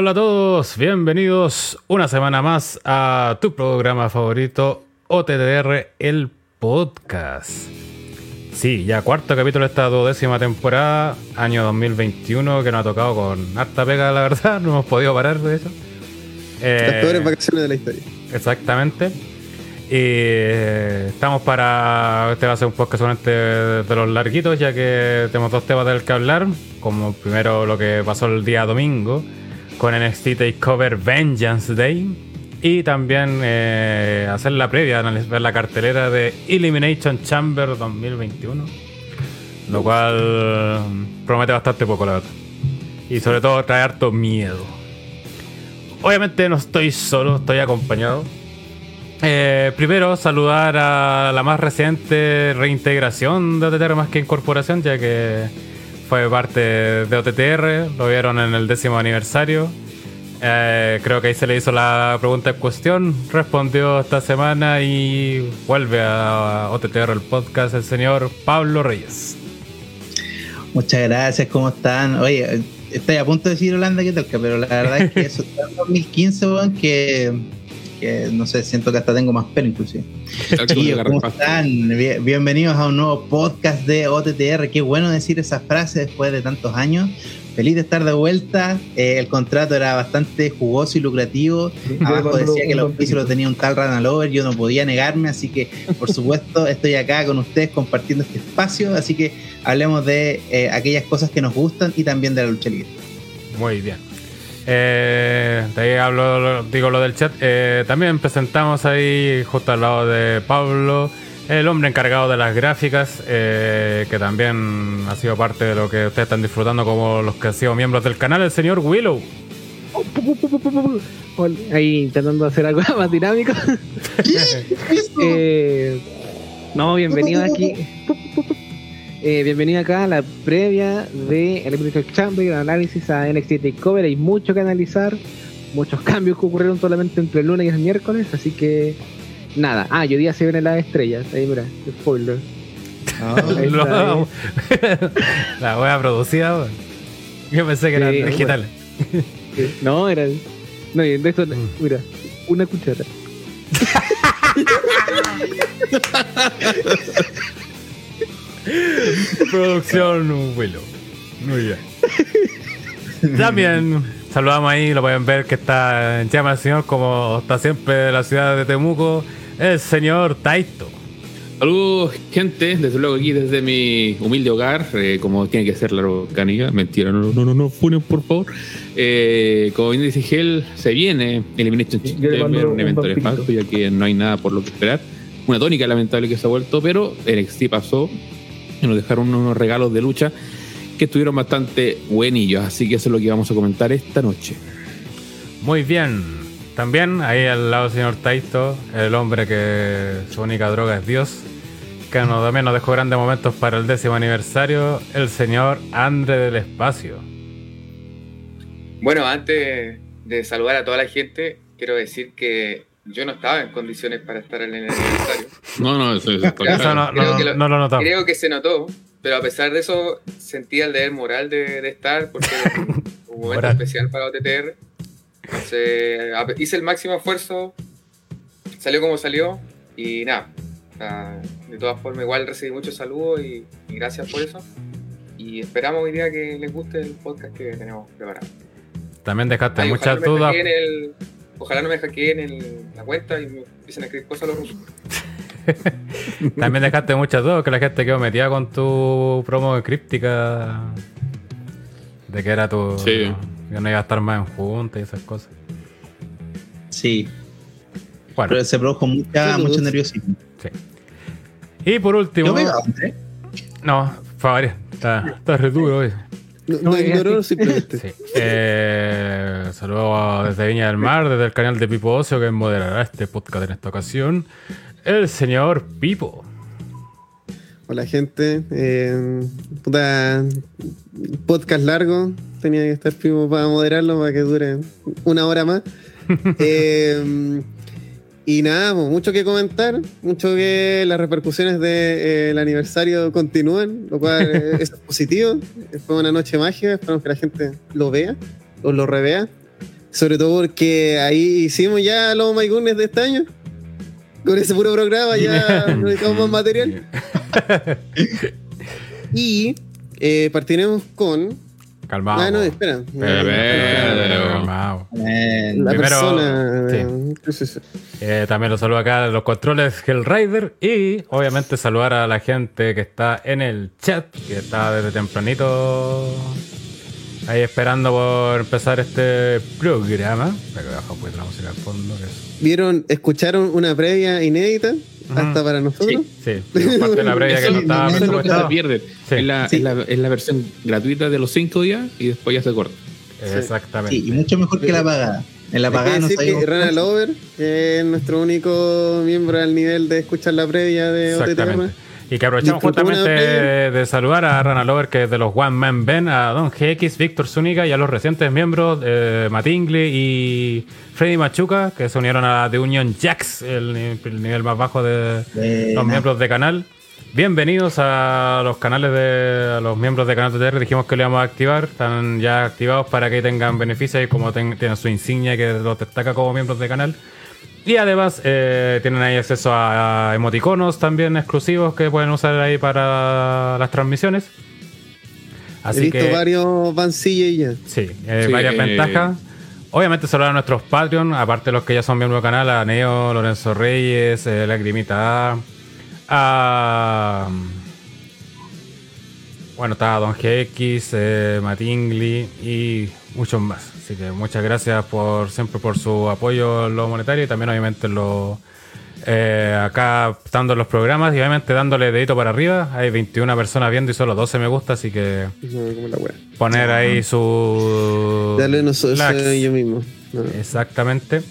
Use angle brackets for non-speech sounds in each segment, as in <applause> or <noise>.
Hola a todos, bienvenidos una semana más a tu programa favorito OTTR, el podcast. Sí, ya cuarto capítulo de esta duodécima temporada, año 2021, que nos ha tocado con harta pega, la verdad, <laughs> no hemos podido parar de eso. Las peores vacaciones de la historia. Exactamente. Y eh, estamos para. Este va a ser un podcast solamente de los larguitos, ya que tenemos dos temas del que hablar. Como primero lo que pasó el día domingo con NXT Takeover Vengeance Day. Y también eh, hacer la previa, ver la cartelera de Elimination Chamber 2021. Lo cual promete bastante poco, la verdad. Y sobre todo trae harto miedo. Obviamente no estoy solo, estoy acompañado. Eh, primero, saludar a la más reciente reintegración de OTTR más que incorporación, ya que fue parte de OTTR, lo vieron en el décimo aniversario. Eh, creo que ahí se le hizo la pregunta en cuestión, respondió esta semana y vuelve a OTTR el podcast el señor Pablo Reyes. Muchas gracias, ¿cómo están? Oye, estoy a punto de decir Holanda que toca, pero la verdad es que <laughs> eso está en 2015, weón, que, que no sé, siento que hasta tengo más pelo inclusive. Chiquillos, ¿cómo están? Bien- Bienvenidos a un nuevo podcast de OTTR. Qué bueno decir esa frase después de tantos años. Feliz de estar de vuelta. Eh, el contrato era bastante jugoso y lucrativo. Abajo decía que el auspicio lo tenía un tal Ranalover. Yo no podía negarme, así que por <laughs> supuesto estoy acá con ustedes compartiendo este espacio. Así que hablemos de eh, aquellas cosas que nos gustan y también de la lucha libre. Muy bien. Eh, de ahí hablo, lo- digo lo del chat. Eh, también presentamos ahí, justo al lado de Pablo, el hombre encargado de las gráficas, eh, que también ha sido parte de lo que ustedes están disfrutando como los que han sido miembros del canal, el señor Willow. <laughs> Ahí intentando hacer algo <laughs> más dinámico. <laughs> Eh, no, bienvenido aquí. Eh, bienvenido acá a la previa de Elimination Chamber, el análisis a NXT Takeover. Hay mucho que analizar, muchos <laughs> cambios que ocurrieron solamente entre el lunes y el miércoles, así que nada. Ah, y hoy día se vienen las estrellas. Ahí mira, spoiler. Ahí Lo- <laughs> la wea producida. Yo pensé que eran Sí, digitales. Eh, No, era. No, y de esto, Mm. mira, una cuchara. <laughs> Producción Willow. Muy bien. <laughs> También saludamos ahí, lo pueden ver que está en llama el señor, como está siempre de la ciudad de Temuco, el señor Taito. Saludos, gente. Desde luego aquí desde mi humilde hogar, eh, como tiene que ser la canilla. Mentira, no, no, no, no, funen, por favor. Eh, como bien dice Gel, se viene Elimination Yo le Chamber, mando un un evento vampirito. nefasto, ya que no hay nada por lo que esperar. Una tónica lamentable que se ha vuelto, pero NXT pasó y nos dejaron unos regalos de lucha que estuvieron bastante buenillos. Así que eso es lo que vamos a comentar esta noche. Muy bien. También ahí al lado del señor Taito, el hombre que su única droga es Dios, que nos, también nos dejó grandes momentos para el décimo aniversario, el señor Andre del Espacio. Bueno, antes de saludar a toda la gente, quiero decir que yo no estaba en condiciones para estar en el aniversario. <laughs> No, no, eso es. Eso no, Creo no- que lo- no lo notamos. Creo que se notó, pero a pesar de eso sentía el deber moral de, de estar porque <laughs> era un momento Moral. especial para OTTR. Entonces, a- hice el máximo esfuerzo, salió como salió y nada. o sea, De todas formas, igual recibí muchos saludos y, y gracias por eso. Y esperamos hoy día que les guste el podcast que tenemos preparado. También dejaste Ay, muchas dudas. el- ojalá no me hackeen el- la cuenta y me empiecen a escribir cosas a los rusos. <laughs> También dejaste muchas dudas que la gente quedó metida con tu promo críptica. De que era tu. Sí. Que no iba a estar más en junta y esas cosas. Sí, Bueno, pero se produjo mucha, mucho nerviosismo. sí. Y por último. Yo pegaba, Andrés. No, favor, está, está re duro hoy. No, ignoró simplemente. Sí. Eh, saludos desde Viña del Mar, desde el canal de Pipo Ocio, que moderará este podcast en esta ocasión. El señor Pipo. Hola gente, eh, puta, podcast largo, tenía que estar primo para moderarlo para que dure una hora más. <laughs> Eh, y nada, pues, mucho que comentar, mucho que las repercusiones del aniversario continúan, lo cual eh, <laughs> es positivo. Fue una noche mágica, esperamos que la gente lo vea o lo revea. Sobre todo porque ahí hicimos ya los My Goodness de este año. Con ese puro programa ya no <laughs> necesitamos más material. <laughs> Y eh, partiremos con. Calmado. Ah, no, espera. Calmado. Eh, La Primero, persona. sí. eh, sí, sí, sí. Eh, también los saludo acá en los controles Hellrider y obviamente saludar a la gente que está en el chat, que está desde tempranito ahí esperando por empezar este programa. Bajo poquito la música al fondo. que es- ¿Vieron, escucharon una previa inédita? Hasta para nosotros. Sí, sí, parte de la previa que no estaba eso es lo que se pierde. Sí. Es, la, Sí. es, la, es la versión gratuita de los cinco días y después ya se corta. Exactamente. sí, y mucho mejor que la pagada. En la pagada no decir que Rana Lover, que es nuestro único miembro al nivel de escuchar la previa de OTTR. Y que aprovechamos justamente de, de saludar a Rana Lover, que es de los One Man Ben, a Don GX, Víctor Zúñiga y a los recientes miembros eh, Matingle y Freddy Machuca, que se unieron a The Union Jacks, el, ni- el nivel más bajo de los miembros de canal. Bienvenidos a los canales de a los miembros de Canal TTR. Dijimos que lo íbamos a activar. Están ya activados para que tengan beneficios y como ten- tienen su insignia que los destaca como miembros de canal. Y además eh, tienen ahí acceso a, emoticonos también exclusivos que pueden usar ahí para las transmisiones. He Así visto que varios Vancille ya. sí, eh, Sí, varias eh, ventajas. Obviamente saludar a nuestros Patreon, aparte de los que ya son miembros del canal, a Neo, Lorenzo Reyes, eh, Lagrimita A, a bueno, está Don GX, eh, Matingly y muchos más. Así que muchas gracias por siempre por su apoyo en lo monetario y también obviamente en lo eh, acá estando en los programas y obviamente dándole dedito para arriba. Hay 21 personas viendo y solo 12 me gusta, así que No, poner ahí su Dale, no soy yo mismo. No. Exactamente.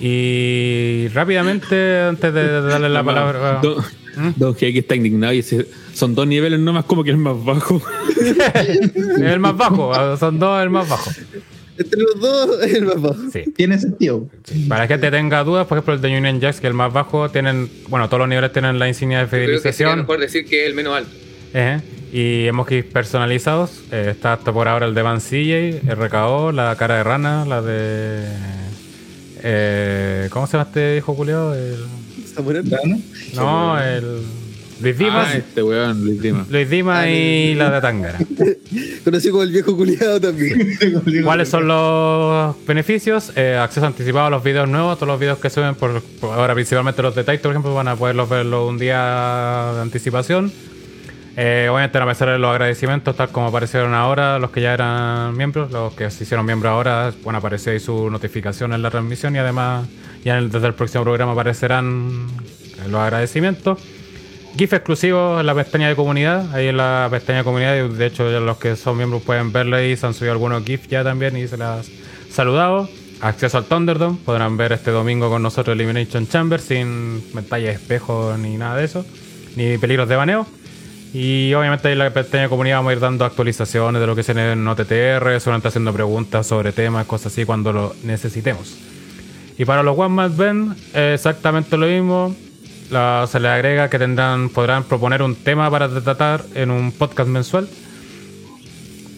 Y rápidamente, antes de darle la palabra. Don, Don GX está indignado y dice: Son dos niveles nomás como que el más bajo. <laughs> el más bajo, son dos el más bajo. Entre los dos, <laughs> el más bajo. Sí. Tiene sentido. Para que te tenga dudas, por ejemplo, el de Union Jacks, que es el más bajo, tienen, bueno, todos los niveles tienen la insignia de Creo que sería fidelización. mejor decir que es el menos alto. Ejé. Y emojis personalizados. Eh, está hasta por ahora el de Van CJ, RKO, la cara de rana, la de. eh, ¿Cómo se llama este hijo culiado? El... Samurai. No, el. Luis Dimas. Ah, este weón, Luis Dima. Luis Dimas y la de Tangara. <laughs> Conocido como el viejo culiado también. <laughs> ¿Cuáles son los beneficios? Eh, acceso anticipado a los videos nuevos, todos los videos que suben por, por ahora principalmente los de Titan, por ejemplo, van a poderlos verlo un día de anticipación. Eh, obviamente van a empezar los agradecimientos, tal como aparecieron ahora los que ya eran miembros, los que se hicieron miembros ahora, bueno, aparece ahí su notificación en la transmisión y además ya en el- desde el próximo programa aparecerán los agradecimientos. GIF exclusivo en la pestaña de comunidad, ahí en la pestaña de comunidad, de hecho ya los que son miembros pueden verlo ahí, se han subido algunos GIF ya también y se las saludado. Acceso al Thunderdome, podrán ver este domingo con nosotros Elimination Chamber sin pantalla de espejo ni nada de eso, ni peligros de baneo. Y obviamente ahí en la pestaña de comunidad vamos a ir dando actualizaciones de lo que se en OTTR, solamente haciendo preguntas sobre temas, cosas así cuando lo necesitemos. Y para los One Band, eh, exactamente lo mismo. La- se les agrega que tendrán, podrán proponer un tema para tratar en un podcast mensual.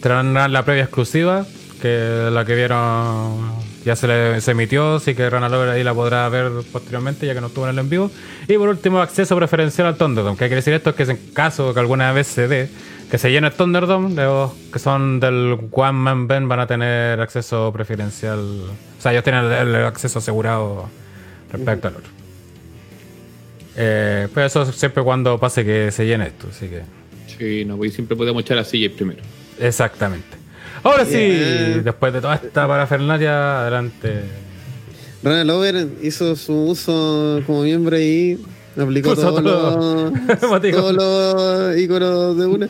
Tendrán la previa exclusiva, que la que vieron ya se, le, se emitió, así que Rana Lover ahí la podrá ver posteriormente, ya que no estuvo en el en vivo. Y por último, acceso preferencial al Thunderdome. ¿Qué quiere decir esto? Es que en caso que alguna vez se dé, que se llene el Thunderdome, los que son del One Man Band van a tener acceso preferencial. O sea, ellos tienen el acceso asegurado respecto al otro. Eh, pero eso siempre cuando pase que se llene esto, así que. Sí, no, pues siempre podemos echar a CJ primero. Exactamente. Ahora sí, después de toda esta parafernalia, adelante. Rana Lover hizo su uso como miembro y aplicó todos todo. los, <laughs> todos los íconos de una.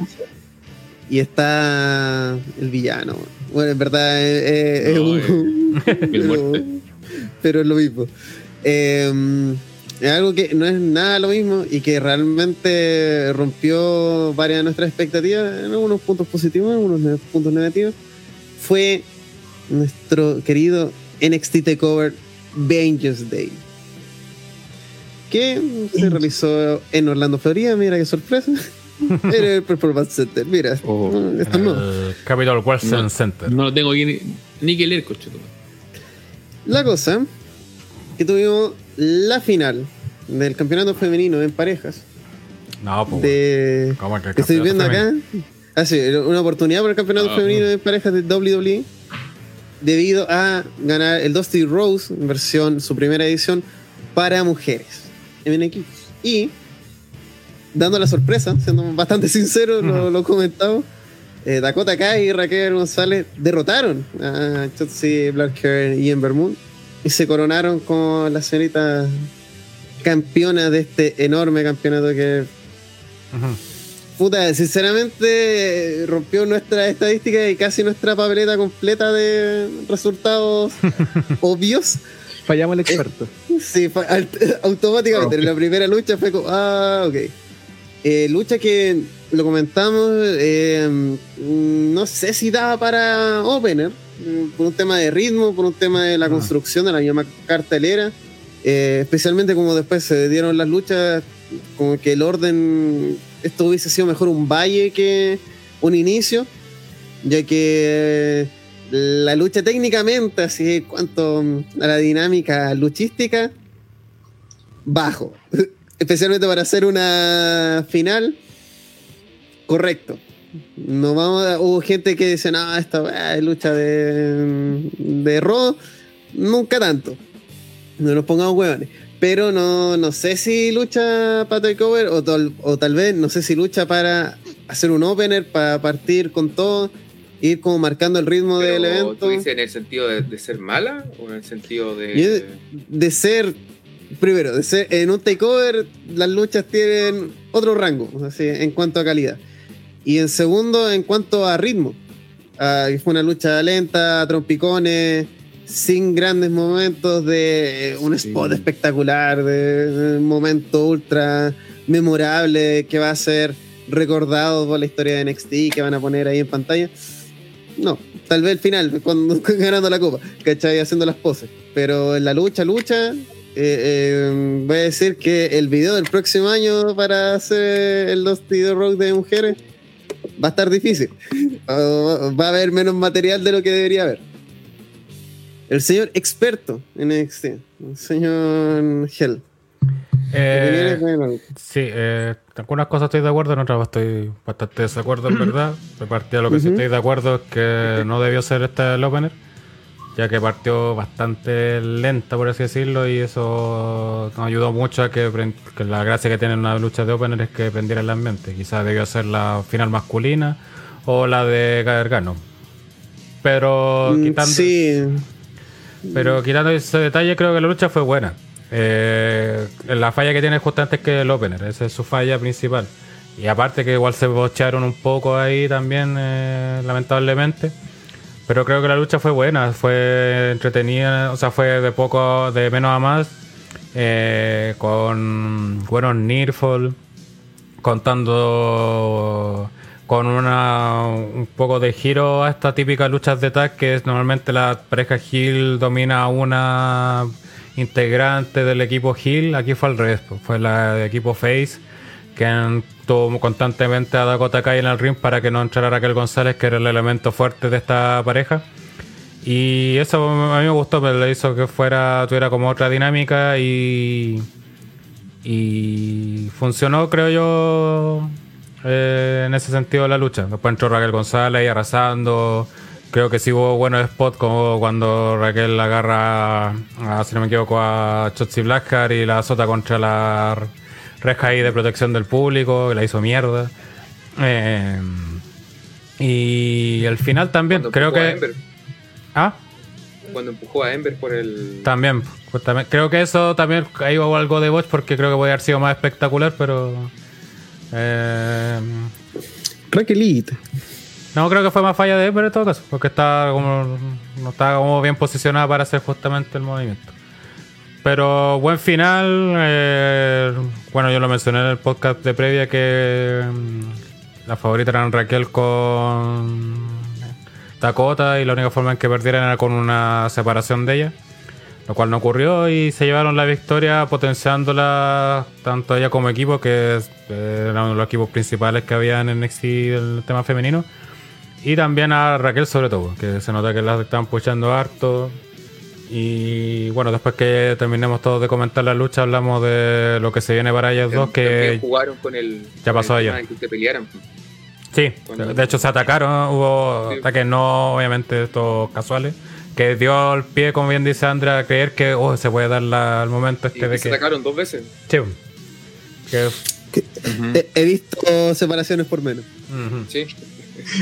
Y está el villano. Bueno, en verdad es, es- es No, un. Bill Muerte. <laughs> pero es lo mismo. Eh, es algo que no es nada lo mismo y que realmente rompió varias de nuestras expectativas en algunos puntos positivos, en algunos puntos negativos. Fue nuestro querido NXT TakeOver Vengeance Day. Que se realizó en Orlando, Florida. Mira qué sorpresa. <laughs> En el Performance Center. Mira, Oh. esto no. Capital Wilson No, Center. no lo tengo aquí ni, ni que leer, coche. La cosa que tuvimos la final del campeonato femenino en parejas No, pues. de ¿Cómo que que estoy viendo acá. Ah, sí, una oportunidad para el campeonato Ah, femenino en parejas de WWE debido a ganar el Dusty Rose en versión su primera edición para mujeres en equipos y dando la sorpresa, siendo bastante <laughs> sincero, lo, lo comentamos. eh, Dakota Kai y Raquel González derrotaron a Chelsea Blackhair y Ember Moon y se coronaron como las señoritas campeonas de este enorme campeonato que. Puta, sinceramente eh, rompió nuestra estadística y casi nuestra papeleta completa de resultados <laughs> obvios. Fallamos el experto. Sí, <laughs> automáticamente. En la primera lucha fue como, ah, ok. Eh, lucha que lo comentamos, eh, mm, no sé si daba para opener, por un tema de ritmo, por un tema de la construcción de la misma cartelera, eh, especialmente como después se dieron las luchas, como que el orden, esto hubiese sido mejor un valle que un inicio, ya que la lucha técnicamente, así cuanto a la dinámica luchística, bajo. <laughs> Especialmente para hacer una final, correcto. No vamos a- hubo gente que dice, no, esta es lucha de, de Raw. Nunca tanto. No nos pongamos huevones. Pero no, no sé si lucha para takeover o, tal- o tal vez no sé si lucha para hacer un opener, para partir con todo, ir como marcando el ritmo del evento. ¿Tú dices en el sentido de, de ser mala o en el sentido de.? Yo- de ser primero de ser en un takeover las luchas tienen otro rango así, en cuanto a calidad y en segundo en cuanto a ritmo Ah, fue una lucha lenta trompicones sin grandes momentos de un Sí. spot espectacular de, un momento ultra memorable que va a ser recordado por la historia de NXT que van a poner ahí en pantalla no, tal vez el final, <laughs> cuando <laughs> ganando la copa, ¿cachai? Haciendo las poses. Pero en la lucha, lucha, eh, eh, voy a decir que el video del próximo año para hacer el Dusty Rock de mujeres va a estar difícil. Va a haber menos material de lo que debería haber. El señor experto en NXT, el señor Hell. Eh, sí, eh, algunas cosas estoy de acuerdo, en otras estoy bastante desacuerdo, en <clears throat> verdad. De partida, lo que sí estoy de acuerdo es que no debió ser este el opener, ya que partió bastante lenta, por así decirlo, y eso nos ayudó mucho a que, la gracia que tiene una lucha de opener es que prendiera el ambiente. Quizás debió ser la final masculina o la de Gargano. Pero mm, quitando. Sí, Pero quitando ese detalle, creo que la lucha fue buena. Eh, la falla que tiene justamente es que el opener, esa es su falla principal. Y aparte que igual se bochearon un poco ahí también, eh, lamentablemente. Pero creo que la lucha fue buena, fue entretenida, o sea, fue de poco, de menos a más. eh, con buenos Nearfall, contando con una, un poco de giro a estas típicas luchas de tag que es normalmente la pareja Hill domina a una integrante del equipo Hill, aquí fue al revés, pues, fue la de equipo Face que tuvo constantemente a Dakota Kai en el ring para que no entrara Raquel González, que era el elemento fuerte de esta pareja. Y eso a mí me gustó, pero le hizo que fuera, tuviera como otra dinámica y. Y funcionó, creo yo, eh, en ese sentido la lucha. Después entró Raquel González y arrasando. Creo que sí hubo buenos spots como cuando Raquel agarra, a, si no me equivoco, a Chotzi Blackheart y la azota contra la reja ahí de protección del público, que la hizo mierda. Eh, y al final también, Cuando creo empujó a que... Ember, Ah, cuando empujó a Ember por el. también, pues también. Creo que eso también ahí hubo algo de botch porque creo que podría haber sido más espectacular, pero... eh, Raquelita. No, creo que fue más falla de Ember en todo caso, porque estaba como, no estaba como bien posicionada para hacer justamente el movimiento. Pero buen final. eh, bueno, yo lo mencioné en el podcast de previa que mm, la favorita eran Raquel con Dakota y la única forma en que perdieran era con una separación de ella. Lo cual no ocurrió y se llevaron la victoria potenciándola tanto ella como equipo, que eh, era uno de los equipos principales que había en NXT del tema femenino. Y también a Raquel sobre todo, que se nota que la están puchando harto. Y bueno, después que terminemos todos de comentar la lucha, hablamos de lo que se viene para ellos dos, También que jugaron con el. Ya con pasó el ayer. que se pelearan. sí, de hecho se atacaron, hubo Sí. ataques no obviamente estos casuales, que dio el pie, como bien dice Andra, a creer que oh, se puede dar la- el momento Y este de se que... atacaron dos veces. Sí, que- He, he visto separaciones por menos. Sí.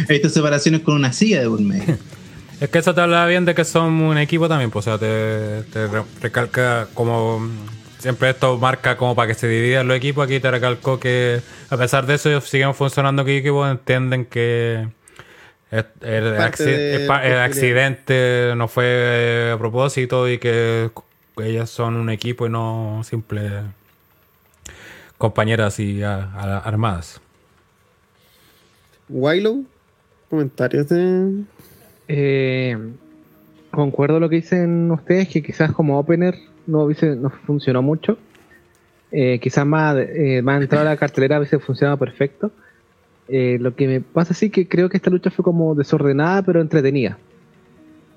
He visto separaciones con una silla de por medio. <laughs> Es que eso te habla bien de que son un equipo también, pues, o sea, te, te re- recalca como siempre esto marca como para que se dividan los equipos, aquí te recalcó que a pesar de eso ellos siguen funcionando como equipo, entienden que el, acci- accidente no fue eh, a propósito y que ellas son un equipo y no simples compañeras y a- a- armadas. Willow, comentarios de. Eh, concuerdo lo que dicen ustedes, que quizás como opener no, hubiese, no funcionó mucho. Eh, quizás más, eh, más entrada a la cartelera a veces funcionaba perfecto. Eh, lo que me pasa sí que creo que esta lucha fue como desordenada pero entretenida.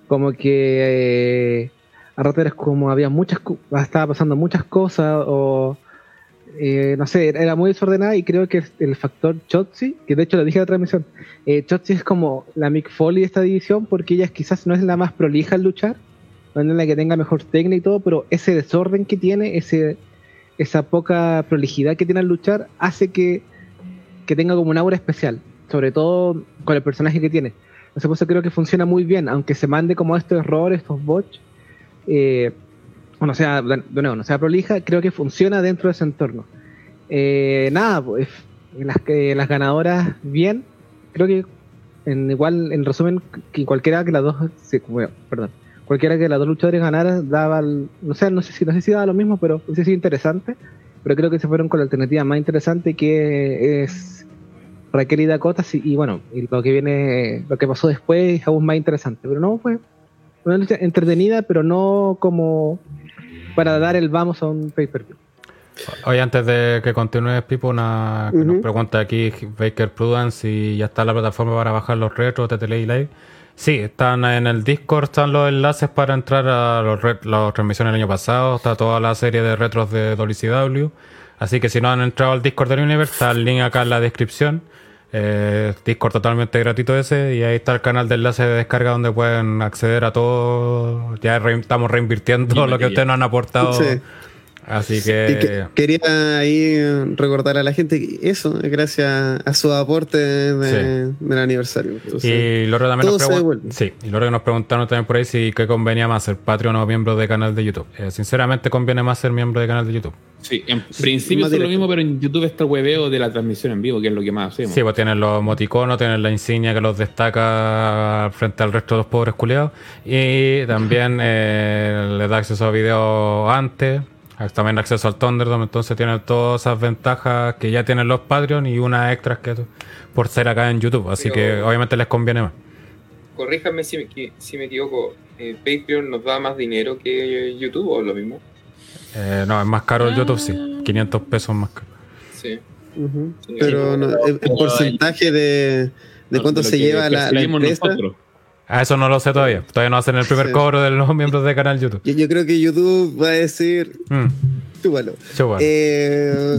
Como que eh, a ratos era como había muchas, estaba pasando muchas cosas o eh, no sé, era muy desordenada y creo que el factor Chotzi, que de hecho lo dije en la transmisión, eh, Chotzi es como la Mick Foley de esta división porque ella quizás no es la más prolija al luchar, no es la que tenga mejor técnica y todo, pero ese desorden que tiene, ese, esa poca prolijidad que tiene al luchar, hace que, que tenga como un aura especial, sobre todo con el personaje que tiene. Entonces, eso creo que funciona muy bien, aunque se mande como estos errores, estos bots, eh, o no sea, de nuevo, no sea prolija, creo que funciona dentro de ese entorno. Eh, nada, pues las, que- las ganadoras bien, creo que en igual, en resumen, que cualquiera que las dos, sí, bueno, perdón, cualquiera que las dos luchadores ganara daba, el- no sé, no sé si no sé si daba lo mismo, pero hubiese sido interesante. Pero creo que se fueron con la alternativa más interesante que es Raquel y Dakota sí, y bueno, y lo que viene, lo que pasó después es aún más interesante. Pero no fue una lucha entretenida, pero no como para dar el vamos a un pay-per-view. Oye, antes de que continúes, Pipo, una que nos pregunta aquí Baker Prudence si ya está la plataforma para bajar los retros de Tele Live. Sí, están en el Discord, están los enlaces para entrar a los las transmisiones del año pasado, está toda la serie de retros de WCW. Así que si no han entrado al Discord del Universe, está el link acá en la descripción. Eh, Discord totalmente gratuito ese y ahí está el canal de enlace de descarga donde pueden acceder a todo. Ya re- estamos reinvirtiendo Y lo que ustedes nos han aportado. Sí. Así que... que- quería ahí recordar a la gente que eso, es gracias a su aporte de- del aniversario. Entonces, Y lo también nos pregun- sí, y que nos preguntaron también por ahí si qué convenía más ser Patreon o miembro de canal de YouTube. Eh, sinceramente conviene más ser miembro de canal de YouTube. Sí, en principio más es lo mismo, pero en YouTube está el hueveo de la transmisión en vivo, que es lo que más hacemos. Sí, pues tienen los emoticonos, tienen la insignia que los destaca frente al resto de los pobres culiados. Y también eh, les da acceso a videos antes. También acceso al Thunderdome, entonces tienen todas esas ventajas que ya tienen los Patreon y unas extras que por ser acá en YouTube. Así Pero- que obviamente les conviene más. Corríjame si me, si me equivoco. eh, ¿Patreon nos da más dinero que YouTube o lo mismo? Eh, no, es más caro el YouTube, sí. 500 pesos más caro. Sí. Pero no, el, el porcentaje de, de cuánto se lleva la, la empresa. nosotros. Ah, eso no lo sé todavía. Todavía no hacen el primer Sí. cobro de los <laughs> miembros del canal YouTube. Yo, yo creo que YouTube va a decir, Mm, chúpalo. chúpalo. Eh,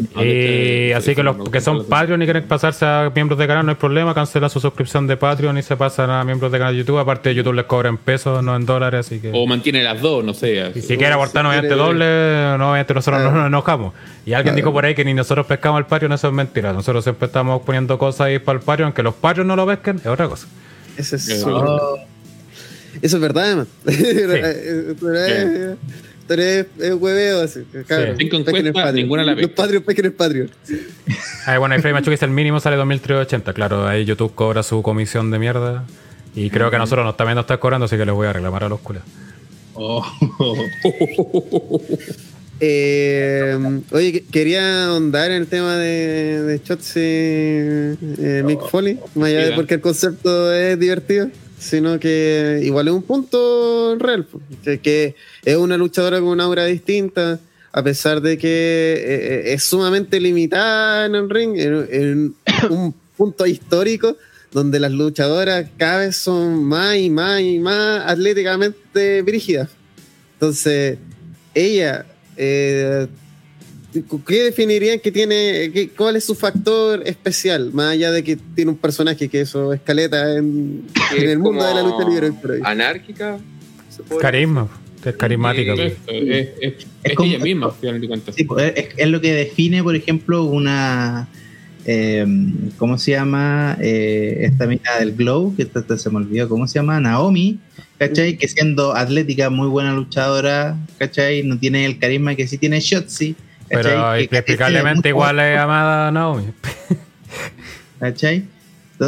Y así sí, que los que son Patreon y quieren pasarse a miembros de canal, no hay problema, cancelan su suscripción de Patreon y se pasan a miembros de canal de YouTube. Aparte, YouTube les cobra en pesos, no en dólares, así que. O mantiene las dos, no sé. Y si quiere obviamente quiere- doble, no, obviamente nosotros Ah. no nos enojamos. Y alguien Ah. dijo por ahí que ni nosotros pescamos el Patreon, eso es mentira. Nosotros siempre estamos poniendo cosas ahí para el Patreon, que los Patreon no lo pesquen, es otra cosa. Eso es súper- Oh, Eso es verdad, además. <laughs> Esto es- esto es es hueveo así. Cabrón, ninguna la Los. Patreon, pesquen en Patreon. Ahí, bueno, Frame Machu que dice el mínimo sale 2.380. Claro, ahí YouTube cobra su comisión de mierda. Y creo que a nosotros nos también nos está cobrando, así que les voy a reclamar a los culos. oh. <laughs> Eh, oye, que- quería ahondar en el tema de, de Shotzi eh, Mick Foley, más allá de ¿eh? porque el concepto es divertido, sino que igual es un punto real, que, es una luchadora con una aura distinta, a pesar de que eh, eh, es sumamente limitada en el ring, en, en un <coughs> punto histórico donde las luchadoras cada vez son más y más y más atléticamente brígidas. Entonces, ella, eh, ¿qué definirían que tiene, cuál es su factor especial? Más allá de que tiene un personaje que eso escaleta en, <laughs> en el mundo de la lucha libre. hoy. Anárquica. Carisma, es carismática. Sí. pues. Es, es, es, es como- ella misma, al final de cuentas. Sí, pues, es, es lo que define, por ejemplo, una. Eh, ¿Cómo se llama? Eh, esta mina del Glow, que esta- se me olvidó, ¿cómo se llama? Naomi, ¿cachai? Que siendo atlética, muy buena luchadora, ¿cachai? No tiene el carisma que sí tiene Shotzi. Pero inexplicablemente igual es amada Naomi. ¿cachai?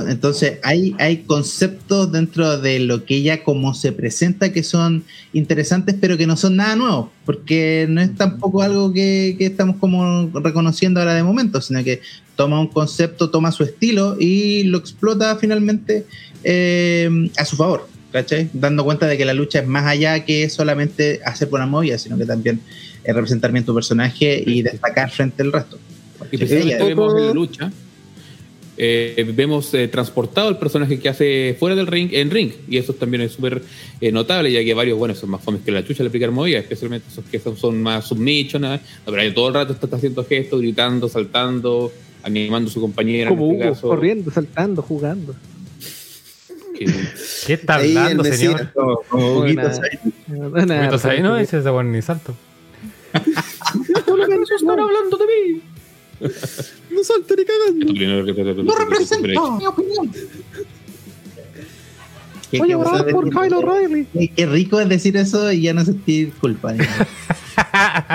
Ento- Entonces, hay, hay conceptos dentro de lo que ella como se presenta que son interesantes, pero que no son nada nuevo, porque no es tampoco algo que, que estamos como reconociendo ahora de momento, sino que toma un concepto, toma su estilo y lo explota finalmente eh, a su favor, ¿cachai? Dando cuenta de que la lucha es más allá que solamente hacer buena movida, sino que también es representar bien tu personaje y destacar frente al resto. Y precisamente vemos en la lucha, eh, vemos eh, transportado el personaje que hace fuera del ring en ring. Y eso también es súper eh, notable, ya que varios, bueno, son más fomes que la chucha le aplicar movida, especialmente esos que son, son más submission. ¿no? pero ahí todo el rato está, está haciendo gestos, gritando, saltando, animando a su compañera. Como en este Hugo, caso. corriendo, saltando, jugando. <laughs> Que- ¿Qué está Ahí hablando, Mesías. señor? Como, ahí no dice ese buen ni salto. <laughs> están hablando de mí. No salto ni cagando. No represento mi opinión. Voy a orar por Kyle O'Reilly. Qué- rico es decir eso y ya no sentir culpa.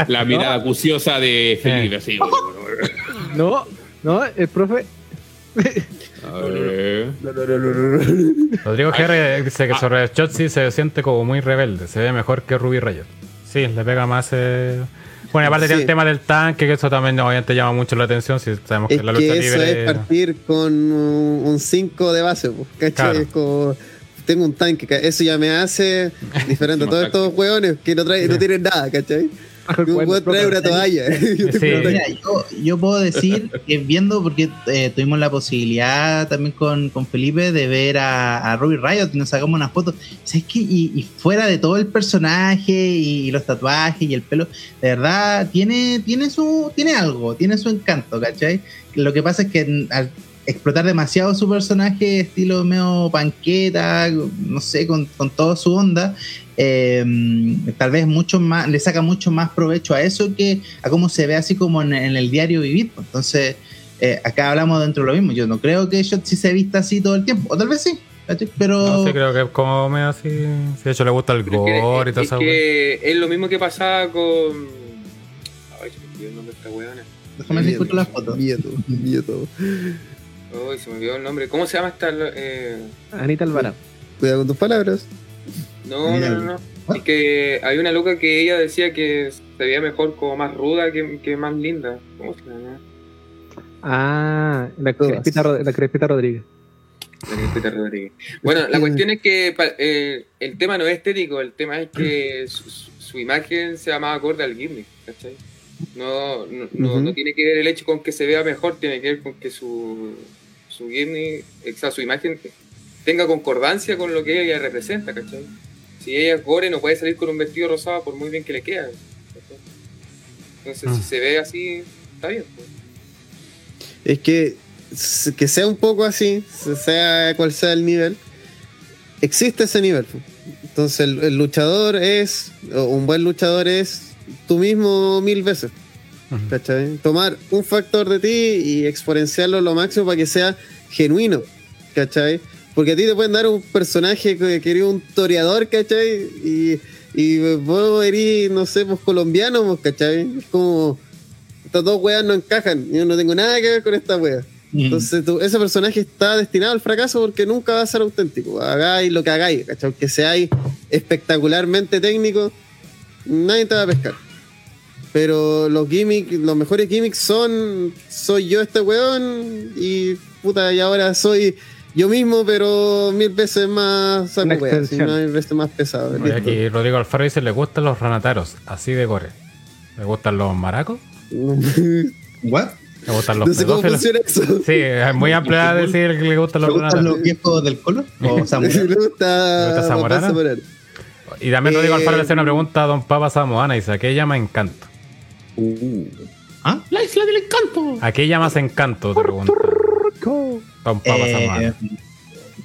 La <laughs> mirada acuciosa de Felipe, así. No, no, el profe. A ver. Rodrigo G. dice que sobre Shotzi se siente como muy rebelde, se ve mejor que Ruby Riot. Sí, le pega más. eh, Bueno, aparte Sí. el tema del tanque, que eso también obviamente llama mucho la atención. Si sabemos que Es la lucha que eso libre. es partir con un 5 de base, ¿cachai? Claro. Es como, tengo un tanque, eso ya me hace <laughs> diferente a todos estos hueones que no, traen, no tienen nada, ¿cachai? <laughs> Yo puedo traer una toalla. <laughs> <laughs> Yo tengo Sí. un tanque. Mira, yo, yo puedo decir que viendo, porque eh, tuvimos la posibilidad también con, con Felipe de ver a, a Ruby Riot y nos sacamos una foto. ¿Sabes qué? Y, y fuera de todo el personaje y, los tatuajes y el pelo, de verdad tiene, tiene, su, tiene algo, tiene su encanto, ¿cachai? Lo que pasa es que al explotar demasiado su personaje, estilo medio panqueta, no sé, con, con toda su onda, eh, tal vez mucho más, le saca mucho más provecho a eso que a cómo se ve así como en, en el diario vivir. pues. Entonces, eh, acá hablamos dentro de lo mismo. Yo no creo que Shotzi se vista así todo el tiempo, o tal vez sí, pero No sé, creo que es como medio así. Si de hecho le gusta el Pero es que- gore y todo es que es lo mismo que pasaba con. Ay, se me olvidó el nombre de esta weona. déjame ver si las fotos. Ay, se me olvidó el nombre. ¿Cómo se llama esta? Eh... Anita Alvarado. Cuidado con tus palabras. No, no, no, no. Es que hay una loca que ella decía que se veía mejor como más ruda que, que más linda. ¿Cómo se llama? Ah, la. Crespita, la Crespita Rodríguez. La Crespita Rodríguez. Bueno, la cuestión es que eh, el tema no es estético, el tema es que su, imagen sea más acorde al gimmick, ¿cachai? No, no, no, no tiene que ver el hecho con que se vea mejor, tiene que ver con que su, su gimmick, o sea, su imagen tenga concordancia con lo que ella representa, ¿cachai? Si ella es gore, no puede salir con un vestido rosado por muy bien que le queda. Entonces, Ah. si se ve así, está bien. pues. Es que que sea un poco así, sea cual sea el nivel, existe ese nivel. po. Entonces el, el luchador es, o un buen luchador es tú mismo mil veces. ¿cachai? Tomar un factor de ti y exponenciarlo lo máximo para que sea genuino, ¿cachai? Porque a ti te pueden dar un personaje que que eres un toreador, ¿cachai? Y, y vos eres, no sé, pues colombiano, pues, ¿cachai? Es como, estas dos weas no encajan, yo no tengo nada que ver con esta wea. Mm. Entonces tú- ese personaje está destinado al fracaso porque nunca va a ser auténtico. Hagáis lo que hagáis, ¿cachai? Aunque seáis espectacularmente técnico, nadie te va a pescar. Pero los gimmicks, los mejores gimmicks son soy yo este weón y puta, y ahora soy yo mismo, pero mil veces más saco Una weas, extensión. mil veces más pesado. Oye, aquí Rodrigo Alfaro dice, le gustan los ranataros, así de gore. ¿Le gustan los maracos? <laughs> ¿What? ¿Le gustan los no sé cómo pedófilos? funciona eso. Sí, es muy <laughs> amplia decir que le gustan ¿Te los gustan los ranataros. viejos del colo? ¿O <laughs> Le samurai? gusta, ¿Le gusta Zamorano? Zamorano. Y también Rodrigo Eh, Alfaro le hace una pregunta a Don Papa Samoana y dice, ¿a qué llama encanto? ¿Ah? La isla del encanto. ¿A qué llamas encanto? Te pregunta. Eh,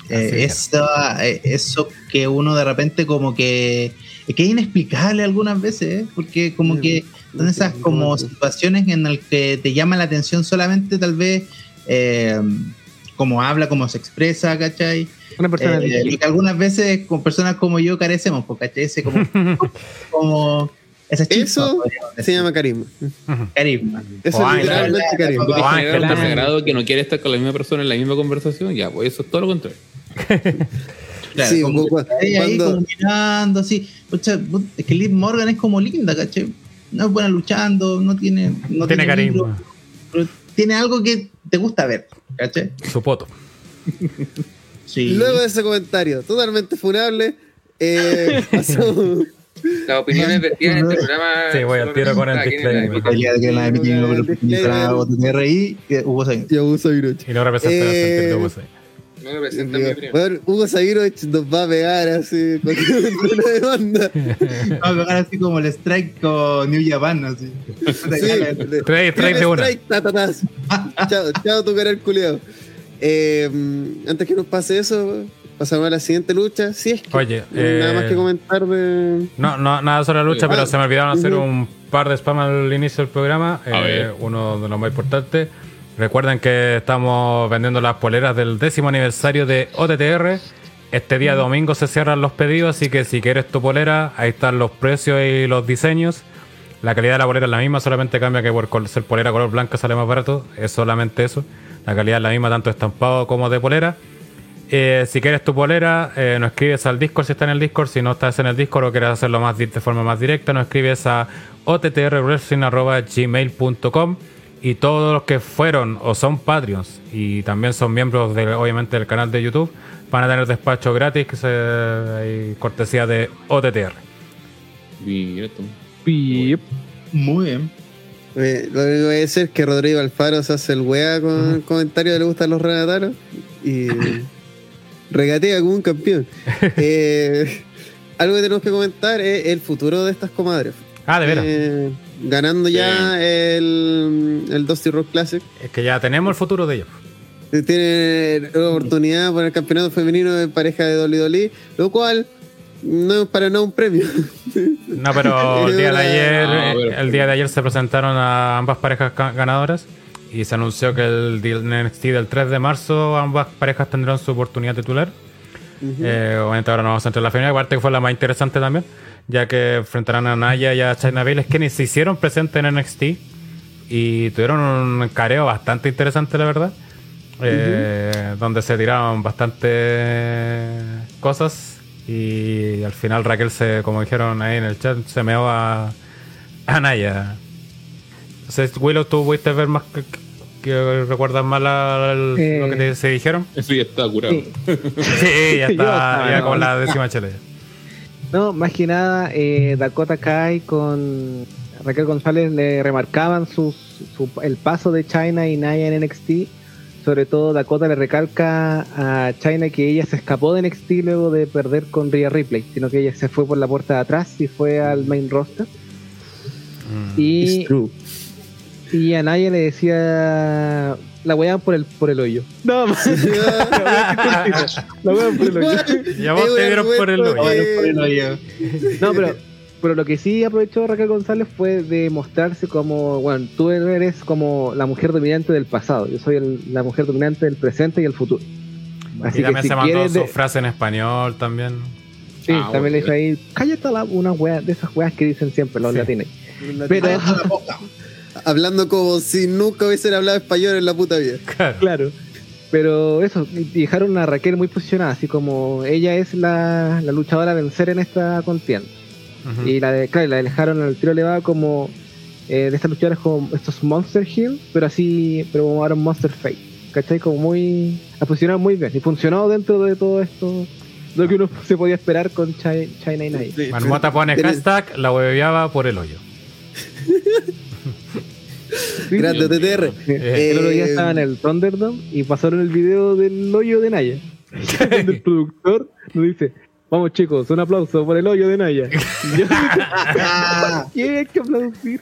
eh, eso, eh, eso que uno de repente como que es que es inexplicable algunas veces ¿eh? porque como que son esas como situaciones en las que te llama la atención solamente tal vez eh, cómo habla, cómo se expresa, ¿cachai? Una persona Eh, y que algunas veces con personas como yo carecemos, pues, ¿cachai? Ese como, <laughs> como esa chispa, Eso Se llama carisma. carisma. Eso O es literalmente carisma. O generar un desagrado que no quiere estar con la misma persona en la misma conversación, ya, pues eso es todo lo contrario. Claro, <laughs> Sí, como cu- que está ahí, ahí cuando- como mirando así. Pucha, put- es que Liv Morgan es como linda, ¿cachai? No es buena luchando, no tiene. No Tiene carisma. libro, pero tiene algo que te gusta ver, ¿cachai? Su poto. Sí. Luego de ese comentario totalmente funable, eh, <laughs> pasamos. Las opiniones vertidas en este <laughs> programa. Sí, voy al tiro con el disclaimer. la de la que Hugo Hugo Sabinovich. Y no representa Eh, el sentido que puse. No mi opinión. Bueno, Hugo Sabinovich nos va a pegar así cualquier <laughs> una demanda. <laughs> Vamos a pegar así como el strike con New Japan, así. Sí, Trae- trae de una. Strike, ta, ta, tas. chao, chao, tu canal culiado. Eh, antes que nos pase eso, pasamos a la siguiente lucha. Si es que Oye, nada eh, más que comentar de. No, no, nada sobre la lucha, pero se me olvidaron hacer ujú. un par de spam al inicio del programa. Eh, uno de los más importantes. Recuerden que estamos vendiendo las poleras del décimo aniversario de OTTR. Este día domingo se cierran los pedidos, así que si quieres tu polera, ahí están los precios y los diseños. La calidad de la polera es la misma, solamente cambia que por ser polera color blanca sale más barato. Es solamente eso. La calidad es la misma, tanto estampado como de polera. Eh, si quieres tu polera, eh, nos escribes al Discord si está en el Discord. Si no estás en el Discord o quieres hacerlo más de forma más directa, nos escribes a ottrwrestling.gmail.com y todos los que fueron o son Patreons y también son miembros de, obviamente del canal de YouTube van a tener despacho gratis que se hay cortesía de OTTR. Pip. Muy bien. Eh, lo único que voy a decir es que Rodrigo Alfaro se hace el wea con el comentario de le gustan los renataros y <coughs> regatea como un campeón. <laughs> Eh, algo que tenemos que comentar es el futuro de estas comadres. Ah, de veras. Eh, ganando ya el, el Dusty Rock Classic. Es que ya tenemos el futuro de ellos. Eh, Tienen la oportunidad por el campeonato femenino de pareja de Dolly Dolly, lo cual no es para nada un premio. No, pero <laughs> el día de ayer, Ah, pero- el día de ayer se presentaron a ambas parejas ganadoras y se anunció que el NXT del 3 de marzo ambas parejas tendrán su oportunidad titular. Eh, obviamente ahora nos vamos a entrar en la final, aparte que fue la más interesante también, ya que enfrentarán a Naya y a China Bales, que ni se hicieron presentes en NXT y tuvieron un careo bastante interesante, la verdad, eh, donde se tiraron bastante cosas y al final Raquel se, como dijeron ahí en el chat, se meó a, a Naya. Entonces, Willow, ¿tú pudiste ver más que, que recuerdas Eh. lo que te, se dijeron? Eso ya está curado. Sí. Sí, ya <laughs> está, ya no. como la décima chela. No, más que nada, eh, Dakota Kai con Raquel González le remarcaban sus, su- el paso de China y Naya en NXT, sobre todo Dakota le recalca a China que ella se escapó de NXT luego de perder con Rhea Ripley, sino que ella se fue por la puerta de atrás y fue al main roster. Mm. Y, It's true. Y a Naya le decía la weá por el por el hoyo. Nada más. <laughs> la weá por el hoyo. <laughs> Y a vos te dieron por el hoyo. que- Por el hoyo. No, pero, pero lo que sí aprovechó Raquel González fue de mostrarse como, bueno, tú eres como la mujer dominante del pasado, yo soy el- la mujer dominante del presente y el futuro. Así y que también si se mandó quieres, su de- frase en español también. sí, Ah, también le dijo ahí, cállate la, una wea, de esas weas que dicen siempre los Sí. latinos. Pero, Hablando como si nunca hubiesen hablado español en la puta vida. claro, pero eso, y dejaron a Raquel muy posicionada, así como ella es la, la luchadora a vencer en esta contienda. Y la de, claro, la dejaron al tiro elevado como eh, de estas luchadoras como estos Monster Hill, pero así, pero como ahora Monster Face. ¿Cachai? Como muy. La posicionaron muy bien. Y funcionó dentro de todo esto. Lo que uno se podía esperar con Chi- China y Night. Marmota pone hashtag la hueveaba por el hoyo. <laughs> <laughs> Grande TTR. Eh, El otro día Eh, estaba en el Thunderdome y pasaron el video del hoyo de Naya. <laughs> donde el productor nos dice. Vamos chicos, un aplauso por el hoyo de Naya. Y yo, ¿Qué hay que aplaudir?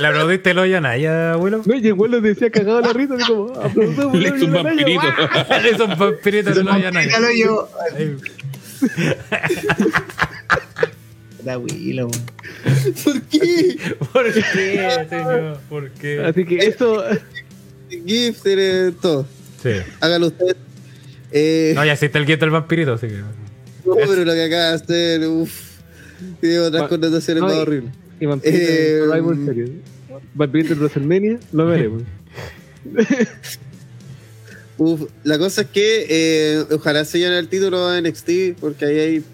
¿Le aplaudiste el hoyo a Naya, abuelo? No, y el güey decía cagado la risa, así como, aplausos por el Le hoyo hizo un de Naya. vampirito. <laughs> Le hizo un vampirito el hoyo a Naya. La <laughs> Willow. ¿Por qué? ¿Por qué, señor? ¿Por qué? Así que eso, GIF tiene todo. Sí. Hágalo usted. Eh, No, ya existe el guía del vampirito, así que. no, pero lo que acaba de hacer, uff. Tiene otras Va- connotaciones no, más y- horribles. y Vampirito Eh, en Survivor Series. Vampirito en WrestleMania, lo veremos. <laughs> Uf, la cosa es que eh, ojalá se llene el título de NXT porque ahí hay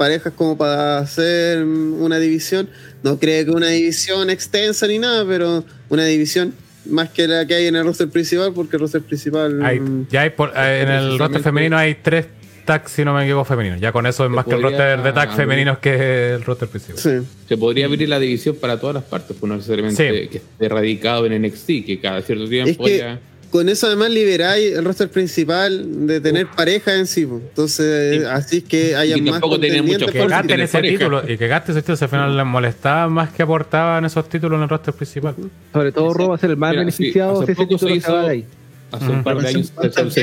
parejas como para hacer una división. No creo que una división extensa ni nada, pero una división más que la que hay en el roster principal porque el roster principal... Hay, ya hay por- eh, en el roster femenino hay tres tags, si no me equivoco, femeninos. Ya con eso es más que el roster de tags femeninos que el roster principal. Sí. Se podría abrir la división para todas las partes, pues no necesariamente Sí. que esté radicado en NXT, que cada cierto tiempo Es que- ya. Con eso además liberáis el roster principal de tener pareja en sí. Entonces, Y- así es que haya y más contendientes mucho Que gasten ese pareja. título y que gasten ese título al final les molestaba más que aportaban esos títulos en el roster principal. Sobre todo Ro va a ser el más Mira, beneficiado hace si ese título se hizo- ahí. Hace un par de años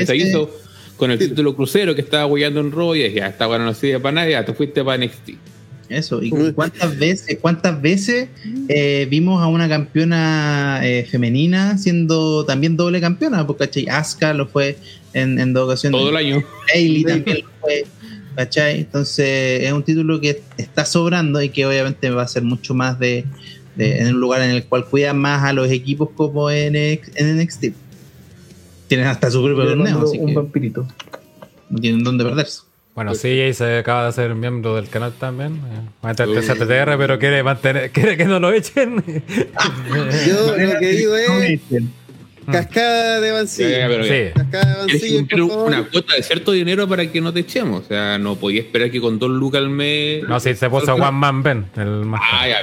se, hizo con el título crucero que estaba huellando en Raw y dije, ya está bueno, no sirve para nada, ya te fuiste para NXT. Eso, y cuántas veces, cuántas veces eh, vimos a una campeona eh, femenina siendo también doble campeona, porque ¿cachai? Asuka lo fue en, en dos ocasiones. Todo el año. Bailey también lo fue, ¿cachai? Entonces es un título que está sobrando y que obviamente va a ser mucho más de, de- en un lugar en el cual cuidan más a los equipos como en, X- en NXT. Tienen hasta su propio torneo, un que vampirito. no tienen dónde perderse. Bueno, CJ se acaba de ser miembro del canal también. Va a entrar TTR, pero quiere mantener, <laughs> quiere que no lo echen. Yo <laughs> lo que digo es cascada de ya. sí. Cascada de favor. una cuota de cierto dinero para que no te echemos. O sea, no podía esperar que con dos lucas al mes. No, sí, se puso <laughs> One Man Ben, el más Ah, ya,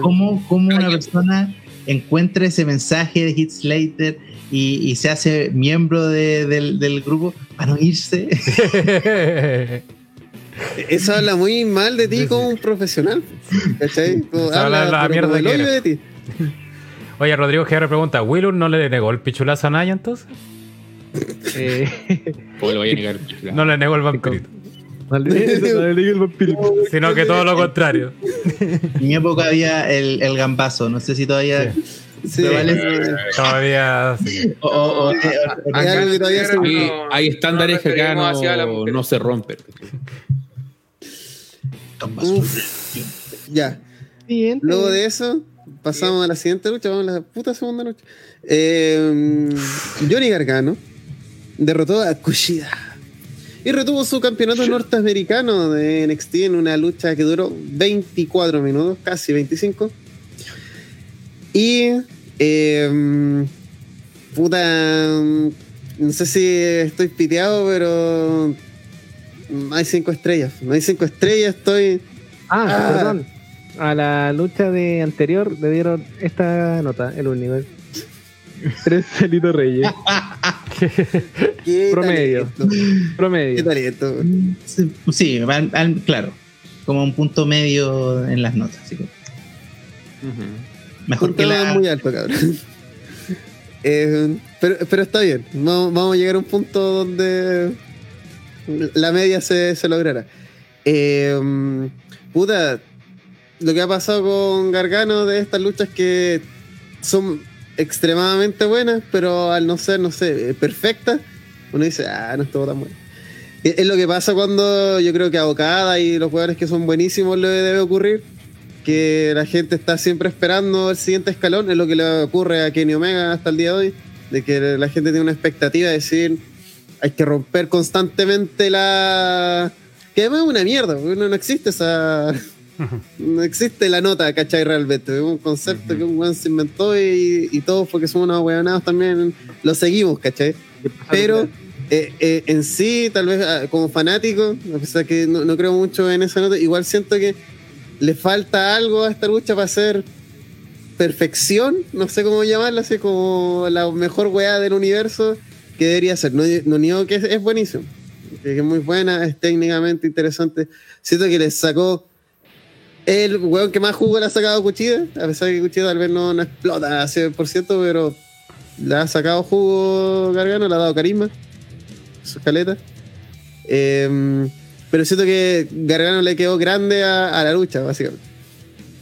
¿Cómo, cómo una persona encuentra ese mensaje de Hit Slater y, y se hace miembro de- del, del grupo para no irse? <laughs> Eso habla muy mal de ti como un profesional. ¿Cachai? Habla la mierda que eres. de ti. Oye, Rodrigo GR pregunta, ¿Willur no <laughs> le negó el pichulazo a Naya entonces? Eh, ¿Cómo le voy a negar? No le negó no le el vampirito. Sino que todo lo contrario. En mi época había el, el gambazo, no sé si todavía. Sí, vale- eh, Todavía sí. o- o- o- o- Hay todavía estándares que acá referimos hacia la no, no se rompen. Uf, ya. Siguiente. Luego de eso, pasamos a la siguiente lucha. Vamos a la puta segunda lucha. Eh, Johnny Gargano derrotó a Kushida y retuvo su campeonato norteamericano de NXT en una lucha que duró 24 minutos, casi 25. Y. eh, puta. No sé si estoy piteado, pero. No hay cinco estrellas. No hay cinco estrellas, estoy. Ah, Ah. perdón. A la lucha de anterior le dieron esta nota, el Universe. <laughs> Tres Celito Reyes. <laughs> Qué Promedio. talento, Qué Promedio. talento. Sí, al- al- claro. Como un punto medio en las notas. Así que mejor que la. muy alto, cabrón. <laughs> Eh, pero, pero está bien. Vamos, vamos a llegar a un punto donde la media se, se logrará. Eh, puta, lo que ha pasado con Gargano de estas luchas que son extremadamente buenas, pero al no ser, no sé, perfectas, uno dice, ah, no estuvo tan bueno. Es lo que pasa cuando yo creo que a Okada y los jugadores que son buenísimos le debe ocurrir que la gente está siempre esperando el siguiente escalón, es lo que le ocurre a Kenny Omega hasta el día de hoy, de que la gente tiene una expectativa de decir, hay que romper constantemente la... Que además es una mierda, no, no existe esa... No existe la nota, ¿cachai? Realmente. Es un concepto que un weón se inventó y, y todos, porque somos unos weonados, también lo seguimos, ¿cachai? Pero eh, eh, en sí, tal vez ah, como fanático, a pesar que no, no creo mucho en esa nota, igual siento que le falta algo a esta lucha para ser perfección, no sé cómo llamarla, así como la mejor weá del universo que debería ser. No, no niego que es, es buenísimo, que es muy buena, es técnicamente interesante. Siento que le sacó el weón que más jugo le ha sacado Cuchida, a pesar de que Cuchida tal vez no, no explota a 100%, pero le ha sacado jugo Gargano, le ha dado carisma, su escaleta. Em, pero siento que Gargano le quedó grande a, la lucha, básicamente.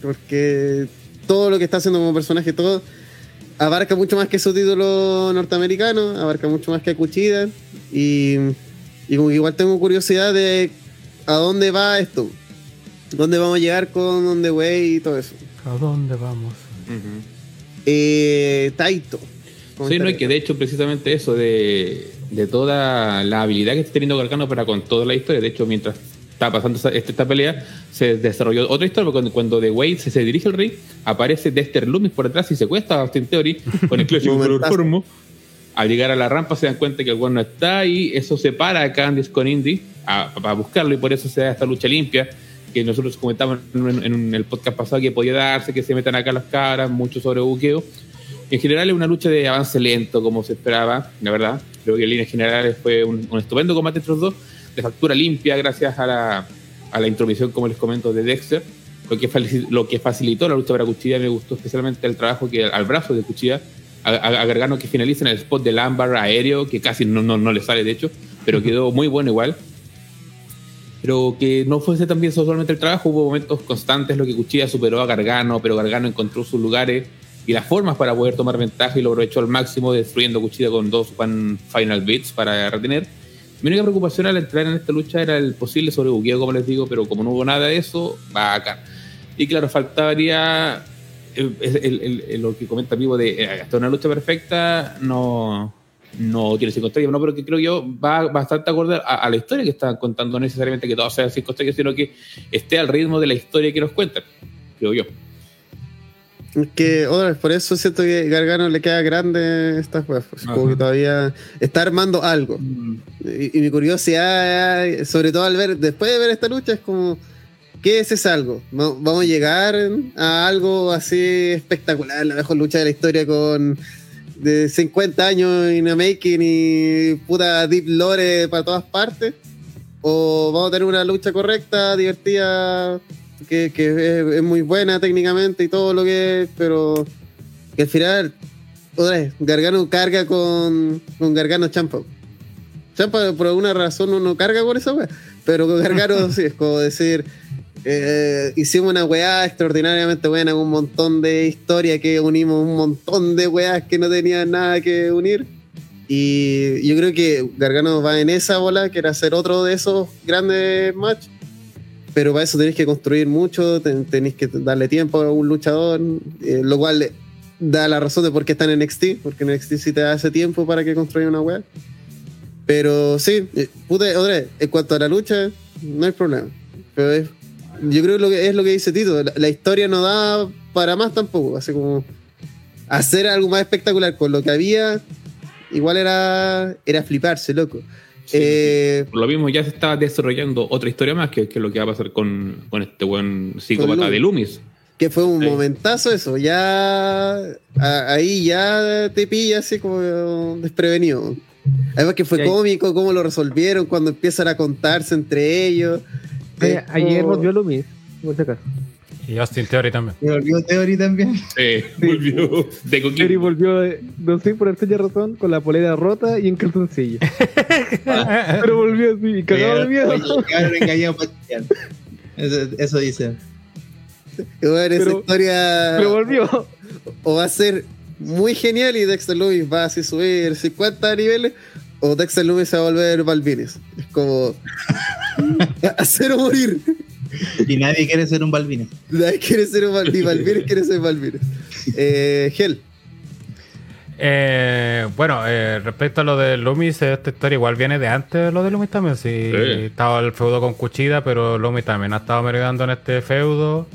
Porque todo lo que está haciendo como personaje, todo abarca mucho más que su título norteamericano, abarca mucho más que Cuchida. Y, y igual tengo curiosidad de a dónde va esto. ¿Dónde vamos a llegar con The Way y todo eso? ¿A dónde vamos? Eh, Taito. Sí, no, y que de hecho precisamente eso de, de toda la habilidad que está teniendo Gargano para con toda la historia, de hecho mientras estaba pasando esta, esta pelea, se desarrolló otra historia, porque cuando, cuando The Wade se, se dirige al ring, aparece Dexter Loomis por detrás y secuestra a Austin Theory con el clásico <laughs> cloroformo. Al llegar a la rampa se dan cuenta que el no está y eso separa a Candice con Indy a- para buscarlo y por eso se da esta lucha limpia que nosotros comentamos en, en- en el podcast pasado que podía darse, que se metan acá las caras, mucho sobre buqueo. En general es una lucha de avance lento, como se esperaba, la verdad. Creo que en líneas generales fue un, un estupendo combate entre los dos, de factura limpia, gracias a la, a la intromisión, como les comento, de Dexter. Lo que, lo que facilitó la lucha para Cuchilla me gustó especialmente el trabajo que al brazo de Cuchilla, a, a- a Gargano que finaliza en el spot del ámbar aéreo, que casi no, no, no le sale de hecho, pero quedó muy bueno igual pero que no fuese también solamente el trabajo, hubo momentos constantes lo que Cuchilla superó a Gargano, pero Gargano encontró sus lugares y las formas para poder tomar ventaja y lo aprovechó al máximo, destruyendo Cuchilla con dos One Final Beats para retener. Mi única preocupación al entrar en esta lucha era el posible sobrebuqueo, como les digo, pero como no hubo nada de eso, va acá. Y claro, faltaría el- lo que comenta Vivo de eh, hasta una lucha perfecta, no, no tiene cinco estrellas, no, pero que creo yo va bastante acorde a, a la historia que están contando, no necesariamente que todo sea cinco estrellas, sino que esté al ritmo de la historia que nos cuentan, creo yo. Que otra vez, por eso siento que Gargano le queda grande estas weas. pues, Como que todavía está armando algo. Y, y mi curiosidad, sobre todo al ver, después de ver esta lucha, es como, ¿qué es ese algo? Va- ¿Vamos a llegar a algo así espectacular? La mejor lucha de la historia con de 50 años en a making y puta deep lore para todas partes. O vamos a tener una lucha correcta, divertida, que, que es, es muy buena técnicamente y todo lo que es, pero que al final, otra vez, Gargano carga con, con Gargano Champa. Champa por alguna razón no, no carga con esa wea, pero con Gargano <laughs> sí, es como decir, eh, hicimos una weá extraordinariamente buena, un montón de historia que unimos, un montón de weas que no tenían nada que unir. Y yo creo que Gargano va en esa bola, que era hacer otro de esos grandes matches. Pero para eso tenéis que construir mucho, ten- tenéis que darle tiempo a un luchador, eh, lo cual da la razón de por qué está en NXT, porque en NXT sí te da ese tiempo para que construya una web. Pero sí, eh, puta, otra en cuanto a la lucha, no hay problema. Pero es- yo creo que, lo que es lo que dice Tito, la, la historia no da para más tampoco, así como hacer algo más espectacular con lo que había, igual era, era fliparse, loco. Sí, Eh, Por lo mismo ya se está desarrollando otra historia más, que, que es lo que va a pasar con, con este buen psicópata Loomis. de Loomis. Que fue un Sí. momentazo eso, ya a- ahí ya te pilla así como desprevenido. Además que fue cómico cómo lo resolvieron cuando empiezan a contarse entre ellos. Ayer como- volvió Loomis, por si acaso. Y Austin Theory también. Me volvió Theory también. <laughs> Sí, volvió de coquín. volvió, eh, no sé por extraña razón, con la polera rota y en calzoncillo. <laughs> Pero volvió así, cagado de miedo. Eso, eso dice. Y bueno, esa Pero- historia Pero volvió. o va a ser muy genial y Dexter Loomis va a así subir 50 niveles o Dexter Loomis se va a volver Balvines. Es como <laughs> hacer o morir. Y nadie quiere ser un Balvines. Nadie quiere ser un ni Balvines, quiere ser Balvines. Eh, Gel. Eh, bueno, eh, respecto a lo de Loomis, esta historia igual viene de antes de lo de Loomis también. Sí, Sí. estaba el feudo con Cuchida, pero Loomis también ha estado merodeando en este feudo.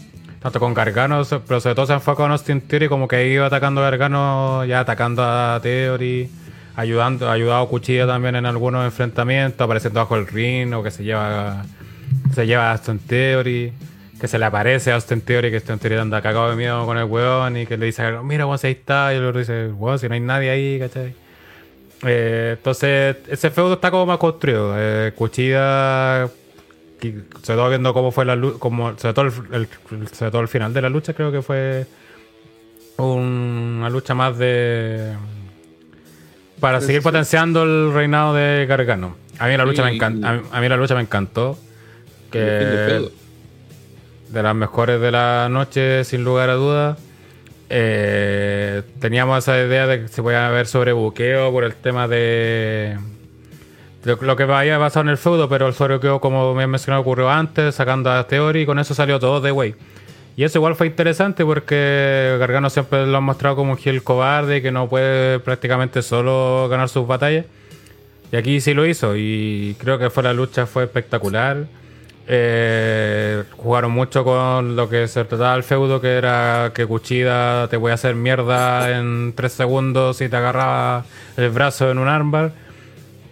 Tanto con Gargano, pero sobre todo se enfocó en Austin Theory, como que iba atacando a Gargano, ya atacando a Theory, ayudando, ayudado a Cuchida también en algunos enfrentamientos, apareciendo bajo el ring, o que se lleva, se lleva a Austin Theory, que se le aparece a Austin Theory, que Austin Theory anda cagado de miedo con el weón, y que le dice, mira, weón, si ahí está, y el otro dice, weón, si no hay nadie ahí, ¿cachai? Eh, entonces, ese feudo está como más construido. Eh, Cuchida, que- sobre todo viendo cómo fue la lucha, sobre, todo el, sobre todo el final de la lucha, creo que fue un- una lucha más de. Para seguir potenciando el reinado de Gargano. A mí la lucha me encanta. A mí, la lucha me encantó. Que de las mejores de la noche, sin lugar a dudas. Eh, teníamos esa idea de que se podía ver sobre buqueo por el tema de lo, lo que había pasado en el feudo, pero el sobrebuqueo, como me mencionado, ocurrió antes, sacando a Theory, y con eso salió todo de way. Y eso igual fue interesante porque Gargano siempre lo han mostrado como un heel cobarde que no puede prácticamente solo ganar sus batallas. Y aquí sí lo hizo y creo que fue la lucha fue espectacular. Eh, jugaron mucho con lo que se trataba del feudo, que era que Cuchida te voy a hacer mierda en tres segundos si te agarraba el brazo en un armbar.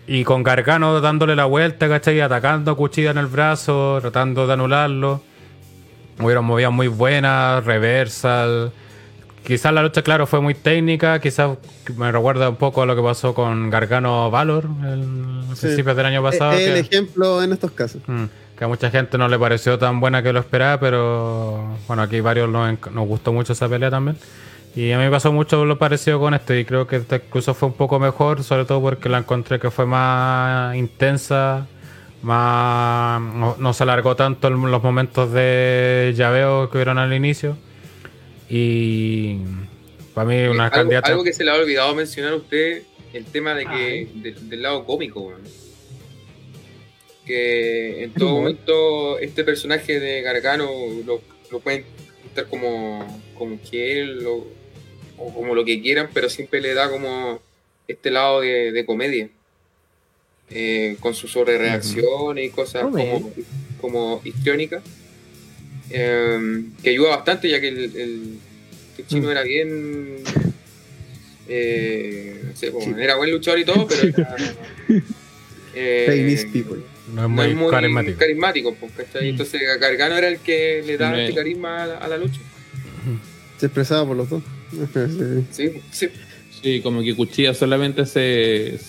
Y con Gargano dándole la vuelta, ¿cachai? Atacando a Cuchida en el brazo, tratando de anularlo. Hubieron movidas muy buenas, reversal. Quizás la lucha, claro, fue muy técnica. Quizás me recuerda un poco a lo que pasó con Gargano Valor en Sí. principios del año pasado. Es el que- ejemplo en estos casos. Mm, que a mucha gente no le pareció tan buena que lo esperaba, pero bueno, aquí varios nos gustó mucho esa pelea también. Y a mí me pasó mucho lo parecido con esto y creo que esta incluso fue un poco mejor, sobre todo porque la encontré que fue más intensa, más no, no se alargó tanto el- los momentos de llaveo que hubieron al inicio. Y para mí una algo, candidata... algo que se le ha olvidado mencionar a usted, el tema de que del, del lado cómico, weón. Que en todo momento este personaje de Gargano lo, lo pueden pintar como, como que él o, o como lo que quieran, pero siempre le da como este lado de, de comedia. Eh, con sus sobrereacciones y cosas como, como histriónicas. Eh, que ayuda bastante ya que el, el- el chino era bien eh, no sé, bueno, era buen luchador y todo pero <laughs> era, eh, no es no muy, es muy carismático. carismático, pues, ¿cachai? entonces Gargano era el que le daba este carisma a la, a la lucha Se expresaba por los dos. Sí. <laughs> sí, sí. Sí, como que Cuchilla solamente se,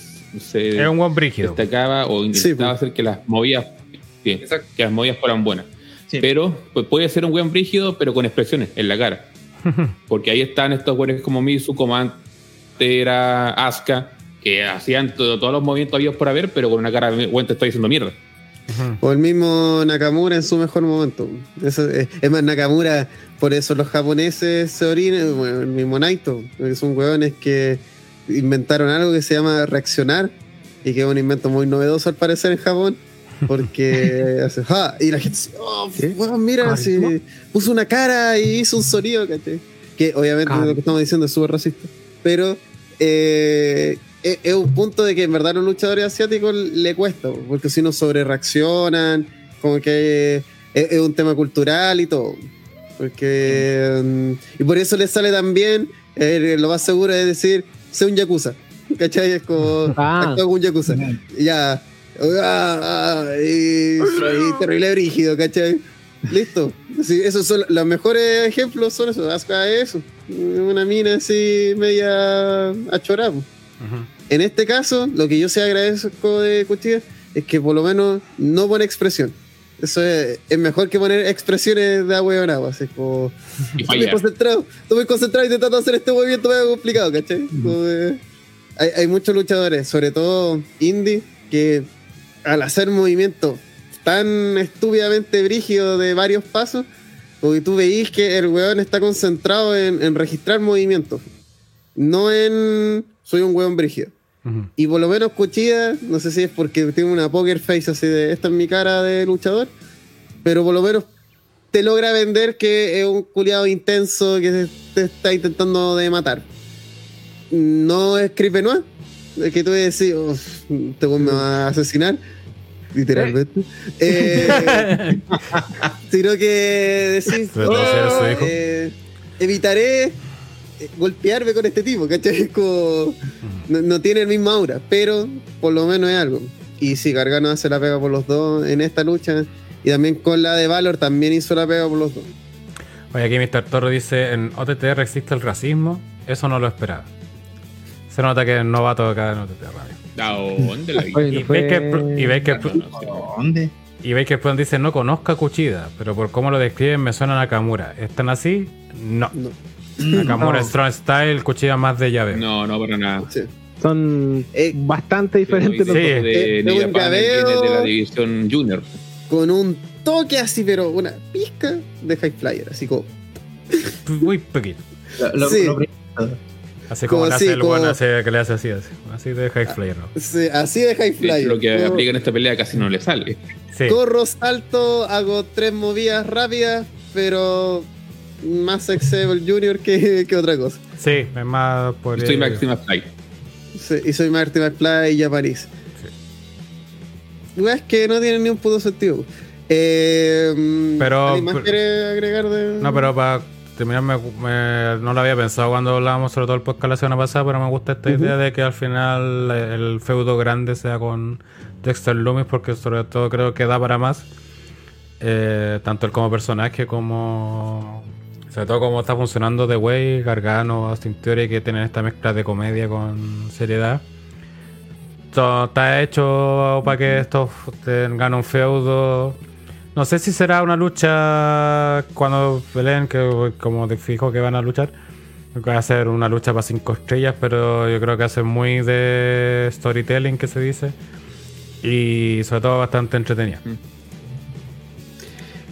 se Es un buen brígido. destacaba o intentaba pues. hacer que las movidas sí, que las movidas fueran buenas. Sí. Pero pues, puede ser un buen brígido, pero con expresiones en la cara. <laughs> Porque ahí están estos güeyes como Misu, como antes era Asuka, que hacían todo- todos los movimientos habidos por haber, pero con una cara de bueno, te estoy diciendo mierda. O el mismo Nakamura en su mejor momento. Eso, es, es más, Nakamura, por eso los japoneses se orinan, bueno, el mismo Naito, porque son hueones que inventaron algo que se llama reaccionar y que es un invento muy novedoso al parecer en Japón. Porque <laughs> hace ¡ja! y la gente dice, oh, weón, mira, puso una cara y hizo un sonido, ¿cachai? Que obviamente Carisma. lo que estamos diciendo es súper racista. Pero eh, es, es un punto de que en verdad a los luchadores asiáticos le cuesta, porque si no sobre reaccionan, como que es, es un tema cultural y todo. Porque. mm, y por eso les sale tan bien, eh, lo más seguro es decir, sé un yakuza. ¿Cachai? Es como. Ah. actúa como un yakuza. Y ya. ah, ah, y soy terrible brígido, ¿cachai? Listo. Sí, esos son los mejores ejemplos, son esos. Asuka es eso. Una mina así media achorada. Ujú. En este caso, lo que yo sí agradezco de Cuchilla es que por lo menos no pone expresión. Eso es, es mejor que poner expresiones de agua en agua. Así como. Y Estoy muy concentrado, estoy muy concentrado intentando hacer este movimiento medio complicado, ¿cachai? Como de- hay, hay muchos luchadores, sobre todo indie, que al hacer movimientos tan estúpidamente brígidos de varios pasos, porque tú veís que el weón está concentrado en, en registrar movimientos, no en soy un weón brígido. Y por lo menos Cuchilla, no sé si es porque tiene una poker face así de esta es mi cara de luchador, pero por lo menos te logra vender que es un culiado intenso que te está intentando de matar. No es Creep Benoit, es que tú decís, "Oh, este weón me va a asesinar, literalmente. Eh, <laughs> sino que decís, "Oh, hijo". eh, evitaré golpearme con este tipo, ¿cachai? Es como no, no tiene el mismo aura, pero por lo menos es algo. Y si Gargano hace la pega por los dos en esta lucha, y también con la de Valor también hizo la pega por los dos. Oye, aquí Mr. Toro dice, en OTTR existe el racismo, eso no lo esperaba. Se nota que es novato acá en OTTR Radio. ¿A dónde la vi? <laughs> Y no No, no, sí, no. ¿Dónde? y veis que Sprung dice, no conozco a Kuchida, pero por cómo lo describen me suena a Nakamura. ¿Están así? No. No. Nakamura No. es Strong Style, Kuchida más de llave. No, no, para nada. Sí. Son Eh, bastante diferentes los Sí. dos. de Eh, un llaveo. viene de la división junior. Con un toque así, pero una pizca de High Flyer, así como. Muy pequeño. Lo, Sí. lo primero. Así como Como hace el como- one hace, que le hace así, así. Así de high flyer, ¿no? sí, así de High De Flyer. lo que Como aplica en esta pelea casi no le sale. Sí. Corro, salto, hago tres movidas rápidas, pero más Sexable Junior que, que otra cosa. Sí, es más por Estoy Maxima Fly. Sí, y soy Marty McFly y ya París. Weas que no tienen ni un puto sentido. Eh, Pero- ¿Alguien más quiere agregar de.? No, pero para terminar, me- me- no lo había pensado cuando hablábamos sobre todo el podcast la semana pasada, pero me gusta esta idea de que al final el feudo grande sea con Dexter Loomis, porque sobre todo creo que da para más. Eh, tanto él como personaje, como. Sobre todo como está funcionando The Way, Gargano, Austin Theory, que tienen esta mezcla de comedia con seriedad. Todo está hecho para que estos tengan un feudo. No sé si será una lucha cuando peleen, que como te fijo que van a luchar. Va a ser una lucha para cinco estrellas, pero yo creo que hace muy de storytelling que se dice. Y sobre todo bastante entretenida.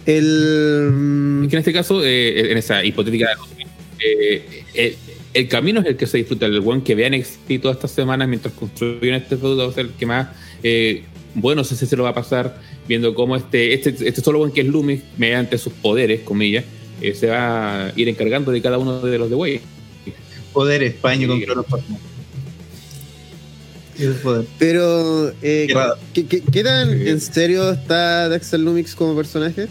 El. Es que en este caso, eh, en esa hipotética, eh, el, el camino es el que se disfruta. El buen que vean todas estas semanas mientras construyen este feudo va a ser el que más eh, bueno, sé si se lo va a pasar viendo cómo este, este, este solo buen que es Loomis, mediante sus poderes, comillas, eh, se va a ir encargando de cada uno de los de Way. Poder España contra los. Pero. eh, Qué. ¿qué, qué, tan Sí. en serio está Dexter Lumix como personaje?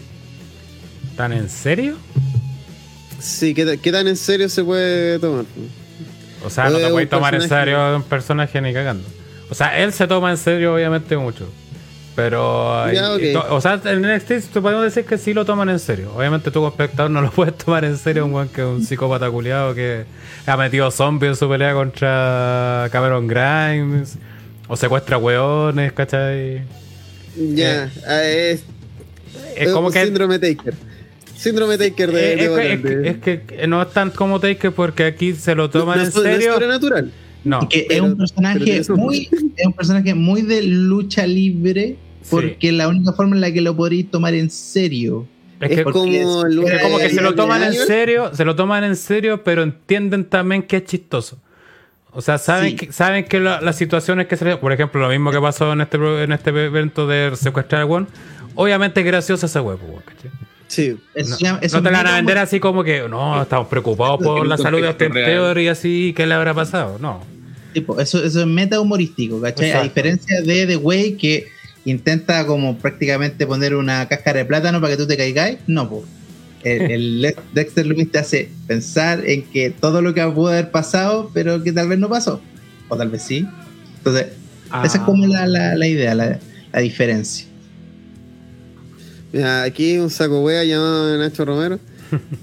¿Tan en serio? Sí, ¿qué, ta- qué tan en serio se puede tomar? O sea, no te un puedes tomar en serio un personaje ni cagando. O sea, él se toma en serio, obviamente, mucho. Pero. Ya, y- y ok. to- o sea, en NXT podemos decir que sí lo toman en serio. Obviamente, tú como espectador no lo <laughs> puedes tomar en serio. Un weón que es un psicópata culiado que ha metido zombies en su pelea contra Cameron Grimes. O secuestra weones, ¿cachai? Ya, ah, es, Es como un que. Síndrome Taker. Síndrome Taker de. es, de es que- es que- es que no es tan como Taker porque aquí se lo toman No- en no- no es serio. sobrenatural. No. que es un personaje eso- muy <laughs> es un personaje muy de lucha libre porque la única forma en la que lo podréis tomar en serio Es Es que como es- como que se lo toman en serio, se lo toman en serio, pero entienden también que es chistoso. O sea, saben Sí. que, saben que la- las situaciones que se le- Por ejemplo, lo mismo que pasó en este, en este evento de secuestrar a One. Obviamente es gracioso ese huevo, ¿cachai? Sí. Eso No, eso te la van a vender así como que, no, estamos preocupados por la salud de real. Theory y así, ¿qué le habrá pasado? No. tipo, eso, eso es meta humorístico, ¿cachai? A diferencia de The Way que intenta como prácticamente poner una cáscara de plátano para que tú te caigas, no, pues. El, <laughs> Dexter Lumis te hace pensar en que todo lo que pudo haber pasado, pero que tal vez no pasó. O tal vez sí. Entonces, esa es como la, la, la idea, la, la diferencia. Mira, aquí un saco wea llamado Nacho Romero.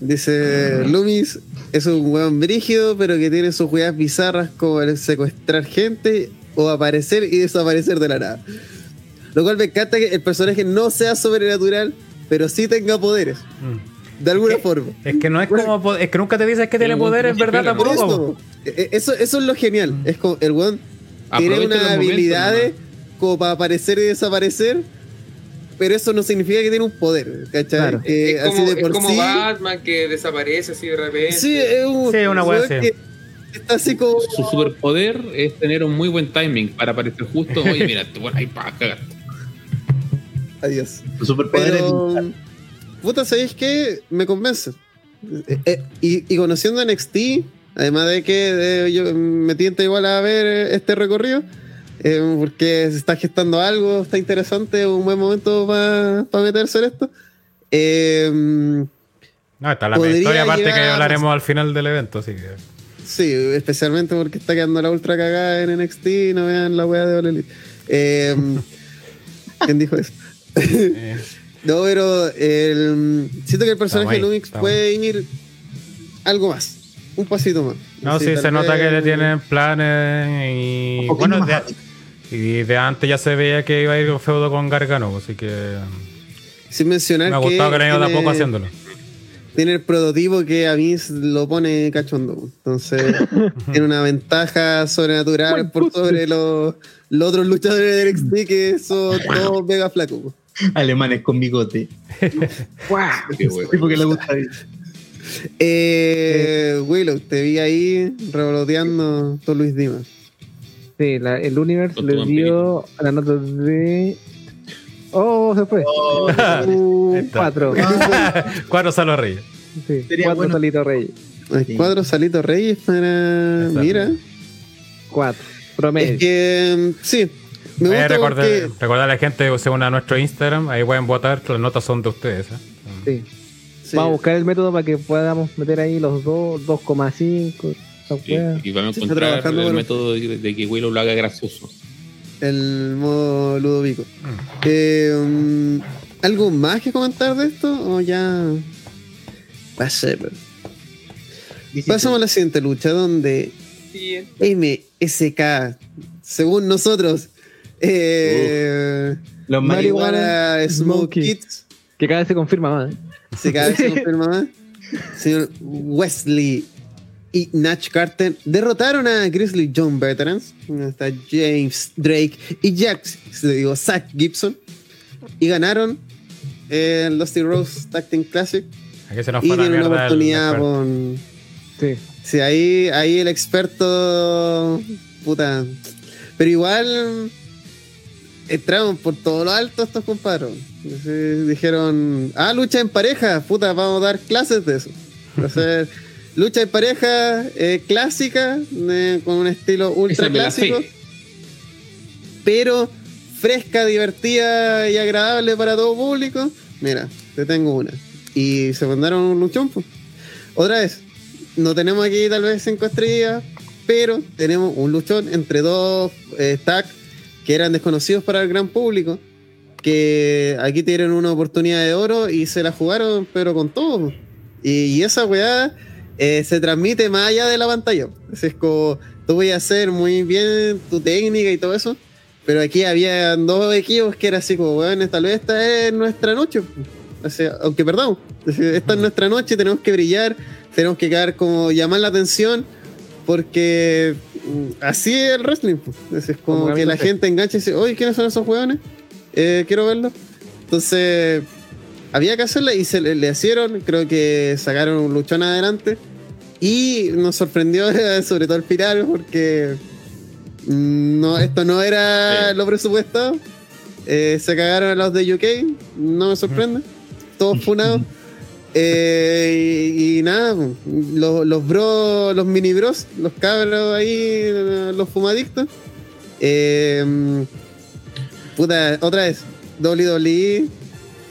Dice, <laughs> Lumis es un weón brígido, pero que tiene sus weas bizarras como el secuestrar gente o aparecer y desaparecer de la nada. Lo cual me encanta que el personaje no sea sobrenatural, pero sí tenga poderes. Mm. De alguna forma. Es que no es como. Es que nunca te dices que tiene poderes, no ¿verdad? Tampoco. eso, eh, eso, eso es lo genial. Es como el weón tiene unas momentos habilidades como para aparecer y desaparecer, pero eso no significa que tiene un poder. ¿Cachai? Claro. Que es como, así de es por como sí. Batman que desaparece así de repente. Sí, es un, Sí, una wea que está así como. Su superpoder es tener un muy buen timing para aparecer justo. Oye, <laughs> mira, tú bueno, ahí para cagar. Adiós. Su superpoder Pero. es Puta, ¿sabéis qué? Me convence. Eh, eh, y, y conociendo NXT, además de que eh, yo me tienta igual a ver eh, este recorrido, eh, porque se está gestando algo, está interesante, un buen momento para meterse en esto. Eh, No, está la historia aparte que llegar a- hablaremos al final del evento, así que. sí, especialmente porque está quedando la ultra cagada en NXT, no vean la wea de Elite. Eh, <laughs> ¿Quién dijo eso? eh, No, pero el, siento que el personaje de Lumix puede ir algo más, un pasito más. No, sí, tal se nota que le tienen planes y. Bueno, más de. Y de antes ya se veía que iba a ir un feudo con Gargano, así que. Sin mencionar Me ha gustado que le haya ido de a tiene- poco haciéndolo. Tiene el prototipo que a mí lo pone cachondo. Entonces, <laughs> tiene una ventaja sobrenatural por sobre los, los otros luchadores de NXT que son <laughs> todos mega flacos. alemanes con bigote. <laughs> ¡Guau! Qué bueno. Tipo que le gusta. Eh, Willow, te vi ahí revoloteando tu Luis Dimas. Sí, la- el Universe Con tu le dio la nota de. Oh, se fue. <laughs> Uh, está. <laughs> cuatro. Cuatro salos reyes. Sí, Sería cuatro bueno. Salitos Reyes. Sí. cuatro salitos reyes para. Mira. Cuatro. Promedio. Es que mm, sí. Me Voy a gusta recordar, porque recordar a la gente que se une a nuestro Instagram, ahí pueden votar, que las notas son de ustedes. ¿eh? Sí. sí. Vamos a buscar el método para que podamos meter ahí los dos, 2,5. Y vamos Sí, a encontrar trabajando el método de, de que Willow lo haga gracioso. el modo Ludovico. Eh, mm, ¿Algo más que comentar de esto? ¿O ya.? Va a ser. Pasamos a la siguiente lucha donde. MSK, según nosotros, eh, Los Marihuana Marihuana Smoke. Kids, Que cada vez se confirma más. ¿eh? se cada vez se <laughs> confirma más, señor Wesley y Natch Carter derrotaron a Grizzly John Veterans, hasta James Drake y Jack, se digo, Zach Gibson, y ganaron el Dusty Rose Tag Team Classic Aquí se nos y fue la tienen una oportunidad el- con Sí. Sí, ahí, ahí el experto. Puta. Pero igual. Entraron por todo lo alto estos compadres. Entonces, dijeron. Ah, lucha en pareja. Puta, vamos a dar clases de eso. Entonces, <laughs> lucha en pareja eh, clásica. eh, con un estilo ultra Esa clásico. Pero fresca, divertida y agradable para todo público. Mira, te tengo una. Y se mandaron un luchón. pues. Otra vez, no tenemos aquí tal vez cinco estrellas, pero tenemos un luchón entre dos eh, tags que eran desconocidos para el gran público, que aquí tienen una oportunidad de oro y se la jugaron, pero con todo. Y, y esa weá eh, se transmite más allá de la pantalla. Es, como, tú voy a hacer muy bien tu técnica y todo eso, pero aquí había dos equipos que era así como, weón, tal vez esta es nuestra noche. O sea, aunque perdamos, <laughs> esta es nuestra noche, tenemos que brillar, tenemos que quedar como llamar la atención, porque mm, así es el wrestling. Es, como Como que la gente engancha y dice, oye, ¿quiénes son esos hueones? Eh, quiero verlos. Entonces, había que hacerla y se le, le hicieron, creo que sacaron un luchón adelante. Y nos sorprendió, <laughs> sobre todo el final, porque mm, no, esto no era Sí. lo presupuestado. Eh, se cagaron a los de UK, no me sorprende. Todos funados. Eh, y, y nada, los, los bros, los mini bros, los cabros ahí, los fumadictos. Eh, puta, otra vez, WWE,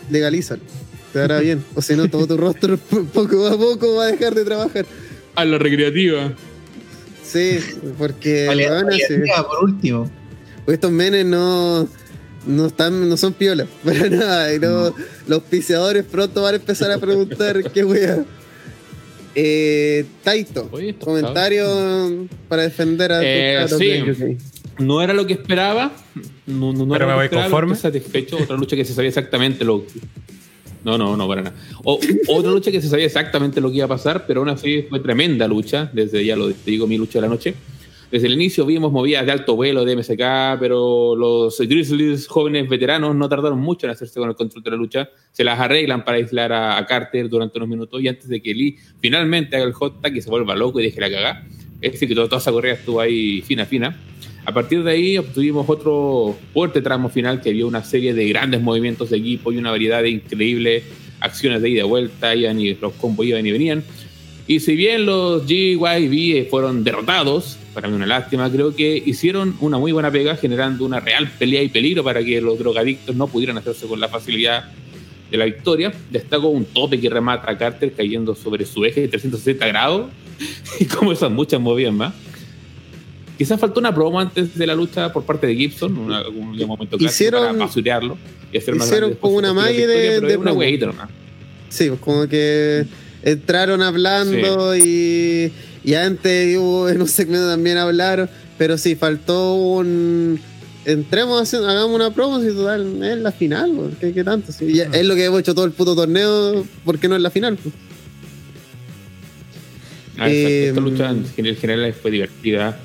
legalízalo. <laughs> Te hará bien. O si no, todo tu rostro <laughs> poco a poco va a dejar de trabajar. A la recreativa. Sí, porque Vale, vale, así- por último. pues estos menes no, no están, no son piolas, <laughs> para nada. Y no- los piseadores pronto van a empezar a preguntar <laughs> qué wea. Eh, Taito, Oye, comentario para defender a Eh, tus sí. No era lo que esperaba. No, no, no Pero era me voy conforme. satisfecho. Otra lucha que se sabía exactamente lo No, no, no, para nada. Otra lucha que se sabía exactamente lo que iba a pasar, pero aún así fue tremenda lucha. Desde ya lo digo, mi lucha de la noche. Desde el inicio vimos movidas de alto vuelo de MSK, pero los Grizzlies jóvenes veteranos no tardaron mucho en hacerse con el control de la lucha. Se las arreglan para aislar a, a Carter durante unos minutos y antes de que Lee finalmente haga el hot tag y se vuelva loco y deje la cagada. Es decir, que toda, toda esa correa estuvo ahí fina, fina. A partir de ahí obtuvimos otro fuerte tramo final que vio una serie de grandes movimientos de equipo y una variedad de increíbles acciones de ida y vuelta, iban y los combos iban y venían. Y si bien los GYB fueron derrotados, para mí una lástima, creo que hicieron una muy buena pega generando una real pelea y peligro para que los drogadictos no pudieran hacerse con la facilidad de la victoria. Destaco un tope que remata a Carter cayendo sobre su eje de 360 grados <laughs> y como esas muchas movidas más. Quizás faltó una promo antes de la lucha por parte de Gibson, una- un momento clásico Hicieron- para basurearlo y hacer una hicieron como una después magia la victoria, de- de es una nomás. Sí, pues como que entraron hablando y, y antes hubo <laughs> en un segmento también hablaron, pero sí, faltó un... Entremos, haciendo- hagamos una promo, si total, es la final, pues, ¿qué, qué tanto? Sí, ya- es lo que hemos hecho todo el puto torneo, ¿por qué no es la final? pues? Ah, exacto. Esta Eh, lucha en general fue divertida,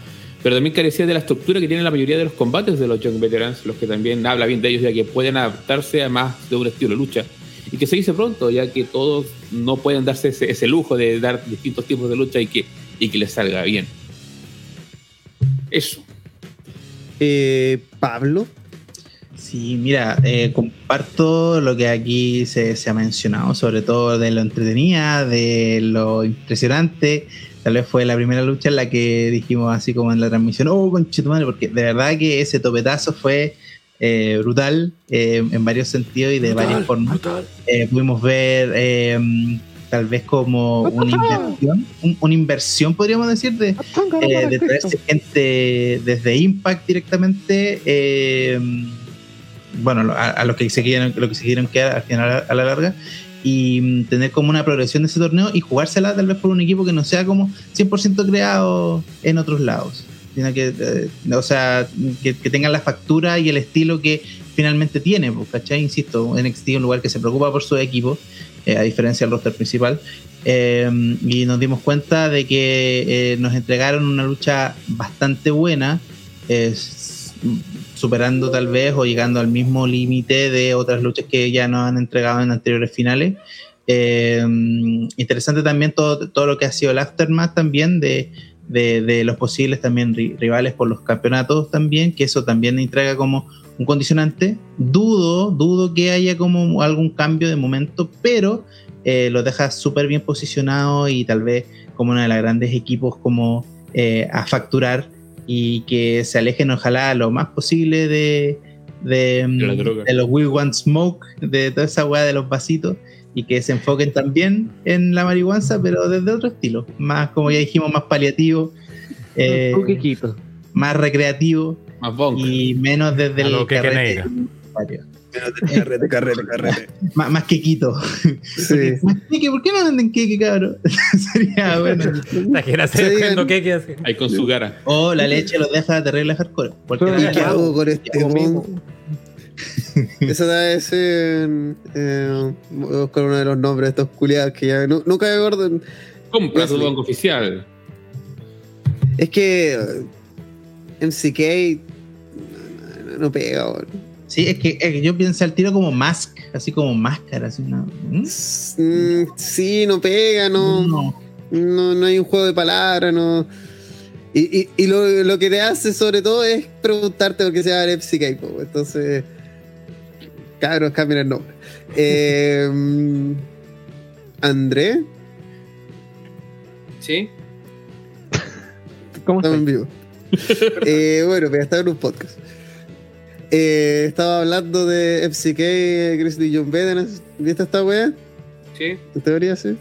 pero también carecía de la estructura que tienen la mayoría de los combates de los Young Veterans, los que también habla bien de ellos, ya que pueden adaptarse a más de un estilo de lucha. Y que se dice pronto, ya que todos no pueden darse ese, ese lujo de dar distintos tipos de lucha y que, y que les salga bien. Eso. Eh, Pablo, Sí, mira, eh, comparto lo que aquí se, se ha mencionado, sobre todo de lo entretenida, de lo impresionante. Tal vez fue la primera lucha en la que dijimos así como en la transmisión, oh, conchetumare, porque de verdad que ese topetazo fue eh, brutal eh, en varios sentidos y de varias formas. Eh, pudimos ver eh, tal vez como una inversión, un- una inversión podríamos decir de, eh, de traerse gente desde Impact directamente, eh, bueno, a, a los que se quieren, lo que se quieren quedar al final a la larga, y mm, tener como una progresión de ese torneo y jugársela tal vez por un equipo que no sea como 100% creado en otros lados, sino que, eh, o sea, que, que tengan la factura y el estilo que finalmente tiene, pues, ¿cachai? Insisto, NXT es un lugar que se preocupa por su equipo, eh, a diferencia del roster principal. Eh, y nos dimos cuenta de que eh, nos entregaron una lucha bastante buena, superando tal vez o llegando al mismo límite de otras luchas que ya nos han entregado en anteriores finales. Eh, interesante también todo, todo lo que ha sido el aftermath también de, de, los posibles también ri- rivales por los campeonatos también, que eso también entrega como un condicionante. Dudo, dudo que haya como algún cambio de momento, pero eh, lo deja súper bien posicionado y tal vez como uno de los grandes equipos como eh, a facturar y que se alejen ojalá lo más posible de, de, mm, de los Will Want Smoke, de toda esa weá de los vasitos y que se enfoquen también en la marihuana, pero desde otro estilo, más como ya dijimos, más paliativo, eh, Un poquito. más recreativo Más bonk. y menos desde A el lo que carrete negra. universitario. Carrete, <laughs> carrete, carrete. más, más quequito. Sí. <laughs> Más queque, ¿por qué no venden queque, cabrón? <laughs> Sería bueno. Qué así. Ahí con su cara. O la leche los deja terrible hardcore. Porque Pero ¿Y qué hago con este mon? Eso debe ser eh, con uno de los nombres de estos culiados que ya nu- nunca me acuerdo. Compra tu banco oficial. Es que eh, MCK no, no- no pega, weón. Sí, es que, es que yo pienso al tiro como mask, así como máscara, así una. ¿Mm? Mm, sí, no pega, no, No. no, no hay un juego de palabras, no. Y, y, y lo, lo que te hace sobre todo es preguntarte por qué se llama MCK, po, entonces. Cabros, cambien el nombre. <laughs> Eh, André, ¿Sí? ¿Cómo estamos en estás? vivo. <laughs> Eh, bueno, pero estaba en un podcast. Eh, estaba hablando de FCK, Grizzly John Veterans. ¿Viste esta weá? ¿Sí? ¿En teoría sí?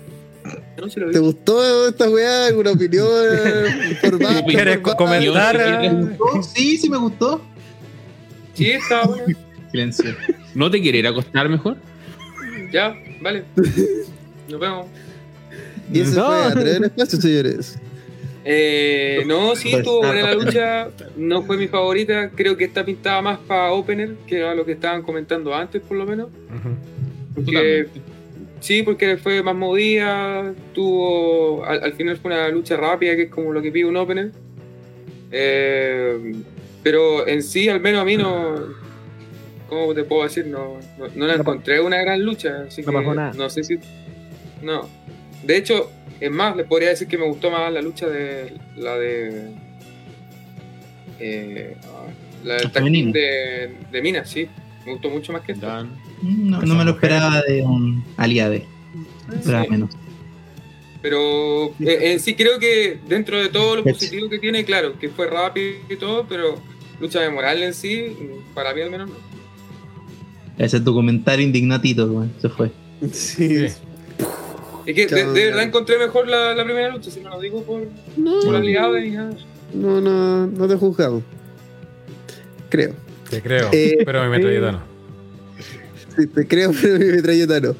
No se lo vi. ¿Te gustó esta weá? ¿Alguna opinión? <laughs> Formal, ¿Quieres comentar? Sí, sí me gustó. Sí, estaba bueno. Silencio. ¿No te quiere ir a acostar mejor? Ya, vale. Nos vemos. Y eso No. fue a través espacio, señores. Eh, no, sí, Pues, estuvo buena la ah, lucha. No fue mi favorita. Creo que está pintada más para opener, que era lo que estaban comentando antes, por lo menos. Porque, sí, porque fue más movida. Tuvo. Al, al final fue una lucha rápida, que es como lo que pide un opener. Eh, pero en sí, al menos a mí no. ¿Cómo te puedo decir? No, no, no la encontré una gran lucha. Así no que pasó nada. no sé si. No. De hecho, es más, les podría decir que me gustó más la lucha de la de. Eh, la del tag de, de Minas, sí. Me gustó mucho más que esta. No, no me lo esperaba de un aliade. Sí. menos. Pero eh, en sí creo que dentro de todo lo positivo que tiene, claro, que fue rápido y todo, pero lucha de moral en sí, para mí al menos no. Ese es tu comentario indignatito, weón. Se fue. Sí. Sí. Es que de, ya. verdad encontré mejor la, la primera lucha, si no lo digo por, No, por aliado y nada. no, no, no te juzgamos. Creo. Te creo, Eh, pero mi metralleta no. Sí, te creo, <laughs> pero mi metralleta no.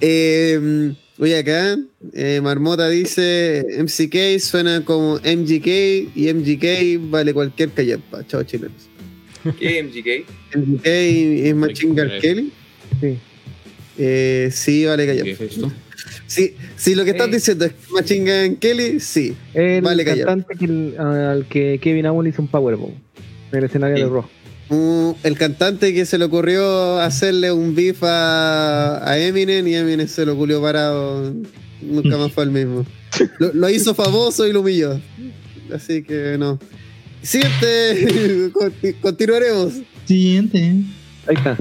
Eh, oye, acá, eh, Marmota dice: MCK suena como MGK y MGK vale cualquier callampa. Chao, chilenos. ¿Qué MGK? MGK es Machine Gun. Kelly. Sí. Eh, sí, vale ¿Qué callampa. es esto? Sí, si lo que estás Eh. diciendo es Machine Gun Kelly, sí. El Vale, cantante que el- al que Kevin Owens hizo un powerbomb en el escenario Sí. de Raw. Uh, el cantante que se le ocurrió hacerle un beef a, a Eminem y Eminem se lo culió parado. Nunca más fue el mismo. Lo, lo hizo famoso y lo humilló. Así que no. Siguiente, <laughs> Conti- continuaremos. Siguiente. Ahí está.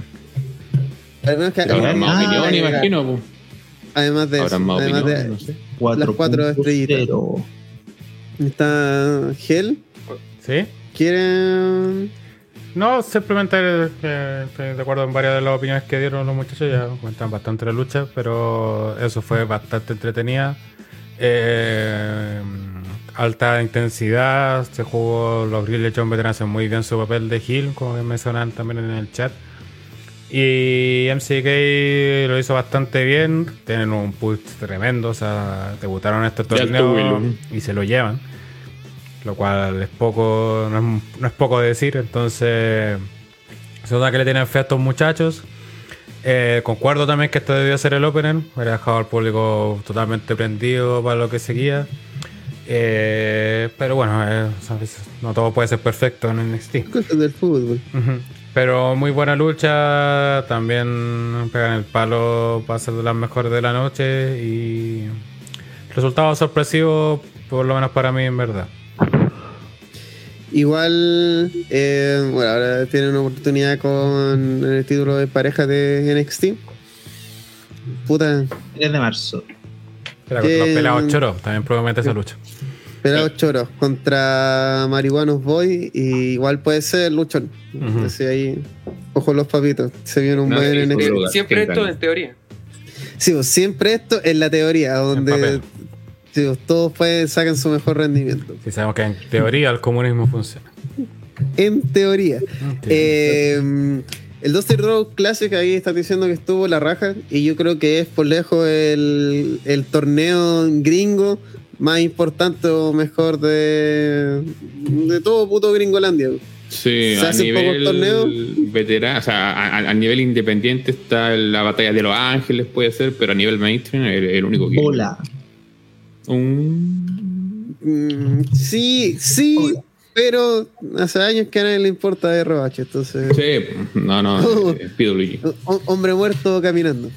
Además, que- opinión, ya. imagino. Además de eso, más además opinión, de- no sé. Cuatro, estrellitas. cero. está Gel. ¿Sí? ¿Quieren? No, simplemente eh, estoy de acuerdo en varias de las opiniones que dieron los muchachos, ya cuentan bastante la lucha, pero eso fue bastante entretenida. Eh, alta intensidad, se jugó, los Grill John Veteran hacen muy bien su papel de heel, como que mencionaban también en el chat. Y MCK lo hizo bastante bien, tienen un push tremendo, o sea, debutaron en este torneo y se lo llevan lo cual es poco, no es, no es poco decir, entonces se nota que le tienen fe a estos muchachos. Eh, concuerdo también que esto debió ser el opener, hubiera dejado al público totalmente prendido para lo que seguía. Eh, pero bueno, eh, sabes, no todo puede ser perfecto en NXT. Cosas del fútbol. Ujú. Pero muy buena lucha, también pegan el palo para ser de las mejores de la noche y resultado sorpresivo, por lo menos para mí en verdad. Igual, eh, bueno, ahora tienen una oportunidad con el título de pareja de NXT. Puta, 3 de marzo. Era contra los Eh, pelados choros, también promete esa lucha. Pelados choros contra Marihuanos Boy. Y igual puede ser Luchón. Ujú. Entonces ahí, ojo los papitos. Se viene un No, buen sí, NXT. sí. Sie- Siempre esto en teoría. Sí, pues, siempre esto en la teoría, donde sí, pues, todos pueden, sacan su mejor rendimiento. Si sabemos que en teoría el comunismo funciona. En teoría. Eh, el Dusty Road Classic ahí está diciendo que estuvo la raja y yo creo que es por lejos el, el torneo gringo más importante o mejor de, de todo puto Gringolandia. Sí, ¿Se a hace poco nivel torneo? veterano, o sea, a, a- nivel independiente está la batalla de los ángeles, puede ser, pero a nivel mainstream el, el único que. Bola. Un. Mm, sí, sí, Hola. pero hace años que a nadie le importa de ROH, entonces. Sí, no, no, <laughs> eh, pido Luigi. ho- Hombre muerto caminando.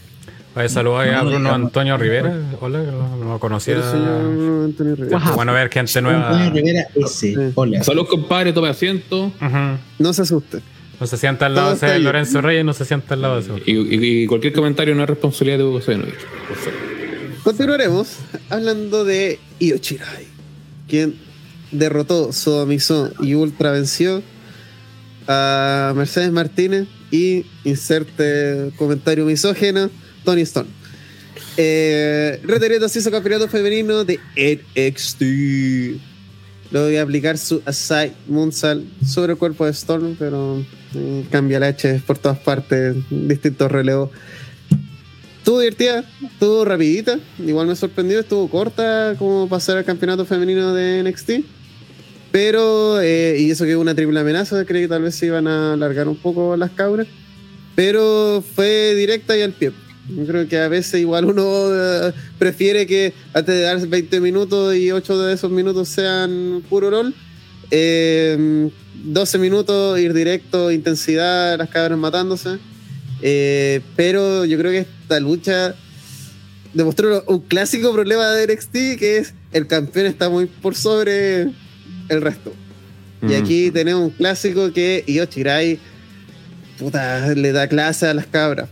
Oye, saludos a No, Bruno. Antonio Rivera. Hola, no, conocía. El señor Antonio Rivera. Bueno ver gente nueva. Antonio Rivera. Sí. Hola. Saludos, compadre, tome asiento. No se asuste. No se sienta al lado de. Lorenzo Reyes, no se sienta al lado de ese. Y, y- y cualquier comentario no es responsabilidad de Hugo favor. Continuaremos hablando de Io Shirai, quien derrotó, sodomizó y ultra venció a Mercedes Martínez y inserte comentario misógeno, Tony Stone. Eh, Reteriendo se hizo campeonato femenino de NXT. Luego voy a aplicar su Aside Moonsault sobre el cuerpo de Storm, pero eh, cambia la H por todas partes, distintos relevos. Estuvo divertida, estuvo rapidita, igual me sorprendió, estuvo corta como pasar al campeonato femenino de NXT. Pero, eh, y eso que una triple amenaza, creí que tal vez se iban a alargar un poco las cabras. Pero fue directa y al pie. Yo creo que a veces igual uno eh, prefiere que antes de dar 20 minutos y 8 de esos minutos sean puro rol, eh, 12 minutos ir directo, intensidad, las cabras matándose. Eh, pero yo creo que esta lucha demostró un clásico problema de NXT que es el campeón está muy por sobre el resto. Y Mm. aquí tenemos un clásico que Io Shirai puta, le da clase a las cabras,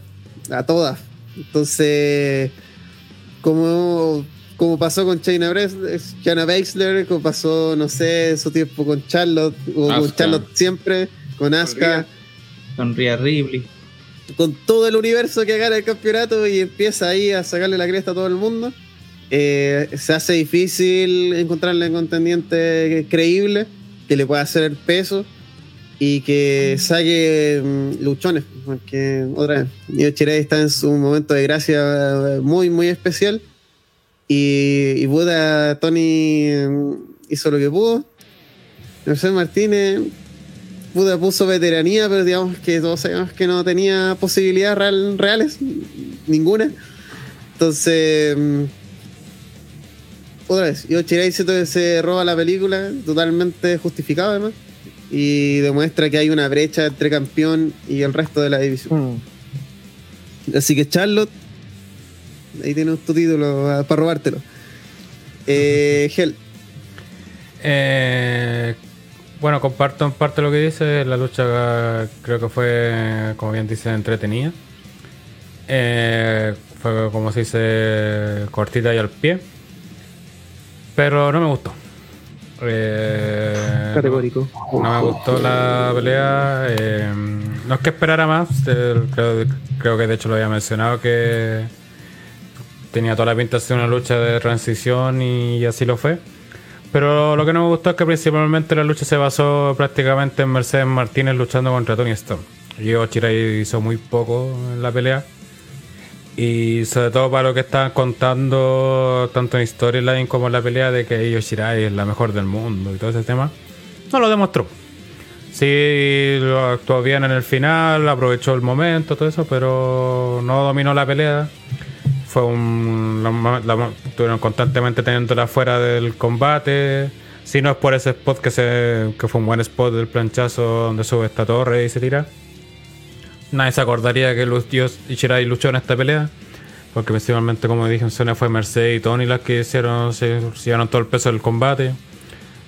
a todas. Entonces, como, como pasó con Bres- Shayna Baszler, como pasó, no sé, su tiempo con Charlotte, o con Asuka. Charlotte siempre, con Asuka, Con Rhea Ripley. con todo el universo que gana el campeonato y empieza ahí a sacarle la cresta a todo el mundo. eh, se hace difícil encontrarle un contendiente creíble que le pueda hacer el peso y que saque mm, luchones. Porque otra vez, Io Shirai está en su momento de gracia eh, muy, muy especial. Y, y puta, Tony mm, hizo lo que pudo. Mercedes Martínez puta, puso veteranía, pero digamos que todos sabemos que no tenía posibilidades real- reales, ninguna. Entonces, mm, otra vez, Io Shirai siento que se roba la película, totalmente justificado además, y demuestra que hay una brecha entre campeón y el resto de la división. Mm. Así que Charlotte, ahí tienes tu título ah, para robártelo. Eh, Hell, Eh, bueno, comparto en parte lo que dice. La lucha eh, creo que fue, como bien dice, entretenida. Eh, fue, como se dice, cortita y al pie. Pero no me gustó. Eh, Categórico. No, no me gustó la pelea. eh, no es que esperara más. eh, creo, creo que de hecho lo había mencionado que tenía toda la pinta de ser una lucha de transición y así lo fue. Pero lo que no me gustó es que principalmente la lucha se basó prácticamente en Mercedes Martínez luchando contra Tony Storm. Yo Chirai hizo muy poco en la pelea. Y sobre todo para lo que estaban contando tanto en Storyline como en la pelea de que Io Shirai es la mejor del mundo y todo ese tema. No lo demostró. Sí, lo actuó bien en el final, aprovechó el momento, todo eso, pero no dominó la pelea. Fue un. La, la- estuvieron constantemente teniéndola fuera del combate. Si no es por ese spot que se que fue un buen spot del planchazo donde sube esta torre y se tira. Nadie se acordaría que Lu- Io Shirai luchó en esta pelea. Porque principalmente, como dije en Sony, fue Mercedes y Tony las que hicieron, se, se llevaron todo el peso del combate.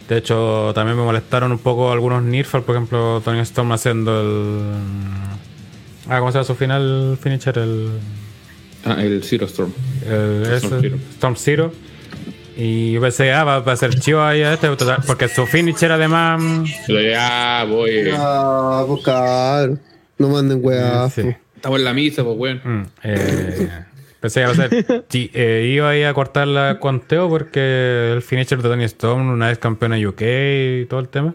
De hecho, también me molestaron un poco algunos Nirfal, por ejemplo, Tony Storm haciendo el. Ah, ¿cómo se llama su final finisher? El. Ah, el Zero Storm. el Storm ese, Zero. Storm Zero. Y yo pensé, ah, va, va a ser chivo ahí a este, porque su finisher además. Pero ya voy. ah, pues cabrón, no manden weá. sí. Estamos en la misa, pues, weón. Mm, eh, <laughs> pensé que iba a ser. eh, iba a cortar la conteo porque el finisher de Tony Storm, una vez campeona UK y todo el tema.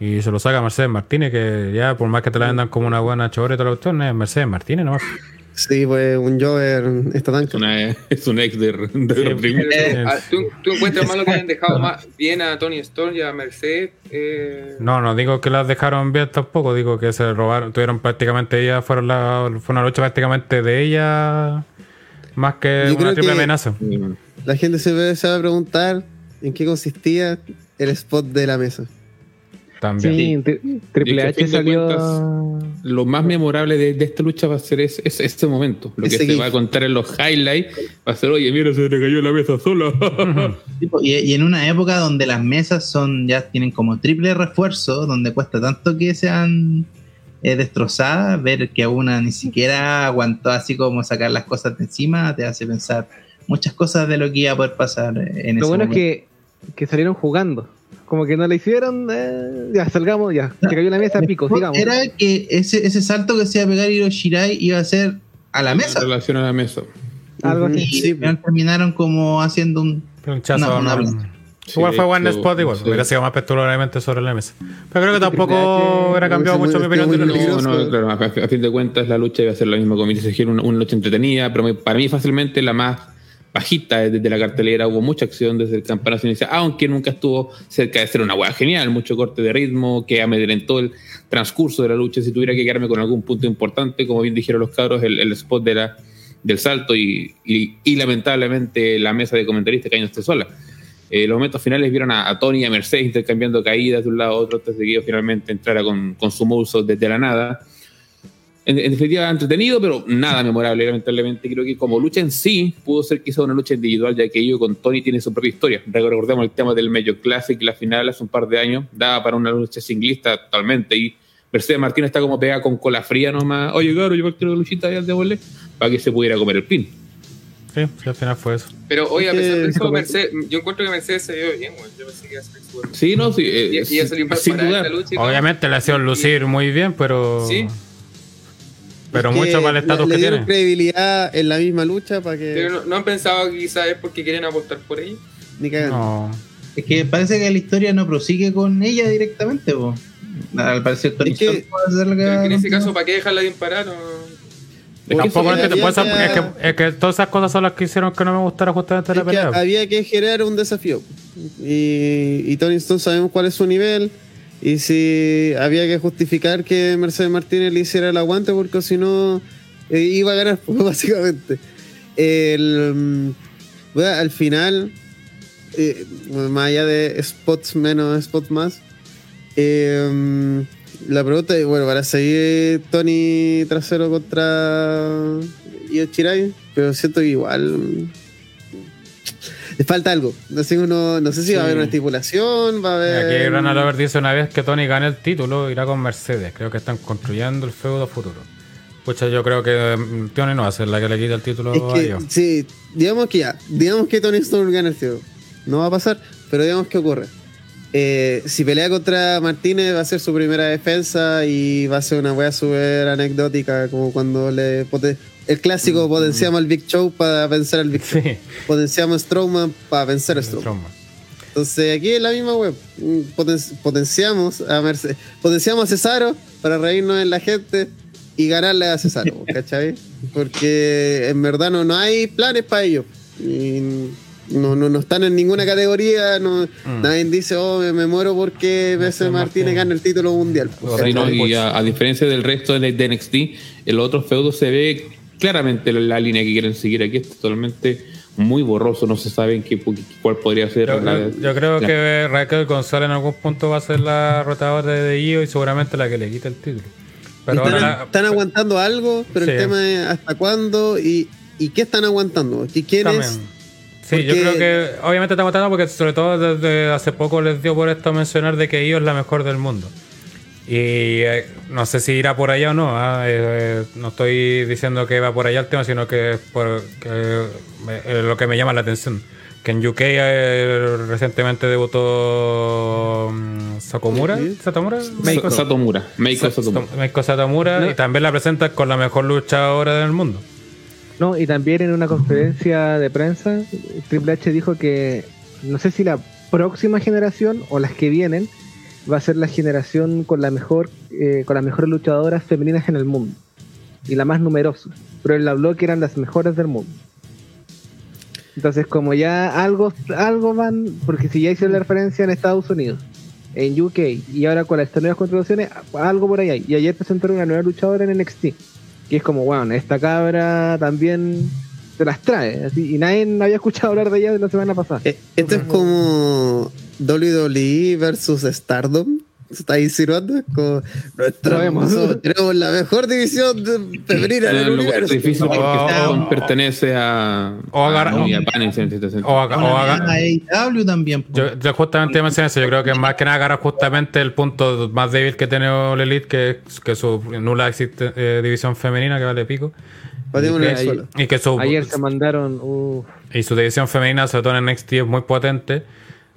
Y se lo saca Mercedes Martínez, que ya por más que te la vendan como una buena chore y toda la cuestión, es Mercedes Martínez nomás. Sí, pues un Jover esta Es, tanca. una- es un ex de, de Sí. Ring. Eh, ah, ¿tú, tú encuentras malo que hayan dejado más bien a Tony Storm y a Mercedes? Eh, No, no digo que las dejaron bien tampoco, digo que se robaron, tuvieron prácticamente ella, fueron la, fue una lucha prácticamente de ella, más que Yo una triple que- amenaza. La gente se va, se va a preguntar en qué consistía el spot de la mesa. También. Sí, tri- Triple H salió. cuentas, Lo más memorable de, de esta lucha va a ser ese, ese- este momento. Lo que Ese se gif. va a contar en los highlights va a ser, oye, mira, se le cayó la mesa sola. <laughs> Y, y en una época donde las mesas son ya tienen como triple refuerzo, donde cuesta tanto que sean eh, destrozadas, ver que una ni siquiera aguantó así como sacar las cosas de encima, te hace pensar muchas cosas de lo que iba a poder pasar en Lo ese bueno es que, que salieron jugando. Como que no le hicieron. eh, ya, salgamos, ya. Se cayó la mesa, pico, sigamos. Era que ese, ese salto que se iba a pegar Hiroshirai iba a ser a la mesa. En relación a la mesa. Algo así. Y Sí, terminaron como haciendo un Planchazo, No, no, una no, Igual Sí, fue One Spot igual, sí. hubiera sido más espectacularmente sobre la mesa. Pero creo que Sí, tampoco hubiera cambiado mucho mi opinión de la. No, no, claro, a, fin de cuentas la lucha iba a ser la misma como dice una, una lucha entretenida, pero para mí fácilmente la más bajita desde la cartelera, hubo mucha acción desde el campanazo inicial, aunque nunca estuvo cerca de ser una hueá genial, mucho corte de ritmo que amedrentó el transcurso de la lucha, si tuviera que quedarme con algún punto importante, como bien dijeron los cabros, el, spot de la, del salto y, y- lamentablemente la mesa de comentaristas cayéndose sola. Eh, los momentos finales vieron a, Tony y a Mercedes intercambiando caídas de un lado a otro de que finalmente entrara con, con su moveset desde la nada. En, en definitiva, entretenido, pero nada memorable, lamentablemente. Creo que como lucha en sí, pudo ser quizá una lucha individual, ya que ellos con Tony tiene su propia historia. Recordemos el tema del Major Classic, la final hace un par de años, daba para una lucha singlista totalmente. Y Mercedes Martínez está como pegada con cola fría nomás. Oye, claro, yo quiero luchita de volé para que se pudiera comer el pin. Sí, al final fue eso. Pero oye, a pesar de eso, Mercedes, yo encuentro que Mercedes se vio bien, güey. Yo pensé que iba a ser. Sí, no, sí. eh, Y, y iba a salir más sin parada duda. esta lucha. Obviamente le hicieron lucir muy bien, pero. Sí. Pero Es que mucho para el estatus le que tiene. credibilidad en la misma lucha para que Pero no, no han pensado que quizás es porque quieren apostar por ella. ni cagando. No. Es que parece que la historia no prosigue con ella directamente, po. Al parecer Tony Es que- la que que en ese caso, ¿para qué dejarla bien parada? No? Es que Tampoco entiendo, había por eso- que- es, que, es que todas esas cosas son las que hicieron que no me gustara justamente Es la que pelea. había que generar un desafío. Y, y Tony Stone sabemos cuál es su nivel. Y si había que justificar que Mercedes Martínez le hiciera el aguante, porque si no eh, iba a ganar, <laughs> básicamente. Mm, al final, eh, más allá de spots menos, spots más, eh, mm, la pregunta es: bueno, para seguir Tony trasero contra Io Shirai, pero siento que igual. Le falta algo. No sé, uno, no sé si va a haber una estipulación, va a haber. Aquí Rana Lover dice una vez que Tony gane el título, irá con Mercedes. Creo que están construyendo el feudo futuro. Pucha, yo creo que mm, Tony no va a ser la que le quita el título Es a ellos. sí, digamos que ya, digamos que Tony Storm gana el título. No va a pasar, pero digamos que ocurre. Eh, si pelea contra Martínez va a ser su primera defensa y va a ser una wea súper anecdótica, como cuando le el clásico potenciamos al Big Show para vencer al Big Show. Sí, Potenciamos a Strowman para vencer a Strowman. Entonces aquí es la misma web. Mm, Poten- potenciamos a Mercedes, potenciamos a Cesaro para reírnos en la gente y ganarle a Cesaro, <laughs> ¿cachai? Porque en verdad no, no hay planes para ellos. Y no, no, no están en ninguna categoría. No, Mm. Nadie dice, oh, me, me muero porque Mercedes Martínez Martínez. gana el título mundial. Sí, no, y a, a diferencia del resto de, de NXT, en los otros feudos se ve claramente la, la línea que quieren seguir. Aquí es totalmente muy borroso, no se sabe en qué, cuál podría ser Yo, la- yo- yo creo la- que Raquel González en algún punto va a ser la rotadora de, de Io y seguramente la que le quita el título. Pero están, ahora están aguantando algo, pero Sí. el tema es hasta cuándo y, y qué están aguantando. ¿Y quién También. es? Sí, yo creo que obviamente estamos tratando porque sobre todo desde hace poco les dio por esto mencionar de que Io es la mejor del mundo. Y eh, no sé si irá por allá o no. ah, eh, eh, no estoy diciendo que va por allá el tema, sino que es por que, eh, lo que me llama la atención. Que en UK eh, recientemente debutó mm. ¿Satomura? Sa- Satomura, Meiko Satomura. Meiko Satomura No. y también la presentan con la mejor luchadora del mundo. No, y también en una conferencia de prensa, Triple H dijo que no sé si la próxima generación o las que vienen va a ser la generación con la mejor, eh, con las mejores luchadoras femeninas en el mundo y la más numerosa. Pero él habló que eran las mejores del mundo. Entonces, como ya algo, algo van, porque si ya hicieron la referencia en Estados Unidos, en UK y ahora con las nuevas contribuciones, algo por ahí hay. Y ayer presentaron una nueva luchadora en NXT que es como, bueno, esta cabra también se las trae. así, y nadie había escuchado hablar de ella de la semana pasada. Eh, Esto es como WWE versus Stardom. ¿Se está insinuando? Como nuestra- somos- tenemos la mejor división de- femenina del universo. difícil porque Oh. Stardom pertenece a, O agarra- a New Japan en ese sentido. O, o gana AEW también. Yo, yo justamente mencioné eso, yo creo que más que nada agarra justamente el punto más débil que tiene All Elite, que es que su nula existe, eh, división femenina que vale pico. Pateémonos Y que-. Y su, Ayer se mandaron. uh, y su división femenina, sobre todo en NXT, es muy potente.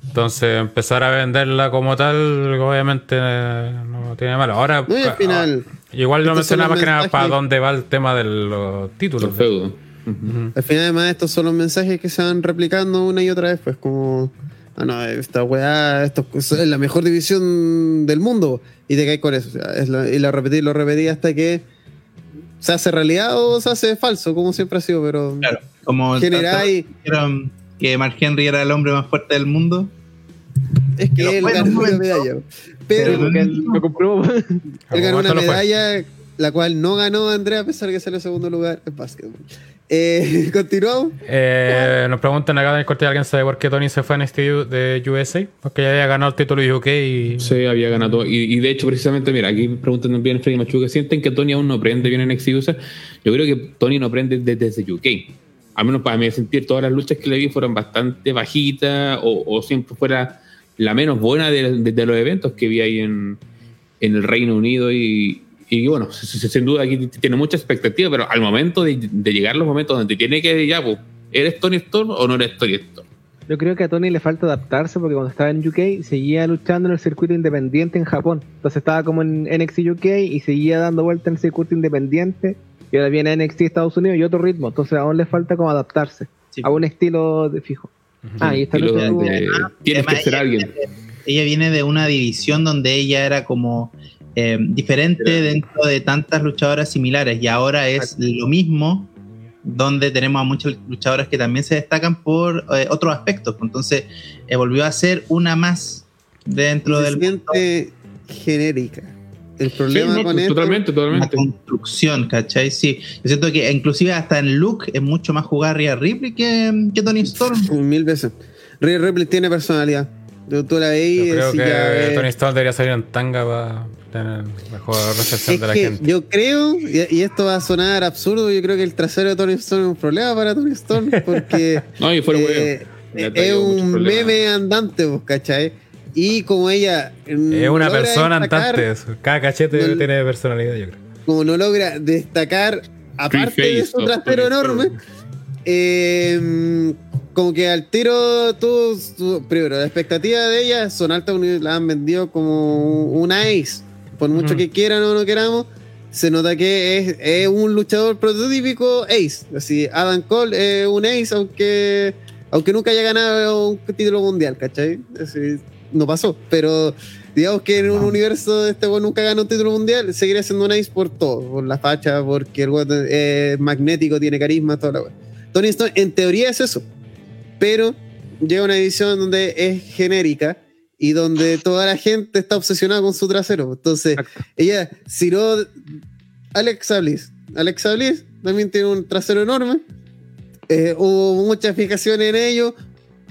Entonces, empezar a venderla como tal, obviamente eh, no tiene malo. Ahora, No, y al final, ah, igual lo mencionaba más que nada para dónde va el tema de los títulos. Los feudos. Ujú. Al final, además, estos son los mensajes que se van replicando una y otra vez, pues como ah, no, esta weá, esto es la mejor división del mundo, y te caes con eso. o sea, es lo- y lo repetí, lo repetí hasta que se hace realidad o se hace falso, como siempre ha sido, pero Claro, como generáis, que Mark Henry era el hombre más fuerte del mundo. es que él ganó una medalla. Pero él lo compró. <laughs> él ganó una medalla, la cual no ganó Andrea, a pesar de que salió en segundo lugar en básquetbol. Eh, <laughs> Continuamos. Eh, nos preguntan acá en el corte alguien sabe por qué Tony se fue a NXT de USA. Porque ya había ganado el título de UK y. Sí, había ganado. Y, y de hecho, precisamente, mira, aquí preguntan también Freddy Machuca, ¿sienten que Tony aún no aprende bien en NXT USA? Yo creo que Tony no aprende desde, desde UK. Al menos para mí sentir todas las luchas que le vi fueron bastante bajitas o, o siempre fuera la menos buena de, los eventos que vi ahí en, en el Reino Unido y, bueno, sin duda aquí tiene mucha expectativa, pero al momento de, de llegar los momentos donde tiene que ya, pues, ¿eres Tony Storm o no eres Tony Storm? Yo creo que a Tony le falta adaptarse porque cuando estaba en UK seguía luchando en el circuito independiente en Japón. Entonces estaba como en NXT UK y seguía dando vuelta en el circuito independiente. Y ahora viene a NXT Estados Unidos y otro ritmo. Entonces aún le falta como adaptarse Sí. a un estilo de fijo. Ah, y lo lucha de- tuvo- de- tienes que ser ella- alguien. Ella viene de una división donde ella era como eh, diferente dentro de tantas luchadoras similares y ahora es lo mismo donde tenemos a muchas luchadoras que también se destacan por eh, otros aspectos. Entonces eh, volvió a ser una más dentro se del siente genérica. El problema no, con esto Totalmente, la construcción, ¿cachai? Sí, yo siento que inclusive hasta en look es mucho más jugar Rhea Ripley que, que Tony Storm. Mil veces. Rhea Ripley tiene personalidad. Tú, tú la veis Yo creo que ya, eh, Tony Storm debería salir en tanga para tener mejor recepción es de la que gente. yo creo, y, y esto va a sonar absurdo, yo creo que el trasero de Tony Storm es un problema para Tony Storm porque <laughs> No, y fuera eh, es un meme andante, pues, ¿cachai? Y como ella... mm, Es una logra persona destacar- andante. Cada cachete No- tiene personalidad, yo creo. como no logra destacar, aparte de su Storm. enorme, eh, como que al tiro tú, primero, la expectativa de ella son altas, la han vendido como una ace, por mucho Ujú. que quieran o no queramos, se nota que es, es un luchador prototípico ace, así, Adam Cole es un ace, aunque, aunque nunca haya ganado un título mundial, ¿cachai? Así, no pasó, pero digamos que en un universo de este weón nunca ganó un título mundial, seguiría siendo un ace por todo, por la facha, porque el weón es magnético, tiene carisma, toda la weá. Tony Storm en teoría es eso, pero llega una edición donde es genérica y donde toda la gente está obsesionada con su trasero. Entonces, Exacto. ella, si no, Alexa Bliss. Alexa Bliss también tiene un trasero enorme. Eh, hubo muchas fijaciones en ello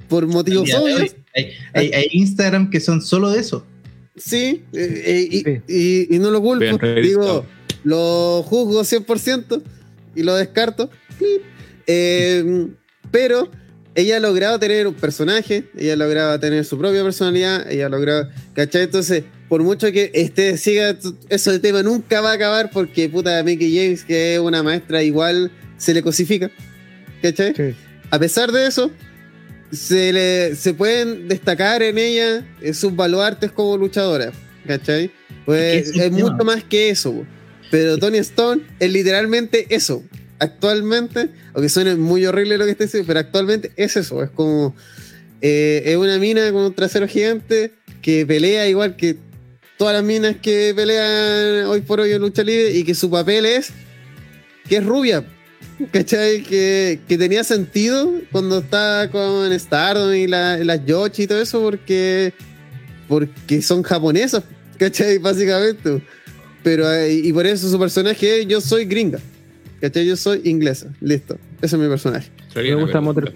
por motivos de obvios. Hay, hay- hay Instagram que son solo de eso. Sí, eh, eh, y, Sí. y- y no lo culpo. Digo, lo juzgo 100% y lo descarto. Eh, pero ella ha logrado tener un personaje, ella ha logrado tener su propia personalidad, ella ha logrado, ¿cachai? Entonces, por mucho que este siga, eso el tema nunca va a acabar porque puta Mickey James, que es una maestra, igual se le cosifica, ¿cachai? Sí. A pesar de eso, se, le, se pueden destacar en ella eh, sus baluartes como luchadora, ¿cachai? Pues Es que mucho más que eso, po. pero Tony Stone es literalmente eso. Actualmente, aunque suene muy horrible lo que estoy diciendo, pero actualmente es eso, es como eh, es una mina con un trasero gigante que pelea igual que todas las minas que pelean hoy por hoy en lucha libre y que su papel es que es rubia, ¿Cachai? Que, que tenía sentido cuando estaba con Stardom y la- las Yoshi y todo eso, porque, porque son japonesas, ¿cachai? <laughs> Básicamente. Pero, eh, y por eso su personaje es: Yo soy gringa, ¿cachai? Yo soy inglesa, listo. Ese es mi personaje. Me gusta. Motor.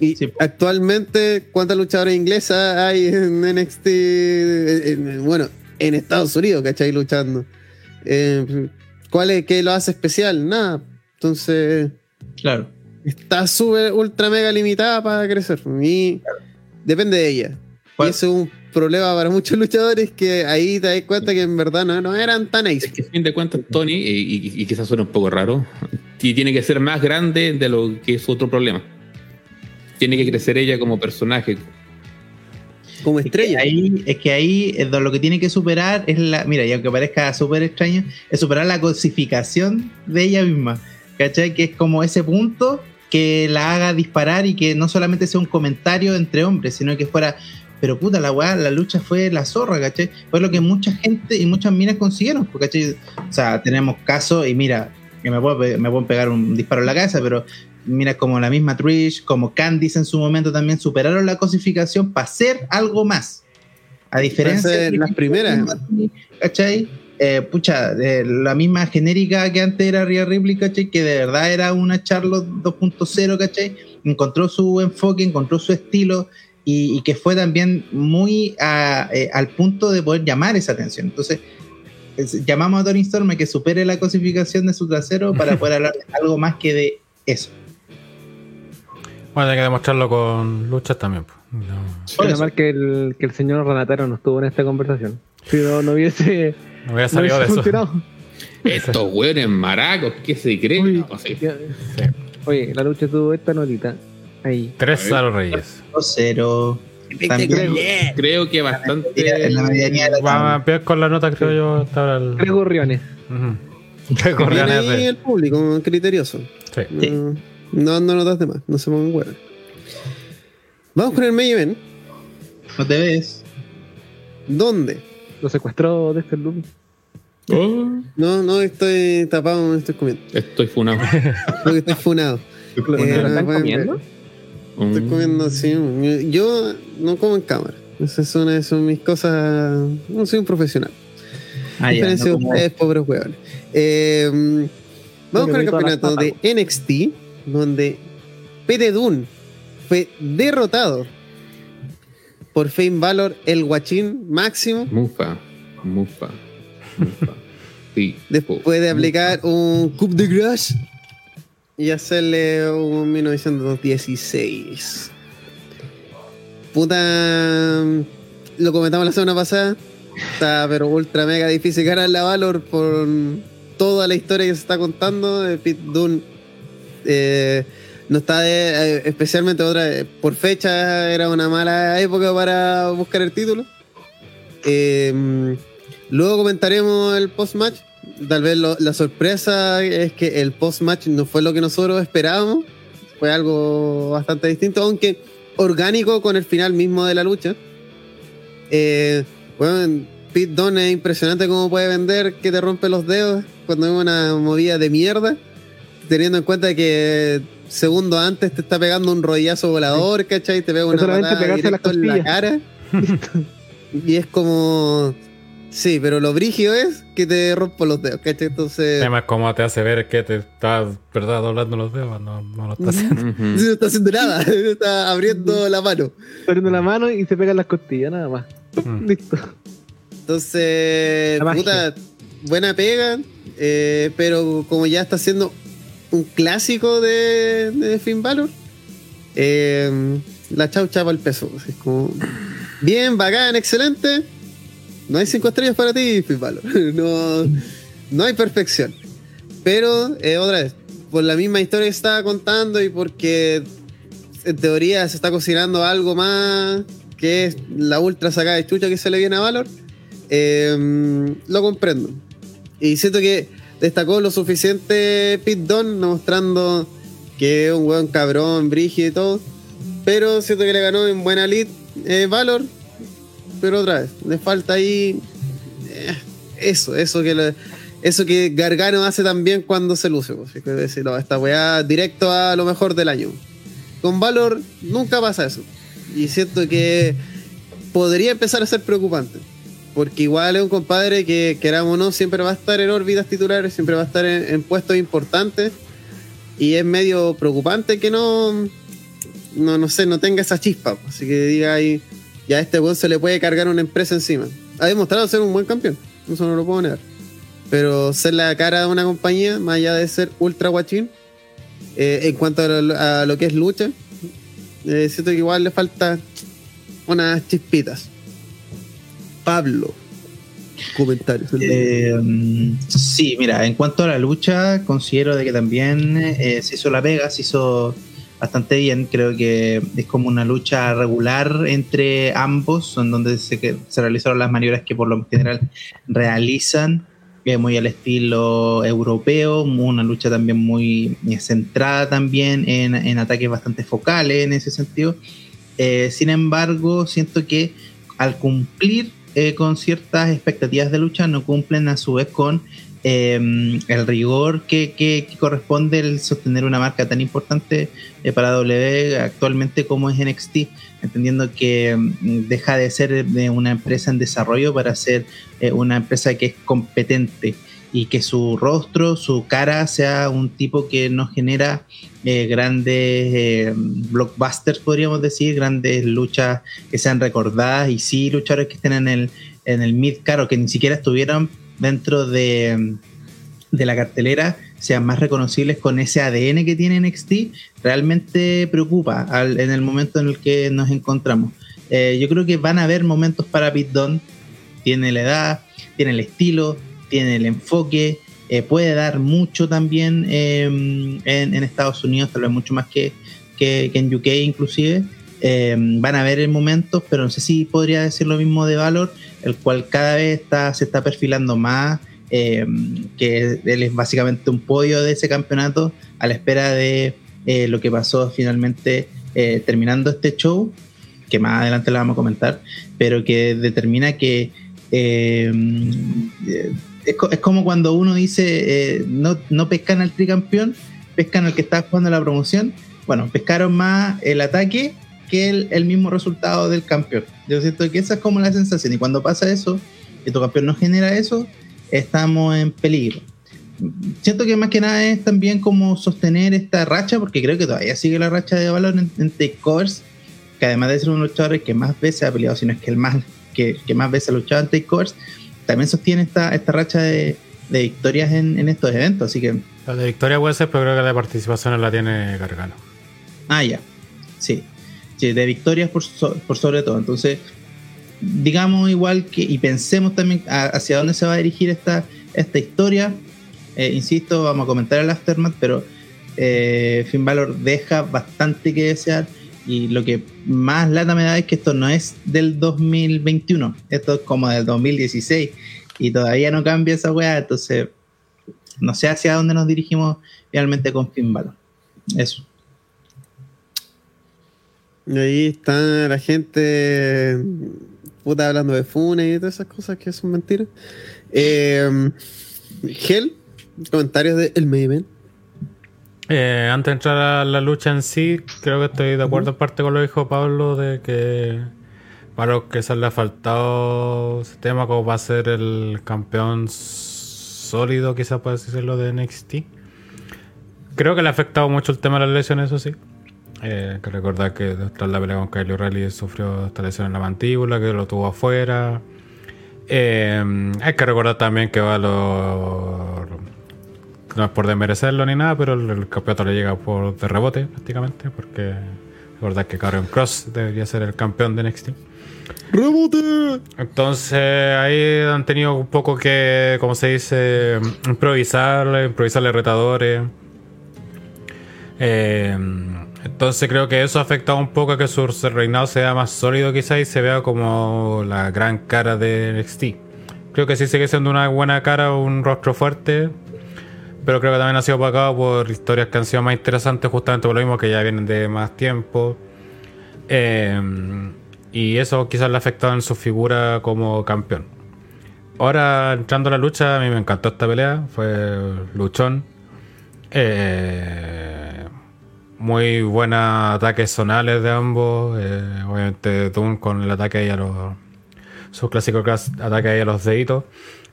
Y Sí. actualmente, ¿cuántas luchadoras inglesas hay en NXT? En- en- bueno, en Estados Unidos, ¿cachai? Luchando. Eh, ¿Cuál es? ¿Qué lo hace especial? Nada. Entonces, Claro. está súper, ultra, mega limitada para crecer. Y depende de ella. Y ¿Cuál? eso es un problema para muchos luchadores que ahí te das cuenta que en verdad no, no eran tan ace. Es que a fin de cuentas, Tony, y, y- y quizás suena un poco raro, y tiene que ser más grande de lo que es otro problema. Tiene que crecer ella como personaje. Como Es que estrella. ahí, es que ahí es lo que tiene que superar es la. Mira, y aunque parezca súper extraño, es superar la cosificación de ella misma. ¿Cachai? Que es como ese punto que la haga disparar y que no solamente sea un comentario entre hombres, sino que fuera, pero puta, la weá, la lucha fue la zorra, ¿cachai? Fue lo que mucha gente y muchas minas consiguieron, pues, ¿cachai? O sea, tenemos casos y mira, que me, puedo, me pueden pegar un disparo en la cabeza, pero mira, como la misma Trish, como Candice en su momento también superaron la cosificación para hacer algo más. A diferencia de las primeras. ¿Cachai? Eh, pucha, la misma genérica que antes era Rhea Ripley, ¿cachai? Que de verdad era una Charlotte 2.0, ¿cachai? Encontró su enfoque, encontró su estilo y, y que fue también muy a, eh, al punto de poder llamar esa atención. Entonces, es- llamamos a Tony Storm a que supere la cosificación de su trasero para poder hablar de algo más que de eso. Bueno, hay que demostrarlo con luchas también. pues. No, el, que el señor Ranataro no estuvo en esta conversación. Si no, no hubiese, no hubiera no salido de eso. Estos hueones maracos, ¿qué se creen? Uy, No, sí. Oye, la lucha tuvo esta notita. Ahí. Tres a los Reyes. 2-0. También Creo que en bastante. la medianía de la Vamos a empezar con la nota, creo yo. Hasta ahora el... Tres gorriones. <laughs> Tres Viene gorriones ahí de- el público, criterioso. Sí. Sí. No, no, no notas de más, no se pongan huevos. Vamos con el main event. No te ves. ¿Dónde? Lo secuestró de este loop. Oh, No, no estoy tapado, no estoy comiendo. estoy funado. <laughs> Porque estoy funado. ¿Lo, Eh, lo no están comiendo? ver. Estoy Mm. comiendo, sí. Yo no como en cámara. Esa es una de son mis cosas. No soy un profesional. Ah, diferencia no de como- ustedes, pobres huevones. Eh, vamos con el campeonato de. NXT, donde Pete Dunne fue derrotado por Fame Valor, el guachín máximo, Mufa, mufa, mufa. Sí. después de aplicar un coup de grace y hacerle un 1916. Puta. Lo comentamos la semana pasada. Está pero ultra mega difícil ganar la Valor por toda la historia que se está contando. de Pete Dunne eh, no está de- eh, especialmente otra eh, por fecha era una mala época para buscar el título. Eh, luego comentaremos el post match. Tal vez lo- la sorpresa es que el post match no fue lo que nosotros esperábamos. Fue algo bastante distinto, aunque orgánico con el final mismo de la lucha. Eh, bueno, Pete Dunne es impresionante cómo puede vender que te rompe los dedos cuando es una movida de mierda, teniendo en cuenta que segundo antes te está pegando un rollazo volador, ¿cachai? Te pega una patada directo en la cara. <laughs> y es como... Sí, pero lo brígido es que te rompo los dedos, ¿cachai? Entonces... Además, ¿cómo te hace ver que te estás, verdad, doblando los dedos? No, no lo estás haciendo. <laughs> No está haciendo nada, <laughs> está abriendo la mano. Abriendo la mano y se pegan las costillas, nada más. Mm. Listo. Entonces, puta, buena pega, eh, pero como ya está siendo un clásico de, de Finn Balor, eh, la chaucha para el peso. así es como, bien, bacán, excelente. No hay cinco estrellas para ti, Balor. <laughs> No, no hay perfección. Pero, eh, otra vez, por la misma historia que estaba contando y porque en teoría se está cocinando algo más que es la ultra sacada de chucha que se le viene a Valor, eh, lo comprendo. Y siento que destacó lo suficiente Pete Dunne, mostrando que es un weón cabrón, brígido y todo. Pero siento que le ganó en buena lead eh, Valor. Pero otra vez, le falta ahí eh, eso, eso que eso que Gargano hace también cuando se luce. Pues, es decir, no, esta weá directo a lo mejor del año. Con Valor nunca pasa eso. Y siento que podría empezar a ser preocupante. Porque igual es un compadre que, queramos o no, siempre va a estar en órbitas titulares, siempre va a estar en, en puestos importantes. Y es medio preocupante que no, no, no sé, no tenga esa chispa. Así que diga ahí, ya a este weón se le puede cargar una empresa encima. Ha demostrado ser un buen campeón, eso no lo puedo negar. Pero ser la cara de una compañía, más allá de ser ultra guachín, eh, en cuanto a lo, que es lucha, eh, siento que igual le falta unas chispitas. Pablo, comentarios. Eh, sí, mira, en cuanto a la lucha, considero de que también se hizo la pega, se hizo bastante bien. Creo que es como una lucha regular entre ambos, en donde se, que- se realizaron las maniobras que por lo general realizan. eh, muy al estilo europeo, una lucha también muy centrada también en, en ataques bastante focales en ese sentido. Eh, sin embargo, siento que al cumplir eh, con ciertas expectativas de lucha, no cumplen a su vez con eh, el rigor que, corresponde el sostener una marca tan importante eh, para W actualmente como es NXT, entendiendo que mm, deja de ser de una empresa en desarrollo para ser eh, una empresa que es competente y que su rostro, su cara sea un tipo que no genera eh, grandes eh, blockbusters, podríamos decir, grandes luchas que sean recordadas y sí luchadores que estén en el, en el mid caro, que ni siquiera estuvieran dentro de, de la cartelera, sean más reconocibles con ese ADN que tiene NXT, realmente preocupa al- en el momento en el que nos encontramos. Eh, yo creo que van a haber momentos para Pete Dunne, tiene la edad, tiene el estilo, tiene el enfoque, eh, puede dar mucho también eh, en, Estados Unidos, tal vez mucho más que, que, que en UK inclusive. Eh, van a haber momentos, pero no sé si podría decir lo mismo de Valor, el cual cada vez está, se está perfilando más, eh, que él es básicamente un podio de ese campeonato a la espera de eh, lo que pasó finalmente eh, terminando este show, que más adelante lo vamos a comentar, pero que determina que es, es como cuando uno dice no, no pescan al tricampeón, pescan al que está jugando la promoción. Bueno, pescaron más el ataque que el, el mismo resultado del campeón. Yo siento que esa es como la sensación. Y cuando pasa eso, y tu campeón no genera eso, estamos en peligro. Siento que más que nada es también como sostener esta racha, porque creo que todavía sigue la racha de valor en, en takeovers, que además de ser uno de los luchadores que más veces ha peleado, sino es que el más que, que más veces ha luchado en takeovers, también sostiene esta, esta racha de, de victorias en, en estos eventos. Así que, La de victoria puede ser, pero creo que la de participación la tiene Gargano. ah, ya, sí, sí, de victorias por, por sobre todo. Entonces, digamos igual que, y pensemos también hacia dónde se va a dirigir esta, esta historia. Eh, insisto, vamos a comentar el aftermath, pero eh, Finn Balor deja bastante que desear. Y lo que más lata me da es que esto no es del 2021, esto es como del 2016 y todavía no cambia esa weá, entonces no sé hacia dónde nos dirigimos realmente con Finn Balor. Eso. Y ahí está la gente puta hablando de Funa y todas esas cosas que son mentiras. Eh, Gel, comentarios de El Maven. Eh, antes de entrar a la lucha en sí, creo que estoy de acuerdo en parte con lo que dijo Pablo de que para los que se le ha faltado ese tema como va a ser el campeón sólido, quizás puede decirlo, de NXT. Creo que le ha afectado mucho el tema de las lesiones, eso sí. Eh, hay que recordar que tras la pelea con Kyle O'Reilly sufrió esta lesión en la mandíbula, que lo tuvo afuera. Eh, hay que recordar también que Valor no es por desmerecerlo ni nada, pero el, el campeonato le llega por de rebote prácticamente, porque recordar que Karrion Cross debería ser el campeón de NXT. ¡Rebote! Entonces ahí han tenido un poco que, como se dice, improvisarle, improvisarle retadores. Eh, entonces creo que eso ha afectado un poco a que su reinado sea más sólido quizás y se vea como la gran cara de NXT. Creo que sí sigue siendo una buena cara, un rostro fuerte, pero creo que también ha sido opacado por historias que han sido más interesantes justamente por lo mismo que ya vienen de más tiempo. Eh, y eso quizás le ha afectado en su figura como campeón. Ahora, entrando a la lucha, a mí me encantó esta pelea. Fue luchón. Eh, muy buenos ataques zonales de ambos. Eh, obviamente, Doom con el ataque ahí a los. Su clásico clas- ataque ahí a los deditos.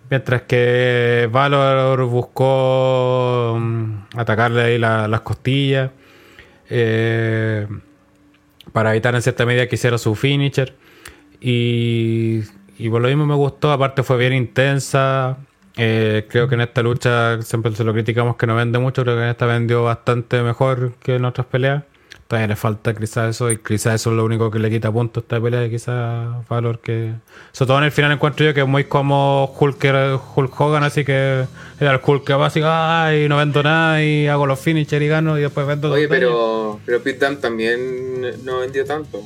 Mientras que Valor buscó mm, atacarle ahí la- las costillas. Eh, para evitar en cierta medida que hiciera su finisher. Y, y por lo mismo me gustó, aparte fue bien intensa. Eh, creo que en esta lucha siempre se lo criticamos que no vende mucho, creo que en esta vendió bastante mejor que en otras peleas. Todavía le falta quizás eso, y quizás eso es lo único que le quita punto a esta pelea, quizás valor que. Sobre todo en el final encuentro yo que es muy como Hulk, era Hulk Hogan, así que era el Hulk que va así, ay, no vendo nada y hago los finishers y gano y después vendo Oye, dos de ellos". pero, pero Pete Dunne también no vendió tanto.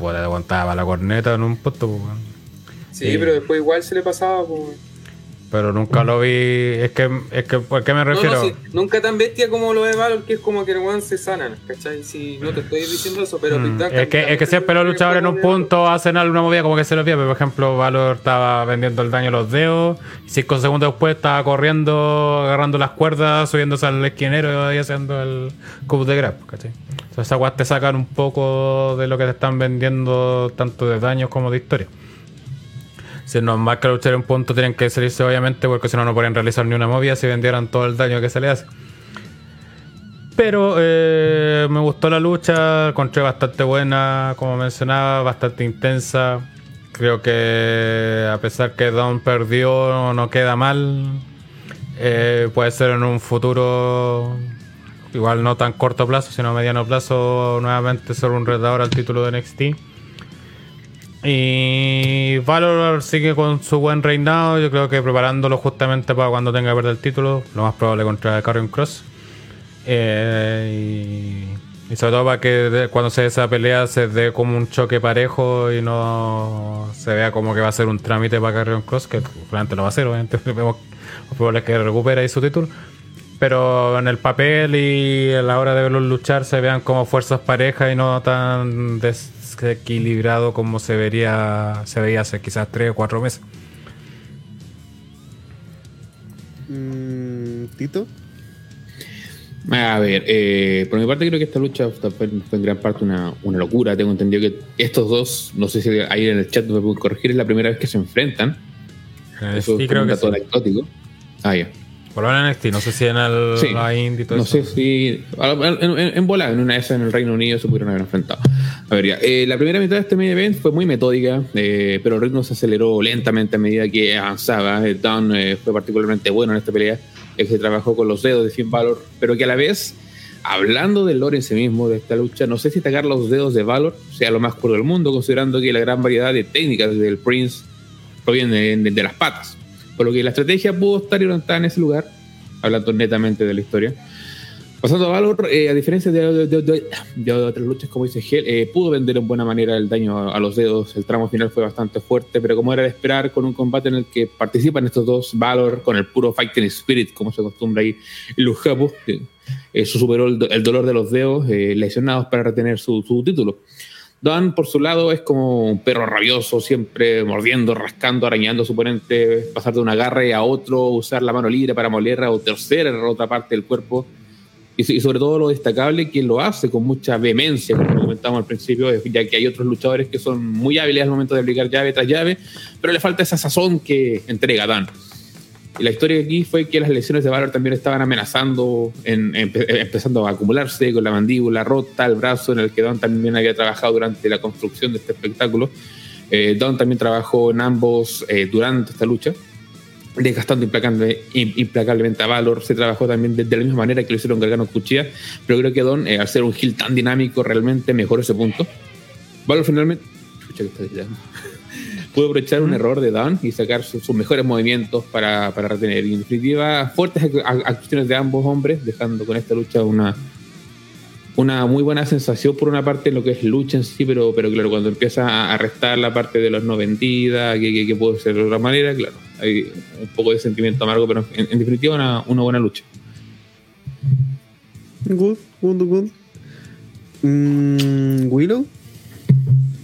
Bueno, le aguantaba la corneta en un punto, pues. Sí, Sí. pero después igual se le pasaba. Pues. Pero nunca lo vi. Es que, es que ¿por qué me refiero? no, sí, nunca tan bestia como lo de Valor, que es como que el se sanan, ¿cachai? Si no te estoy diciendo eso, pero Mm, es, que, es que siempre los luchadores en un punto hacen alguna movida como que se los olvida. Por ejemplo, Valor estaba vendiendo el daño a los dedos. Y cinco segundos después estaba corriendo, agarrando las cuerdas, subiéndose al esquinero y haciendo el coup de grab. ¿cachai? Entonces, esas te sacan un poco de lo que te están vendiendo, tanto de daños como de historia. Si es normal que luchar un punto tienen que salirse, obviamente, porque si no, no podrían realizar ni una movida si vendieran todo el daño que se le hace. Pero eh, me gustó la lucha, encontré bastante buena, como mencionaba, bastante intensa. Creo que a pesar que Don perdió, no queda mal. Eh, puede ser en un futuro, igual no tan corto plazo, sino mediano plazo, nuevamente ser un retador al título de NXT. Y Valor sigue con su buen reinado, yo creo que preparándolo justamente para cuando tenga que perder el título, lo más probable contra Carrion Cross. Eh, y, sobre todo para que cuando se dé esa pelea se dé como un choque parejo y no se vea como que va a ser un trámite para Carrion Cross, que realmente lo va a hacer, obviamente. <laughs> Lo probable es que recupere ahí su título. Pero en el papel y a la hora de verlos luchar se vean como fuerzas parejas y no tan desequilibrado como se vería se veía hace quizás 3 o 4 meses. Mm, Tito. A ver, eh, por mi parte creo que esta lucha fue, fue en gran parte una, una locura. Tengo entendido que estos dos, no sé si ahí en el chat me pueden corregir, es la primera vez que se enfrentan. Eh, Eso sí, es creo un que dato sí. anecdótico. Ah, ya. Por lo menos en NXT, no sé si en el Sí. la indie y todo No eso. sé si. En, en, en bola, en una de esas en el Reino Unido se pudieron haber enfrentado. A ver, ya. eh, la primera mitad de este main event fue muy metódica, eh, pero el ritmo se aceleró lentamente a medida que avanzaba. El Down eh, fue particularmente bueno en esta pelea, que trabajó con los dedos de Finn Balor, pero que a la vez, hablando del lore en sí mismo de esta lucha, no sé si atacar los dedos de Valor sea lo más cruel del mundo, considerando que la gran variedad de técnicas del Prince proviene de, de las patas. Por lo que la estrategia pudo estar orientada en ese lugar, hablando netamente de la historia. Pasando a Valor, eh, a diferencia de, de- de- otras luchas, como dice Gel, eh, pudo vender en buena manera el daño a, los dedos. El tramo final fue bastante fuerte, pero como era de esperar, con un combate en el que participan estos dos, Valor con el puro fighting spirit, como se acostumbra ahí en los japos, eso superó el, do- el dolor de los dedos eh, lesionados para retener su, título. Don, por su lado, es como un perro rabioso, siempre mordiendo, rascando, arañando a su oponente, pasar de un agarre a otro, usar la mano libre para moler o torcer a otra parte del cuerpo. Y, y sobre todo lo destacable, que lo hace con mucha vehemencia, como comentamos al principio, ya que hay otros luchadores que son muy hábiles al momento de aplicar llave tras llave, pero le falta esa sazón que entrega Dan. Y la historia aquí fue que las lesiones de Valor también estaban amenazando, en, empe- empezando a acumularse con la mandíbula rota, el brazo en el que Don también había trabajado durante la construcción de este espectáculo. Eh, Don también trabajó en ambos eh, durante esta lucha, desgastando implacable- im- implacablemente a Valor. Se trabajó también de, de la misma manera que lo hicieron Gargano Cuchilla, pero creo que Don, eh, al ser un heel tan dinámico, realmente mejoró ese punto. Valor finalmente. Chucha, que está. <laughs> Pudo aprovechar un error de Don y sacar su- sus mejores movimientos para, para retener. Y en definitiva, fuertes ac- ac- actuaciones de ambos hombres, dejando con esta lucha una, una muy buena sensación por una parte en lo que es lucha en sí, pero, pero claro, cuando empieza a, restar la parte de los no vendida, que, que, que puede ser de otra manera, claro, hay un poco de sentimiento amargo, pero en, en definitiva una, una buena lucha. Good, good, good. Mm, Willow.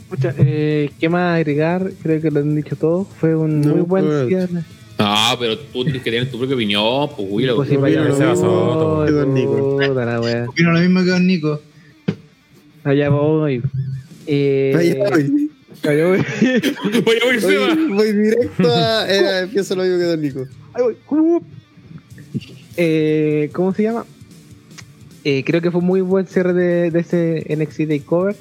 Escucha, eh, ¿qué más agregar? Creo que lo han dicho todos. Fue un No, muy buen cierre. Ah, pero tú tienes que tener tu propia opinión, pues Willow. Pues sí, no vaya, lo mismo voy, que Don Nico. Opino lo mismo que Don Nico. Allá voy. Eh, Allá voy. allá voy. <laughs> Voy a. Voy, voy directo a. Eh, empiezo lo mismo que Don Nico. Ahí voy. Eh, ¿Cómo se llama? Eh, creo que fue muy buen cierre de, de ese NXT Takeover.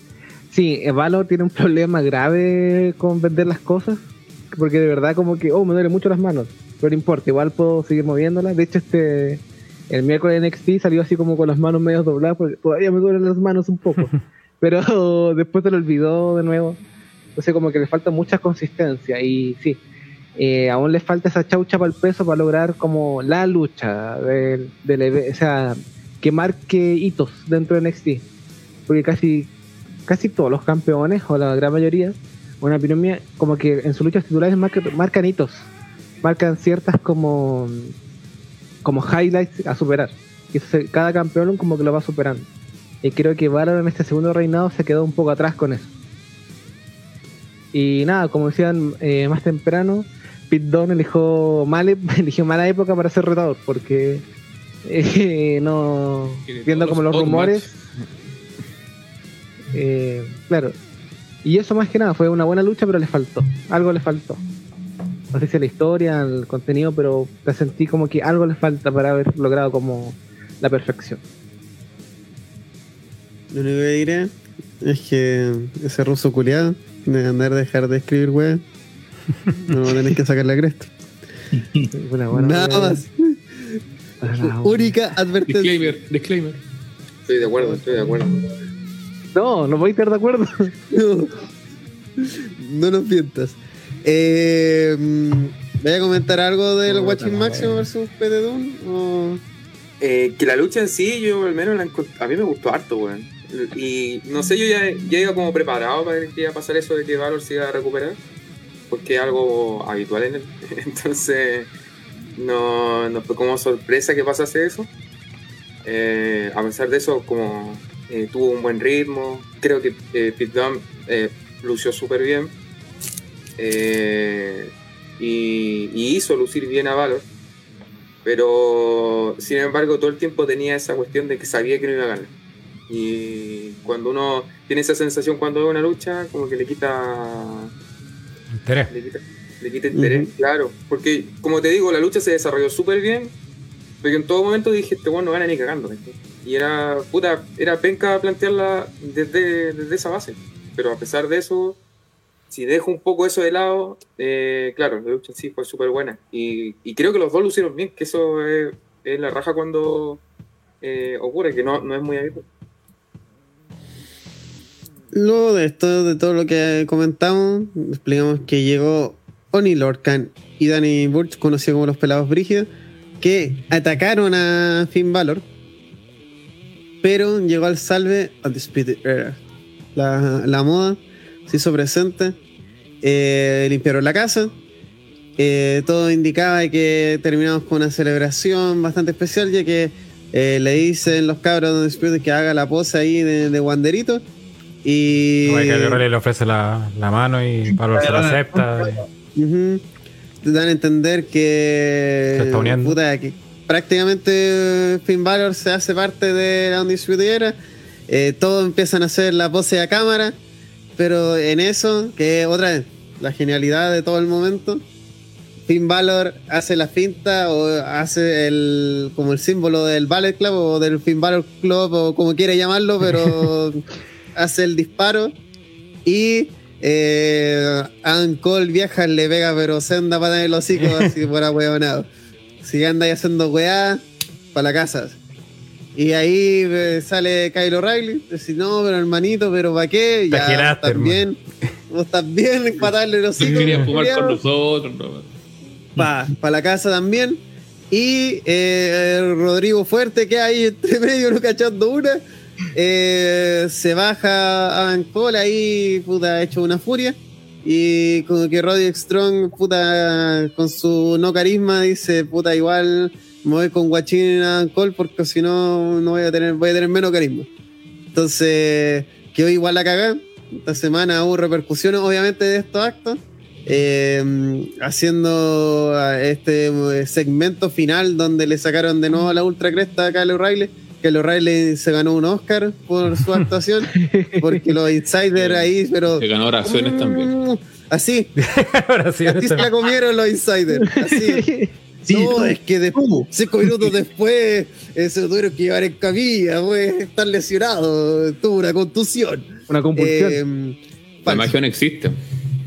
Sí, eh, Valor tiene un problema grave con vender las cosas. Porque de verdad, como que, oh, me duele mucho las manos. Pero no importa, igual puedo seguir moviéndolas. De hecho, este. El miércoles de NXT salió así como con las manos medio dobladas, porque todavía me duelen las manos un poco. <laughs> Pero <laughs> después se lo olvidó de nuevo. Entonces, como que le falta mucha consistencia. Y sí, eh, aún le falta esa chaucha para el peso para lograr como la lucha del, del o sea, que marque hitos dentro de NXT. Porque casi, casi todos los campeones, o la gran mayoría, una opinión mía, como que en sus luchas titulares marca- marcan hitos. marcan ciertas como como highlights a superar. Y eso se- cada campeón como que lo va superando. Y creo que Valor en este segundo reinado se quedó un poco atrás con eso. Y nada, como decían eh, más temprano, Pete Dunne eligió, mal, <laughs> eligió mala época para ser retador, porque <laughs> eh, no viendo como los rumores, eh, claro. Y eso más que nada fue una buena lucha, pero le faltó. Algo le faltó. No sé si a la historia, al contenido, pero te sentí como que algo le falta para haber logrado como la perfección. Lo único que diré es que ese ruso culiado de andar dejar de escribir weá. No tenés que sacar la cresta. <laughs> Una buena- Nada más. Única advertencia. Disclaimer, disclaimer. Estoy de acuerdo, estoy de acuerdo. No, no voy a estar de acuerdo. <laughs> No, no nos mientas. Eh, mm, ¿Voy a comentar algo del Puta Watching wea. versus PD Doom? O... Eh, que la lucha en sí, yo al menos la a mí me gustó harto, weón. Y no sé, yo ya, ya iba como preparado para que iba a pasar eso de que Valor se iba a recuperar, porque es algo habitual en él. <laughs> Entonces, no, no fue como sorpresa que pasase eso. Eh, a pesar de eso, como eh, tuvo un buen ritmo, creo que eh, Pete Dunne eh, lució súper bien. Eh, y, y hizo lucir bien a Valor. Pero, sin embargo, todo el tiempo tenía esa cuestión de que sabía que no iba a ganar. Y cuando uno tiene esa sensación cuando ve una lucha, como que le quita Interés. le quita, le quita interés, claro. Porque, como te digo, la lucha se desarrolló súper bien, pero en todo momento dije, este weón no gana ni cagando. Y era, puta, era penca plantearla desde, desde esa base. Pero a pesar de eso, si dejo un poco eso de lado, eh, claro, la lucha en sí fue súper buena. Y, y creo que los dos lucieron bien, que eso es, la raja cuando eh, ocurre, que no, no es muy habitual. Luego de esto, de todo lo que comentamos, explicamos que llegó Oni Lorcan y Danny Burch, conocidos como los pelados brígidos, que atacaron a Finn Balor, pero llegó al salve a Undisputed Era. La, la moda se hizo presente, eh, limpiaron la casa, eh, todo indicaba que terminamos con una celebración bastante especial, ya que eh, le dicen los cabros de Undisputed que haga la pose ahí de, de Wanderito. Y Como que le ofrece la, la mano y Valor se la acepta. Ujú. Te dan a entender que, Se está uniendo. puta, que prácticamente Finn Balor se hace parte de la Undisputed. Eh, todos empiezan a hacer la pose a cámara, pero en eso, que es otra vez, la genialidad de todo el momento, Finn Balor hace la finta o hace el como el símbolo del Ballet Club o del Finn Balor Club o como quiera llamarlo, pero <laughs> hace el disparo y eh, Adam Cole viaja, le pega pero senda para el hocico así por ahueonado. Si anda ahí haciendo weá, para la casa. Y ahí eh, sale Kyle O'Reilly, dice, no, pero hermanito, pero ¿para qué? Te giraste, también, vos también, para darle el hocico. Quería fumar con nosotros. ¿no? para la casa también. Y eh, Rodrigo Fuerte, que hay entre <laughs> medio, no cachando una. eh, se baja a Cole ahí, puta, hecho una furia. Y como que Roderick Strong, puta, con su no carisma, dice, puta, igual me voy con Guachín a Cole porque si no, no voy a tener, voy a tener menos carisma. Entonces, quedó igual la cagada. Esta semana hubo repercusiones, obviamente, de estos actos. Eh, haciendo ah, este eh, segmento final donde le sacaron de nuevo la ultra cresta a Kyle O'Reilly. Kyle O'Reilly se ganó un Oscar por su <laughs> actuación, porque los insiders ahí, pero. Se ganó oraciones también. Así, <laughs> Ahora sí, así se la comieron los insiders. Así. <laughs> Sí, no, tú, es que de- tú. cinco minutos después eh, se lo tuvieron que llevar en camilla, pues, estar lesionado, tuvo una contusión. Una compulsión. Eh, La magia no existe.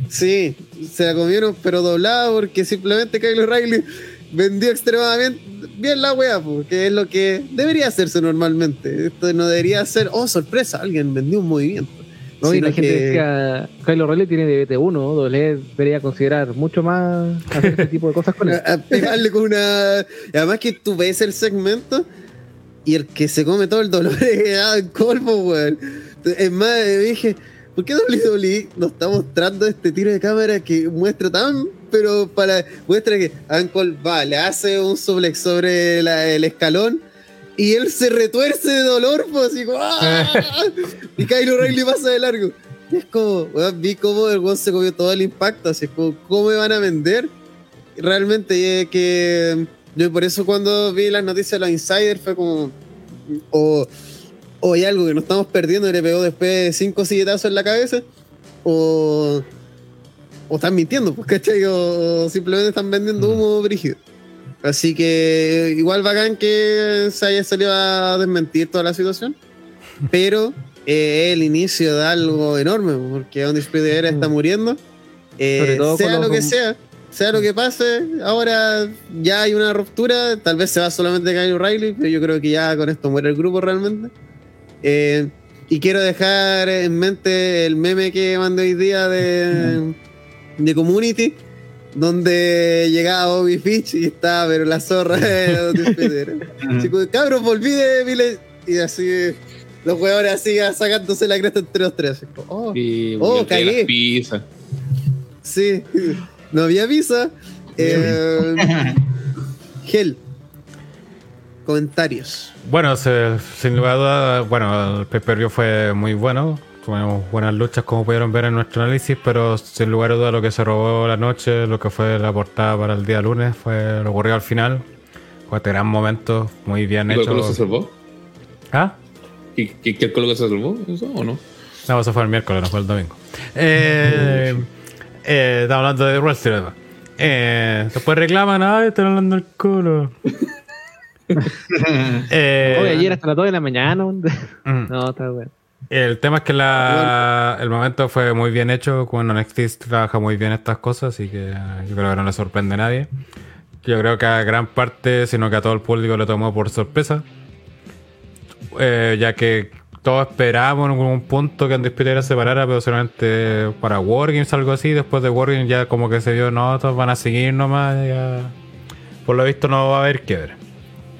Sí, se la comieron, pero doblada porque simplemente Kyle O'Reilly vendió extremadamente bien la wea, porque es lo que debería hacerse normalmente. Esto no debería ser, oh, sorpresa, alguien vendió un movimiento. No, y Sino la gente que- decía, Kyle O'Reilly tiene DBT1, doble debería considerar mucho más hacer este tipo de cosas con <laughs> él. a, pegarle con una. y Además que tú ves el segmento y el que se come todo el dolor <laughs> es Adam Cole, weón. Es más, dije, ¿por qué WWE nos está mostrando este tiro de cámara que muestra tan pero para muestra que Adam Cole va, le hace un suplex sobre la- el escalón y él se retuerce de dolor, pues así ¡ah! <laughs> y Kyle O'Reilly pasa de largo. Y es como, weón, vi cómo el weón se comió todo el impacto, así es como, ¿cómo me van a vender? Y Realmente, es que yo por eso cuando vi las noticias de los insiders fue como, o, o hay algo que nos estamos perdiendo y le pegó después cinco silletazos en la cabeza, o, o están mintiendo, pues, ¿cachai? O, simplemente están vendiendo humo brígido. Así que igual bacán que se haya salido a desmentir toda la situación, <laughs> pero eh, el inicio de algo enorme, porque donde Era está muriendo. Eh, sea lo que sea, sea lo que pase, ahora ya hay una ruptura, tal vez se va solamente Kyle O'Reilly, pero yo creo que ya con esto muere el grupo realmente. Eh, y quiero dejar en mente el meme que mandé hoy día de, <laughs> de Community, donde llegaba Bobby Fitch y estaba, pero la zorra <laughs> como, cabros, volví de Village. Y así, los jugadores así sacándose la cresta entre los tres. oh, Y Oh, cagué. las pizzas. sí, <laughs> no había visa. Eh, Gel. Comentarios. Bueno, se- sin lugar a dudas, bueno, el pay-per-view fue muy bueno. Tuvimos buenas luchas, como pudieron ver en nuestro análisis, pero sin lugar a dudas lo que se robó la noche, lo que fue la portada para el día lunes, fue lo ocurrió al final. Fue este gran momento, muy bien ¿Y hecho. Colo Colo se salvó? ¿Ah? ¿Y que, que el Colo Colo se salvó? ¿Eso o no? No, eso fue el miércoles, no fue el domingo. Eh, eh, estamos hablando de wrestling. además. Eh, después reclaman, ay, están hablando del culo. <laughs> Eh, Hoy ayer hasta las 2 de la mañana. mm. No, está bueno. El tema es que la, el momento fue muy bien hecho. Cuando NXT trabaja muy bien estas cosas, así que yo creo que no le sorprende a nadie. Yo creo que a gran parte, sino que a todo el público le tomó por sorpresa. Eh, ya que todos esperábamos en algún punto que Undisputed se separara, pero solamente para Wargames algo así. Después de Wargames ya como que se vio, no, todos van a seguir nomás. ya. Por lo visto no va a haber quiebre.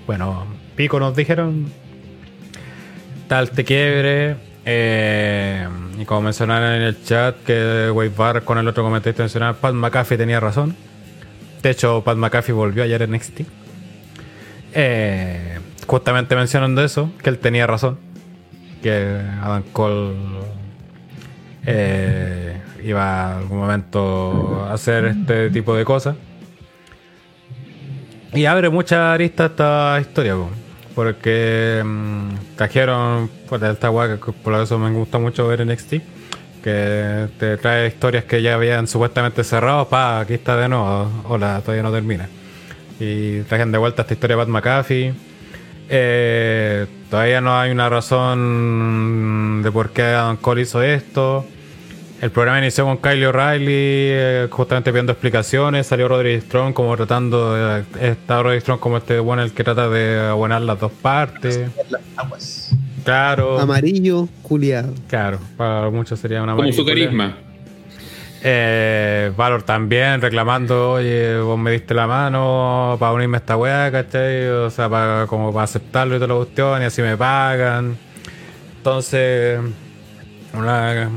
Bueno, Pico nos dijeron, tal este quiebre. Eh, y como mencionaron en el chat que Wade Barr con el otro comentarista mencionaba, Pat McAfee tenía razón. De hecho, Pat McAfee volvió ayer en NXT. Eh, justamente mencionando eso, que él tenía razón. Que Adam Cole eh, iba a algún momento a hacer este tipo de cosas. Y abre muchas aristas esta historia, po. Porque mm, trajeron pues, esta que por eso me gusta mucho ver NXT, que te trae historias que ya habían supuestamente cerrado, pa, aquí está de nuevo, hola, todavía no termina. Y trajen de vuelta esta historia de Pat McAfee. Eh, todavía no hay una razón de por qué Adam Cole hizo esto. El programa inició con Kyle O'Reilly, eh, justamente pidiendo explicaciones. Salió Roderick Strong como tratando de. Está Roderick Strong como este bueno el que trata de abonar las dos partes. Las aguas. Claro, Amarillo, culiado. claro. Para muchos sería una Como su carisma. Eh, Valor también reclamando, oye, vos me diste la mano para unirme a esta weá, ¿cachai? O sea, para, como para aceptarlo y toda la cuestión, y así me pagan. Entonces, una-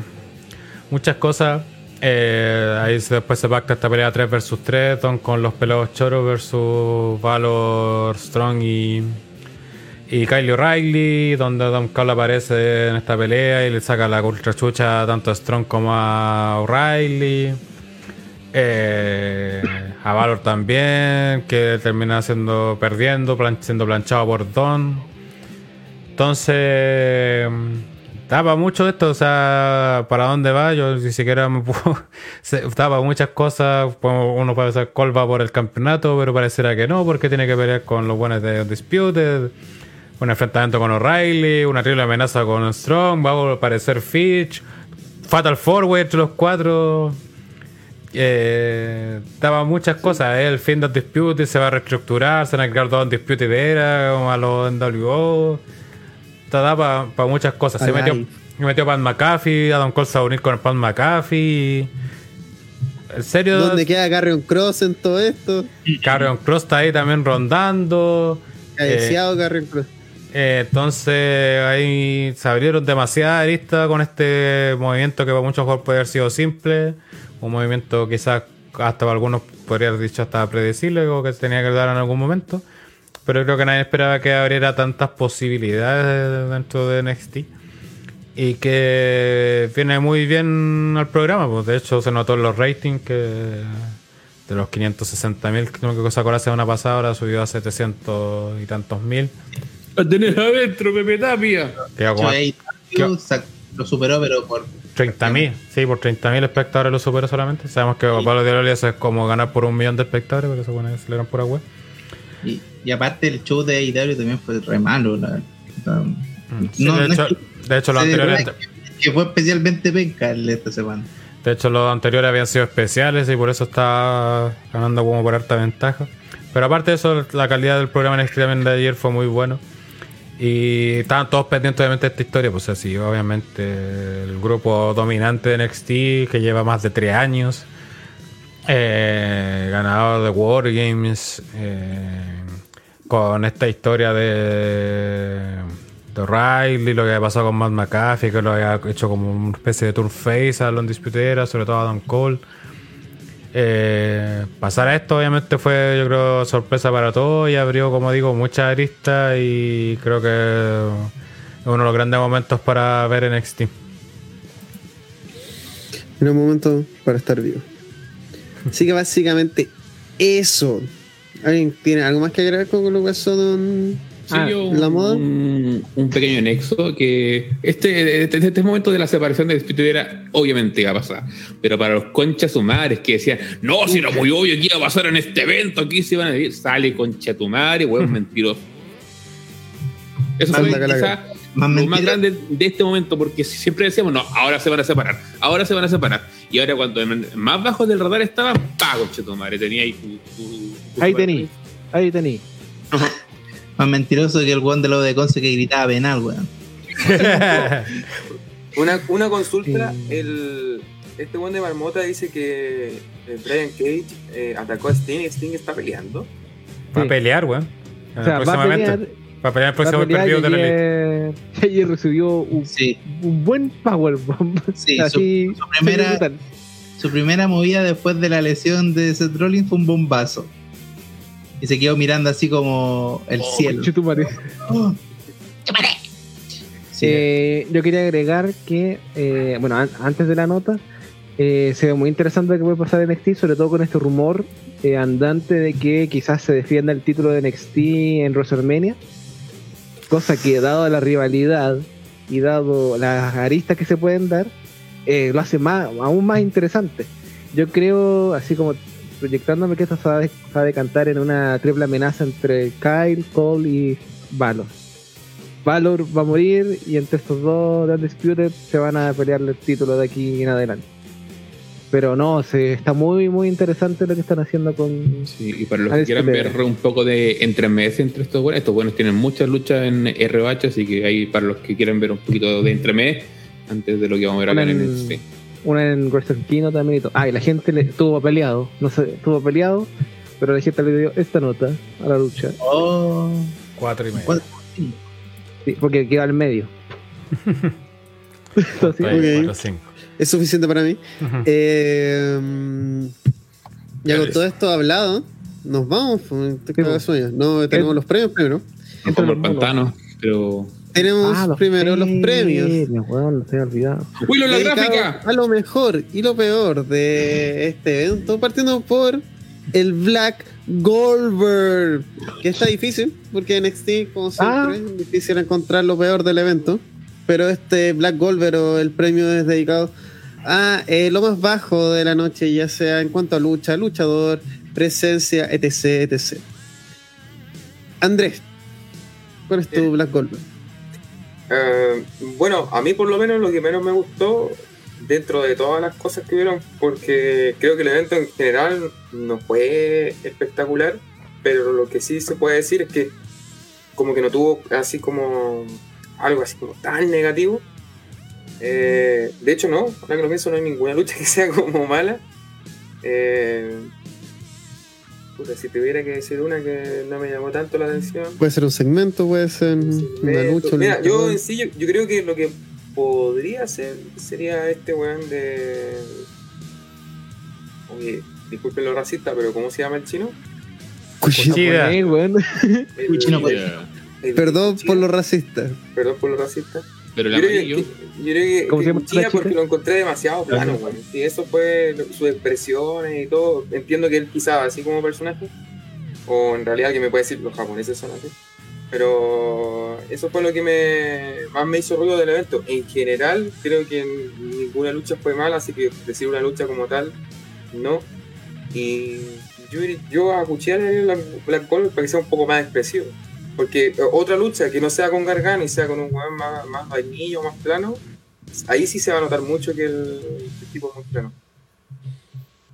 muchas cosas. Eh, ahí después se pacta esta pelea 3 versus 3, Don con los pelados choros versus Valor, Strong y, y Kyle O'Reilly, donde Don Cole aparece en esta pelea y le saca la ultra chucha tanto a Strong como a O'Reilly. Eh, a Valor también, que termina siendo perdiendo, siendo planchado por Don. Entonces, daba mucho de esto, o sea, para dónde va, yo ni siquiera me puedo. <laughs> se- Daba muchas cosas, pues, uno puede ser Cole va por el campeonato, pero pareciera que no, porque tiene que pelear con los buenos de Undisputed. Un enfrentamiento con O'Reilly, una triple amenaza con Strong, va a aparecer Fitch, Fatal Forward entre los cuatro. Eh, muchas cosas. eh, El fin de Undisputed se va a reestructurar, se van a crear dos Undisputed era, como a los NWO. Daba para muchas cosas. Se metió, se metió Pat McAfee, Adam Cole se va a unir con el Pat McAfee. En serio, ¿Dónde queda Carrion Cross en todo esto? Carrion Cross está ahí también rondando. Eh, Carrion Cross. eh, entonces ahí se abrieron demasiadas aristas con este movimiento que para muchos jugadores puede haber sido simple. Un movimiento quizás hasta algunos podría haber dicho hasta predecible o que tenía que dar en algún momento. Pero creo que nadie esperaba que abriera tantas posibilidades dentro de NXT. Y que viene muy bien al programa. Pues de hecho se notó en los ratings que de los 560 mil que que sacó la semana pasada ahora subió a 700 y tantos mil. La tenés adentro, Pepe Tapia. Lo superó, pero por 30 mil. Sí, por 30 mil espectadores lo superó solamente. Sabemos que Pablo de Loli eso es como ganar por un millón de espectadores, porque se pone se le dan pura web. Y, y aparte el show de AEW también fue re malo. La, la- Sí, No, de, no hecho, es de hecho, los se- anteriores, que fue especialmente penca esta semana. de hecho, los anteriores habían sido especiales y por eso está ganando como por harta ventaja. Pero aparte de eso, la calidad del programa NXT también de ayer fue muy bueno. Y estaban todos pendientes obviamente de esta historia, pues así, obviamente el grupo dominante de NXT que lleva más de tres años, eh, ganador de Wargames, eh, con esta historia de, O'Reilly, lo que había pasado con Matt McAfee, que lo había hecho como una especie de turn face a los Undisputed sobre todo a Don Cole. Eh, pasar a esto obviamente fue yo creo sorpresa para todos y abrió como digo muchas aristas y creo que es uno de los grandes momentos para ver NXT. En un momento para estar vivo. Así que básicamente eso. ¿Alguien tiene algo más que agregar con lo que pasó don Sí, Ah, ¿la moda? Un, un pequeño nexo que este, este, este momento de la separación de Spirit era obviamente iba a pasar. Pero para los conchas sumares que decían, no, si era muy obvio que iba a pasar en este evento, aquí se iban a vivir, sale concha tu madre, hueón <laughs> mentiroso. Eso fue quizá Más lo más grande de este momento, porque si- siempre decíamos, no, ahora se van a separar, ahora se van a separar. Y ahora cuando más bajo del radar estaban, pa, concha tu madre, tenía ahí tu, tu- tu Ahí tení, ahí tení. <laughs> Más mentiroso que el weón de lo de Conce que gritaba penal, weón. <laughs> Una, una consulta, el, este buen de Marmota dice que eh, Brian Cage eh, atacó a Sting y Sting está peleando. Va a pelear, weón. O sea, va a próximo pelear, evento. Va a pelear el próximo perdido de la ayer, ayer recibió un, Sí, un buen powerbomb. Sí, Así, su- su primera- su primera movida después de la lesión de Seth Rollins fue un bombazo. Y se quedó mirando así como el Oh, cielo. conchetumare. Oh. Sí, Eh, yo quería agregar que, eh, bueno, an- antes de la nota, eh, se ve muy interesante lo que puede pasar en NXT, sobre todo con este rumor eh, andante de que quizás se defienda el título de NXT en WrestleMania, cosa que dado la rivalidad y dado las aristas que se pueden dar, eh, lo hace más, aún más interesante. Yo creo, así como proyectándome que esto va a decantar en una triple amenaza entre Kyle, Cole y Valor. Valor va a morir y entre estos dos Undisputed se van a pelear el título de aquí en adelante. Pero no, se, está muy muy interesante lo que están haciendo con... Sí, y para los que quieran ver un poco de entremés entre estos buenos, estos buenos tienen muchas luchas en RH, así que ahí para los que quieran ver un poquito de entremés antes de lo que vamos a ver acá en Una el en- Una en Wrestle Kingdom también y todo. Ah, y la gente le estuvo peleado, no sé, estuvo peleado, pero la gente le dio esta nota a la lucha. Oh, Cuatro y medio. Sí, porque queda al medio. <laughs> Entonces, Ahí, Ok. cuatro, cinco. Es suficiente para mí. Eh, ya con todo esto hablado, nos vamos. pues, te de pues. sueño. No, tenemos los premios primero. No como el pantano, pero. Tenemos Ah, los primero los premios. weón, se me olvidado. ¡Willow la gráfica! A lo mejor y lo peor de este evento, partiendo por el Black Goldberg, que está difícil, porque en NXT, como siempre, Ah. es difícil encontrar lo peor del evento. Pero este Black Goldberg o el premio es dedicado a eh, lo más bajo de la noche, ya sea en cuanto a lucha, luchador, presencia, etc. etc. Andrés, ¿cuál es tu Eh. Black Goldberg? Eh, bueno, a mí por lo menos lo que menos me gustó dentro de todas las cosas que vieron, porque creo que el evento en general no fue espectacular, pero lo que sí se puede decir es que como que no tuvo así como algo así como tan negativo. Eh, de hecho no, ahora que lo pienso no hay ninguna lucha que sea como mala. Eh, puta, si tuviera que decir una que no me llamó tanto la atención. Puede ser un segmento, puede ser una lucha. Mira, yo en sí, yo, yo creo que lo que podría ser sería este weón de. Oye, disculpen lo racista, pero ¿cómo se llama el chino? Ya. el- Perdón por lo racista. Perdón por lo racista. Pero el Yo creo que, amarillo. yo creo que, ¿Cómo que se llama Kuchida la porque lo encontré demasiado plano, weón. Y eso fue lo- sus expresiones y todo. Entiendo que él quizá así como personaje. O en realidad que me puede decir los japoneses son así. Pero eso fue lo que me más me hizo ruido del evento. En general, creo que ninguna lucha fue mala, así que decir una lucha como tal, no. Y yo, yo a daría la Black Gold para que sea un poco más expresivo. Porque otra lucha que no sea con Gargano y sea con un weón más, más vainillo, más plano, ahí sí se va a notar mucho que el, el tipo es muy plano.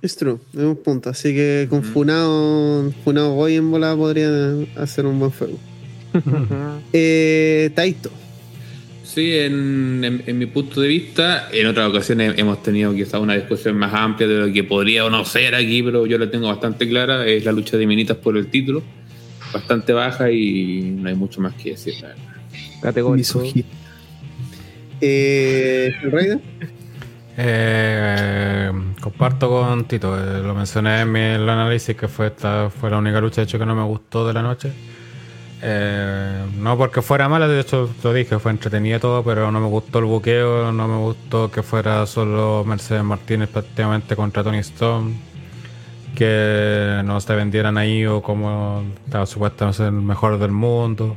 Es true, es un punto. Así que con. Funado, Funado Boy en bola podría hacer un buen fuego. <laughs> Eh, Taito. Sí, en, en- en mi punto de vista, en otras ocasiones hemos tenido quizás una discusión más amplia de lo que podría o no ser aquí, pero yo la tengo bastante clara, es la lucha de minitas por el título, bastante baja y no hay mucho más que decir. la verdad. Categórico. Eh, Raider. Eh, comparto con Tito, eh, lo mencioné en mi el análisis que fue esta fue la única lucha de hecho que no me gustó de la noche. Eh, no porque fuera mala, de hecho lo dije, fue entretenida todo, pero no me gustó el buqueo, no me gustó que fuera solo Mercedes Martínez prácticamente contra Tony Stone, que no se vendieran ahí o como estaba supuestamente el mejor del mundo.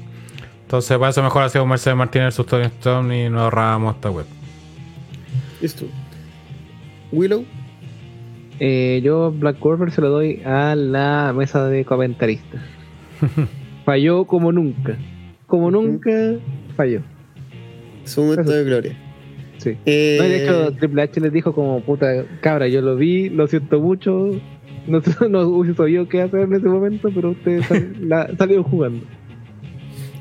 Entonces, para eso mejor hacíamos Mercedes Martínez versus Tony Stone y nos ahorrábamos esta web. Listo. Willow. Eh, yo Black Corver se lo doy a la mesa de comentaristas. <laughs> falló como nunca. Como nunca falló. Su momento de gloria. Sí. Eh, No, de hecho, Triple H les dijo como, puta, cabra, yo lo vi, lo siento mucho. No, no hubiese sabido qué hacer en ese momento, pero ustedes sal- la- salieron jugando.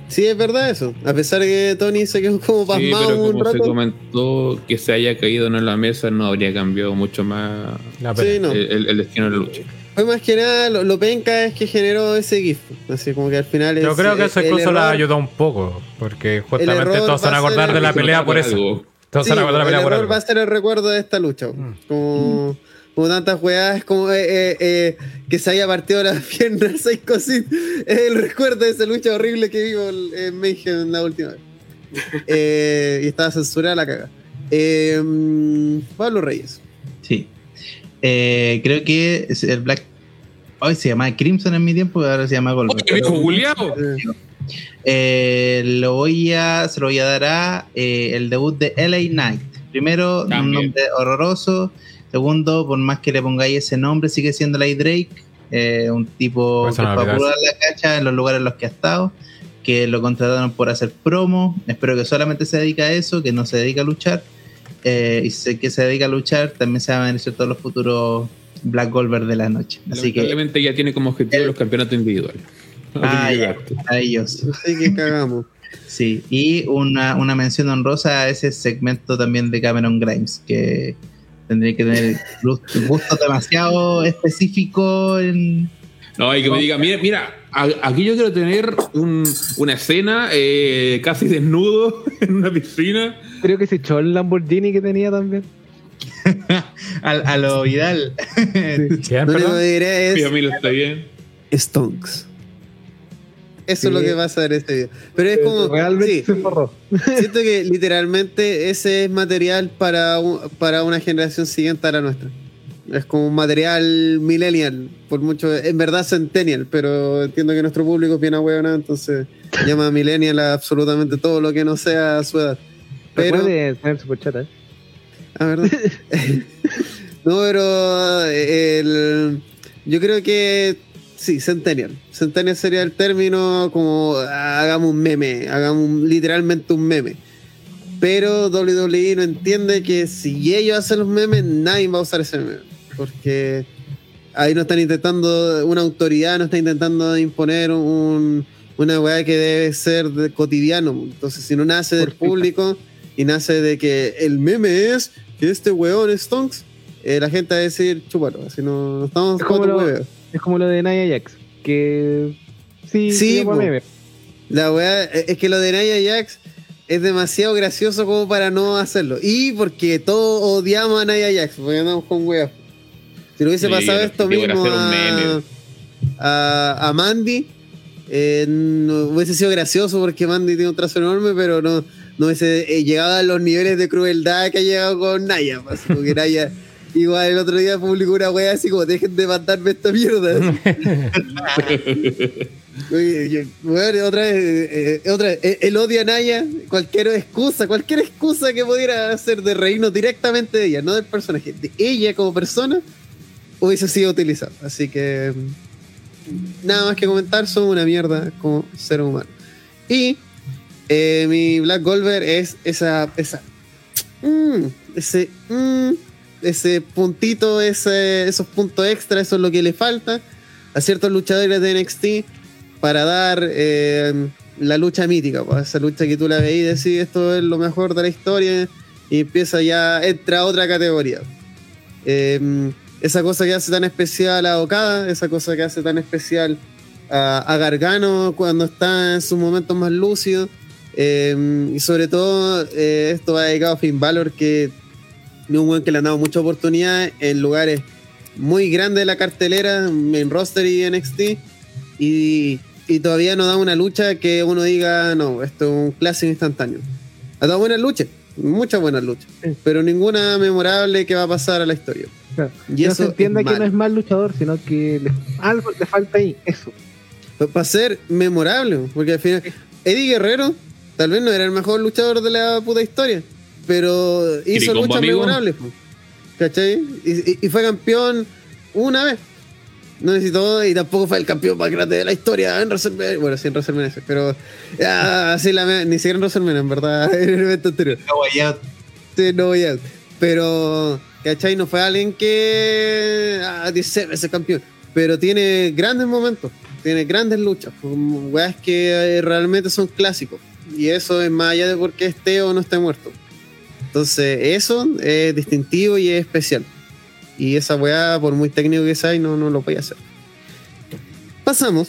sí, es verdad eso. A pesar de que Tony se quedó como Sí, pasmado pero un como se comentó que se haya caído en la mesa, no habría cambiado mucho más La Sí, no. el, destino de la lucha. Fue más que nada, lo, lo penca es que generó ese GIF. Así como que al final Yo es- creo que eso incluso la ayudó un poco, porque justamente todos se van a acordar de la el- pelea por eso. Todos Sí, se van a acordar de la el pelea por error algo. va a ser el recuerdo de esta lucha. Mm. Como, tantas weas, como eh, eh, eh, que se haya partido la <laughs> pierna seis cositas. El recuerdo de esa lucha horrible que vimos en Mayhem la última vez. <laughs> Eh, y estaba censurada la caga. Eh, Pablo Reyes. Sí. Eh, creo que es el Black. Hoy se llamaba Crimson en mi tiempo, ahora se llama Gold. Oye, viejo Juliado. Eh, Eh, lo voy a, se lo voy a dar a eh, el debut de LA Knight. Primero, un nombre horroroso. Segundo, por más que le pongáis ese nombre, sigue siendo Lay Drake. eh, un tipo Pues que no fue a la cacha en los lugares en los que ha estado. Que lo contrataron por hacer promo. Espero que solamente se dedica a eso, que no se dedica a luchar. Eh, y sé que se dedica a luchar, también se van a beneficiar todos los futuros Black Goldberg de la noche. Así que ya tiene como objetivo los campeonatos individuales. Ah, ya. a ellos. Así que cagamos. <laughs> Sí, y una, una mención honrosa a ese segmento también de Cameron Grimes, que tendría que tener gusto, gusto demasiado específico en... No, hay que me diga, mira, mira, aquí yo quiero tener un- una escena eh, casi desnudo <laughs> en una piscina. Creo que se echó el Lamborghini que tenía también. <laughs> A, a lo Vidal. ¿Quién, Lo diré es amigo está bien. Stonks. Eso es lo que pasa en este video. Pero es como. Realmente sí. se forró. <laughs> Siento que literalmente ese es material para, un- para una generación siguiente a la nuestra. Es como un material millennial, por mucho, en verdad centennial, pero entiendo que nuestro público es bien ahueonado, entonces llama millennial a absolutamente todo lo que no sea su edad. Pero, Recuerde tener superchat, ¿eh? ah, ¿verdad? <laughs> <laughs> no, pero eh, el- yo creo que sí, centennial. Centennial sería el término como ah, hagamos un meme, hagamos un- literalmente un meme. Pero WWE no entiende que si ellos hacen los memes, nadie va a usar ese meme. Porque ahí no están intentando, una autoridad no está intentando imponer un, una weá que debe ser de cotidiano. Entonces, si no nace del público y nace de que el meme es que este weón es Stonks, eh, la gente va a decir, chúpalo. Así no, no estamos Es como lo-. Es como lo de Nia Jax, que sí, Sí. La weá, eh, es que lo de Nia Jax es demasiado gracioso como para no hacerlo. Y porque todos odiamos a Nia Jax, porque andamos con weas. Si le hubiese Sí, pasado esto mismo a, a, a Mandy, eh, no- hubiese sido gracioso porque Mandy tiene un trazo enorme, pero no, no hubiese eh, llegado a los niveles de crueldad que ha llegado con Naya. pues, Así como que Naya, igual el otro día publicó una wea así como dejen de mandarme esta mierda. <laughs> Bueno, otra vez, eh, eh, otra vez, eh, él odia a Naya, cualquier excusa, cualquier excusa que pudiera hacer de reírnos directamente de ella, no del personaje, de ella como persona, hubiese sido utilizado. Así que nada más que comentar, son una mierda como ser humano. Y eh, mi Black Golver es esa, esa, mm, ese, mm, ese puntito, ese, esos puntos extra, eso es lo que le falta a ciertos luchadores de NXT para dar eh, la lucha mítica, pues, esa lucha que tú la veis y decís esto es lo mejor de la historia y empieza ya, entra otra categoría. Eh, esa cosa que hace tan especial a Okada, esa cosa que hace tan especial a, a Gargano cuando está en sus momentos más lúcidos. eh, y sobre todo, eh, esto va dedicado a Finn Balor, que es un buen que le han dado muchas oportunidades en lugares muy grandes de la cartelera, en roster y NXT. Y, y todavía no da una lucha que uno diga, no, esto es un clásico instantáneo. Ha dado buenas luchas, muchas buenas luchas, Sí. pero ninguna memorable que va a pasar a la historia. Claro. Y no eso se entiende es que malo. no es mal luchador, sino que le- algo le falta ahí, eso. Para ser memorable, porque al final Eddie Guerrero tal vez no era el mejor luchador de la puta historia, pero hizo luchas memorables. ¿cachai? Y, y- y fue campeón una vez. No necesitó, y tampoco fue el campeón más grande de la historia en WrestleMania. Bueno, sí, en WrestleMania, pero ah, sí, la, ni siquiera en WrestleMania, en verdad, <laughs> en el evento anterior. No, ya, Sí, no voy a. Pero, ¿cachai? No fue alguien que. Ah, 16 veces campeón. Pero tiene grandes momentos. Tiene grandes luchas. Weas que eh, realmente son clásicos. Y eso es más allá de porque esté o no esté muerto. Entonces, eso es distintivo y es especial. Y esa weá, por muy técnico que sea, no, no lo voy a hacer. Pasamos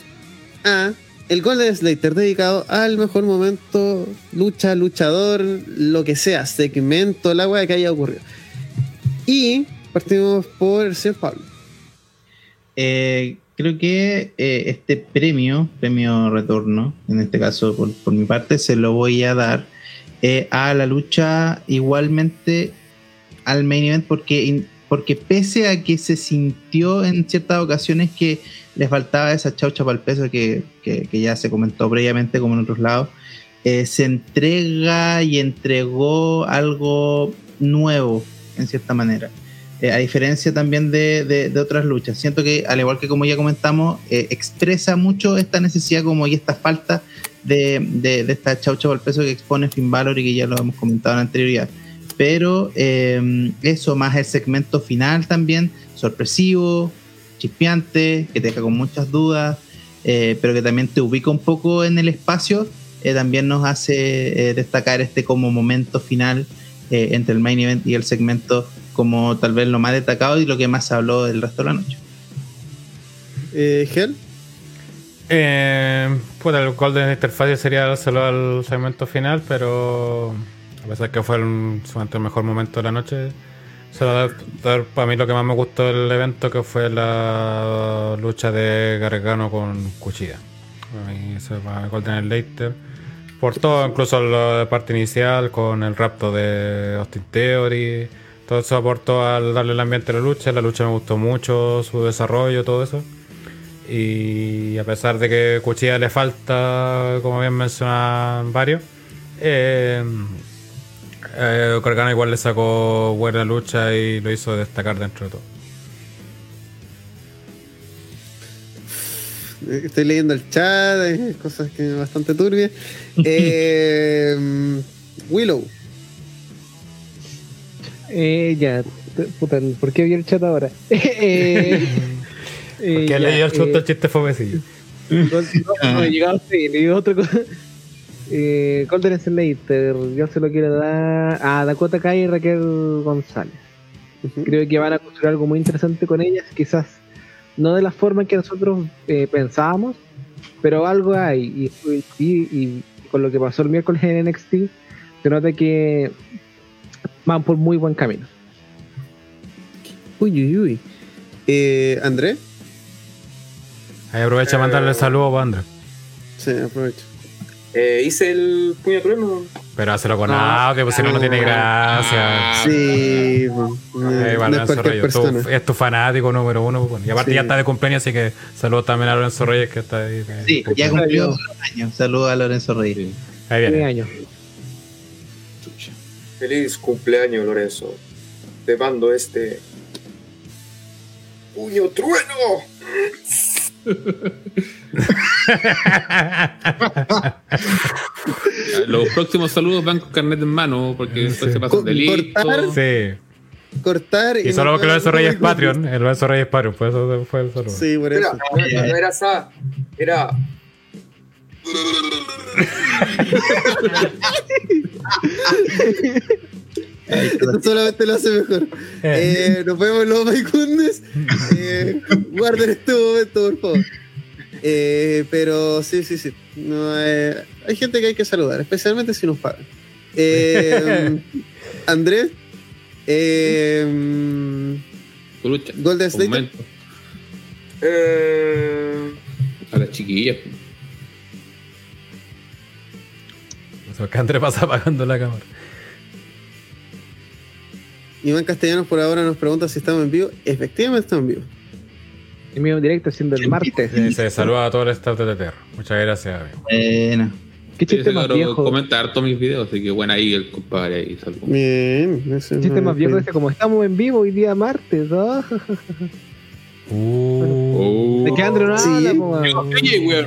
a el Golden Slater dedicado al mejor momento, lucha, luchador, lo que sea, segmento, la weá que haya ocurrido. Y partimos por el señor Pablo. Eh, creo que eh, este premio, premio retorno, en este caso por, por mi parte, se lo voy a dar eh, a la lucha igualmente al main event porque, porque pese a que se sintió en ciertas ocasiones que le faltaba esa chaucha para el peso que, que- ya se comentó previamente como en otros lados, eh, se entrega y entregó algo nuevo en cierta manera. Eh, a diferencia también de, de- otras luchas. Siento que, al igual que como ya comentamos, expresa mucho esta necesidad como y esta falta de, de- de esta chaucha el peso que expone Finn Balor y que ya lo hemos comentado en anterioridad. Pero eh, eso, más el segmento final también, sorpresivo, chispeante, que te deja con muchas dudas, eh, pero que también te ubica un poco en el espacio, eh, también nos hace destacar este como momento final entre el main event y el segmento como tal vez lo más destacado y lo que más se habló del resto de la noche. Gel. Eh, puta, el Golden Interface sería dárselo al segmento final, pero a pesar que fue el, el mejor momento de la noche, se lo a dar para mí lo que más me gustó del evento, que fue la lucha de Gargano con Cuchilla. Mí ese va el Golden Slater. Por todo, incluso la parte inicial con el rapto de Austin Theory. Todo eso aportó al darle el ambiente a la lucha. La lucha me gustó mucho, su desarrollo, todo eso. Y a pesar de que Cuchilla le falta, como bien mencionan varios, eh, eh, igual le sacó buena lucha y lo hizo destacar dentro de todo. Eh, Estoy leyendo el chat, hay cosas que bastante turbias. <laughs> Eh, Willow. Eh, ya, puta, ¿por qué vi el chat ahora? <laughs> eh, <laughs> Porque ya, le dio el chute eh, el chiste fomecillo. No, no, no he llegado sí, le digo otra cosa. Eh, Golden Slater, yo se lo quiero dar a Dakota Kai y Raquel González. Creo que van a construir algo muy interesante con ellas, quizás no de la forma en que nosotros eh, pensábamos, pero algo hay. Y, y- y con lo que pasó el miércoles en NXT, se nota que van por muy buen camino. Uy, uy, uy. Eh, André. Ahí aprovecha a mandarle saludos a Andrés. Sí, aprovecho. Eh, hice el puño trueno. Pero hazlo con No. audio, pues si no, no tiene gracia. Sí, bueno, Eh, igual, no es Reyes, tú- es tu fanático número uno. pues, bueno. Y aparte Sí. ya está de cumpleaños, así que saludos también a Lorenzo Reyes que está ahí. Sí, ya cumplió los años. Saludos a Lorenzo Reyes. Sí. Ahí viene. Feliz cumpleaños, Lorenzo. Te mando este. ¡Puño trueno! <laughs> Los próximos saludos van con carnet en mano, porque después Sí. se pasan de listo. cortar. Sí. Cortar Y solo porque Lorenzo no- Reyes es Patreon. El Lorenzo Reyes es Patreon, por eso fue el saludo. Sí, por eso. no- era esa. Era. Esto solamente lo hace mejor. Eh, nos vemos los Maicundes. Eh, guarden este momento, por favor. Eh, pero sí, sí, sí. No, eh, hay gente que hay que saludar, especialmente si nos pagan. Eh, Andrés. Eh. Golden Un State. momento. Eh, A las chiquillas. O sea, que Andrés pasa apagando la cámara. Iván Castellanos por ahora nos pregunta si estamos en vivo. Efectivamente estamos en vivo. En mi directo siendo el martes. Sí, se saluda a todo el staff de TTR. Muchas gracias, amigo. Bueno. ¿Qué chiste más viejo? comenta harto mis videos, así que bueno, ahí el compadre ahí salvo. Bien. ese ¿Qué chiste no- más viejo ese? Como estamos en vivo hoy día martes. ¿ah? <laughs> Uh. ¿De qué Andrew no Sí. habla? Oye, weón.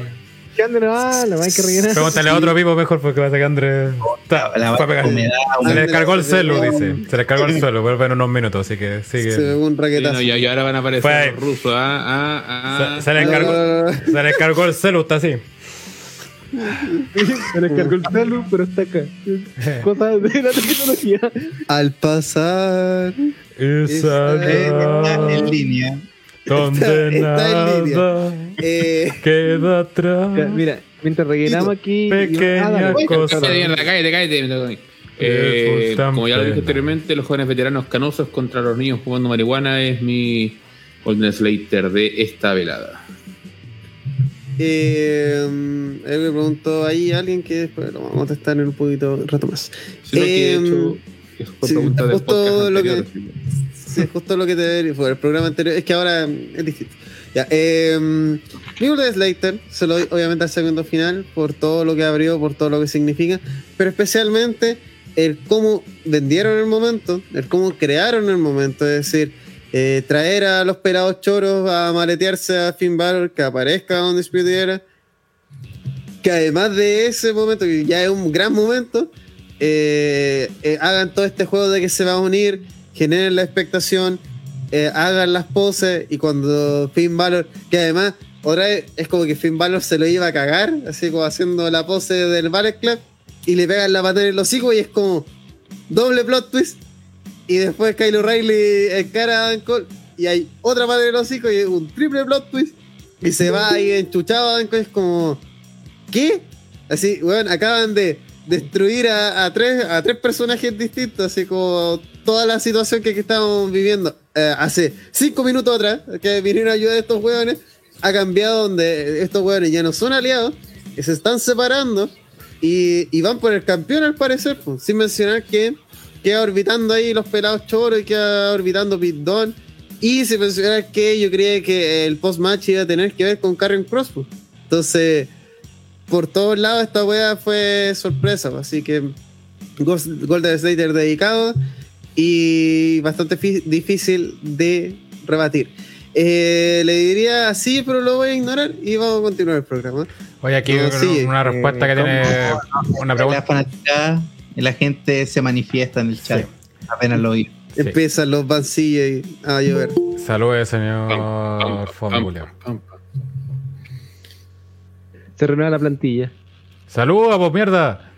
¿Qué Andrew no habla? Hay que rellenar. Pregúntale a otro vivo mejor porque parece que Andrés está- La fue a pegar. humedad, Se le descargó el celu, dice. Se le descargó el celu. Vuelve en unos minutos, así que Se ve sigue. un Sí, raquetazo. no, y, ahora van a aparecer ahí. los rusos. Ah, ah, ah. Se, se le descargó, Ah, se le descargó el celu, está así. Se le cargó el celu, pero está acá. Cosas de la tecnología. al pasar. Esa eh, en línea. Donde Está- está en línea. Eh, queda atrás. Mira, mientras rellenamos aquí. Pequeña Ah, cosa. Cállate, cállate. Eh, como ya lo dije anteriormente, los jóvenes veteranos canosos contra los niños fumando marihuana es mi Golden Slater de esta velada. eh, él me preguntó ahí a alguien que después lo vamos a contestar en un poquito un rato más. Sino que de Em, hecho es fue sí, pregunta del justo podcast lo que- anterior, así que- Sí, justo lo que te fue el programa anterior. Es que ahora es distinto. Ya, eh, mi Golden Slater se lo doy obviamente al segundo final por todo lo que abrió, por todo lo que significa, pero especialmente el cómo vendieron el momento, el cómo crearon el momento, es decir, eh, traer a los pelados choros a maletearse a Finn Balor, que aparezca Undisputed Era, que además de ese momento, que ya es un gran momento, eh, eh, hagan todo este juego de que se va a unir, generen la expectación, eh, hagan las poses y cuando Finn Balor, que además otra vez es como que Finn Balor se lo iba a cagar, así como haciendo la pose del Ballet Club y le pegan la patada en el hocico y es como doble plot twist y después Kyle O'Reilly encara a Adam Cole y hay otra patada en el hocico y un triple plot twist y se va ahí enchuchado Adam Cole es como ¿qué? Así, weón, acaban de destruir a, tres, a tres personajes distintos, así como toda la situación que, que estamos viviendo eh, hace cinco minutos atrás, que vinieron a ayudar a estos weones, ha cambiado donde estos weones ya no son aliados, se están separando y, van por el campeón al parecer, pues, sin mencionar que queda orbitando ahí los pelados choros y queda orbitando Pit Don. Y sin mencionar que yo creía que el post-match iba a tener que ver con Karen Cross. pues. Entonces, por todos lados esta wea fue sorpresa, así que Golden Slater dedicado y bastante difícil de rebatir. Eh, le diría así, pero lo voy a ignorar y vamos a continuar el programa. Oye, aquí No, una- sí, una respuesta que eh, tiene una pregunta. la gente se manifiesta en el chat. Apenas lo oí. Sí. Empiezan los vancillos y a llover. Saludos, señor pam, Se renueva la plantilla. Saludos, pues mierda.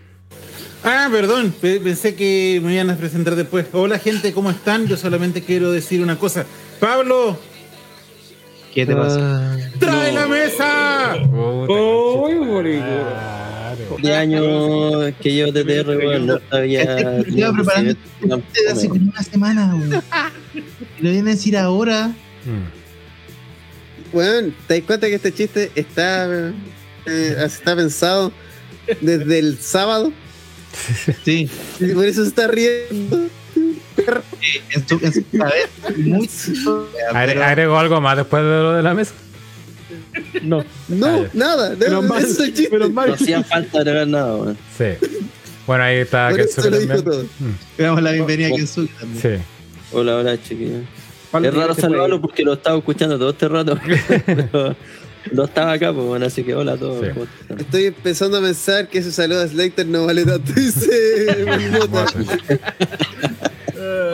Ah, perdón, pe- pensé que me iban a presentar después. Hola gente, ¿cómo están? Yo solamente quiero decir una cosa. Pablo, ¿Qué te pasa? Ah, trae la mesa. Puta, Claro. de años que llevo TTR, weón, no sabía. Este lleva preparando desde hace como una semana, güey. Lo vienen a decir ahora. Mm. weón, ¿te das cuenta que este chiste está, eh, está pensado desde el sábado? Sí, Y por eso se está riendo. en su, en su cabeza. Muy Agre- pero- ¿Agrego algo más después de lo de la mesa? No, No, nada. Menos no, mal, ese es el chiste. menos mal. No hacían falta agregar nada. Sí. Bueno, ahí está Kensuke también. todo. Mm, Le damos la bienvenida a Kensuke también. Sí. Hola, hola, chiquillos. Es raro saludarlo porque lo estaba escuchando todo este rato. <laughs> <laughs> <laughs> Pero no estaba acá, pues bueno, así que hola a todos. Estoy empezando a pensar que ese saludo a Slater no vale tanto. <laughs> Dice Mota. <laughs>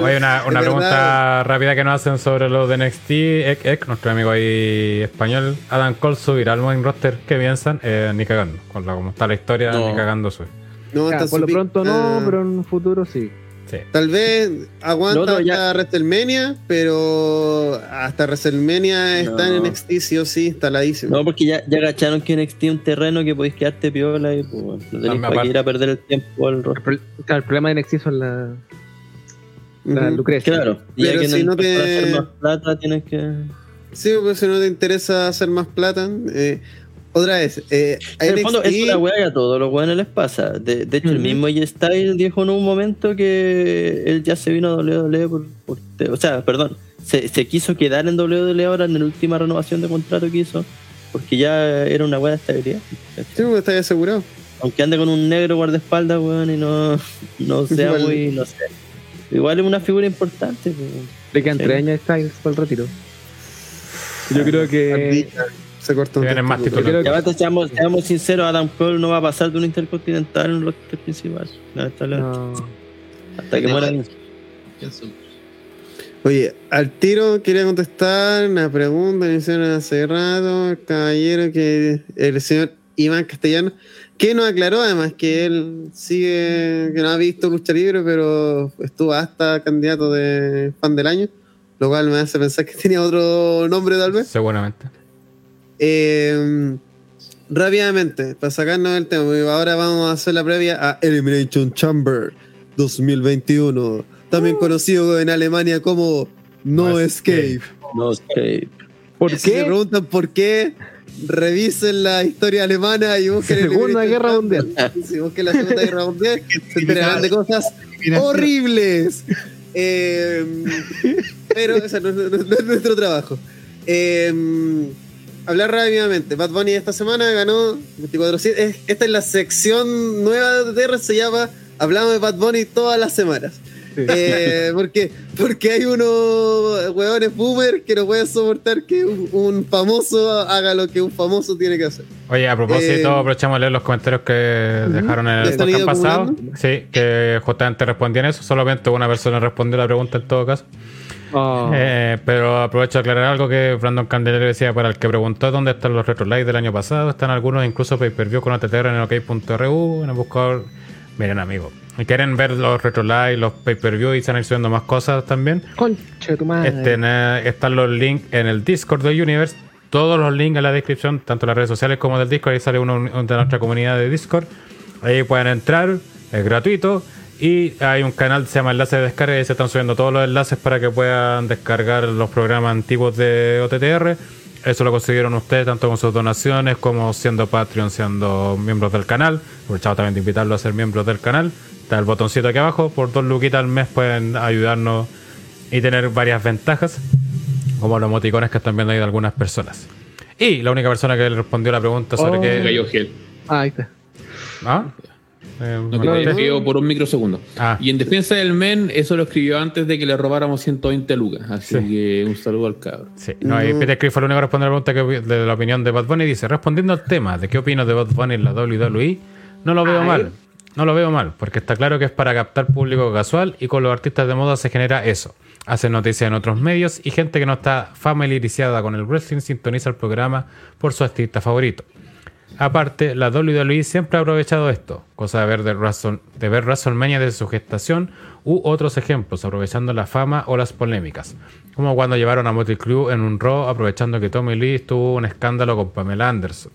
Oye, una, una pregunta rápida que nos hacen sobre lo de NXT. Ek, Ek, nuestro amigo ahí español, Adam Cole subirá al main roster. ¿Qué piensan? Eh, ni cagando. Con la, como está la historia, No. ni cagando sube. No, Ya, está por lo su- pronto no, ah, pero en un futuro sí. Sí. Tal vez aguanta No, no, ya- hasta WrestleMania, pero hasta WrestleMania está en No. NXT sí o sí, instaladísimo. No, porque ya, ya agacharon que NXT es un terreno que podéis quedarte piola y pues no tenéis para ir a perder el tiempo al El, rostro. pro- claro, el problema de NXT son la, la. Lucrecia. Claro, y ya Pero que si no para te- hacer más plata tienes que. Sí, pues si no te interesa hacer más plata. eh, otra vez, eh, En el fondo, es una weá que a todos los weones les pasa. De, de hecho, el mismo J Styles dijo en un momento que él ya se vino a WWE por. o sea, perdón, se, se quiso quedar en WWE ahora en la última renovación de contrato que hizo, porque ya era una weá de estabilidad. sí, pues, está asegurado. Aunque ande con un negro guardaespaldas, weón, y no, no <laughs> sea Igual. muy. no sé. Igual es una figura importante, weón. Le quedan tres años Styles para el retiro. Yo creo que. Se cortó un más seamos, seamos sinceros, Adam Cole no va a pasar de un intercontinental en un roster principal. No. Hasta que muera. Oye, al tiro quería contestar una pregunta que hicieron hace rato, el caballero que el señor Iván Castellano, que nos aclaró además que él sigue, que no ha visto lucha libre, pero estuvo hasta candidato de fan del año, lo cual me hace pensar que tenía otro nombre tal vez. Seguramente. Eh, rápidamente, para sacarnos del tema, ahora vamos a hacer la previa a Elimination Chamber 2021, también conocido en Alemania como No, No Escape. No sé. ¿Por Si se qué? preguntan por qué, revisen la historia alemana y busquen Segunda Elimination Guerra. Mundial. Si busquen la Segunda Guerra Mundial, <laughs> se enterarán de cosas horribles. Eh, <laughs> pero ese no, es- no es- no es nuestro trabajo. Eh, hablar rápidamente. Bad Bunny esta semana ganó 24-7. Es- Esta es la sección nueva de TR, se llama Hablamos de Bad Bunny todas las semanas. Eh, <laughs> porque, porque hay unos hueones boomer que no pueden soportar que un, un famoso haga lo que un famoso tiene que hacer. Oye, a propósito, Eh, aprovechamos de leer los comentarios que dejaron en ¿Ya el podcast pasado. Sí, que justamente respondían eso. Solamente una persona respondió la pregunta en todo caso. Oh. Eh, pero aprovecho de aclarar algo que Brandon Candelero decía para el que preguntó dónde están los retro live del año pasado. Están algunos incluso pay-per-view con OTTR en ok.ru en el buscador. Miren, amigos, si quieren ver los retro live, los pay-per-view y están ir subiendo más cosas también. Concha tu madre. Este, eh, están los links en el Discord de Universe. Todos los links en la descripción, tanto en las redes sociales como del Discord. Ahí sale uno de nuestra comunidad de Discord. Ahí pueden entrar, es gratuito. Y hay un canal que se llama Enlace de Descarga y se están subiendo todos los enlaces para que puedan descargar los programas antiguos de OTTR. Eso lo consiguieron ustedes tanto con sus donaciones como siendo Patreon, siendo miembros del canal. Aprovechamos también de invitarlos a ser miembros del canal. Está el botoncito aquí abajo. Por dos luquitas al mes pueden ayudarnos y tener varias ventajas, como los emoticones que están viendo ahí de algunas personas. Y la única persona que le respondió la pregunta sobre Oh. Qué. cayó gel. Ah, ahí está. ¿Ah? Eh, No, me que te cayó por un microsegundo. Ah. Y en defensa del men, eso lo escribió antes de que le robáramos 120 lucas. Así Sí. que un saludo al cabro. Sí, no, y Peter Criff fue el único que respondió la pregunta que, de la opinión de Bad Bunny. Dice: Respondiendo al tema de qué opino de Bad Bunny en la WWE, no lo veo Ay. mal. No lo veo mal, porque está claro que es para captar público casual y con los artistas de moda se genera eso. Hacen noticias en otros medios y gente que no está familiarizada con el wrestling sintoniza el programa por su artista favorito. Aparte, la WWE siempre ha aprovechado esto, cosa de ver, de, de ver WrestleMania desde su gestación u otros ejemplos, aprovechando la fama o las polémicas. Como cuando llevaron a Motley Crue en un Raw, aprovechando que Tommy Lee tuvo un escándalo con Pamela Anderson.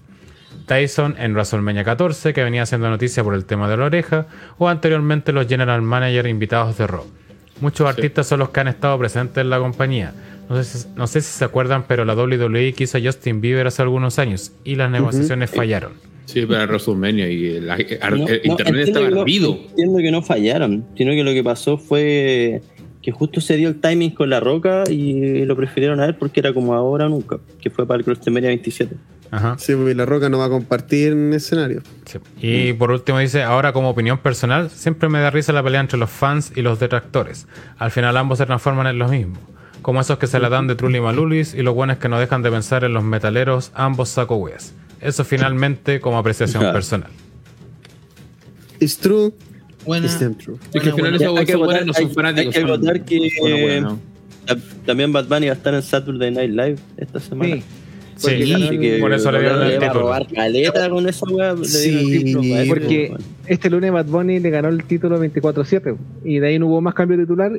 Tyson en WrestleMania 14, que venía haciendo noticia por el tema de la oreja, o anteriormente los General Manager invitados de Raw. Muchos artistas son los que han estado presentes en la compañía. No sé, si, no sé si se acuerdan, pero la WWE quiso a Justin Bieber hace algunos años y las negociaciones fallaron. Sí, para WrestleMania y el, el- el No, no, internet entiendo estaba que no- ardido. Entiendo que no fallaron, sino que lo que pasó fue que justo se dio el timing con la roca y lo prefirieron a él porque era como ahora o nunca, que fue para el WrestleMania 27. Ajá. Sí, porque la roca no va a compartir en escenario. Sí. Y por último dice, ahora como opinión personal, siempre me da risa la pelea entre los fans y los detractores. Al final ambos se transforman en lo mismo. Como esos que se la dan de Trulli Malulis y los buenos que no dejan de pensar en los metaleros, ambos saco weas. Eso finalmente como apreciación Claro. personal. It's true, Bueno, it's true. Es que al final bueno, esos hay que no son hay- fanáticos. hay que acotar que- bueno, bueno. Ta- También Bad Bunny va a estar en Saturday Night Live esta semana. Sí. Sí, que por eso le dieron el título. robar caleta con esa weá. le Sí, el título Porque este lunes Bad Bunny le ganó el título 24-7 y de ahí no hubo más cambio titular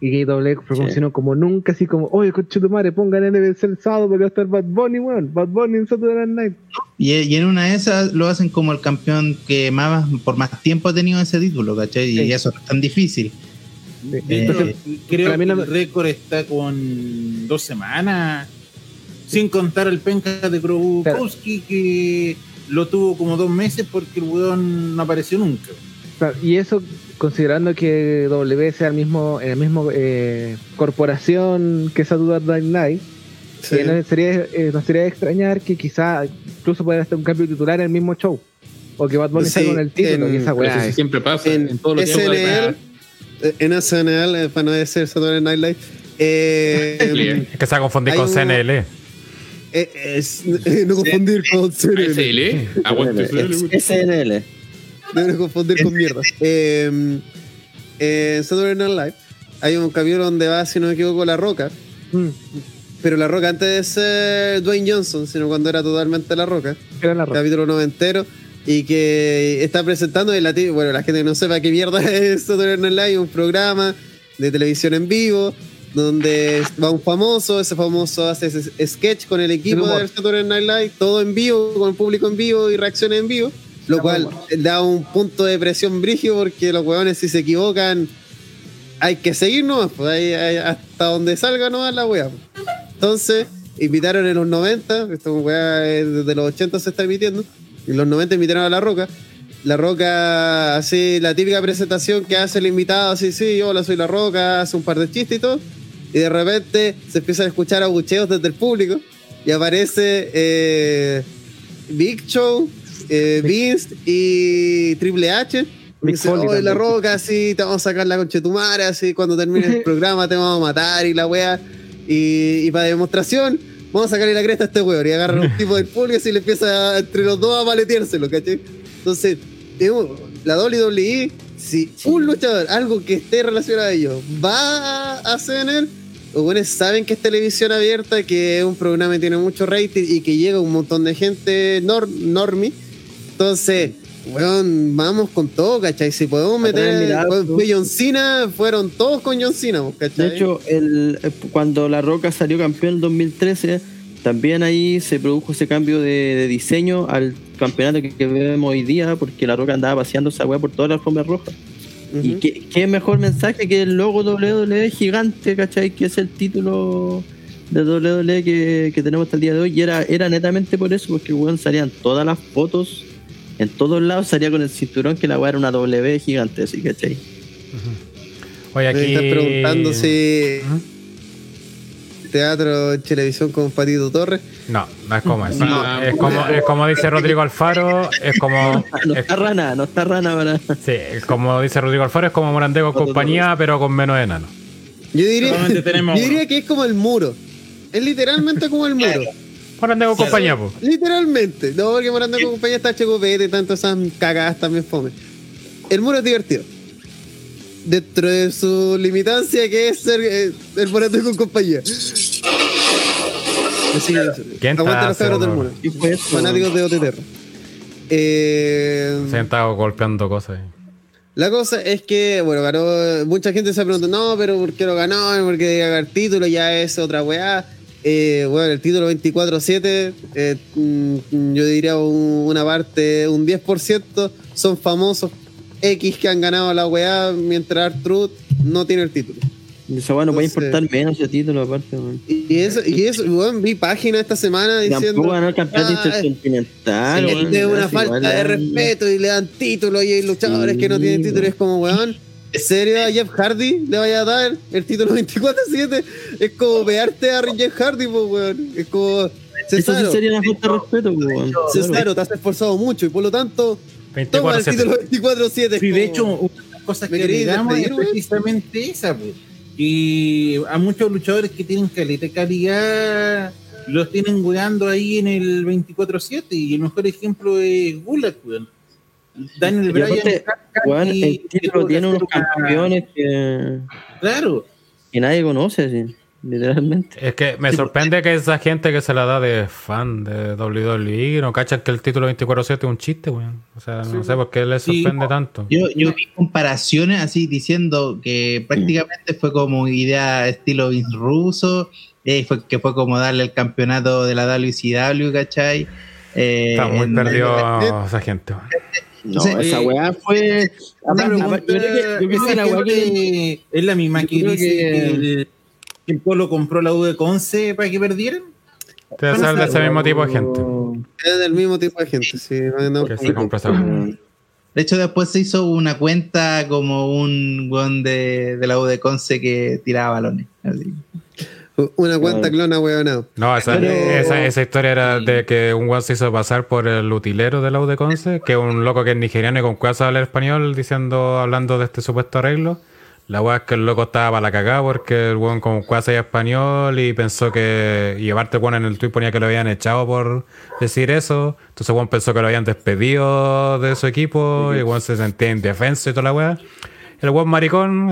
y WWE promocionó como nunca, así como, oye, coche tu madre, pongan NBC el sábado porque va a estar Bad Bunny, weón, Bad Bunny en Saturday Night y, y en una de esas lo hacen como el campeón que más por más tiempo ha tenido ese título, ¿cachai? Y Sí. eso es tan difícil. Sí. Eh, Entonces, Creo que no- el récord está con dos semanas. Sin contar el penca de Krobukowski que lo tuvo como dos meses porque el weón no apareció nunca. Claro, y eso considerando que W sea el mismo, en el mismo eh, corporación que Saturday Night, Sí. que no sería, eh, no sería extrañar que quizá incluso pueda estar un cambio titular en el mismo show. O que Bad Bunny Sí, esté con el título, en- y esa eso weá. sí es- siempre pasa En en, todos los. SNL, eh, en SNL, eh, para no decir Saturday Night Live, eh, Es que se ha confundido con CNL. eh, es- eh, no confundir con SNL. Es- SL. SNL. Deben confundir con mierda. Eh, Saturday Night Live hay un capítulo donde va, si no me equivoco, La Roca. Mm, Pero La Roca antes de ser Dwayne Johnson, sino cuando era totalmente La Roca. era la roca. capítulo noventero. Y que está presentando, y la, ti- bueno, la gente que no sepa qué mierda <laughs> es Saturday Night Live, un programa de televisión en vivo, donde va un famoso, ese famoso hace ese sketch con el equipo de Saturday Night Live, todo en vivo, con el público en vivo y reacciones en vivo, lo cual da un punto de presión brigio porque los huevones si se equivocan hay que seguir nomás, pues hasta donde salga nomás la wea. pues. Entonces, invitaron en los 90, esta es desde los 80 se está emitiendo, en los 90 invitaron a La Roca. La Roca, así, la típica presentación que hace el invitado, así, sí, hola, soy La Roca, hace un par de chistes y todo. Y de repente se empiezan a escuchar abucheos desde el público y aparece eh, Big Show, eh, Vince y Triple H. Dice, "Oh, La también". Roca, así, te vamos a sacar la conchetumara, así, cuando termine el <laughs> programa te vamos a matar y la wea. Y, y para demostración, vamos a sacarle la cresta a este weón. Y agarran a un <laughs> tipo del público y le empieza entre los dos a paleteárselo, ¿cachai? Entonces, la WWE, si un luchador, algo que esté relacionado a ellos, va a CNN, los buenos saben que es televisión abierta, que es un programa que tiene mucho rating y que llega un montón de gente nor normie. Entonces, weón, vamos con todo, ¿cachai? Si podemos meter. fue John Cena, fueron todos con John Cena, ¿cachai? De hecho, el, eh, cuando La Roca salió campeón en 2013, también ahí se produjo ese cambio de, de diseño al campeonato que, que vemos hoy día, porque La Roca andaba paseando esa weá por toda la alfombra roja. Y qué, qué mejor mensaje que el logo WWE gigante, ¿cachai? Que es el título de WWE que, que tenemos hasta el día de hoy. Y era, era netamente por eso, porque weón salían todas las fotos, en todos lados salía con el cinturón que la weá era una W gigante, así, ¿cachai? Oye, Me aquí. estás preguntando si Ujú. teatro televisión con Patito Torres. No, no es como eso. No. es, como, es como dice Rodrigo Alfaro, es como. <laughs> No es- está rana, no está rana para. sí, es como dice Rodrigo Alfaro, es como Morandego compañía, pero con menos enano. Diría, yo diría que es como el muro. Es literalmente como el muro. Morandego compañía, pues. Literalmente. No, porque Morando con compañía está checopete y tanto esas cagadas también fome. El muro es divertido. Dentro de su limitancia que es ser eh, el Morando con compañía. Así que eso. ¿Quién Aguante está los cabros del muro. ¿Qué? Fanáticos de OTTR. Eh, Se han estado golpeando cosas. ahí. La cosa es que, bueno, ganó. Mucha gente se pregunta, no, pero ¿por qué lo ganó? Porque debe el título, ya es otra weá. Eh, bueno, el título 24-7, eh, mm, yo diría un- una parte, un 10% son famosos X que han ganado la weá mientras Truth no tiene el título. Esa weá no puede importar menos ese título aparte. Y eso, y eso, weón, vi página esta semana diciendo. Tampoco ganó el campeonato "Ah, intercontinental, sí, weón. es una falta igual, de respeto y le dan título y hay luchadores que no tienen título. Es como, weón, ¿en serio a Jeff Hardy le vaya a dar el título <laughs> 24-7? Es como vearte a Jeff Hardy, pues, weón. Es como. Eso sí Cesaro, sería una falta de respeto, weón. Cesaro, te has esforzado mucho y por lo tanto, toma el 24-7. título 24-7. Sí, es de hecho, una de las cosas ¿Me que agregamos es precisamente esa, pues. Y a muchos luchadores que tienen calidad calidad los tienen weando ahí en el 24-7 y el mejor ejemplo es Gulag, weón. Daniel Y Bryan, aparte, el título tiene unos una- campeones que, Claro, que nadie conoce, así, literalmente. Es que me sorprende que esa gente que se la da de fan de WWE no cachan que el título 24-7 es un chiste, weón. O sea, no sé por qué les Sí. sorprende tanto. Yo, yo vi comparaciones así diciendo que prácticamente fue como idea estilo Vince Russo, eh, fue, que fue como darle el campeonato de la WCW, ¿cachai? Eh, Está muy perdido esa gente, weón. No, Entonces, esa eh, weá fue. Yo creo que- la weá que- es la misma que dice que- el, Polo compró la U de Conce para que perdieran. Ser de ese mismo tipo de gente Es del mismo tipo de gente, sí. no, que se compra esa weón. De hecho, después se hizo una cuenta como un weón de, de la U de Conce que tiraba balones. así. Una cuenta clona, weón. No. No, esa, Pero- esa, esa historia era de que un weón se hizo pasar por el utilero de la U de Conce, que es un loco que es nigeriano y con cueva sabe hablar español, diciendo, hablando de este supuesto arreglo. La weá es que el loco estaba para la cagada porque el weón con cueva sabía español y pensó que. Y aparte, el weón en el tweet ponía que lo habían echado por decir eso. Entonces, el weón pensó que lo habían despedido de su equipo y el weón se sentía indefenso y toda la weá. El weón maricón,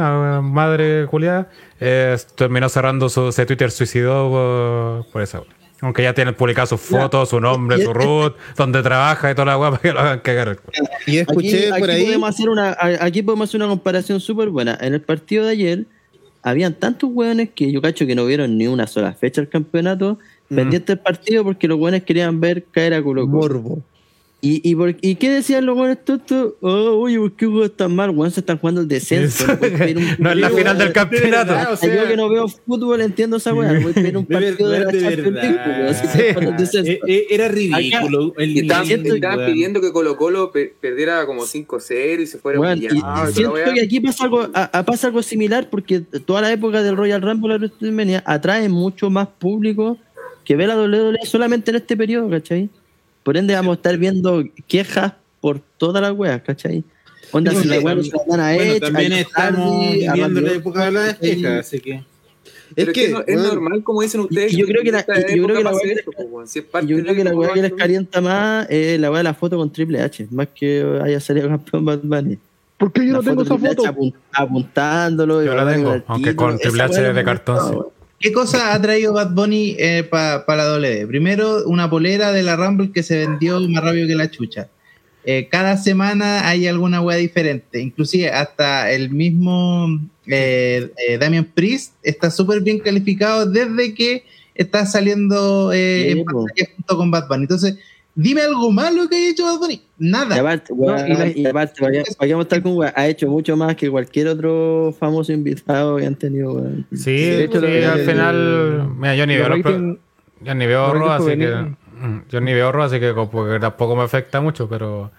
madre culiada, eh, terminó cerrando su ese Twitter suicidó por, por esa weá. Aunque ya tiene publicado sus fotos, su nombre, su root, donde trabaja y toda la weá <laughs> para que lo hagan cagar. Y escuché aquí, por aquí ahí. Podemos hacer una, aquí podemos hacer una comparación súper buena. En el partido de ayer, habían tantos hueones que yo cacho que no vieron ni una sola fecha del campeonato, pendiente del partido porque los hueones querían ver caer a Colo Colo. Morbo. ¿Y, y, por- ¿Y qué decían los hueones tontos? Oh, oye, ¿por qué juegan tan mal? Hueones se están jugando el descenso. <laughs> no es la final del de campeonato. verdad, o Hasta yo que no veo fútbol entiendo esa weá. Voy a pedir un <laughs> De partido de, verdad, la de Champions League, weón, eh, eh, era ridículo. el estaban, weón. pidiendo que Colo Colo pe- perdiera como 5-0 y se fuera Weón, y- la siento que aquí pasa algo, a- a- pasa algo similar porque toda la época del Royal Rumble atrae mucho más público que ve la WWE solamente en este periodo, ¿cachai? Por ende vamos a estar viendo quejas por todas las weas, ¿cachai? Onda, si la wea no se la dan a Bueno, Edge, también a estamos viviendo la época de las quejas, así que. Es que, no- es weón, normal, como dicen ustedes. yo creo que la- y yo creo que la weá que pues, es que la weá que les calienta más es la weá de la foto con Triple H, más que haya salido campeón Bad Bunny. ¿Por qué yo no La tengo foto esa foto? Apuntándolo. y Yo la tengo, aunque con Triple H weá de cartón. ¿Qué cosa ha traído Bad Bunny para la W? Primero, una polera de la Rumble que se vendió más rápido que la chucha. Eh, cada semana hay alguna wea diferente. Inclusive hasta el mismo eh, eh, Damian Priest está súper bien calificado desde que está saliendo eh, en pantalla junto con Bad Bunny. Entonces, dime algo malo que haya hecho Bad Bunny. Y Nada. aparte, weón, No, y la- y aparte, que vamos a estar con weón, ha hecho mucho más que cualquier otro famoso invitado que han tenido. Sí, de hecho, sí, al el- final. Mira, yo ni veo ratings- yo ni veo ratings así que. Yo ni veo Raw, así que como tampoco me afecta mucho, pero.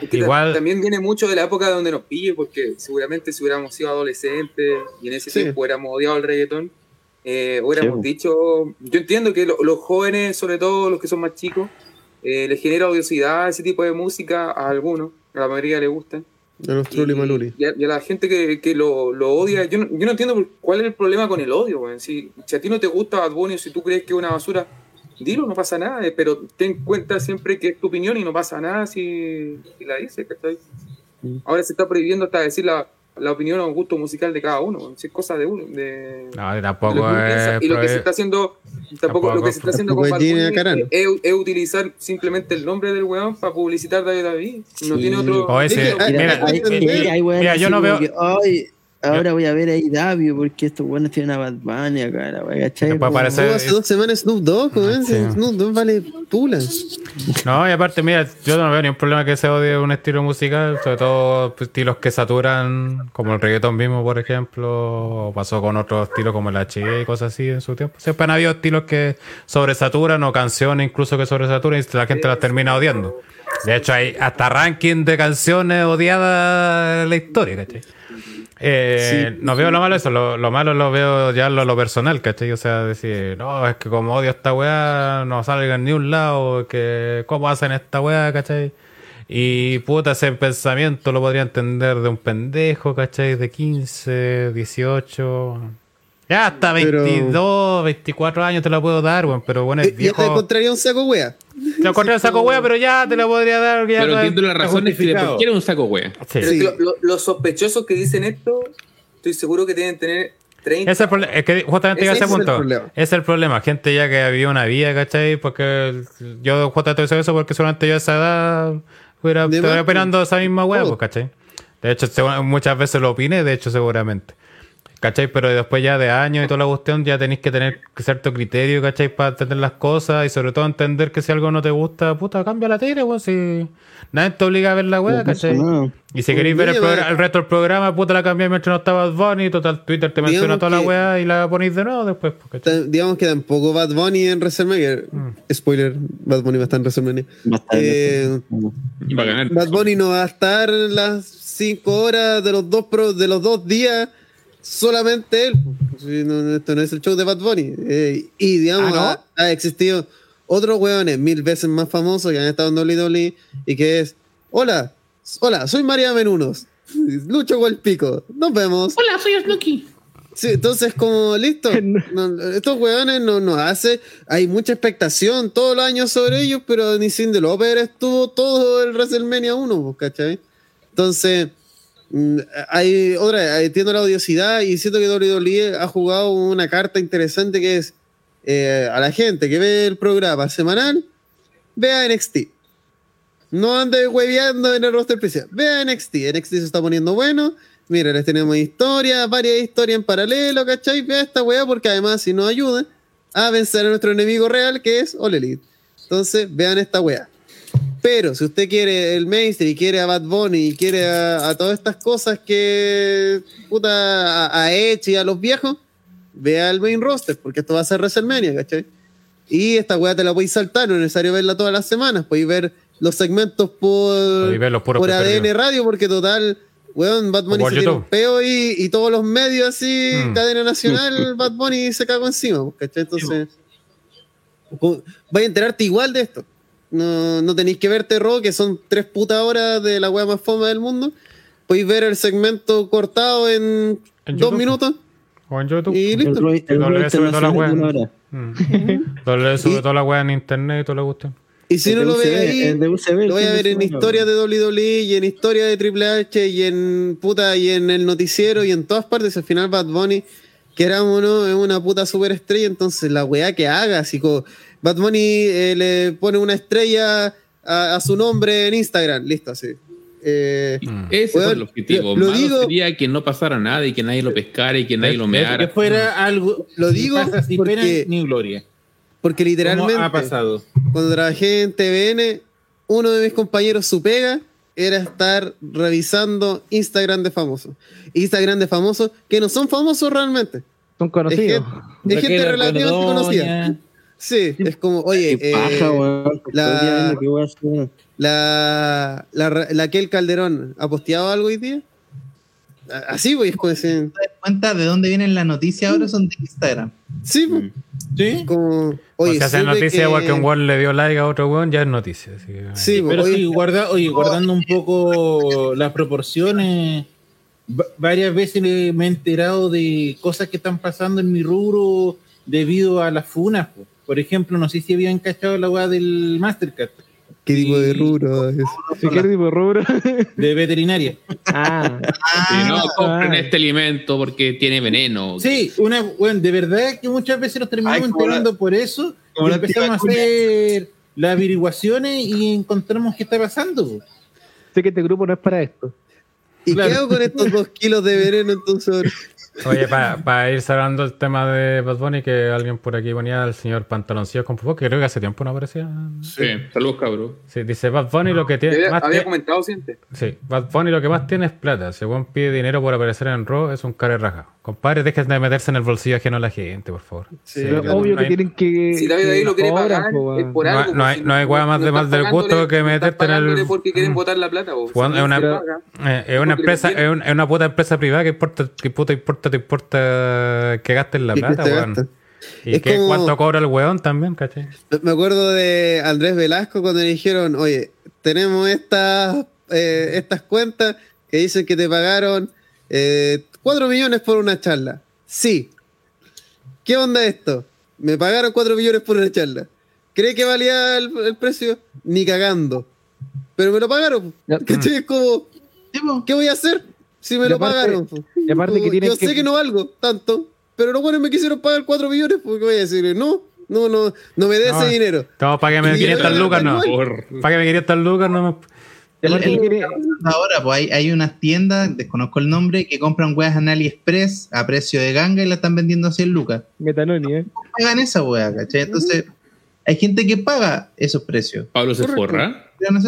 Es que ta- Igual- También viene mucho de la época donde nos pille, porque seguramente si hubiéramos sido adolescentes y en ese Sí. tiempo hubiéramos odiado el reggaetón, eh, hubiéramos Sí. dicho. Yo entiendo que lo- los jóvenes, sobre todo los que son más chicos, eh, les genera odiosidad ese tipo de música a algunos, a la mayoría le gustan. a los. Y, a, y a la gente que, que lo, lo odia, yo no, yo no entiendo cuál es el problema con el odio, weón. Si, si a ti no te gusta Bad Bunny o si tú crees que es una basura, dilo, no pasa nada, eh, pero ten en cuenta siempre que es tu opinión y no pasa nada si, si la dices, ¿cachai? Mm. Ahora se está prohibiendo hasta decir la, la opinión o gusto musical de cada uno. Si es cosa de uno. De, No, de lo tampoco que es. y lo que se está haciendo, tampoco, lo que se está haciendo con es es, es utilizar simplemente el nombre del weón para publicitar WWE. No Sí. tiene otro. O ese- mira, yo no veo- que, ay, ahora voy a ver a Davio porque estos buenos tienen a Bad Bunny acá, la wea, ¿cachai? Después Como- aparece- Hubo hace dos semanas Snoop Dogg, weón. Sí. Snoop Dogg vale pula. No, y aparte, mira, yo no veo ningún problema que se odie un estilo musical, sobre todo estilos que saturan, como el reggaetón mismo, por ejemplo, o pasó con otros estilos como el H y cosas así en su tiempo. Siempre han habido estilos que sobresaturan o canciones incluso que sobresaturan y la gente las termina odiando. De hecho, hay hasta ranking de canciones odiadas en la historia, ¿cachai? Eh, No veo lo malo eso, lo, lo malo lo veo ya lo, lo personal, ¿cachai? O sea, decir, no, es que como odio esta weá, no salga en ni un lado, que cómo hacen esta weá, ¿cachai? Y puta, ese pensamiento lo podría entender de un pendejo, ¿cachai? De 15, 18, ya hasta Pero- 22, 24 años te lo puedo dar, weón, pero bueno, Eh, es Ya te viejo. encontraría un saco wea. Te encontré el saco weá, pero ya te lo podría dar. Ya Pero no es- entiendo las razones de por qué era un saco wea. Sí. Pero Sí. es que lo- lo- los sospechosos que dicen esto, estoy seguro que tienen que tener 30. Ese es, el es que justamente Ese ese es el punto. problema. Es el problema. Gente ya que había una vida, ¿cachai? Porque yo justamente estoy eso porque seguramente yo a esa edad hubiera opinando esa misma Oh. pues, ¿cachai? De hecho, muchas veces lo opiné, de hecho, seguramente. ¿Cachai? Pero después ya de años y toda la cuestión ya tenéis que tener cierto criterio, ¿cachai? Para entender las cosas y sobre todo entender que si algo no te gusta, puta, cambia la tele, weón. Si nadie te obliga a ver la weá, pasa ¿cachai? Y si queréis ver el, Oye, progra- va- el resto del programa, puta, la cambiáis mientras no estaba Bad Bunny, total, Twitter te menciona Digamos toda la weá y la ponéis de nuevo después, pues, ¿cachai? Digamos que tampoco Bad Bunny en WrestleMania. Spoiler, Bad Bunny va a estar en WrestleMania. Va a estar en Eh, ganar. Bad Bunny no va a estar las 5 horas de los dos pro- de los dos días solamente él. No, esto no es el show de Bad Bunny. Eh, y digamos, Ah, ha, ha existido otros hueones mil veces más famosos que han estado en WWE y que es, hola, hola, soy María Menunos. Lucho con el pico. Nos vemos. Hola, soy Snooki. Sí, entonces como listo, <laughs> no, estos hueones no nos hace, hay mucha expectación todos los años sobre ellos, pero ni Cindy Lauper estuvo todo el WrestleMania 1, pues, ¿cachai? Entonces, hay otra, entiendo la odiosidad y siento que WWE ha jugado una carta interesante que es eh, a la gente que ve el programa semanal, vea NXT. No ande hueveando en el roster especial. Vea NXT. NXT se está poniendo bueno. Mira, les tenemos historias, varias historias en paralelo, ¿cachai? Vea esta weá porque además si nos ayuda a vencer a nuestro enemigo real que es All. Entonces, vean esta weá. Pero si usted quiere el mainstream y quiere a Bad Bunny y quiere a, a todas estas cosas que puta a, a Edge y a los viejos, vea el main roster porque esto va a ser WrestleMania, ¿cachai? Y esta weá te la podéis saltar, no es necesario verla todas las semanas, podéis ver los segmentos por, ver los por ADN. Radio porque total, weón, Bad Bunny se tiene un YouTube. peo y, y todos los medios así, Mm. cadena nacional, <laughs> Bad Bunny se cagó encima, ¿cachai? Entonces, vais a enterarte igual de esto. No, no tenéis que ver Terror, que son tres putas horas de la wea más fome del mundo. Podéis ver el segmento cortado en, En dos YouTube. minutos O en YouTube. y listo. rol sube toda la wea. Mm. <laughs> Y- toda la weá en internet y todo le gusta. Y si El no lo ve ahí, UCB, lo voy a ver en de semana. historia de WWE y en historia de Triple H y en puta y en el noticiero y en todas partes. Al final Bad Bunny, queramos o no, es una puta superestrella. Entonces la weá que haga, así como Bad Bunny eh, le pone una estrella a, a su nombre en Instagram, listo, así. Eh, Mm. Ese fue el objetivo. lo- lo Malo digo- sería que no pasara nada y que nadie lo pescara y que nadie lo Que meara. fuera algo. Lo digo pasa sin porque- pena ni gloria. porque literalmente, ha pasado. cuando trabajé en TVN, uno de mis compañeros, su pega, era estar revisando Instagram de famosos. Instagram de famosos que no son famosos realmente. Son Es, conocidos. gente- es gente relativamente conocida. Sí, es como, oye, Qué paja, eh, weón. la- el viendo la, la, la Kel Calderón, ¿ha posteado algo hoy día? Así, pues, es como ¿Te das cuenta de dónde vienen las noticias ahora? Son de Instagram. sí, pues, ¿Sí? como, O oye, sea, hacer supe noticia que- igual que un weón le dio like a otro weón, ya es noticia. así que- Sí, pues, Pero oye, sí, guarda, oye, guardando un poco las proporciones, va- varias veces me me he enterado de cosas que están pasando en mi rubro debido a las funas. po. Por ejemplo, no sé si habían cachado la weá del Mastercard ¿qué tipo de rubro es? ¿Sí, ¿Qué tipo de rubro? <laughs> de veterinaria. ah, Si no, compren ah. este alimento porque tiene veneno. Sí, una, bueno, de verdad que muchas veces nos terminamos Ay, enterando por eso y la empezamos a hacer las averiguaciones y encontramos qué está pasando. sé que este grupo no es para esto. ¿Y Claro. qué hago con estos dos kilos de veneno entonces? <laughs> Oye, para ir cerrando el tema de Bad Bunny, que alguien por aquí ponía al señor Pantaloncillo con que creo que hace tiempo no aparecía. Sí, saludos, cabrón. Sí, dice Bad Bunny lo que tiene. Había, más había comentado siempre. Sí, Bad Bunny lo que más tiene es plata. Según pide dinero por aparecer en Raw, es un cara de raja. Compadre, dejen de meterse en el bolsillo ajeno a la gente, por favor. Sí, Pero claro. obvio no que tienen que. Si David ahí lo quiere pagar, po, es por No algo. hay- no hay- pues, no hay weá más de- más del gusto que no meterte en el- porque quieren Mm. botar la plata. po. Si es, una, eh, es una empresa, es, un- es una puta empresa privada que importa, que puta importa, te importa que gasten la plata, weón. Y Es que como- cuánto cobra el weón también, ¿cachai? Me acuerdo de Andrés Velasco cuando le dijeron, oye, tenemos estas, eh, estas cuentas que dicen que te pagaron eh, 4 millones por una charla. Sí. ¿Qué onda esto? Me pagaron 4 millones por una charla. ¿Cree que valía el, el precio? Ni cagando. Pero me lo pagaron. ¿Cachai? Es como. ¿qué voy a hacer si me Y lo aparte- pagaron? y aparte que tienen Yo que- sé que no valgo tanto, pero los buenos me quisieron pagar 4 millones porque voy a decirle, no, no, no, no me dé No, ese dinero. Estamos para que me Y 500 yo- lucas, no. Para que me 500 lucas, no El- el- Ahora, pues hay, hay unas tiendas, desconozco el nombre, que compran weas en AliExpress a precio de ganga y la están vendiendo a 100 lucas. Metanoni, ¿eh? Pagan esa wea, ¿cachai? Entonces, hay gente que paga esos precios. Pablo se Correcto. forra.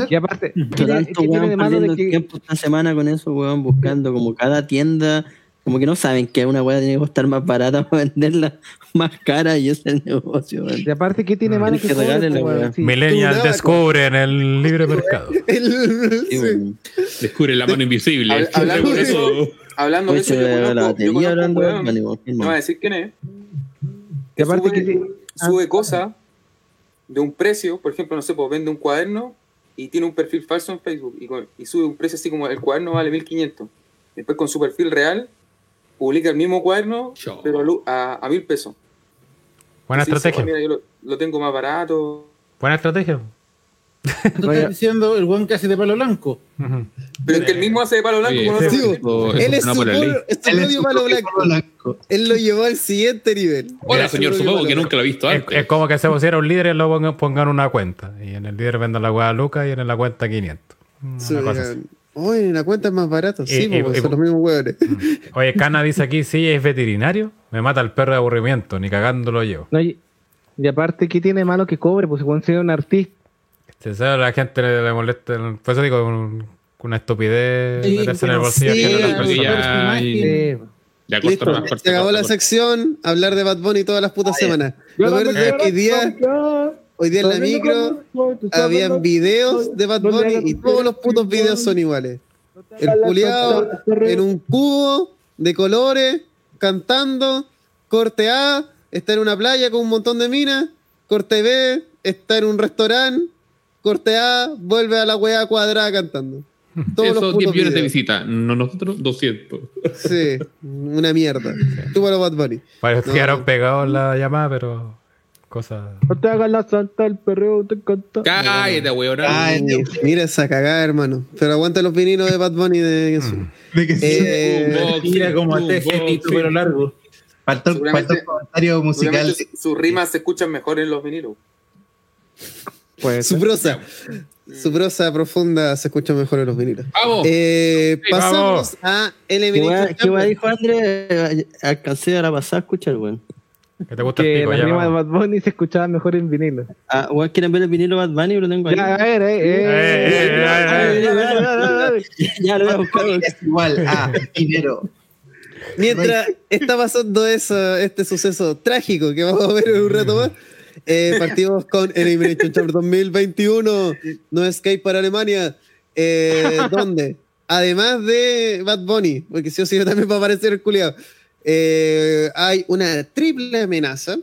Y aparte, ¿qué qué tiene de malo de que. tiempo esta semana con eso, weón, buscando como cada tienda, como que no saben que una weá tiene que costar más barata <laughs> para venderla más cara y ese es el negocio, weón. Y aparte, ¿qué tiene malo Es que que regalen la weá. Sí. Millennial Tú nada, descubre en el <laughs> libre mercado. <laughs> El- Sí, sí. weón. Descubre la mano invisible. Habla- hablando de eso, hablando de eso, yo la conozco, yo batería conozco un hablando de weón, Batman, weón. no voy a decir quién es, Y aparte sube, que. sube cosas de un precio, por ejemplo, no sé, pues vende un cuaderno y tiene un perfil falso en Facebook y, con- y sube un precio así como el cuaderno vale 1500. Después con su perfil real publica el mismo cuaderno, pero a a, a mil pesos. Buena estrategia. "Oh, mira, yo lo, lo tengo más barato. Buena estrategia. Tú estás diciendo el buen que hace de palo blanco. Pero es que el mismo hace de palo blanco. Sí, perfil. Eso él es no su, por es Él palo blanco. Él lo llevó al siguiente nivel. Hola, señor, supongo que nunca lo he visto Es, antes. es como que se pusiera un líder y luego pongan, pongan una cuenta. Y en el líder vendan la hueá a Lucas y en la cuenta 500. Una Sí, cosa así. Oye, la cuenta es más barata. Sí, y- porque y- son los mismos hueones. <laughs> Oye, Cana dice aquí, sí, es veterinario. Me mata el perro de aburrimiento, ni cagándolo yo. No, y, y aparte, ¿qué tiene malo que cobre? Pues se puede ser un artista. Se sabe, a la gente le, le molesta. Por eso digo, un- una estupidez Sí, meterse en el bolsillo sí, a las personas. ya Eh, Listo, se acabó la sección, hablar de Bad Bunny todas las putas semanas. Lo peor es que hoy día, hoy día en la micro habían videos de Bad Bunny y todos los putos videos son iguales. El culiado en un cubo de colores, cantando, corte A, está en una playa con un montón de minas, corte B, está en un restaurante, corte A, vuelve a la weá cuadrada cantando. <laughs> Todos los Eso, putos 10 millones de visitas. No, nosotros, 200. Sí, una mierda. <laughs> Túmalo Bad Bunny. Parece No. quedaron pegados en la llamada, pero. Cosas. No te hagas la santa, el perreo te encanta. Cállate, weón. Mira esa cagada, hermano. Pero aguanta los vinilos de Bad Bunny de De que sí. Eh, Mira como te gestito pero largo. Faltó, el comentario musical. Sus rimas se escuchan mejor en los vinilos. Pues, su prosa. Su prosa profunda se escucha mejor en los vinilos. Vamos. Eh, Sí, pasamos a ¿Qué Elimination weá- ¿Qué Chamber. dijo Andrés? Alcancé a la pasada a escuchar, weón. ¿Qué te gusta el que pico? la Ya, rima de. Bad Bunny se escuchaba mejor en vinilo. Ah, weón, ¿quieren ver el vinilo Bad Bunny? Lo tengo ahí. Ya, a ver, eh, Eh, eh, eh, eh. Ya lo voy a buscar. Es igual a dinero. Mientras está pasando eso, este suceso trágico que vamos a ver en un rato más, eh, partimos con Elimination Chamber 2021, No Escape para Alemania, eh, donde, además de Bad Bunny, porque si o sí también va a aparecer el culiado, eh, hay una triple amenaza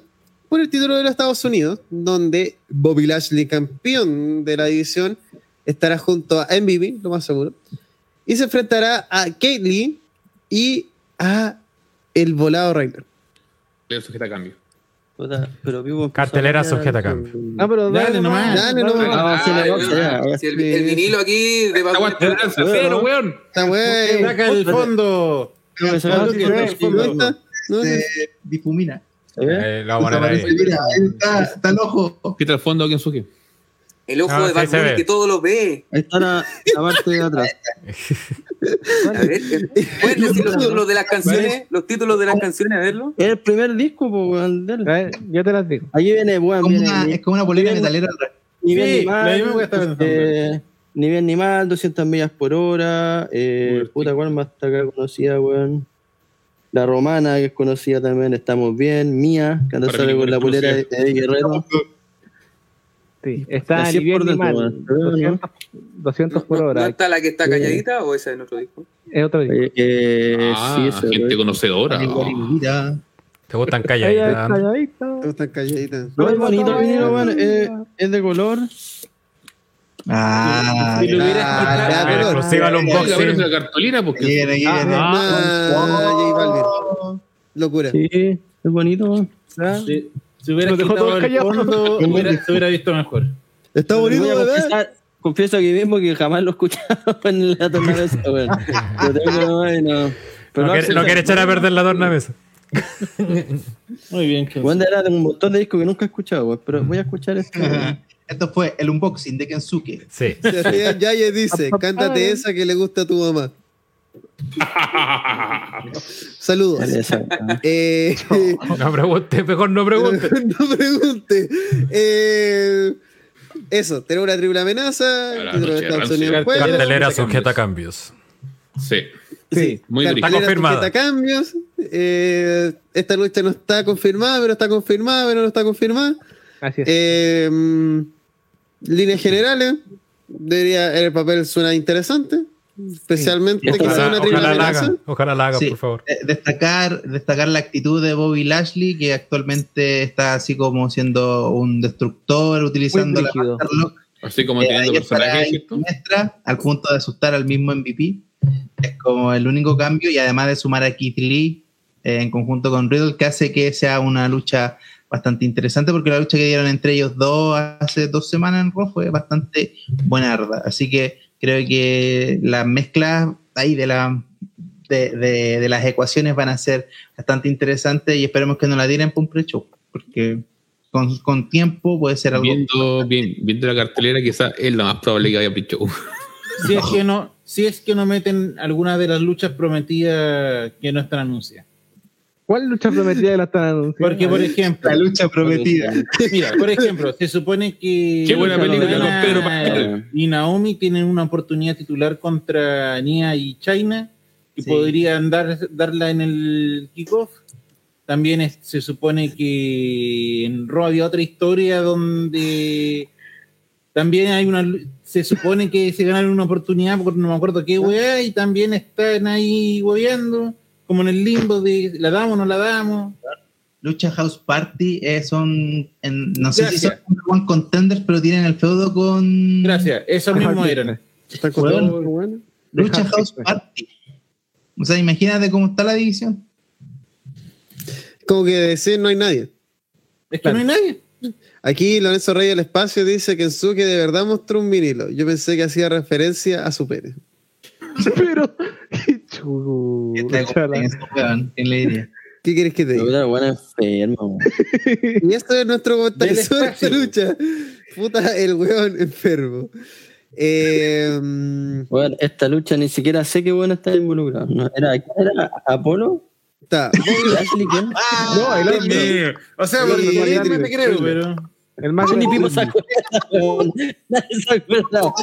por el título de los Estados Unidos, donde Bobby Lashley, campeón de la división, estará junto a MVP, lo más seguro, y se enfrentará a Lee y a el volado Reiner. Le sujeta a cambio. Puta, Pero vivo Cartelera sujeta a cambio. Ah, pero Dale dale, nomás. Dale nomás. Ah, Ah, ya, si el, el vinilo aquí de cero, weón. Está bueno. Saca el fondo. No, el sí, fondo. ¿No está? ¿No? Se difumina. Eh, lo vamos a poner ahí. Desaparece, mira, ahí está, está el ojo. Quita el fondo, ¿quién suje? El ojo Ah, de ve. que todo lo ve. Ahí está la, la parte de atrás. <laughs> A ver, ¿pueden decir los títulos de las canciones? Los títulos de las canciones, a verlo. Es el primer disco, pues, Yo te las digo. Aquí viene, una- ni, es como una polera bien- metalera. bien Sí, ni mal. lo mismo que pensando. eh, ni bien ni mal, 200 millas por hora. Eh, puta, ¿cuál más está acá conocida, weón? La romana, que es conocida también, estamos bien. Mía, que anda sale con la polera de, de Guerrero. Sí, está ni bien ni dentro, mal. weón. Pero, ¿no? 200, 200 por ¿No, no hora. está la que está Sí. calladita o esa es en otro disco? Es otro disco. Eh, eh, Ah, sí, eso, gente conocedora. ¿Te gustan calladitas? Todos están calladitas. No, es bonito el vinilo, weón. eh, es de color. Ah, Si lo hubieras ah, quitado- Ah, exclusiva al unboxing. la cartolina porque viene, viene. Ah, J Balvin. Locura. Sí, es bonito, weón. Si, si hubiera Lo dejó quitado todo el callado. fondo, <laughs> hubiera- se hubiera visto mejor. Está bonito, ¿verdad? confesar- Confieso aquí mismo que jamás lo he escuchado <laughs> en la tornamesa, weón. Lo tengo <laughs> y no. Pero No lo quiere, no quiere echar a perder la tornamesa. Muy bien, que Weón, de verdad, tengo un montón de discos que nunca he escuchado, weón, pero voy a escuchar esto. Esto fue el unboxing de Kensuke. Sí. <laughs> Yaya dice, cántate esa que le gusta a tu mamá. Saludos. Eh, No pregunte, mejor no pregunte. <laughs> no pregunte. Eh, eso, tenemos una triple amenaza. A la título de noche, Estados rancio. Unidos juega. Cartelera Cambios. sujeta a cambios. Sí. Sí, Muy Está confirmada. sujeta a cambios. Eh, esta lucha no está confirmada, pero está confirmada, pero no está confirmada. Así es. Líneas generales, debería, el papel suena interesante, especialmente que sea Ojalá, una triple ojalá la amenaza. haga. Ojalá la haga, Sí. por favor. Eh, destacar, destacar la actitud de Bobby Lashley, que actualmente está así como siendo un destructor, utilizando la Así como eh, teniendo personajes, al punto de asustar al mismo MVP. Es como el único cambio, y además de sumar a Keith Lee eh, en conjunto con Riddle, que hace que sea una lucha bastante interesante, porque la lucha que dieron entre ellos dos hace dos semanas en Raw fue bastante buenarda. Así que creo que las mezclas ahí de la de, de- de las ecuaciones van a ser bastante interesantes y esperemos que no la tiren por un pre-show, porque con, con tiempo puede ser algo Viendo, bien, viendo la cartelera, quizás es lo más probable que haya picho. <laughs> Si es que no, si es que no meten alguna de las luchas prometidas que no están anunciadas. ¿Cuál lucha prometida de la están anunciando? Porque, por ejemplo, la lucha prometida. mira, por ejemplo, se supone que Qué buena película con Pedro Pascal. y Naomi tienen una oportunidad titular contra Nia y China y Sí. podrían dar, darla en el kickoff. También es- se supone que en Raw había otra historia donde también hay una se supone que se ganaron una oportunidad porque no me acuerdo qué weá y también están ahí hueveando como en el limbo de la damos o no la damos Lucha House Party eh, son, en- no sé si son one contenders, pero tienen el feudo con gracias esos mismos eran Está con Bueno. todo, bueno. Lucha Deja- House Party. O sea, imagínate cómo está la división. Como que decir no hay nadie. es que no hay nadie Aquí Lorenzo Rey del Espacio dice que Enzuke de verdad mostró un vinilo. Yo pensé que hacía referencia a su pene. <laughs> Pero. ¿Qué quieres que te diga? Puta, weón, enfermo, weón. <laughs> Y esto es nuestro comentario sobre esta lucha. Puta, el weón enfermo. Eh, mm, Weón, esta lucha ni siquiera sé qué weón está involucrado. No, ¿Era, ¿quién era Apolo? está. <laughs> ¿Bobby Lashley quién? No, el otro. o sea Sí, porque te creo pero El más Ni. Pipo se acuerda. Nadie se acuerda.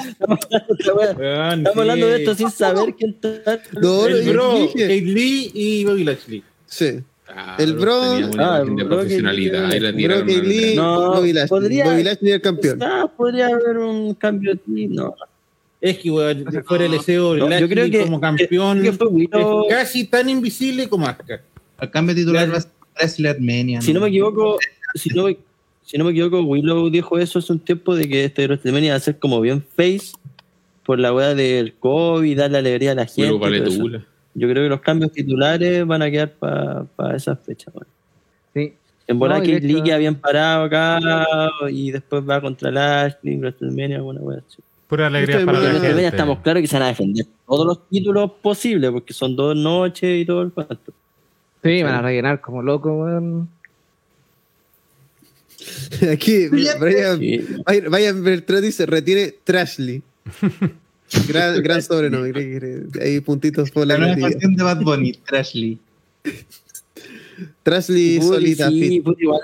Estamos hablando de de esto sin saber quién está. No, el bro Lee y Bobby Lashley Sí. Ah, El bro- Ah, de el bro profesionalidad y la tiraron al- Lee, No, Bobby Lashley. podría- Bobby Lashley el campeón. Ah, podría haber un cambio aquí. No, es que weón, si fuera el SEO No, yo Lashley creo que- como campeón que es casi tan invisible como Asuka Al cambio titular Claro. va a ser Wrestler Mania. Si no me equivoco, si no me, si no me equivoco, Willow dijo eso hace un tiempo de que este WrestleMania va a ser como bien face por la weá del COVID, darle alegría a la gente. Willow y todo eso. Paletula. Yo creo que los cambios titulares van a quedar para esa fecha. weón. Sí. En bola No, que Lee queda bien parado acá y después va contra Lashley, WrestleMania, alguna weá así. Pura alegría para la Bueno, WrestleMania gente. estamos claros que se van a defender todos los títulos posibles porque son dos noches y todo el cuento. Sí, van a rellenar como loco, weón. <laughs> Aquí, Brian. Brian- Brian Bertrand dice, retiene Trashly. <laughs> gran, gran sobrenombre. Hay puntitos por la creatividad. canción de Bad Bunny, Trashly. <laughs> Trashly Puta, solita. sí, igual,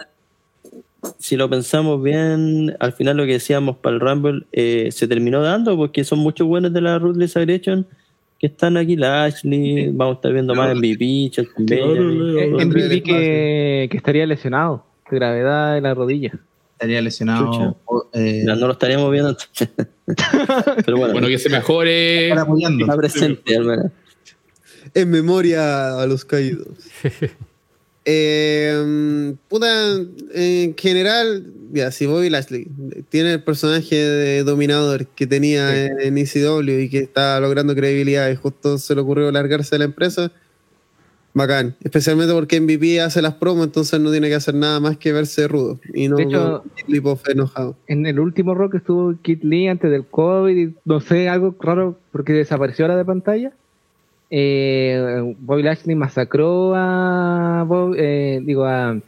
si lo pensamos bien, al final lo que decíamos para el Rumble eh, se terminó dando porque son muchos buenos de la Ruthless Aggression que están aquí, la Ashley, vamos a estar viendo más MVP, Chelsea Otro MVP que, que estaría lesionado, gravedad en la rodilla. Estaría lesionado. Eh, no lo estaríamos viendo entonces. <laughs> Pero bueno, Bueno, que se mejore. está presente al menos. En memoria a los caídos. <laughs> Eh, puta, en general, ya, si Bobby Lashley tiene el personaje de dominador que tenía en ECW y que está logrando credibilidad y justo se le ocurrió largarse de la empresa, bacán. Especialmente porque MVP hace las promos, entonces no tiene que hacer nada más que verse rudo. Y no De hecho- enojado. En el último rock estuvo Kit Lee antes del COVID, y no sé, algo raro porque desapareció ahora de pantalla. Eh, Bobby Lashley masacró a Bob- eh, digo a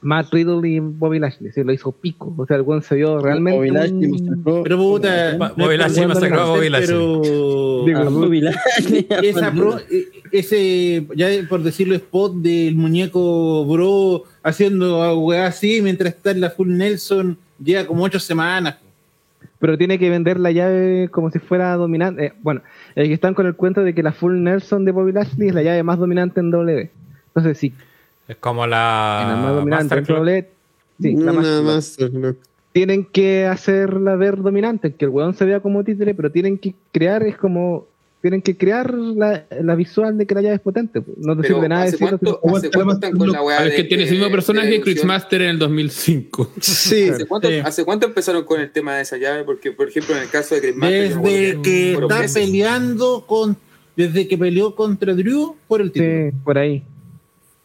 Matt Riddle y Bobby Lashley, se lo hizo pico, o sea, el buen se vio realmente Bobby Lashley un- masacró- Pero puta. Bobby Lashley masacró a Bobby cáncer, Pero. Digo, a Bobby Lashley. <laughs> esa pro- ese, ya por decirlo, spot del muñeco bro haciendo weá así mientras está en la full Nelson, llega como ocho semanas. pero tiene que vender la llave como si fuera dominante. Eh, bueno, que están con el cuento de que la Full Nelson de Bobby Lashley es la llave más dominante en W. Entonces, sí, Es como en la más la. dominante en. W, sí, la Una más- más. no. tienen que hacerla ver dominante, que el weón se vea como títere, pero tienen que crear, es como, tienen que crear la, la visual de que la llave es potente. No te Pero sirve nada ¿hace decirlo. cuánto, hace cuánto están con la weá A ver, de que tiene el que- mismo de personaje, evolución? Chris Master en el 2005. <laughs> Sí. ¿Hace cuánto, Sí. ¿Hace cuánto empezaron con el tema de esa llave? Porque, por ejemplo, en el caso de Chris Master, yo me Desde que está meses. peleando con. Desde que peleó contra Drew por el título. Sí, por ahí.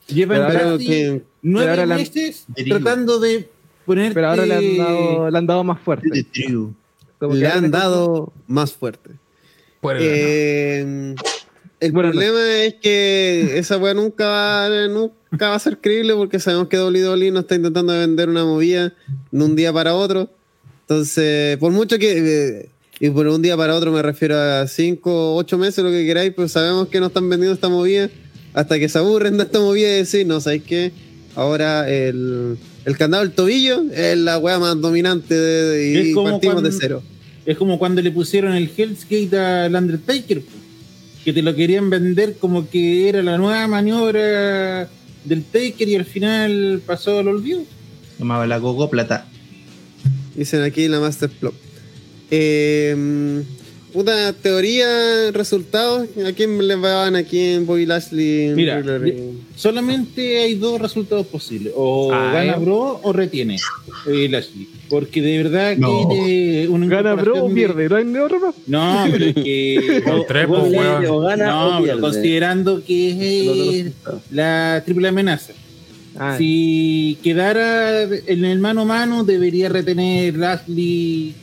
Llevan que- nueve la- meses tratando de poner. Pero ahora le han dado, le han dado más fuerte. De Drew. Como que Le han dado más fuerte. El- Eh, el problema es que esa weá nunca va, nunca va a ser creíble porque sabemos que WWE no está intentando vender una movida de un día para otro. Entonces, por mucho que. eh, y por un día para otro me refiero a 5 o 8 meses, lo que queráis, pues sabemos que no están vendiendo esta movida hasta que se aburren de esta movida y decir, no, ¿sabéis qué? Ahora el, el candado del tobillo es la weá más dominante de, de- Es y partimos cuando- de cero. Es como cuando le pusieron el Hell's Gate al Undertaker, que te lo querían vender como que era la nueva maniobra del Taker y al final pasó al olvido. Llamaba la Gogo Plata. Dicen aquí la Master Plot. Eh, puta teoría, resultados. ¿A quién le van aquí en Bobby Lashley? Mira, Riddler? solamente hay dos resultados posibles: o Ah, gana eh. Bro o retiene eh, Lashley. Porque de verdad No. que una Gana bro o pierde, no hay otro más. No, pero es que. <laughs> Con tres, O, pues, gana- weón. o gana no, o pero considerando que es la triple amenaza. Ah, Si quedara en el mano a mano, debería retener Lashley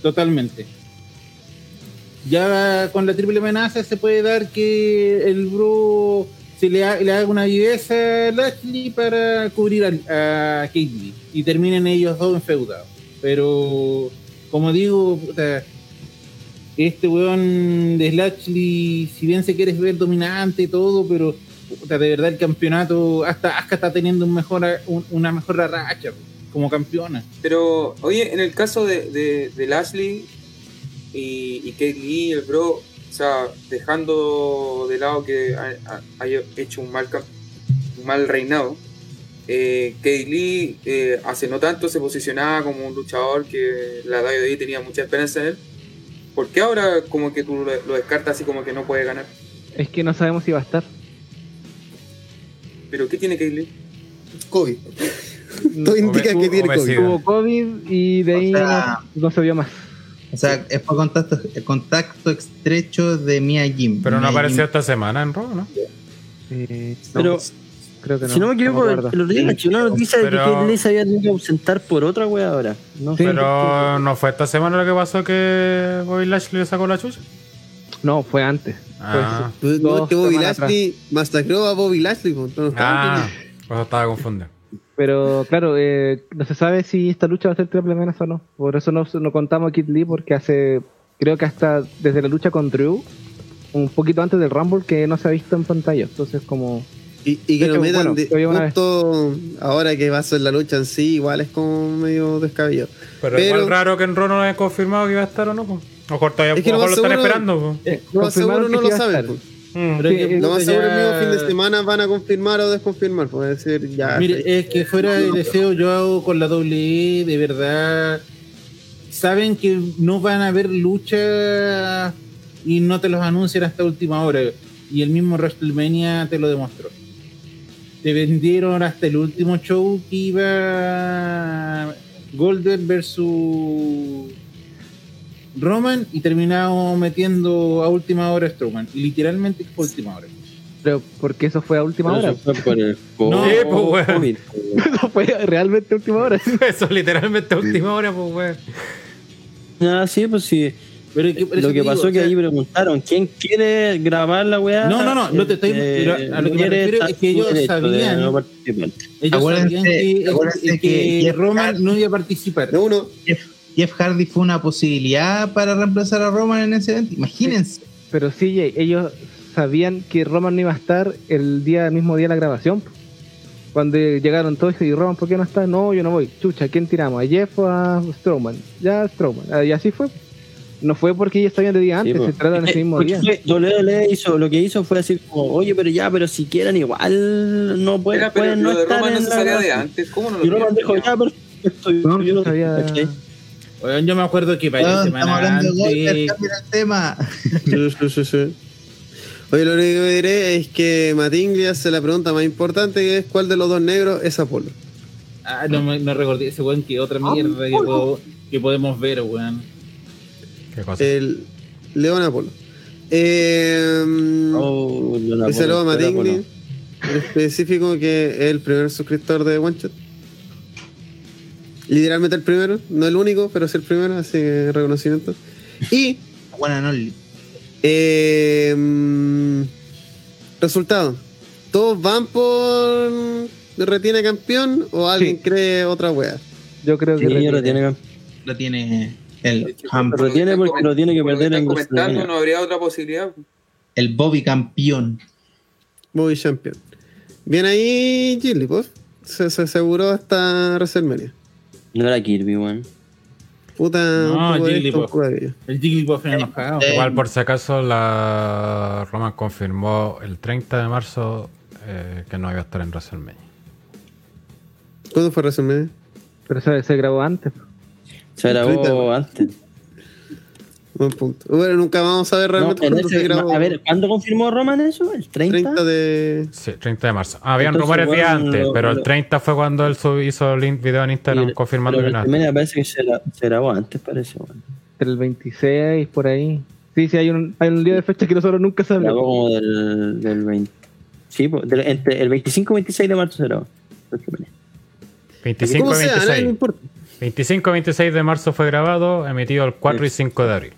totalmente. Ya con la triple amenaza se puede dar que el bro se le, ha- le haga una viveza a Lashley para cubrir a, a y terminen ellos dos enfeudados. Pero, como digo, este weón de Lashley, si bien se quiere ver dominante y todo, pero puta, de verdad el campeonato hasta Asuka está teniendo un mejor, un- una mejor racha como campeona. Pero, oye, en el caso de, de, de Lashley y, y Kate Lee, el bro, o sea, dejando de lado que ha- ha- haya hecho un mal, un mal reinado, eh, Kate Lee eh, hace no tanto se posicionaba como un luchador que la WWE tenía mucha esperanza en él. ¿Por qué ahora como que tú lo, lo descartas así como que no puede ganar? es que no sabemos si va a estar. ¿Pero qué tiene Kate Lee? COVID. <laughs> Todo indica que tiene COVID. Tuvo COVID y de O ahí sea- no, no se vio más. O sea, es por contacto, contacto estrecho de Mia Jim. Pero no apareció Jim. esta semana en Raw, ¿no? Eh, no, Pero, creo que no. si no me equivoco, me el, otro día caché una noticia de que Pero- Kate Lee se había tenido que ausentar por otra wea ahora. No sé. Pero no fue esta semana lo que pasó que Bobby Lashley le sacó la chucha. No, fue antes. Ah, Fue Pues, no, es que Bobby Lashley masacró a Bobby Lashley. pues, no estaba ah pues estaba confundido. Pero claro, eh, no se sabe si esta lucha va a ser triple amenaza o no. Por eso no, no contamos a Kid Lee, porque hace, creo que hasta desde la lucha con Drew, un poquito antes del Rumble, que no se ha visto en pantalla. Entonces, como. Y, y que lo metan bueno, justo ahora que va a ser la lucha en sí, igual es como medio descabellado. Pero, Pero- igual raro que en Raw no haya confirmado que iba a estar o no. Pues. Mejor todavía Es que lo lo están seguro- esperando. pues. Lo más seguro confirmaron no lo saben. pues. Mm. Pero Sí, es que Lo más seguro el mismo fin de semana van a confirmar o desconfirmar. Puede decir ya. Mire, es que fuera de deseo, yo hago con la doble E, de verdad. Saben que no van a haber lucha y no te los anuncian hasta última hora. Y el mismo WrestleMania te lo demostró. Te vendieron hasta el último show que iba Golden versus Roman y terminamos metiendo a última hora Strowman. Y literalmente fue última hora. Pero porque eso fue a última Pero hora. eso fue por el <laughs> No, Sí, pues, weón. COVID. <laughs> Eso fue realmente a última hora. <laughs> Eso literalmente a última hora, pues, weón. Ah, sí, pues sí. Pero que- Lo que pasó digo, es que o sea, ahí preguntaron, ¿quién quiere grabar la weá? No, no, no, no te estoy- Eh, pero a lo que me quiere refiero es que ellos sabían- no. Ellos Acuérdense- sabían que, acuérdense que, que Jeff Roman no iba a participar. Uno, Jeff, Hardy fue una posibilidad para reemplazar a Roman en ese evento. Imagínense. Pero sí, ellos sabían que Roman no iba a estar el día el mismo día de la grabación. Cuando llegaron todos y Roman, ¿por qué no está? No, yo no voy. Chucha, ¿quién tiramos? ¿A Jeff o a Strowman? Ya Strowman. Ah, Y así fue. No fue porque ellos sabían de día Sí, antes, po. se trataron Es ese que- mismo día. WWE hizo, lo que hizo fue así como, oye, pero ya, pero si quieren igual no pueden, Era, pero pueden no estar Roman no se la de antes. ¿Cómo no lo Y Roman dijo, ya, perfecto. No, yo no sabía-. Yo me acuerdo que para estamos semana hablando antes. cambia el tema. Sí, sí, sí, sí. Oye, lo único que diré es que Matingli hace la pregunta más importante que es ¿cuál de los dos negros es Apolo? Ah, no, me- no recordé ese weón que otra mierda que, puedo- que podemos ver, weón. Qué cosa. El León Apolo. Eh, Oh, no saludo a bueno. en específico que es el primer suscriptor de One Shot. Literalmente el primero, no el único, pero sí el primero, así que reconocimiento. Y Buena no. Eh, mm, resultado. ¿Todos van por retiene campeón o alguien Sí. cree otra wea? Yo creo que Sí, retiene. lo tiene que- Lo tiene el, Ham- Pero tiene porque lo tiene que perder en comentando, no habría otra posibilidad. el Bobby campeón. Bobby Champion. Bien ahí, Jigglypuff. Se, se aseguró hasta WrestleMania. No era Kirby, weón. Puta, No, Jigglypuff. El Jigglypuff era enojado. Eh, Igual por si acaso la Roman confirmó el 30 de marzo eh, que no iba a estar en WrestleMania. ¿Cuándo fue WrestleMania? Pero se, se grabó antes. Se grabó antes. Buen punto. Bueno, nunca vamos a ver No, realmente ese- grabó. a ver, ¿cuándo confirmó Roman eso? ¿El 30? 30 de. Sí, 30 de marzo. Habían Entonces, rumores días bueno, antes, lo- pero el lo- 30 fue cuando él sub- hizo el video en Instagram Y- confirmando pero que nada. WrestleMania parece que se, la- se grabó antes, parece. Entre el 26, por ahí. Sí, sí, hay un, hay un día de fecha que nosotros nunca sabemos. como del, del 20. Sí, pues, del- entre el 25 y 26 de marzo se grabó. WrestleMania. 25 ¿Cómo y sea? A nadie le 26. importa. 25 y 26 de marzo fue grabado, emitido el 4 y 5 de abril.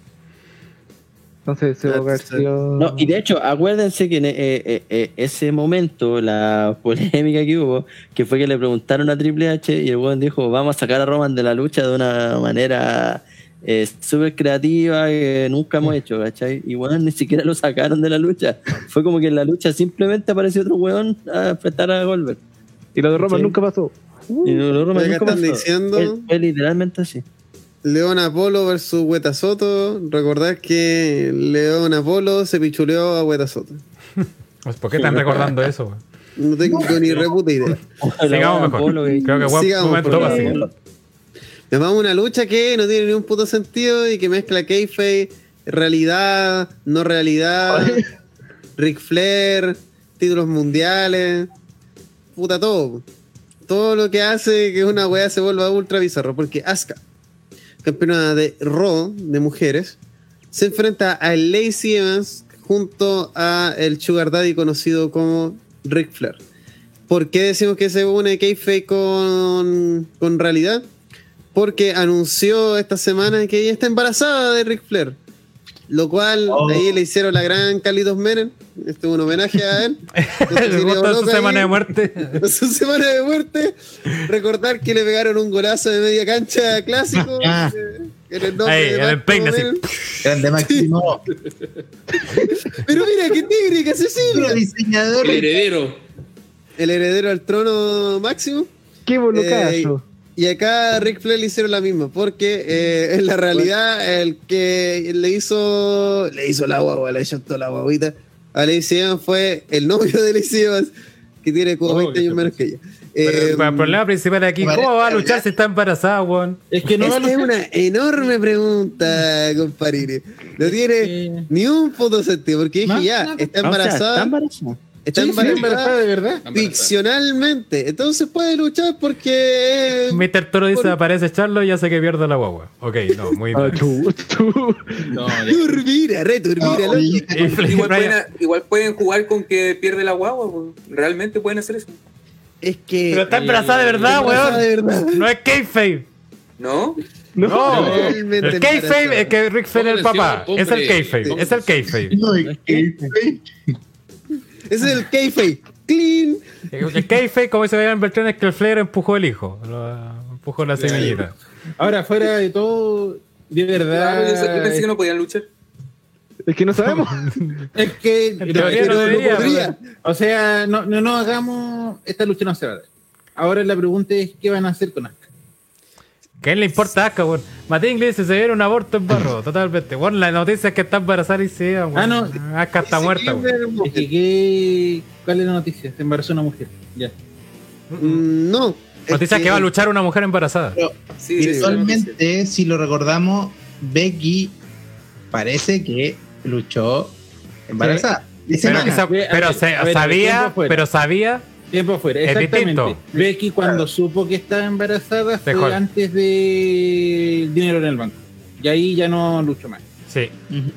Entonces se va a haber sido- No, y de hecho, acuérdense que en eh, eh, eh, ese momento, la <laughs> polémica que hubo, que fue que le preguntaron a Triple H y el weón dijo, vamos a sacar a Roman de la lucha de una manera eh, súper creativa que nunca hemos hecho, ¿cachai? Y bueno, ni siquiera lo sacaron de la lucha. Fue como que en la lucha simplemente apareció otro weón a enfrentar a Goldberg. Y lo de Roman nunca pasó. Y lo de Roman nunca pasó. diciendo- Fue- fue literalmente así. León Apolo versus Hueta Soto. Recordad que León Apolo se pichuleó a Hueta Soto. Pues, ¿Por qué están recordando eso? No tengo ni reputa idea. Sigamos mejor. Apolo, Creo que buen Sigamos, momento para. Nos vamos a una lucha que no tiene ni un puto sentido y que mezcla kayfabe, realidad, no realidad, <laughs> Ric Flair, títulos mundiales, puta todo. Todo lo que hace que una weá se vuelva ultra bizarro. Porque Asuka, campeona de Raw de mujeres, se enfrenta a Lacey Evans junto a el Sugar Daddy conocido como Ric Flair. ¿Por qué decimos que se une kayfabe con, con realidad? Porque anunció esta semana que ella está embarazada de Ric Flair. Lo cual Oh. ahí le hicieron la gran Carlitos Menem. Este es un homenaje a él. <laughs> Su semana ahí, de muerte. <laughs> su semana de muerte. Recordar que le pegaron un golazo de media cancha clásico. Ah. eh, en el nombre Ahí, de el peine. Grande Máximo. <laughs> Pero mira, qué técnica, Los Cecilia. El diseñadores. heredero. El heredero al trono máximo. ¡Qué Eh, bolucazo! Y acá a Rick Flair le hicieron la misma, porque eh, en la realidad el que le hizo le hizo la guagua, le echó toda la guaguita a Lacey Evans fue el novio de Lacey Evans, que tiene como Oh, 20 qué años menos que ella. Pero Eh, el problema principal aquí, ¿cómo va a luchar si está embarazada, weón? Es que no va a es una enorme pregunta, compadre. No tiene Eh, ni un puto sentido, porque dije ya, está O sea, embarazada, está embarazada. Está sí, sí, embarazada de verdad. ficcionalmente, entonces puede luchar porque... Mr. Toro dice, Por- aparece Charlo y hace que pierda la guagua. Ok, no, muy Ah, bien. No, <laughs> ya. Turbina, returbina, No, Y Flair Igual pueden, igual pueden jugar con que pierde la guagua, pues. realmente pueden hacer eso. Es que. Pero está embarazada de verdad, weón. de verdad. No es kayfabe. ¿No? No, Totalmente el embarazada. es que Rick Flair es el papá. Es el kayfabe. Es el kayfabe. No, es que- Ese es el kayfabe. Clean. El kayfabe, como se veía en Beltrán, es que el Flair empujó el hijo. Lo- Empujó la semillita. Ahora, fuera de todo, de verdad. Claro, yo, pensé que no podían luchar. Es que no sabemos. <laughs> Es que. No pero debería, podría. O sea, no, no, no hagamos. Esta lucha no se va a dar. Ahora la pregunta es: ¿qué van a hacer con Asuka? ¿Qué le importa a weón? Matías Inglés se viene un aborto en barro, <laughs> totalmente. Bueno, la noticia es que está embarazada y se Ah, no. Asuka está muerta, weón. Es que, ¿qué- ¿Cuál es la noticia? Se embarazó una mujer. Ya. Mm, No. es Noticia que va a luchar una mujer embarazada. Pero Sí, sí, sí, visualmente, si lo recordamos, Becky parece que luchó embarazada. De Pero, pero se- sabía, tiempo fuera. pero sabía. Tiempo fuera, Es exactamente. distinto. Becky cuando supo que estaba embarazada fue Dejó. antes del dinero en el banco. Y ahí ya no luchó más. Sí. Ujú.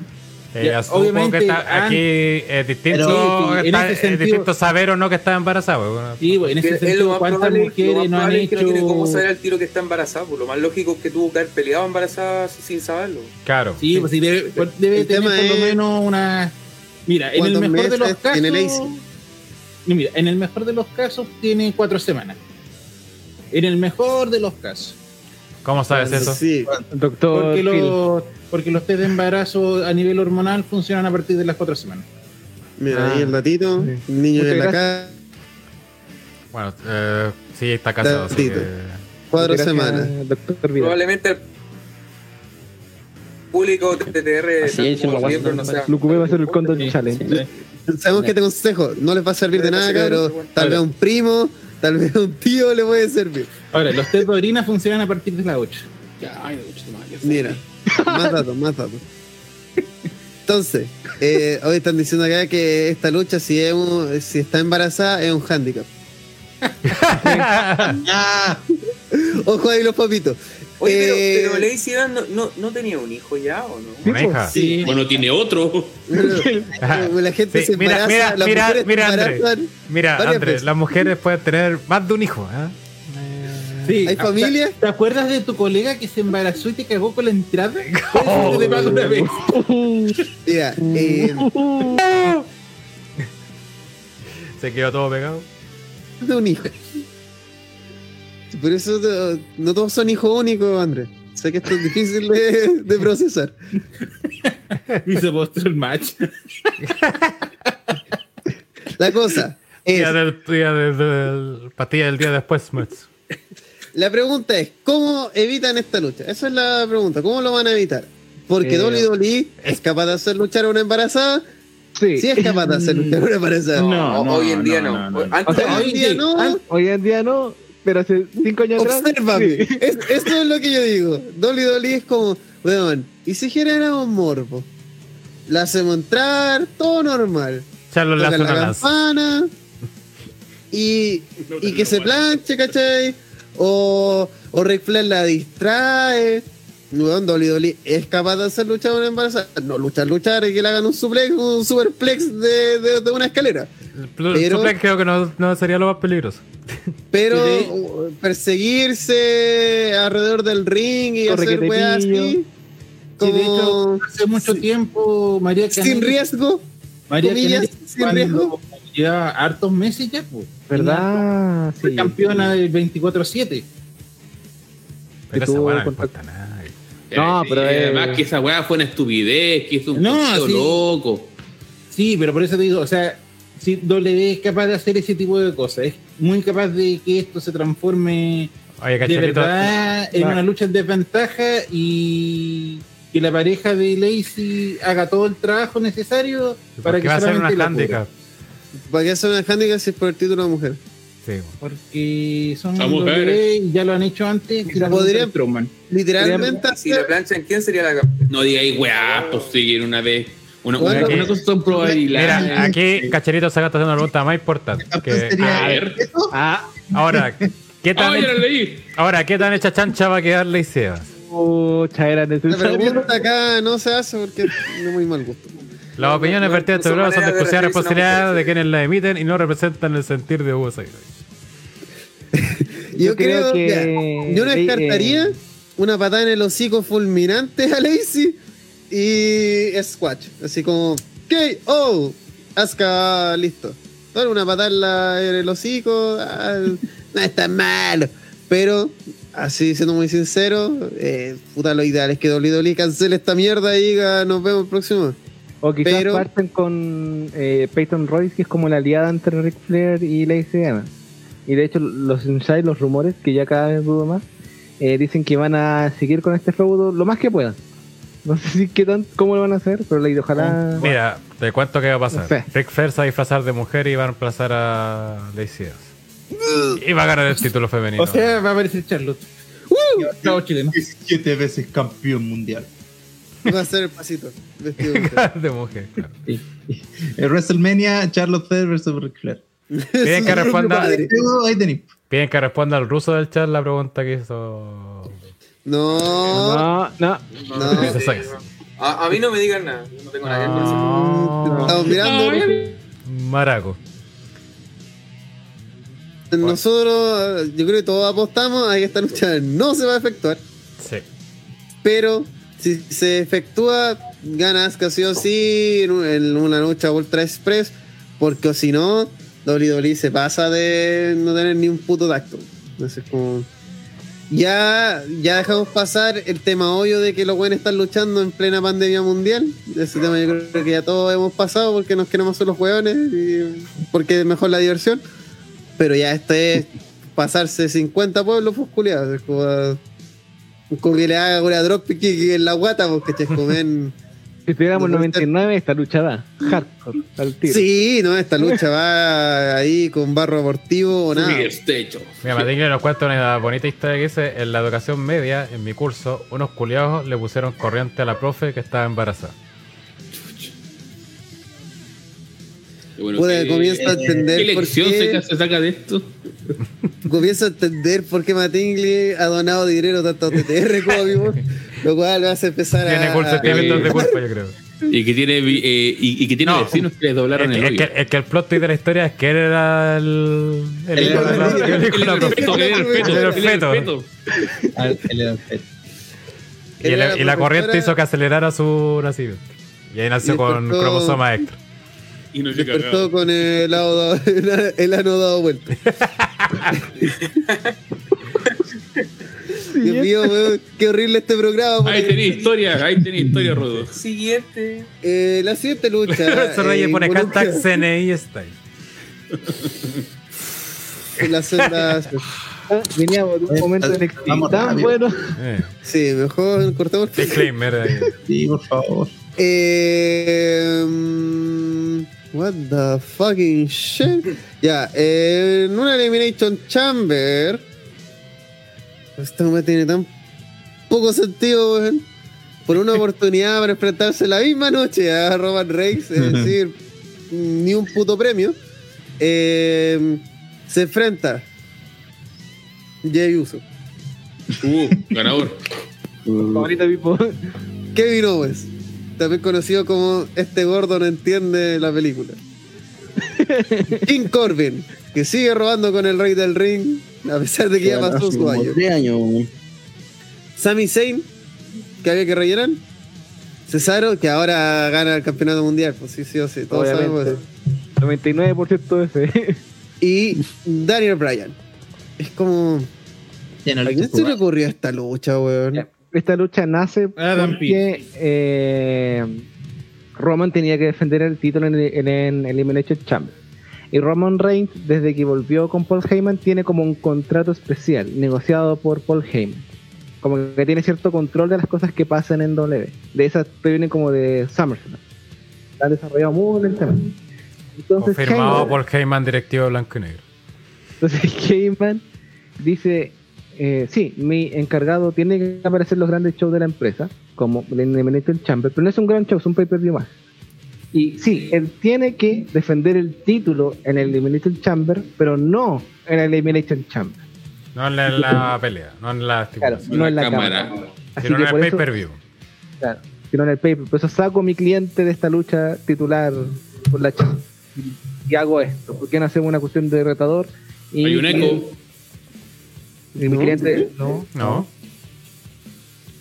Eh, Ya, obviamente, que está, aquí es distinto, Pero, sí, está- es sentido- distinto saber o no que está embarazada. Sí, bueno, en ese Es lo sentido, más ¿cuántas probable, mujeres no han es que no tiene cómo saber hecho...? al tiro que está embarazada. Pues lo más lógico es que tuvo que haber peleado embarazada sin saberlo. Claro. Sí, pues sí, debe, debe El tener por lo menos una... Mira, en el ¿Cuántos mejor de los casos... Y Mira, en el mejor de los casos tiene cuatro semanas. En el mejor de los casos. ¿Cómo sabes eso? Sí. Doctor Porque los, porque los test de embarazo a nivel hormonal funcionan a partir de las cuatro semanas. Mira, Ah, ahí el datito. sí. Niño en la casa. Bueno, eh, sí, está casado. así Datito. que- Cuatro Gracias, semanas. Doctor. Probablemente el público de TTR Así es, no, va a hacer el Condor Sí, Challenge. <laughs> Sabemos que te consejo, no les va a servir de nada, sí, tal vez a un primo, tal vez a un tío le puede servir. Ahora, los test de orina funcionan a partir de las 8. Ay, no, chuta madre. Mira, más datos, más datos. Entonces, eh, hoy están diciendo acá que esta lucha, si, es un- si está embarazada, es un handicap. <laughs> <laughs> Ojo ahí los papitos. Oye, pero, Eh, pero Lacey Evans no, no, no tenía un hijo ya, ¿o no? Una hija. Sí. Bueno, tiene otro. <laughs> La gente Sí, se mira, embaraza, mira, las mira, mira, André. Mira, Andrés, veces. las mujeres pueden tener más de un hijo. ¿eh? Sí. ¿Hay ah, familia? ¿Te acuerdas de tu colega que se embarazó y te cagó con la entrada? <laughs> Te una vez. <laughs> Mira, eh, Se quedó todo pegado. de un hijo. Por eso no, no todos son hijos únicos, Andrés. Sé que esto es difícil de, de procesar. Y se mostró el match. <laughs> La cosa es, Día del, día del, del- pastilla del día después, Mets. la pregunta es, ¿cómo evitan esta lucha? Esa es la pregunta, ¿cómo lo van a evitar? Porque Eh, WWE es capaz de hacer luchar a una embarazada, Sí. sí es capaz de hacer luchar a una embarazada. No, no, hoy en día no. no, no, no. Hoy en día no. Hoy en día no, pero hace cinco años atrás. Obsérvame. sí. <laughs> Es- esto es lo que yo digo. WWE es como, weón, ¿y si generamos morbo? La hacemos entrar, todo normal. Charlo la campana y, y que se planche, ¿cachai? O, o Ric Flair la distrae. Weón, WWE es capaz de hacer luchar una embarazada. No luchar, luchar y que le hagan un suplex, un superplex de, de, de una escalera. Pero- suplex creo que no, no sería lo más peligroso. Pero Sí. perseguirse alrededor del ring y hacer weas así. Correquetetillo. Sí, de hecho, como hace mucho tiempo María sin Canelli, riesgo. María comillas, Canelli sin riesgo. lleva hartos meses ya, pues. ¿Verdad? Fue Sí. campeona del 24-7. Pero esa weá no importa a nadie. No, Sí, pero es- Además que esa weá fue una estupidez, que es un No, sí. loco. Sí, pero por eso te digo, o sea, si W es capaz de hacer ese tipo de cosas, es muy capaz de que esto se transforme Oye, de verdad en una lucha en desventaja y que la pareja de Lacey haga todo el trabajo necesario para que va a ser una handicap. ¿Para qué hacer una handicap si es por el título de mujer? Sí. Porque son mujeres. y ya lo han hecho antes. Y la podrían-. Literalmente Si la hacer- planchan, ¿quién sería la? No digáis weá, pues siguen una vez. Una, Bueno, una, una cosa son probabilidades. Mira, aquí Cacharito se está haciendo una pregunta más importante. Que- sería a ver. Beto. Ah, ahora, ¿qué tan, Ah, ya lo leí. ahora, ¿qué tan hecha chancha va a quedar Ley Sebas? pucha, era La pregunta acá no se hace porque es de muy mal gusto. Las opiniones no- vertidas en no este son programa son de exclusiva una responsabilidad de quienes la emiten y no representan el sentir de Hugo Sairo. Yo, creo, que que yo no eh, descartaría una patada en el hocico fulminante <laughs> a Lacey y Squatch. Así como, KO, Asuka, listo. Solo una patada en, la- el hocico, ah, no es tan malo. Pero, así siendo muy sincero, eh, puta, lo ideal es que WWE cancele esta mierda y diga, nos vemos el próximo. O quizás Pero- parten con eh, Peyton Royce, que es como la aliada entre Ric Flair y Lacey Evans. Y de hecho, los insights, los rumores, que ya cada vez dudo más, eh, dicen que van a seguir con este feudo lo más que puedan. <laughs> No sé si qué tan, cómo lo van a hacer, pero le ojalá. Mira, te cuento qué va a pasar. No sé. Rick Flair se va a disfrazar de mujer y va a reemplazar a Lacey Evans. Y va a ganar el título femenino. O sea, va a aparecer Charlotte. Chao, chileno. 17 veces campeón mundial. Va a ser el pasito. vestido de mujer. <laughs> claro. El WrestleMania, Charlotte Flair versus Ric Flair. Piden que <laughs> responda, piden que responda al ruso del chat la pregunta que hizo. No, No, no. no. A, a mí no me digan nada. yo No tengo nada que ver con eso. No. Estamos mirando. Maraco. Nosotros, yo creo que todos apostamos a que esta lucha no se va a efectuar. Sí. Pero si se efectúa, gana Asuka sí o sí en un- en una lucha Ultra Express. Porque o si no, WWE se pasa de no tener ni un puto tacto. Entonces, como. Ya, ya dejamos pasar el tema obvio de que los buenos están luchando en plena pandemia mundial. Ese tema yo creo que ya todos hemos pasado porque nos queremos ser los hueones y porque es mejor la diversión. Pero ya este es pasarse 50 pueblos pues, culiados. Es como, como que le haga una dropkick en la guata porque che, comen. Si tuviéramos No, 99, esta lucha da. Hardcore, al tiro. Sí, no, esta lucha va ahí con barro abortivo o nada. Techo. Mira, Matingle nos cuenta una bonita historia que dice: En la educación media, en mi curso, unos culiados le pusieron corriente a la profe que estaba embarazada. Bueno que- comienza a entender ¿Qué por lección qué- se, se saca de esto? comienzo a entender por qué Matingley ha donado dinero tanto a TTR como a mi voz, lo cual me hace empezar Tiene a. cul- sentimientos de culpa, yo creo. Y que tiene, eh, y, y que tiene No. vecinos que les Es doblaron que, el es, hoyo. que, es que el plot twist de la historia es que él era el. El, El- hijo de la- el- la feto, el. Y, el- era y la corriente hizo que acelerara su nacimiento. Y ahí nació Y con cromosoma extra. Y no se Despertó con el, lado <laughs> el ano dado vuelta. <laughs> <laughs> Dios mío, weón, qué horrible este programa. Ahí tenía historia, ahí tenía historia, <laughs> Rodo. Siguiente. Eh, la siguiente lucha. <laughs> Se reye eh, pone hashtag CNI Style. Las sendas. Veníamos de un momento de tan bueno. Eh, Sí, mejor cortamos. disclaimer ahí. Sí, por favor. Eh, what the fucking shit. Ya, eh, en una Elimination Chamber. Esta me tiene tan poco sentido, weón. Por una <laughs> oportunidad para enfrentarse la misma noche a Roman Reigns, es decir, ni un puto premio. Eh, se enfrenta Jey Uso, Uh, ganador. Favorita Pipo. Kevin Owens, también conocido como Este Gordo no entiende la película. <laughs> King Corbin, que sigue robando con el Rey del Ring, a pesar de que ya pasó su año. Tres años, weón. Sami Zayn, que había que rellenar, Cesaro, que ahora gana el campeonato mundial, pues sí, sí o sí, todos sabemos eso. 99% de ese. Y Daniel Bryan. Es como. Ya no ¿A quién se le ocurrió esta lucha, weón? Esta lucha nace Adam porque eh, Roman tenía que defender el título en, en, en Elimination Chamber. Y Roman Reigns, desde que volvió con Paul Heyman, tiene como un contrato especial negociado por Paul Heyman. Como que tiene cierto control de las cosas que pasan en W. De esas que vienen como de SummerSlam. Han desarrollado muy lentamente. Entonces, Confirmado Heyman- por Heyman, directivo blanco y negro. entonces <laughs> Heyman dice, eh, sí, mi encargado tiene que aparecer en los grandes shows de la empresa, como el Elimination Chamber, pero no es un gran show, es un pay-per-view más. Y sí, él tiene que defender el título en el Elimination Chamber, pero no en el Elimination Chamber. No en la, pelea, no en la Claro, no en la cámara. cámara. Así sino que en el pay-per-view. claro, sino en el pay-per. Por eso saco a mi cliente de esta lucha titular por la ch- y hago esto. ¿Por qué no hacemos una cuestión de retador? Y Hay un eco. Y mi cliente, no, No.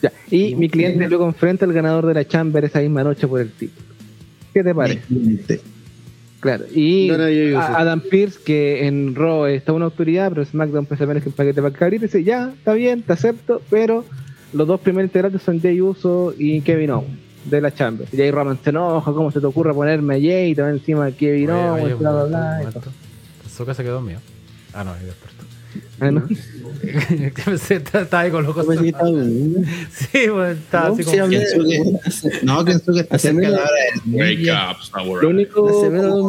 Ya. Y mi cliente luego enfrenta al ganador de la Chamber esa misma noche por el título. ¿Qué te parece? Claro. Y a- Adam Pierce, que en Raw está una autoridad, pero SmackDown pesa menos que un paquete para cabrito, dice, ya, está bien, te acepto, pero los dos primeros integrantes son Jay Uso y Kevin Owens de la Chamber. Y Jay Roman se enoja, ¿cómo se te ocurre ponerme a Jay y te va encima de Kevin Owens, bla, bla, bla. Azuka se quedó mío. Ah, no, ahí despertó. Ah, ¿no? <laughs> Estaba ahí con los ojos. Sí, bueno, estaba No, así sí, como. hablé- Kensuke- No, Kensuke está cerca de la hora del Wake up. Lo único Se ve todo el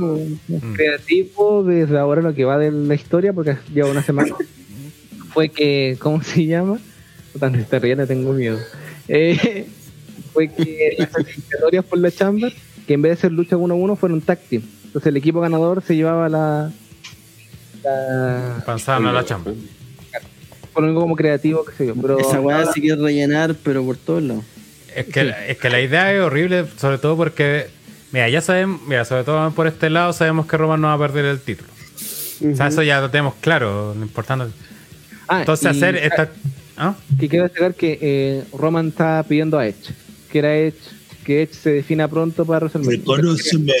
mundo Mm. creativo desde ahora lo que va de la historia, porque lleva una semana, <laughs> fue que, ¿cómo se llama? Me está riendo, tengo miedo. Eh, fue que las clasificatorias por la Chamber, que en vez de ser lucha 1-1, fueron team. Entonces el equipo ganador se llevaba la. La Pensaban a la chamba. por algo como creativo, que sé yo. Pero Esa weá se quiere rellenar, pero por todos lados. Es que, es que la idea es horrible, sobre todo porque. Mira, ya sabemos, mira, sobre todo por este lado, sabemos que Roman no va a perder el título. O sea, eso ya lo tenemos claro, lo importante. Ah, Entonces, y- hacer esta. ¿Ah? que quiero destacar que eh, Roman está pidiendo a Edge, que era Edge, que Edge se defina pronto para resolver. Reconóceme.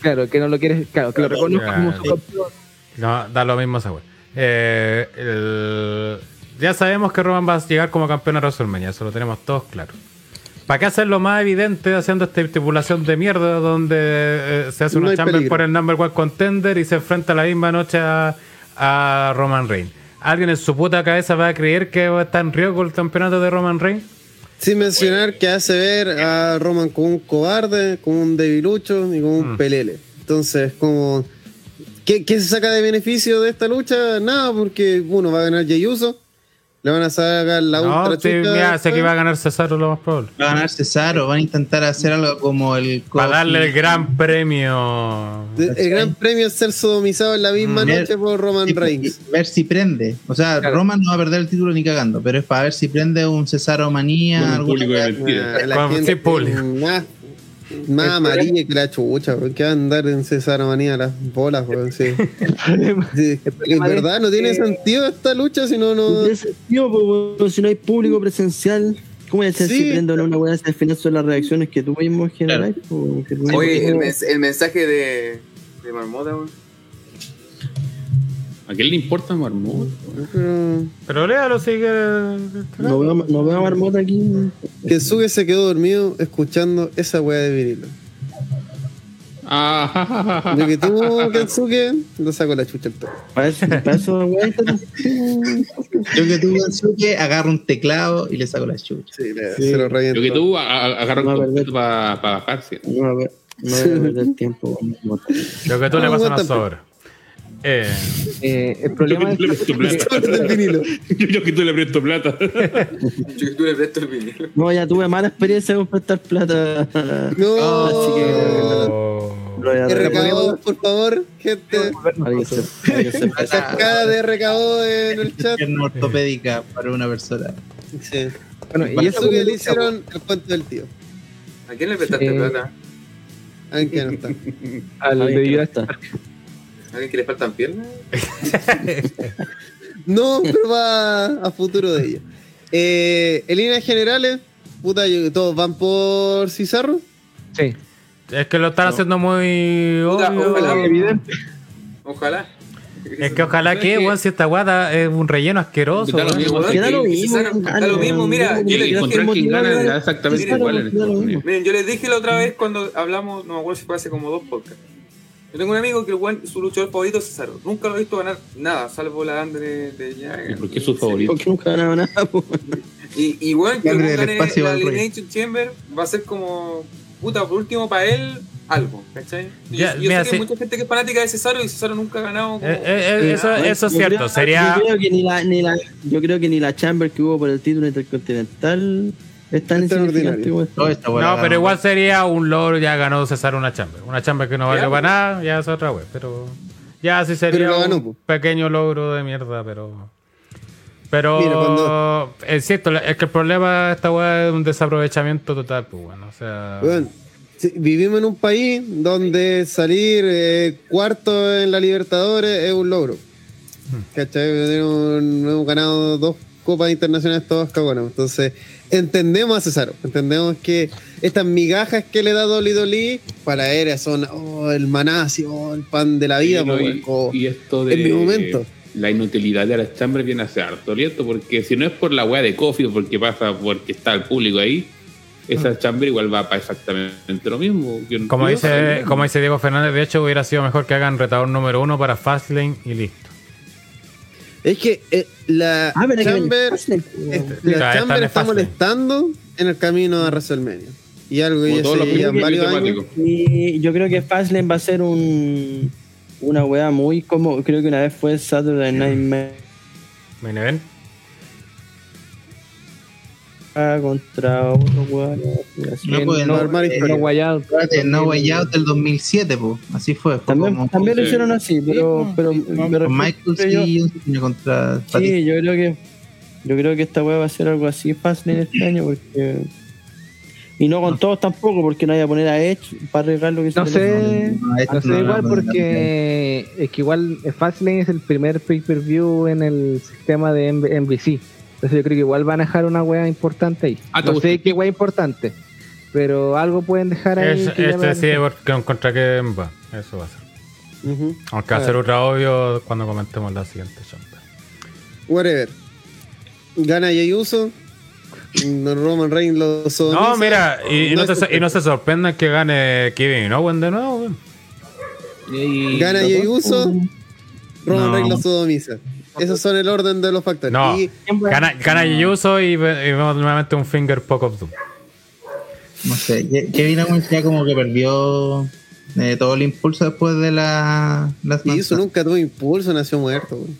Claro, que no lo quieres, claro, que lo reconozca como su campeón. No, da lo mismo esa wea. Eh, el- ya sabemos que Roman va a llegar como campeón a WrestleMania, eso lo tenemos todos claro. ¿Para qué hacerlo más evidente haciendo esta estipulación de mierda donde eh, se hace No una chamber peligro. por el number one contender y se enfrenta la misma noche a, a Roman Reigns? ¿Alguien en su puta cabeza va a creer que va a estar en riesgo el campeonato de Roman Reigns? Sin mencionar que hace ver a Roman como un cobarde, como un debilucho y como un Mm. pelele. Entonces, como. ¿Qué, qué se saca de beneficio de esta lucha? Nada, porque uno va a ganar Jey Uso, le van a sacar la No, ultra mira, sé después. que va a ganar Cesaro lo más probable. Va a ganar Cesaro, van a intentar hacer algo como el. Para darle el gran premio. De- El gran premio es ser sodomizado en la misma Mm. noche por Roman Sí, Reigns. Ver si prende. O sea, Claro. Roman no va a perder el título ni cagando, pero es para ver si prende un Cesaro manía. Un público de mentira. Ah, la sí, público. Más, amarilla que la chucha, porque va a andar en César Manía las bolas, weón, sí. <laughs> En verdad no tiene sentido esta lucha si no, No tiene sentido, si no hay público presencial, ¿cómo a hacer Sí. una weá si al final son las reacciones que tú mismo generas? mismo- Oye, el, mens- el mensaje de, de Marmota, weón. ¿A quién le importa Marmot? Pero Pero léalo, sigue. No veo, no veo a Marmota aquí. Kensuke se quedó dormido escuchando esa weá de vinilo. Ah, Lo que tuvo Kensuke, lo sacó la chucha el toque. Para eso, para eso Yo que tuve Kensuke, agarro un teclado y le saco la chucha. Sí, le- se lo. Lo que tú a- a- agarra No, un completo para bajarse. no, voy a ver- no voy a perder <laughs> tiempo con Marmota. Lo que tú le pasas una aguanta. sobra. Eh, eh, el problema es <laughs> Yo que tú le presto que- vinilo. Yo que tú le presto plata. Yo tú le presto el vinilo. No, ya tuve mala experiencia con prestar plata. No. Así que voy a De recabó, por favor, gente. Cascada de recabó en el chat. Ortopédica para una persona. Sí. bueno, y eso que le hicieron el cuento del tío. ¿A quién le prestaste Eh, plata? Alguien que no está. <laughs> al de que no está. Park. ¿A alguien que le faltan piernas? <laughs> No, pero va a futuro de ella. Eh, en líneas generales, puta, yo- todos van por Cizarro. Sí. Es que lo están haciendo muy Puta, obvio. ojalá. Evidente. Ojalá. Es que ojalá que, weón, si esta guada es un relleno asqueroso. Da lo mismo, da lo mismo, César- gana, da lo mismo, mira, yo le- Y yo encontrar quién gana motivar- da exactamente igual. Miren, yo les dije la otra vez cuando hablamos, no me acuerdo si fue hace como dos podcasts. Yo tengo un amigo que el su luchador favorito es Cesaro. Nunca lo he visto ganar nada, salvo la Andre de Jagger. ¿Y por qué es su favorito? Porque nunca ganaba nada. Y, y bueno, que gane espacio la. Elimination Chamber va a ser como, puta, por último para él, algo, ¿cachai? Ya, yo yo mira, sé que hay mucha gente que es fanática de Cesaro y Cesaro nunca ha ganado. Como, Eh, eh, eh, eso, Ah, eso es cierto. creo- Sería. Yo creo que ni la, ni la, yo creo que ni la Chamber que hubo por el título intercontinental es tan Extraordinario. No, pero igual sería un logro ya ganó César una chamba. Una chamba que no valió Ya, para pues. nada, ya es otra web. Pero ya sí sería Pero lo ganó, un pues. pequeño logro de mierda, pero. Pero Mira, cuando- es cierto, es que el problema de esta weá es un desaprovechamiento total, pues bueno, o sea. Vivimos en un país donde salir eh, cuarto en la Libertadores es un logro. ¿Cachai? Tenemos- Hemos ganado dos copas internacionales todas cagadas. Entonces, entendemos a Cesaro. Entendemos que estas migajas que le da Dolly Dolly para él son oh, el maná, oh, el pan de la vida. Y, no, y- esto de en mi momento. la inutilidad de las chambres viene a ser harto ¿cierto? porque si no es por la weá de coffee o porque pasa porque está el público ahí esa chambre igual va para exactamente lo mismo Como dice, como dice Diego Fernández, de hecho hubiera sido mejor que hagan retador número uno para Fastlane y listo. Es que eh, la Ah, Chamber, la Chamber está molestando en el camino a WrestleMania. Y algo ya todos se los varios años. Y yo creo que Fastlane va a ser un una weá muy como creo que una vez fue Saturday Night Main event. Contra otro weá. No, no. No guayado. No Out del 2007, pues. Así fue. fue También, como- también lo hicieron así, pero, Sí, pero sí, me con Michael que yo- sí, contra Batista. Sí, yo creo que yo creo que esta weá va a ser algo así fácil este año porque y no con todos tampoco porque no vaya a poner a Edge para arriesgar lo que No se sé, No, esto no sé no igual porque es que igual Fastlane es el primer pay-per-view en el sistema de NBC. Entonces yo creo que igual van a dejar una wea importante ahí. Ah, ¿te no sé qué wea importante, pero algo pueden dejar ahí. Es- que Este sí, porque contra qué va. Eso va a ser. Aunque va a ser ultra obvio cuando comentemos la siguiente chamba. Whatever. Gana Jey Uso. No, Roman Reigns lo sodomiza. No, mira, y, y no, es te, y no se sorprendan que gane Kevin Owen de nuevo. weón. Y- Gana Jey Uso. Roman No. Reigns lo sodomiza. Esos son el orden de los factores. No, Y gana, y, y vemos nuevamente un finger poke of doom. No sé, Ke- Kevin Owens ya como que perdió eh, todo el impulso después de la, las Uso manzanas. nunca tuvo impulso, nació muerto. güey.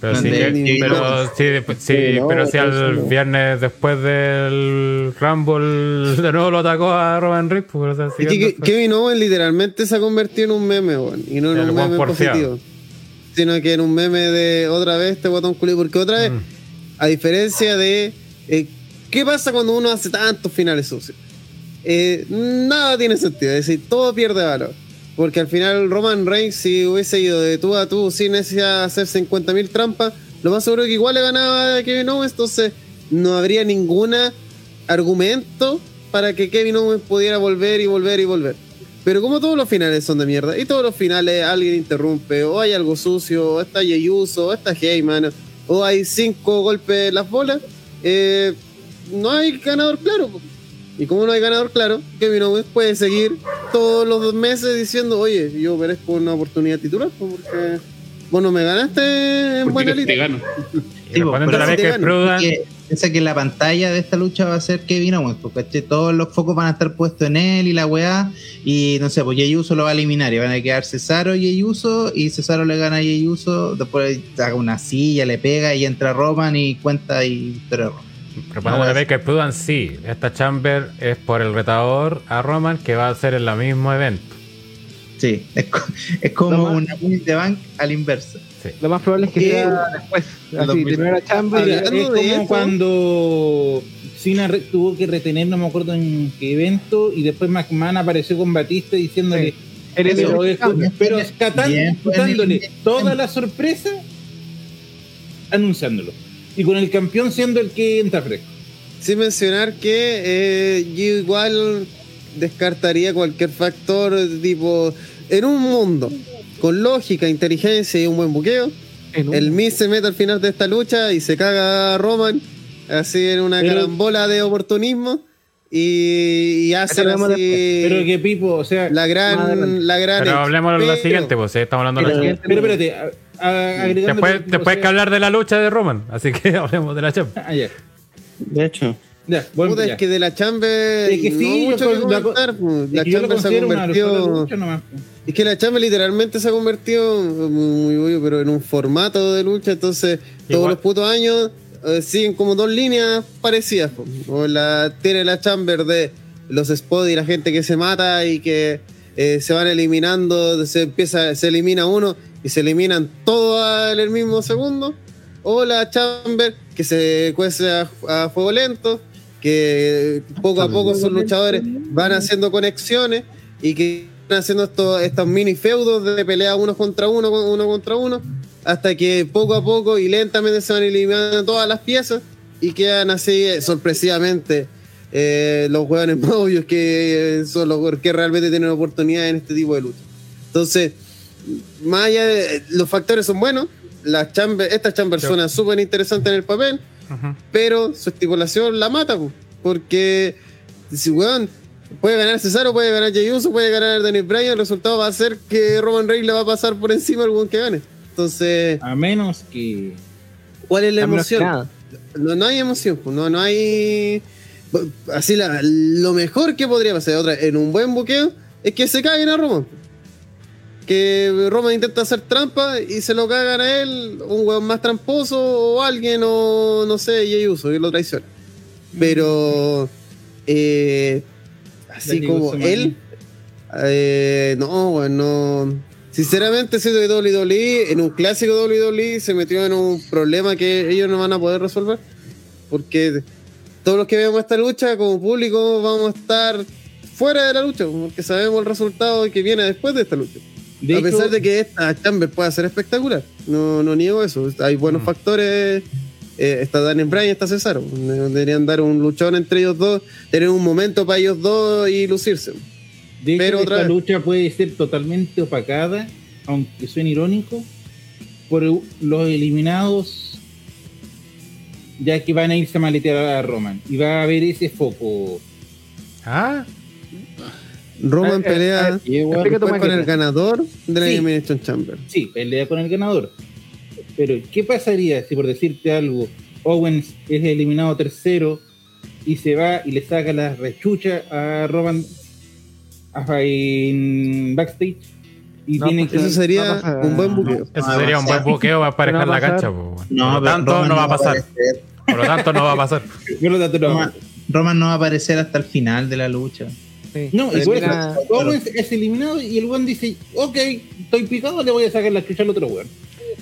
Pero No, sí, que- pero, sí, sí, Sí, no, pero si eso al no. viernes después del Rumble de nuevo lo atacó a Roman Reigns. Pues, o sea. Kevin Owens literalmente se ha convertido en un meme, weón. Y no en El un meme porfiado. positivo. Sino que en un meme de otra vez este botón culo. Porque otra vez, Mm. a diferencia de. eh, ¿Qué pasa cuando uno hace tantos finales sucios? Eh, nada tiene sentido. Es decir, todo pierde valor. Porque al final Roman Reigns, si hubiese ido de tú a tú sin necesidad de hacer 50.000 trampas, lo más seguro es que igual le ganaba a Kevin Owens. Entonces, no habría ningún argumento para que Kevin Owens pudiera volver y volver y volver. Pero como todos los finales son de mierda, y todos los finales alguien interrumpe, o hay algo sucio, o está Jey Uso, o está Heyman, o hay cinco golpes en las bolas, eh, no hay ganador claro. Y como no hay ganador claro, Kevin Owens puede seguir todos los dos meses diciendo, oye, yo merezco una oportunidad titular, po, porque vos no me ganaste en Porque buena te gano. Y <laughs> Sí, pero a la vez que gano, Prudent, que, piensa que la pantalla de esta lucha va a ser Kevin Owens, porque todos los focos van a estar puestos en él y la weá, y no sé, pues Jey Uso lo va a eliminar, y van a quedar Cesaro y Jey Uso, y Cesaro le gana a Jey Uso, después haga una silla, le pega y entra Roman y cuenta y pero respondiendo No, vez que Prudent, sí, esta chamber es por el retador a Roman que va a ser en el mismo evento. sí, es, es como una Money de Bank al inverso. Lo más probable es que Eh, sea después. Así, 2000. terminó la chamba y es de como eso- cuando Cena re- tuvo que retener, no me acuerdo en qué evento, y después McMahon apareció con Batista diciéndole, Él es pero, el- pero Bien, quitándole toda la sorpresa, anunciándolo. Y con el campeón siendo el que entra fresco. sin mencionar que eh, yo igual descartaría cualquier factor tipo en un mundo con lógica, inteligencia y un buen buqueo. En un- El Miz se mete al final de esta lucha y se caga a Roman así en una Pero- carambola de oportunismo y, y hacen lo así Pero que Pipo, o sea. la gran la gran Pero hablemos de la pero- siguiente, pues sí, estamos hablando de la Pero- siguiente. Pero espérate, a- a-. Después, sea- que hablar de la lucha de Roman, así que <laughs> hablemos de la champ. Ah. De hecho, Ya, bueno, Puta, ya. es que de la Chamber Es que sí, no mucho yo que la- comentar, pues. La lo Chamber se ha una convertido nomás, pues. Es que la chamba literalmente se ha convertido, muy, muy obvio, pero en un formato de lucha, entonces todos los putos años eh, siguen como dos líneas parecidas. po. O la, tiene la chamber de los spots y la gente que se mata y que eh, se van eliminando, se empieza, se elimina uno y se eliminan todos en el mismo segundo. O la chamber que se cuece a, a fuego lento, que poco a poco sus luchadores van haciendo conexiones y que haciendo estos, estos mini feudos de pelea uno contra uno, uno contra uno, hasta que poco a poco y lentamente se van eliminando todas las piezas y quedan así eh, sorpresivamente eh, los hueones más <laughs> obvios que eh, son los que realmente tienen oportunidad en este tipo de lucha. Entonces, más allá de los factores son buenos, la chamber, esta chamber Sí. suena súper interesante en el papel, pero su estipulación la mata, po, porque si weón puede ganar Cesaro, puede ganar Jey Uso, puede ganar Daniel Bryan, el resultado va a ser que Roman Reigns le va a pasar por encima al weón que gane. Entonces, A menos que. ¿cuál es la emoción? No, no hay emoción, po, no, no hay. Así la- lo mejor que podría pasar otra en un buen buqueo es que se caguen a Roman. Que Roman intenta hacer trampa y se lo cagan a él, un weón más tramposo o alguien, o no sé, Jey Uso, que lo traiciona. Pero eh, así como él, eh, no, weón, no. Sinceramente, si de WWE, en un clásico WWE, se metió en un problema que ellos no van a poder resolver. Porque todos los que veamos esta lucha, como público, vamos a estar fuera de la lucha, porque sabemos el resultado que viene después de esta lucha. De a hecho, pesar de que esta Chamber pueda ser espectacular, no, no niego eso. Hay buenos Mm. factores. Eh, está Daniel Bryan y está Cesaro. Deberían dar un luchón entre ellos dos, tener un momento para ellos dos y lucirse. de hecho, pero otra esta vez. lucha puede ser totalmente opacada, aunque suene irónico, por los eliminados, ya que van a irse a maletear a Roman. Y va a haber ese foco. Ah, Roman Eh, eh, pelea después con el ganador de la Sí. Elimination Chamber. Sí, pelea con el ganador. Pero, ¿qué pasaría si, por decirte algo, Owens es eliminado tercero y se va y le saca la rechucha a Roman a- en backstage? Y No, tiene porque que. Eso sería un buen buqueo. eso sería un buen buqueo para va la a cancha. po. No, Por lo pero tanto, Roman no va a pasar. Por lo tanto, no va a pasar. <laughs> Por lo tanto, no. Roman, Roman no va a aparecer hasta el final de la lucha. Sí. No, y por eso, Owens es eliminado y el weón dice: Ok, estoy picado, le voy a sacar la chucha al otro weón.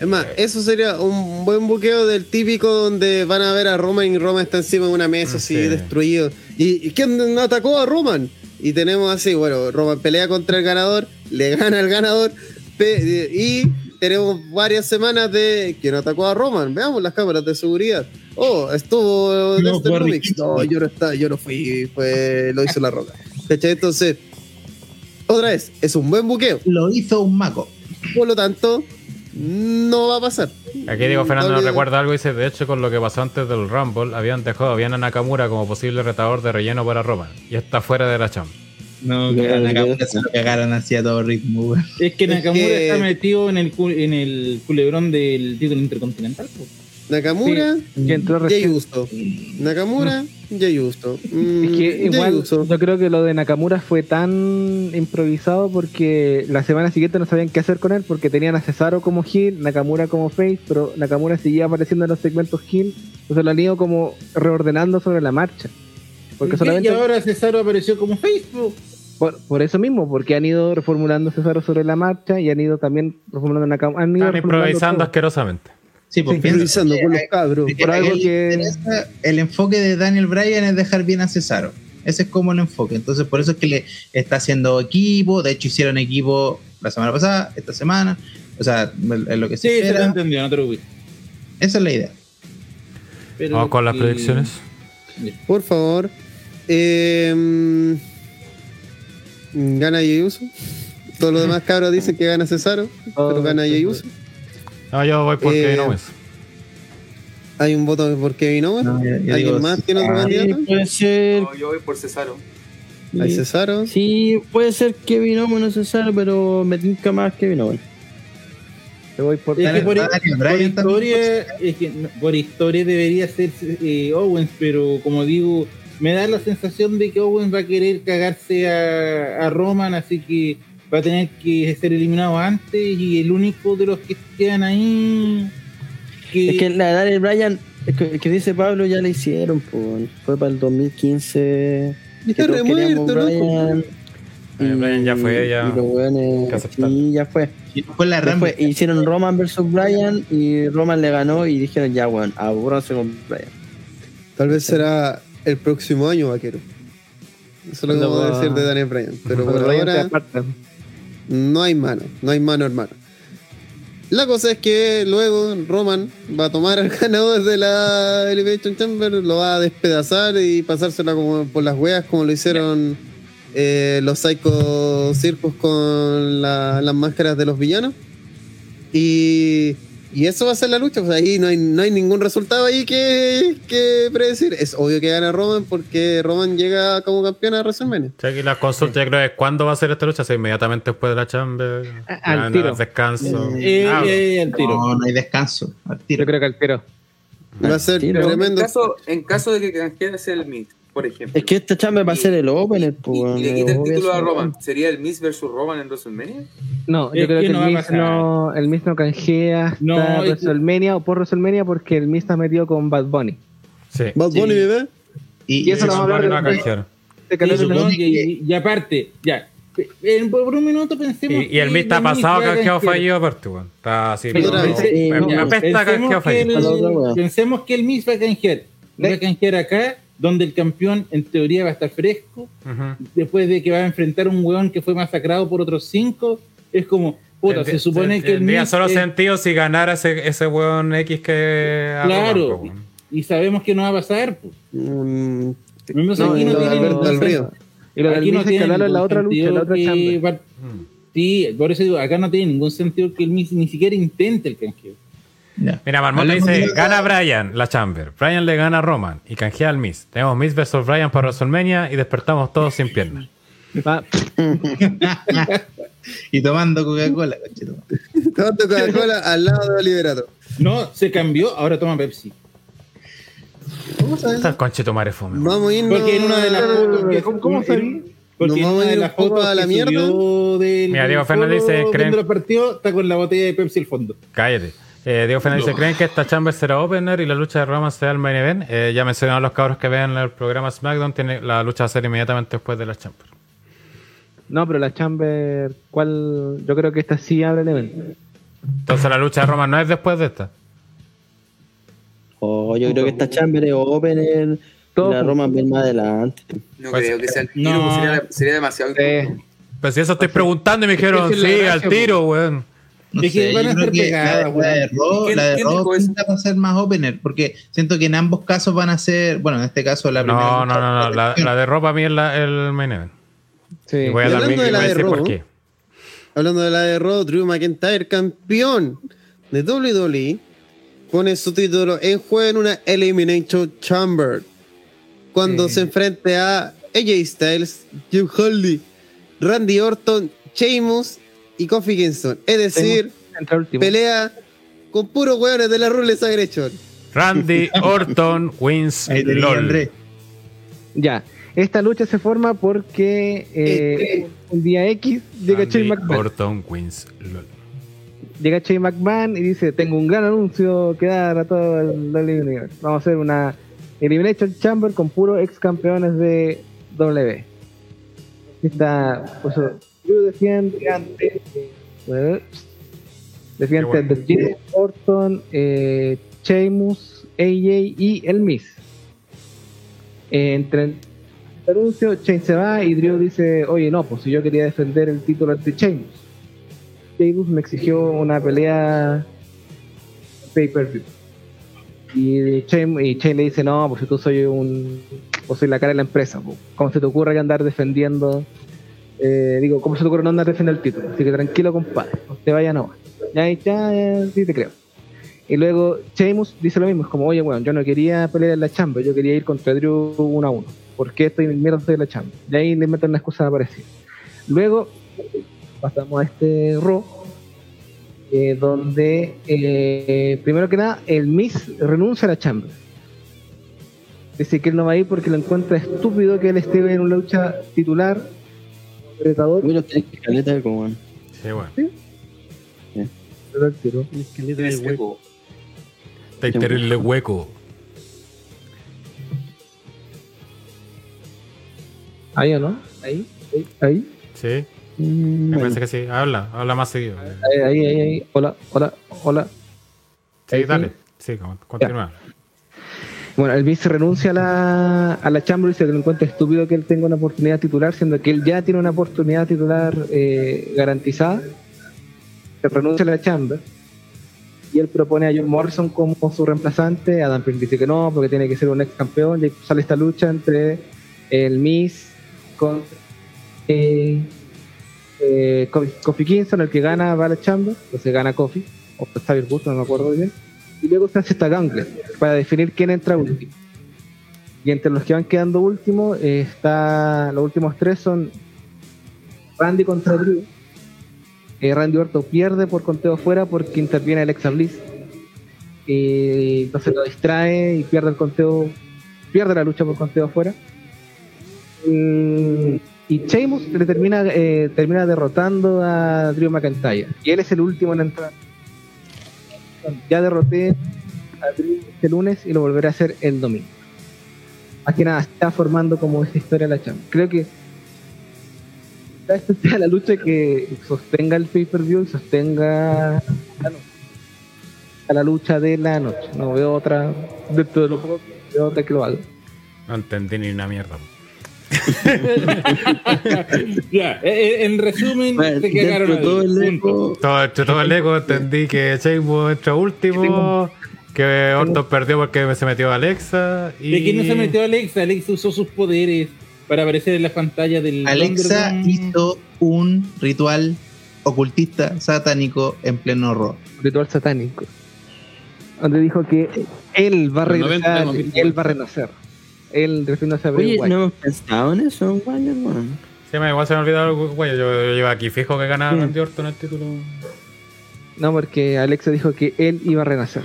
Es más, eso sería un buen buqueo del típico donde van a ver a Roman y Roman está encima de una mesa así Sí. destruido. ¿Y, y quién atacó a Roman? Y tenemos así, bueno, Roman pelea contra el ganador, le <laughs> gana al ganador y tenemos varias semanas de quién atacó a Roman. Veamos las cámaras de seguridad. Oh, estuvo No, Dexter. No, yo no estaba, yo no fui, fue, lo hizo la roca. ¿Cachai? Entonces, otra vez, es un buen buqueo. Lo hizo un maco. Por lo tanto, no va a pasar. Aquí Diego Fernando nos recuerda algo y dice, de hecho, con lo que pasó antes del Rumble, habían dejado a Nakamura como posible retador de relleno para Roman. Y está fuera de la champ. No, Ya, A Nakamura se lo cagaron así a todo ritmo, weón. es que Es Nakamura que- está metido en el, en el culebrón del título intercontinental. po. Nakamura, que entró recién. Uso. Nakamura, Jay Uso. Mm, Es que igual yo creo que lo de Nakamura fue tan improvisado porque la semana siguiente no sabían qué hacer con él porque tenían a Cesaro como heel, Nakamura como face, pero Nakamura seguía apareciendo en los segmentos heel, entonces lo han ido como reordenando sobre la marcha. Porque ¿Y solamente Y ahora Cesaro apareció como Facebook. por, por eso mismo, porque han ido reformulando Cesaro sobre la marcha y han ido también reformulando Nakamura. Han ido Están reformulando improvisando todo. asquerosamente. Sí, pues Sí, piensa improvisando que con los a- cabros. que por algo que- interesa- el enfoque de Daniel Bryan es dejar bien a Cesaro. Ese es como el enfoque. Entonces, por eso es que le está haciendo equipo. De hecho, hicieron equipo la semana pasada, esta semana. O sea, es lo que se Sí, se espera. lo entendió, no te preocupes. Esa es la idea. Pero Vamos con las que- predicciones. Por favor. Eh, gana Yeyuso. Todos los demás cabros dicen que gana Cesaro, pero gana Yeyuso. No, yo voy por Eh, Kevin Owens. Hay un voto por Kevin Owens. No, yo- yo ¿Alguien más tiene otro Cesaro. candidato? Puede ser. No, yo voy por Cesaro. Hay Cesaro. Sí, puede ser Kevin Owens necesario, pero me tinca más Kevin Owens. Te voy por. Es que por, Daniel historia, es que no- por historia debería ser eh, Owens, pero como digo, me da la sensación de que Owens va a querer cagarse a, a Roman, así que va a tener que ser eliminado antes y el único de los que quedan ahí que, Es que la de Daniel Bryan, es que, que dice Pablo, ya la hicieron, pues. Fue para el 2015. Y está remuerto. Eh, Bryan ya fue, ya- Y los weones- que aceptar. sí, ya fue. Y después la Después hicieron Roman versus Bryan y Roman le ganó y dijeron, ya, weón, aburranse con Bryan. Tal vez será el próximo año, vaquero. Eso es lo que vamos a decir de Daniel Bryan. Pero por ahora. No hay mano. No hay mano, hermano. La cosa es que luego Roman va a tomar al <laughs> ganador de la Elevation Chamber, lo va a despedazar y pasársela como por las weas, como lo hicieron eh, los Psycho Circus con la- las máscaras de los villanos. Y, y eso va a ser la lucha. Pues ahí no hay, no hay ningún resultado ahí que, que predecir. Es obvio que gana Roman porque Roman llega como campeón a WrestleMania. O sea, aquí la consulta yo creo es cuándo va a ser esta lucha, si inmediatamente después de la Chamber, al ya, tiro. no, descanso. eh, Ah, eh, al tiro. No, no hay descanso. Al tiro. Yo creo que al tiro. Va a ser. En tremendo. caso, en caso de que canjee ser el Miz, por ejemplo. Es que esta chamba va a ser el opener, pues, y le quita el título a. Roman. ¿Sería el Miz versus Roman en WrestleMania? No, yo creo que que, no va a el, pasar. no, el Miz no canjea hasta No, es que- WrestleMania o por WrestleMania porque el Miz está metido con Bad Bunny. sí. Bad Bunny, Sí. bebé. Y, Y eso lo vamos a hablar y, que- y- y aparte, ya. en- por un minuto pensemos. Y, y el Miz está pasado canjeado fallido aparte, weón. Está así. Apesta Pensemos canjeado que, el, fallido. Pensemos que el Miz va a canjear. Va a canjear acá, donde el campeón en teoría va a estar fresco. Después de que va a enfrentar a un weón que fue masacrado por otros cinco. Es como, puta, se supone que el Tendría solo es- sentido si ganara ese, ese weón X que. Claro, weón. y sabemos que no va a pasar. Pues. Mm, Vemos No, aquí y no Río. Y lo Aquí no tiene en la otra lucha, en la sentido otra que chamba. va- Sí, por eso digo, acá no tiene ningún sentido que el Miz ni siquiera intente el canjeo. Ya. Mira, Marmota dice: gana Bryan la Chamber. Bryan le gana a Roman y canjea al Miz. Tenemos Miz versus Bryan para WrestleMania y despertamos todos sin piernas. <laughs> Y tomando Coca-Cola. Tomando Coca-Cola al lado de Liberato. No, se cambió, ahora toma Pepsi. ¿Cómo sabes? Está el conchito madre fome. Vamos a irnos. Porque en una de las fotos que- ¿Cómo- cómo? Porque Nos en vamos una a ir las fotos a la mierda. Mira, Diego Fernández dice, ¿creen- viendo el partido, está con la botella de Pepsi al fondo. Cállate. Eh, Diego Fernández dice: ¿Creen que esta Chamber será opener y la lucha de Roman será el main event? Eh, ya mencionaron los cabros que vean el programa SmackDown. Tiene, la lucha va a ser inmediatamente después de la Chamber. No, pero la Chamber, ¿cuál? Yo creo que esta sí abre el evento. Entonces la lucha de Roman no es después de esta. Oh, yo creo que esta chamber es opener. Todo la junto. Roma va más adelante. No Pues, creo que sea el tiro, no. pues sería, sería demasiado Eh, incómodo. Pues si eso estoy preguntando y me dijeron, sí, gracia, al tiro, weón. No que sé, van yo a creo ser que pegadas, la, de ¿Quién- la de eso? pinta para ser más opener, porque siento que en ambos casos van a ser, bueno, en este caso la primera. No, no, no, no. La, de ropa a mí es la- el main event. sí. Y voy a Y dar mi hablando de la voy a de por qué. Hablando de la de Raw, Drew McIntyre, campeón de WWE, pone su título en juego en una Elimination Chamber. Cuando Sí. se enfrente a AJ Styles, Jim Harley, Randy Orton, Sheamus y Kofi Kingston. Es decir, pelea con puros hueones de la Rule Aggression. Randy <laughs> Orton wins LOL. Ya. Esta lucha se forma porque eh, un día X llega Randy Shane McMahon. Orton wins LOL. Llega Shane McMahon y dice, tengo un gran anuncio que dar a todo el WWE. Vamos a hacer una Elimination Chamber con puros ex campeones de W. Está, pues, Drew defiende ante, eh, defiende Qué bueno. ante Jim Orton, eh, Sheamus, AJ y el Miz. Eh, entre el anuncio, Shane se va y Drew dice, oye no, pues si yo quería defender el título ante Sheamus. Sheamus me exigió una pelea pay per view. Y Shane, y Shane le dice, no, pues si tú soy un... Vos soy la cara de la empresa, pues, ¿cómo se te ocurre que andar defendiendo... eh, digo, ¿cómo se te ocurre no andar defendiendo el título? Así que tranquilo, compadre, no te vaya nomás. Ya, ya, ya, sí te creo. Y luego Sheamus dice lo mismo, es como, oye, bueno, yo no quería pelear en la chamba, yo quería ir contra Drew uno a uno. ¿Por qué estoy mierda estoy en la chamba? Y ahí le meten una excusa parecida. Luego pasamos a este Raw, eh, donde eh, primero que nada el Miz renuncia a la chamba. Dice que él no va a ir porque lo encuentra estúpido que él esté en una lucha titular, retador, Bueno, tenés que caleta de como, weón. Sí, bueno. retador, tiro. Tenés caleta de hueco. Está terrible hueco. Ahí o no? Ahí, ahí, ahí. Sí, Mm, me bueno. parece que sí. Habla, habla más seguido. Ahí, ahí, ahí, ahí. Hola, hola, hola. Sí, Ahí dale. Sí, con- continúa. Bueno, el Miz renuncia a la, a la Chamber y dice que lo encuentra estúpido que él tenga una oportunidad titular, siendo que él ya tiene una oportunidad titular eh, garantizada. Se renuncia a la Chamber y él propone a John Morrison como su reemplazante. Adam Pearce dice que no, porque tiene que ser un ex campeón. Y sale esta lucha entre el Miz con eh, eh, Kofi Kingston, el que gana va a la Chamber, entonces gana Kofi, o Xavier Gusto, no me acuerdo bien y luego se hace esta gauntlet para definir quién entra último. Y entre los que van quedando últimos, eh, está los últimos tres son Randy contra Drew. Eh, Randy Orton pierde por conteo fuera porque interviene Alexa Bliss. Y entonces lo distrae y pierde el conteo, pierde la lucha por conteo fuera. Y, y Sheamus le termina, eh, termina derrotando a Drew McIntyre. Y él es el último en entrar ya derroté a este lunes y lo volveré a hacer el domingo. Más que nada, está formando como esta historia la chamba. Creo que esta <laughs> sea la lucha que sostenga el pay-per-view y sostenga la, noche. a la lucha de la noche. No veo otra, dentro de lo poco, veo otra que lo haga. No entendí ni una mierda. <laughs> Ya, eh, eh, en resumen, Bueno, te cagaron dentro de todo el eco, Todo, todo el ego entendí que Sheamus entra último, que Orton perdió porque se metió Alexa. Y... De que no se metió Alexa, Alexa usó sus poderes para aparecer en la pantalla del Alexa hizo un ritual ocultista satánico en pleno horror. ritual satánico. Donde dijo que él va a Los 90 regresar y él va a renacer. Él refiriéndose a Bray Oye, Wyatt. no hemos pensado en eso, Wyatt, weón. Sí, me, igual se me olvidó algo, güey. Yo, yo llevo aquí fijo que ganaba Sí. Randy Orton el título. No, porque Alexa dijo que él iba a renacer.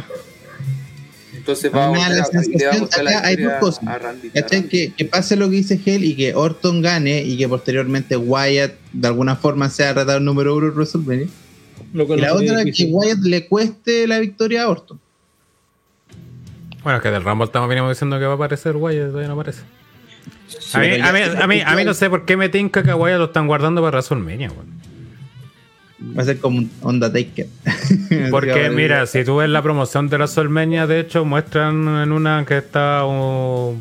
Entonces va a la a acá hay dos cosas. a Randy. ¿Cachai? Que, que pase lo que dice Hell y que Orton gane y que posteriormente Wyatt de alguna forma sea retador número uno en WrestleMania. Lo cual Y la otra es que. Wyatt le cueste la victoria a Orton. Bueno, es que del Rumble estamos venimos diciendo que va a aparecer Wyatt, todavía no aparece. A mí, a, mí, a, mí, a mí no sé por qué me tinca que a Wyatt lo están guardando para WrestleMania, weón. Va a ser como un Undertaker. <laughs> Porque mira, si tú ves la promoción de WrestleMania, de hecho muestran en una que está uh,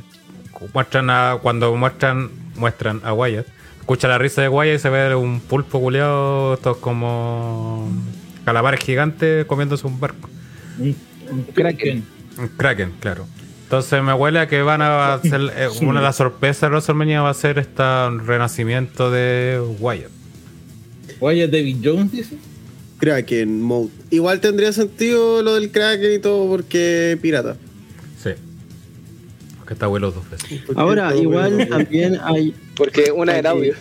muestran a cuando muestran muestran a Wyatt. Escucha la risa de Wyatt y se ve un pulpo culeado, estos como calamares gigantes comiéndose un barco. Un- un Kraken. Un Kraken, claro. Entonces me huele a que van a hacer eh, <laughs> una de las sorpresas de WrestleMania va a ser este renacimiento de Wyatt. Vaya David Jones, dice. Kraken Mode. Igual tendría sentido lo del Kraken y todo porque pirata. Sí. Que está abuelo dos veces. Porque Ahora, igual también hay. Porque una era audio.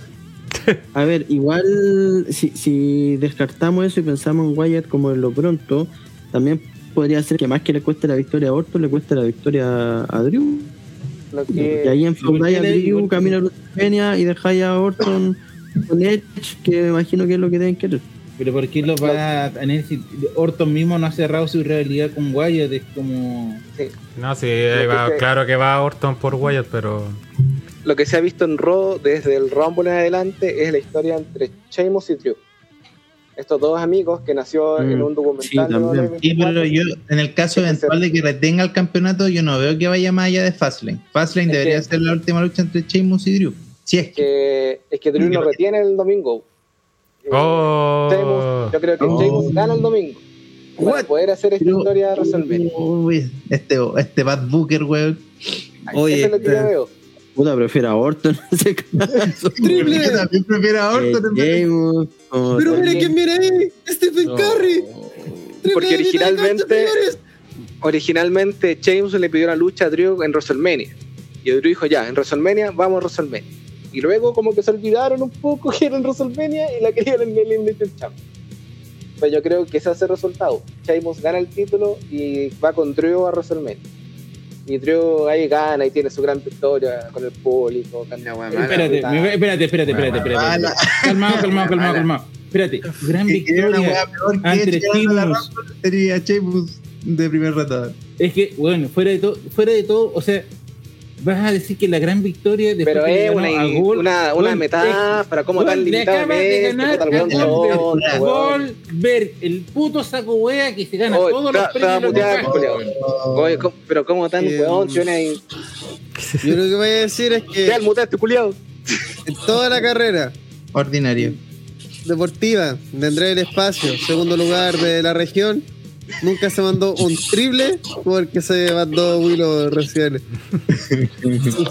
<laughs> A ver, igual si, si descartamos eso y pensamos en Wyatt como en lo pronto, también podría ser que más que le cueste la victoria a Orton, le cueste la victoria a, Drew. Lo Y ahí enfrentáis a Drew, camino a WrestleMania y dejáis a Orton con Edge, que me imagino que es lo que deben querer. Pero ¿por qué lo va a tener si Orton mismo no ha cerrado su realidad con Wyatt? Es como... No, sí, ahí Lo va- que se- claro que va Orton por Wyatt, pero lo que se ha visto en Raw desde el Rumble en adelante es la historia entre Sheamus y Drew. Estos dos amigos que nació Mm, en un documental sí. WWE Sí, pero yo, en el caso eventual de que retenga el campeonato, yo no veo que vaya más allá de Fastlane. Fastlane Es debería que- ser la última lucha entre Sheamus y Drew. Si es que. es que Drew no retiene el domingo. Eh, Oh. Sheamus- yo creo que Oh. Sheamus gana el domingo. para What? poder hacer esta Pero- historia WrestleMania. Uy, este, este Bad Booker, weón. Oye, es lo que yo este- veo. Puta, prefiero a Orton en ese caso. <laughs> Triple. Yo también prefiero a Orton. en Pero mira quién viene ahí. Stephen No. Curry. Porque originalmente-. Originalmente, James le pidió una lucha a Drew en WrestleMania. Y Drew dijo, ya, en WrestleMania, vamos a WrestleMania. Y luego como que se olvidaron un poco que era en WrestleMania y la querían en el Elimination Chamber. Pues yo creo que ese hace el resultado. Sheamus gana el título y va con Drew a WrestleMania. Y Drew ahí gana y tiene su gran victoria con el público. Mala. Espérate, espérate, espérate, espérate, espérate, espérate. Calmado, calmado, calmado, calmado. Espérate, gran victoria. Rumble, sería Sheamus de primer ratador. Es que, bueno, fuera de todo, fuera de todo, o sea, vas a decir que la gran victoria después Pero es una, Gol, una, una metáfora, como tan limitado de Messi, el Goldberg. el puto saco wea que se gana Oh, todos los premios. de ¿cómo- pero como tan weón, ahí, <laughs> Yo lo que voy a decir es que ya el culiao. en toda la carrera Ordinario. deportiva de Andrés del Espacio, segundo lugar de la región, nunca se mandó un triple porque se mandó Willow recién.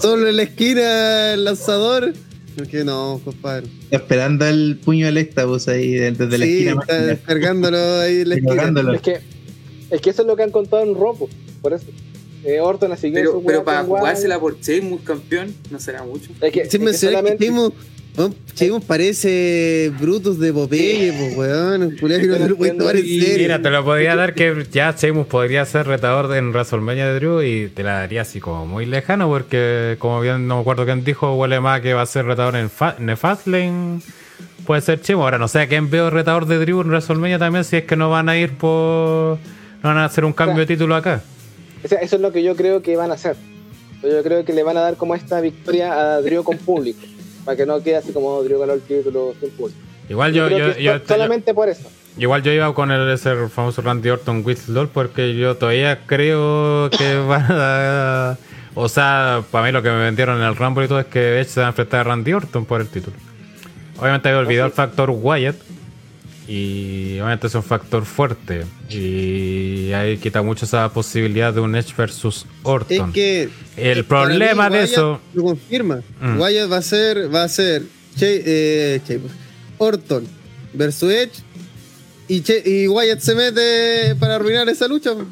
Solo en la esquina el lanzador. Porque no, compadre. Esperando el puño del éxtasis ahí de- desde la sí, esquina. está descargándolo ahí en la esquina. Es que, es que eso es lo que han contado en Ropo, por eso. Eh, Orton seguido Pero, pero para jugársela por Sheamus campeón, no será mucho. Es que, es Sin que mencionar que solamente- Sheamus, Sheamus parece Brutus de Popeye, pues weón. Que no lo puede tomar en serio. mira, te lo podría dar que ya Sheamus podría ser retador en WrestleMania de Drew y te la daría así como muy lejano porque como bien no me acuerdo quién dijo, huele más que va a ser retador en, Fa en el Fastlane. Puede ser Sheamus. Ahora no sé a quién veo retador de Drew en WrestleMania también si es que no van a ir por... No van a hacer un cambio de título acá. o sea, eso es lo que yo creo que van a hacer. Yo creo que le van a dar como esta victoria a Drew con público. Para que no quede así como Drew ganó el título sin público. Igual yo, yo, yo- es solamente por eso. Igual yo iba con el, ese famoso Randy Orton LOL porque yo todavía creo que <laughs> van a... O sea, para mí lo que me vendieron en el Rumble y todo es que Edge se va a enfrentar a Randy Orton por el título. Obviamente había olvidado el factor Wyatt y obviamente es un factor fuerte y ahí quita mucho esa posibilidad de un Edge versus Orton. Es que el para problema mí, de Wyatt eso... lo confirma. Mm. Wyatt va a ser, va a ser Che- eh, Che- Orton versus Edge y, Che- y Wyatt se mete para arruinar esa lucha en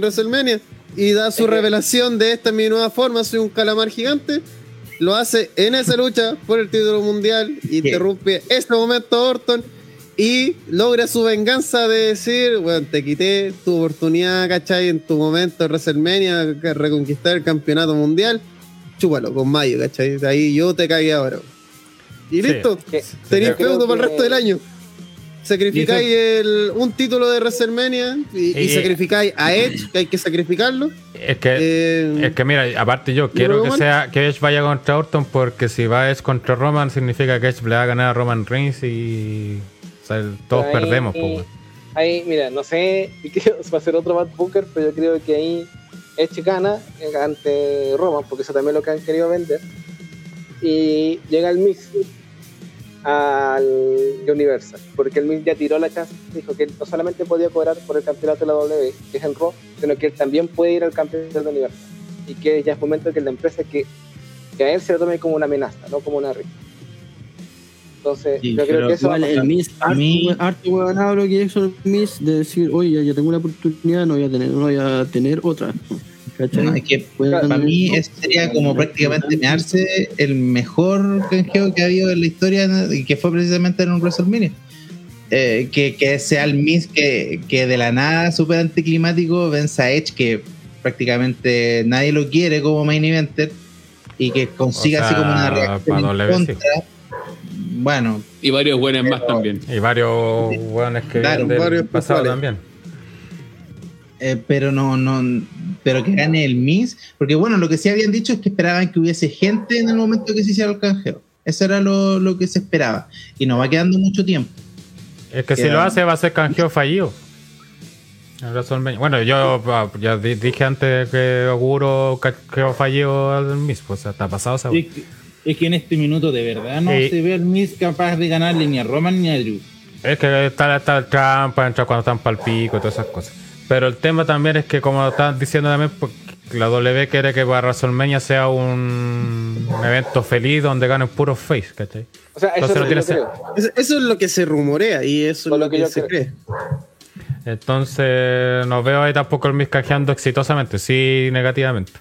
WrestleMania y da su Es revelación de esta es mi nueva forma, soy un calamar gigante. Lo hace en esa lucha por el título mundial, interrumpe ese momento Orton y logra su venganza de decir, bueno, te quité tu oportunidad, ¿cachai? En tu momento de WrestleMania, que reconquistar el campeonato mundial, chúpalo con Mayo, ¿cachai? De ahí yo te cagué ahora. Y Sí. listo, tenéis yo creo feudo para el resto del año. Sacrificáis el- un título de WrestleMania y, y Y- sacrificáis a Edge, que hay que sacrificarlo. Es que... Eh, Es que mira, aparte yo quiero que sea que Edge vaya contra Orton porque si va Edge contra Roman significa que Edge le va a ganar a Roman Reigns y o sea, todos Ahí- perdemos. Ahí, mira, no sé <laughs> va a ser otro Bad Booker, pero yo creo que ahí Edge gana eh, ante Roman, porque eso también es lo que han querido vender. Y llega el Mix al Universal, porque el Mix ya tiró la chance, dijo que él no solamente podía cobrar por el campeonato de la W, que es en Raw, sino que él también puede ir al campeonato de Universal. Y que ya es momento que la empresa que, que a él se lo tome como una amenaza, no como una rica. Entonces, Sí, yo creo que eso Igual el. Miss, A mí- harto, harto huevonado lo que hizo el Miss de decir, oye, ya, ya tengo una oportunidad, no voy a tener, no voy a tener otra. Es que para mí ese sería como prácticamente mearse el mejor canjeo que ha habido en la historia y que fue precisamente en un WrestleMania. Eh, que, que sea el Miz que, que de la nada súper anticlimático vence a Edge que prácticamente nadie lo quiere como main eventer y que consiga O sea, así como una reacción para en contra. Bueno, Y varios buenos más también. Y varios hueones que Claro, vienen del varios pasado también. eh, pero no, no, pero que gane el Miz, porque bueno, lo que sí habían dicho es que esperaban que hubiese gente en el momento que se hiciera el canjeo. Eso era lo, lo que se esperaba. Y nos va quedando mucho tiempo. Es que si lo hace va a ser canjeo fallido. Bueno, yo ah, ya di- dije antes que auguro canjeo fallido al mismo. O sea, está pasado esa Es que, es que en este minuto de verdad no Sí. se ve al Miz capaz de ganarle ni a Roman ni a Drew. Es que está, está el Trump para entrar cuando están para el pico y todas esas cosas. Pero el tema también es que, como estaban diciendo también, pues, la W quiere que para WrestleMania sea un, un evento feliz donde ganen puros face, ¿cachai? O sea, eso no es. Eso, eso es lo que se rumorea y eso Por es lo que que, yo se creo. cree. Entonces, no veo ahí tampoco el Miss canjeando exitosamente, sí negativamente.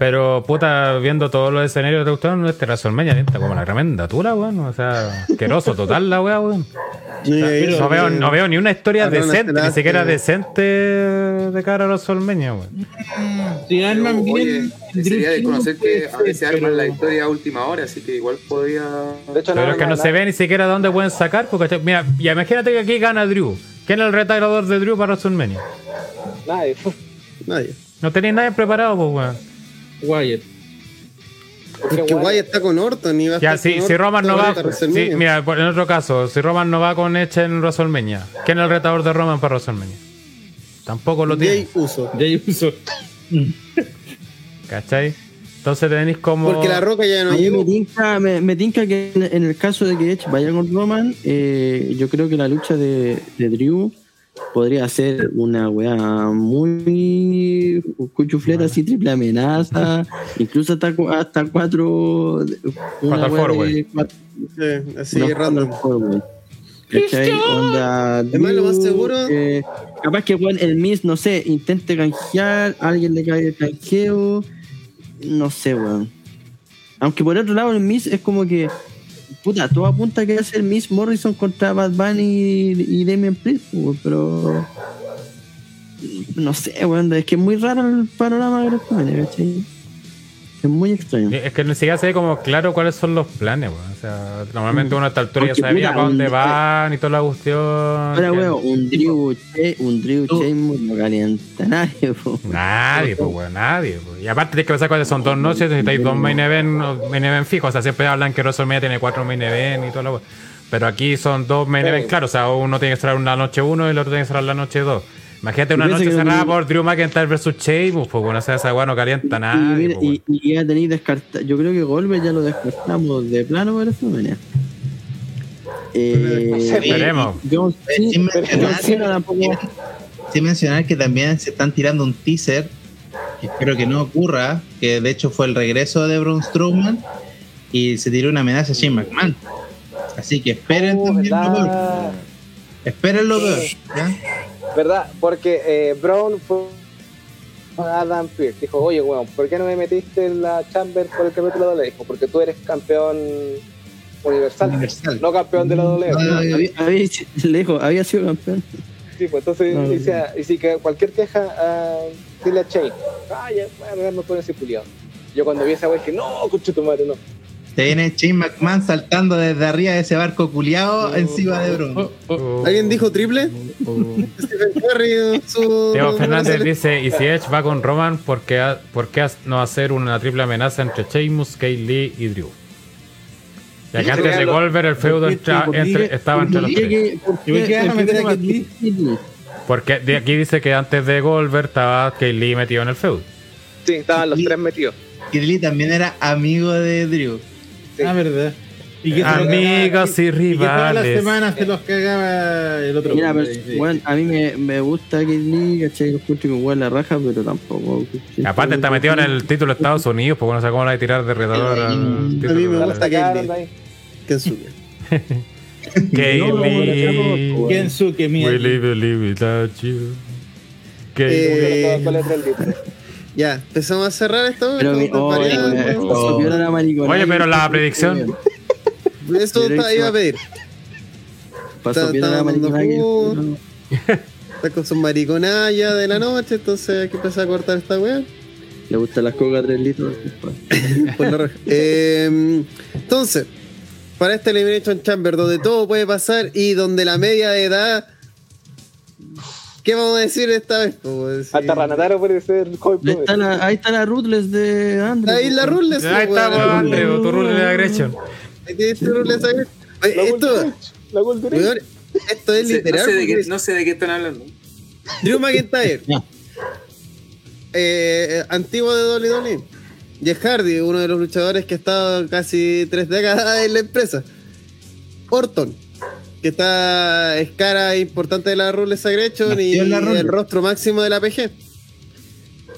Pero, puta, viendo todos los escenarios de gustaron, este WrestleMania está como una tremenda tula, weón. O sea, asqueroso total la weá, weón. No, veo, no veo ni una historia decente, ni siquiera decente de cara a los WrestleMania, weón. Si arman bien. Sería de conocer que a ser, veces arman la historia a última hora, así que igual hecho, Pero es que no se ve ni siquiera de dónde pueden sacar, porque, mira, ya imagínate que aquí gana Drew. ¿Quién es el retador de Drew para WrestleMania? Nadie. Nadie. No tenéis nadie preparado, pues, weón. Wyatt. Porque Que Wyatt- Guay está con Orton y va a Ya, estar si, con si Orton Roman no va. mira, en otro caso, si Roman no va con Edge en WrestleMania, ¿quién es el retador de Roman para WrestleMania? Tampoco lo tiene. Jay Uso. Jay Uso. ¿Cachai? Entonces tenéis como. Porque la roca ya no A me llegó. tinca, me, me tinca que en, en el caso de que Edge vaya con Roman, eh, yo creo que la lucha de, de Drew podría ser una weá muy cuchufleta, así triple amenaza, incluso hasta, hasta cuatro. Una cuatro- Sí, así random. ¿Cachai? Onda, Además, lo más seguro- eh, capaz que bueno, el Miss, no sé, intente canjear, alguien le cae el canjeo. No sé, weón. Aunque por otro lado, el Miss es como que. Puta, todo apunta que a ser Miss Morrison contra Bad Bunny y, y Damian Priest, pero. No sé, weón. Es que es muy raro el panorama de los ¿cachai? Es muy extraño. Es que ni siquiera se ve como claro cuáles son los planes, weón. O sea, normalmente uno a esta altura ya sabía para dónde un- van y toda la cuestión. Ahora, weón, un Drew, Che- un Drew Sheamus no calienta a nadie, po. Nadie, pues, weón, nadie. Y aparte tienes que pensar cuáles son dos noches, necesitáis dos main event, main event fijos. O sea, siempre hablan que WrestleMania tiene cuatro main event y todo lo Pero aquí son dos main event, claro. O sea, uno tiene que cerrar una noche uno y el otro tiene que cerrar la noche dos. Imagínate una noche cerrada por Drew McIntyre versus Sheamus, pues bueno, o sea, esa weá no calienta Y, nada. mira, y, y ya tenéis descartado. Yo creo que Goldberg ya lo descartamos de plano para esta manera. Eh, Esperemos. Sin mencionar, Cena tampoco. sin mencionar que también se están tirando un teaser, que espero que no ocurra, que de hecho fue el regreso de Braun Strowman y se tiró una amenaza a Shane McMahon. Así que esperen Oh, también lo. Esperen lo peor. ¿ya? ¿Verdad? Porque eh, Brown fue a Adam Pearce. Dijo, oye, weón, ¿por qué no me metiste en la Chamber por el campeonato de la? Dijo, porque tú eres campeón universal, Universal. no campeón de la había- <laughs> le dijo, había sido campeón. Sí, pues entonces No, no, dice, y si que cualquier queja, a dile a Shane. Ah, ya, voy a pegarme con ese culiado. Yo cuando vi esa wea dije, no, conche tu madre, no. Se viene Shane McMahon saltando desde arriba de ese barco culiado encima de Braun. Uh, ¿Alguien dijo triple? <laughs> Diego Fernández dice, y si Edge va con Roman, ¿por qué, ha- por qué no hacer una triple amenaza entre Sheamus, Kay Lee y Drew? Ya que antes de Goldberg el feudo entra- entre- estaba entre los ¿Por qué tres. Porque de aquí dice que antes de Goldberg estaba Kay Lee metido en el feudo. Sí, estaban los tres metidos. Kid Lee también era amigo de Drew. Sí. Ah, verdad. Y que Amigos cagaba- y Y que todas las rivales. semanas se los cagaba el otro. Mira, pero, Sí, bueno, a mí me, me gusta Kid Lee, ¿cachai? Escucho con igual la raja, pero tampoco. Y aparte está metido en el título de Estados Unidos, porque no sé cómo la de tirar de retador al A mí me gusta. Kensuke. No, Kensuke, mira. We live, live without you. Kay Ya, empezamos a cerrar esto. Pero mi, estamos oh, eh, maricona. Oye, pero la predicción. <laughs> Esto está- iba a pedir. Pasó está- piola la está con sus mariconadas ya de la noche, entonces hay que empezar a cortar esta weá. Le gustan las cocas 3 litros. Eh, <laughs> entonces, para este Elimination Chamber, donde todo puede pasar y donde la media de edad. ¿Qué vamos a decir esta vez? Hasta Ranataro puede ser Ahí está la, ahí está la Ruthless de Andrew. Ahí la Rules. Ahí está, pues, Andrew, tu rule de agresión. Ahí tienes tu Rules ahí. Oye, La Esto, es no literal. sé de qué, porque no sé de qué están hablando. Drew McIntyre, <laughs> Ya. eh, antiguo de WWE. Jeff Hardy, uno de los luchadores que ha estado casi tres décadas en la empresa. Orton, que está es cara e importante de la Rules Aggression y, el rostro máximo de la PG.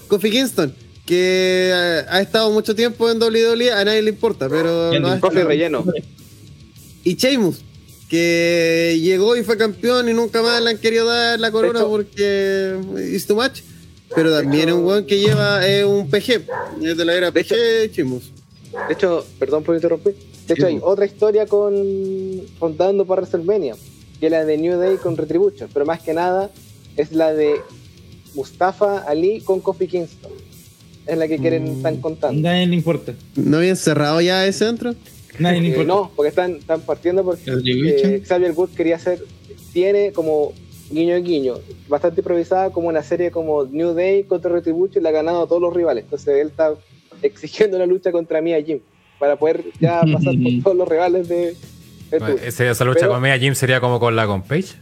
Kofi Kingston, que eh, ha estado mucho tiempo en WWE, a nadie le importa, pero Coffee estado. relleno. Y Sheamus, que llegó y fue campeón y nunca más le han querido dar la corona hecho- porque is too much. Pero también es un weón que lleva eh, un PG, es de la era De PG, Sheamus. De hecho, perdón por interrumpir. De hecho, hay otra historia con contando para WrestleMania, que es la de New Day con Retribution, pero más que nada es la de Mustafa Ali con Kofi Kingston. Es la que quieren están contando. Nadie le importa. ¿No habían cerrado ya ese centro? Nadie le Eh, importa. no, porque están, están partiendo porque eh, Xavier Woods quería hacer, tiene como guiño guiño, bastante improvisada como una serie como New Day contra Retribution y le ha ganado a todos los rivales. Entonces él está exigiendo una lucha contra Mia Jim para poder ya <laughs> pasar por todos los rivales de. Ese- esa lucha Pero- con Mia Jim sería como con la con Page.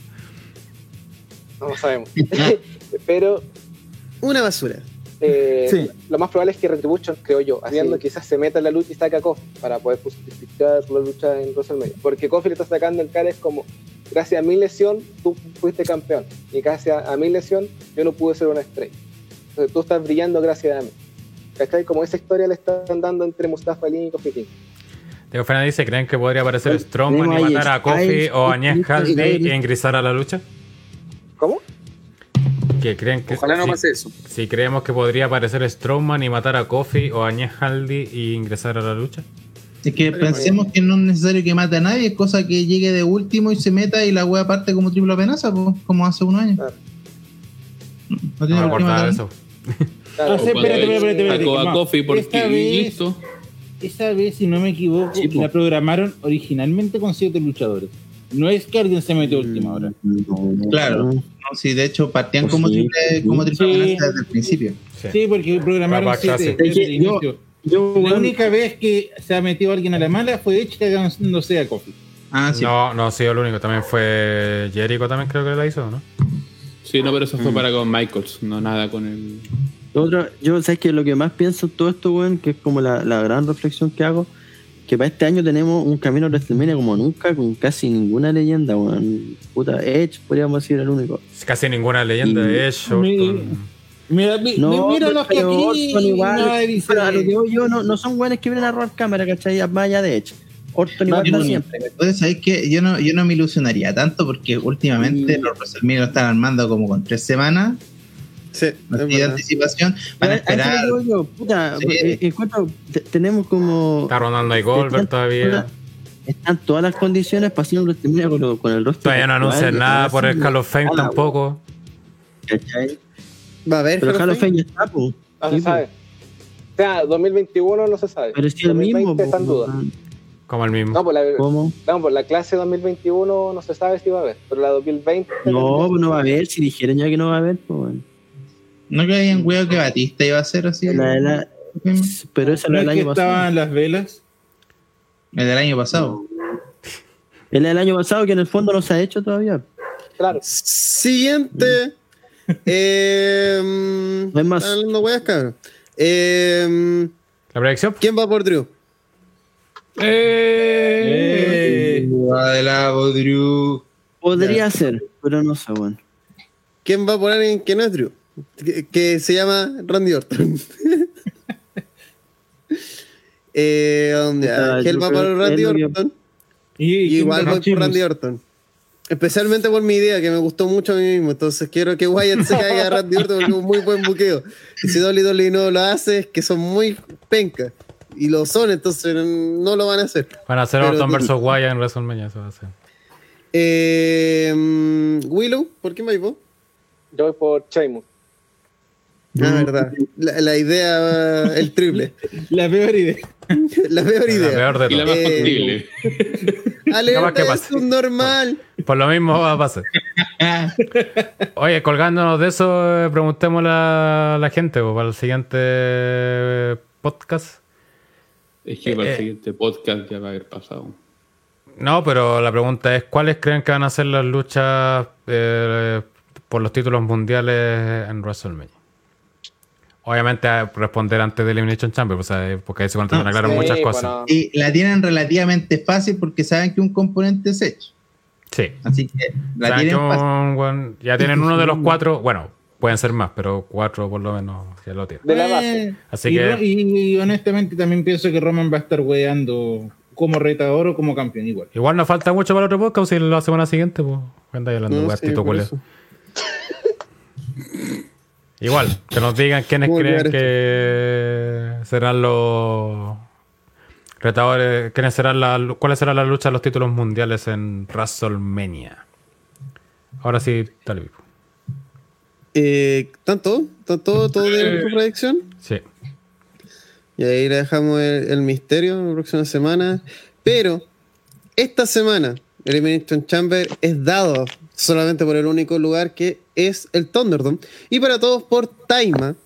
No lo sabemos. <laughs> Pero Una basura. eh, Sí. lo más probable es que Retribution, creo yo, haciendo quizás se meta en la lucha y saca a Kofi para poder justificar la lucha en WrestleMania. Porque Kofi le está sacando el cara es como, gracias a mi lesión, tú fuiste campeón. Y gracias a mi lesión, yo no pude ser una estrella. Entonces tú estás brillando gracias a mí. ¿Cachai? Como esa historia le están dando entre Mustafa Ali y Kofi King. Diego Fernández dice, ¿creen que podría aparecer Strongman y matar a Kofi o a Agnès Styles. e ingresar a la lucha? ¿Cómo? ¿Que creen que Ojalá no si, pase eso. si creemos que podría aparecer Strongman y matar a Kofi o a Agnès Haldi y ingresar a la lucha? Es que pensemos que no es necesario que mate a nadie, es cosa que llegue de último y se meta y la wea parte como triple amenaza, pues, como hace unos años. Claro. No tiene No me por qué matar. de eso. Claro, Ah, espérate, espérate, espérate. Sacó a No, Kofi porque esta vez- listo. Esa vez, si no me equivoco, la programaron originalmente con siete luchadores. No es que alguien se metió a última hora. Claro. No, sí, de hecho partían Pues como sí. triple, como triple Sí. amenaza desde el principio. Sí. Sí, porque programaron siete desde el inicio. Yo, La única vez que se ha metido alguien a la mala fue Edge cagándose a Kofi. Ah, sí. No, no ha sido el único. También fue Jericho, también creo que la hizo, ¿no? Sí, no, pero eso Mm. fue para con Michaels, no nada con el. Otra, yo sabes que lo que más pienso en todo esto, weón, que es como la, la gran reflexión que hago, que para este año tenemos un camino a WrestleMania como nunca, con casi ninguna leyenda, weón. Puta, Edge podríamos decir el único. Casi ninguna leyenda Y- de Edge. Mira, mi- No, mira los que pero aquí igual, nadie dice- pero a lo que yo, no, no son weones que vienen a robar cámara, ¿cachai? Más allá de Edge. Orton igual Nadie está uno. siempre. Entonces, ¿sabéis que yo no, yo no me ilusionaría tanto porque últimamente Mm. los WrestleMania lo están armando como con tres semanas Sí, de anticipación. Van a esperar. digo yo, puta, Sí. eh, encuentro, te- tenemos como... Está rondando ahí Goldberg todavía. Están todas las condiciones para hacer un con, lo- con el rostro. Todavía no anuncian nada por el Hall of Fame tampoco. ¿cachai? Va a haber. Pero Hall of Fame ya está, pues. No se sabe. O sea, 2021 no se sabe. Pero si el 2020 mismo. está en po, duda. weón. Como el mismo. No, por la, ¿Cómo? no, por la clase 2021 no se sabe si va a haber, pero la 2020... No, pues no va a haber. Si dijeron ya que no va a haber, pues bueno. No que hayan weado que Batista iba a ser así. La de la- pero esa ¿No era es el que año pasado. estaban las velas? El del año pasado. Es la del año pasado que en el fondo no se ha hecho todavía. Claro. Siguiente. eh, No hay más. weas, cabrón. Eh, La predicción. ¿Quién va por Drew? Eh, la Drew. Podría ser, pero no sé, bueno. ¿Quién va por alguien que no es Drew? Que, que se llama Randy Orton. <laughs> eh, yo va por Randy Orton. y, Y igual voy por. Randy Orton. Especialmente por mi idea, que me gustó mucho a mí mismo. Entonces quiero que Wyatt se caiga a Randy Orton porque es un muy buen buqueo. Y si WWE no lo hace, es que son muy pencas. Y lo son, entonces no lo van a hacer. Van a hacer Pero Orton versus Wyatt en WrestleMania. Eso va a ser. Eh, mm, Willow, ¿por qué me vos? Yo voy por Sheamus. Ah, verdad. La, la idea, el triple. <laughs> La peor idea. La peor La idea. peor de Y la más Eh, Alerta es un normal. Por lo mismo va a pasar. <laughs> Oye, colgándonos de eso, eh, preguntémosle a la gente para el siguiente eh, podcast. Es que para Eh, el siguiente podcast ya va a haber pasado. No, pero la pregunta es: ¿cuáles creen que van a ser las luchas eh, por los títulos mundiales en WrestleMania? Obviamente, a responder antes de Elimination Chamber, pues, eh, porque ahí se van a Ah, aclarar Sí, muchas cosas. bueno, Y la tienen relativamente fácil porque saben que un componente es hecho. Sí. Así que O la sea, tienen que fácil. ya tienen uno de los cuatro. Bueno, pueden ser más, pero cuatro por lo menos ya lo tienen. De la base. Eh, Así y, que- y- y honestamente también pienso que Roman va a estar weando como retador o como campeón igual. Igual nos falta mucho para otro podcast. Si la semana siguiente, pues. Anda hablando, No, weá, sí, <laughs> Igual, que nos digan quiénes ¿Cómo creen que serán los retadores, quiénes serán la, cuáles serán las luchas de los títulos mundiales en WrestleMania. Ahora sí, Pipo. Eh, ¿Tanto? ¿Tanto todo de tu predicción? Sí. Y ahí le dejamos el, el misterio la próxima semana. Pero esta semana, Elimination Chamber es dado solamente por el único lugar que es el Thunderdome. Y para todos por Taima,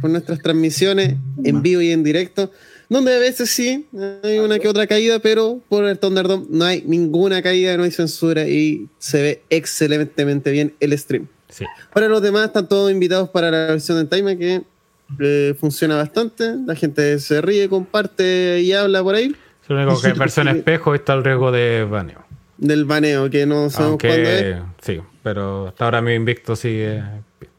por nuestras transmisiones en vivo y en directo, donde a veces sí hay una que otra caída, pero por el Thunderdome no hay ninguna caída, no hay censura y se ve excelentemente bien el stream. Sí. Para los demás están todos invitados para la versión en Time que eh, funciona bastante. La gente se ríe, comparte y habla por ahí. Lo único que en versión espejo está el riesgo de baneo. Del baneo, que no sabemos cuándo es. Aunque sí, pero hasta ahora mi invicto sigue.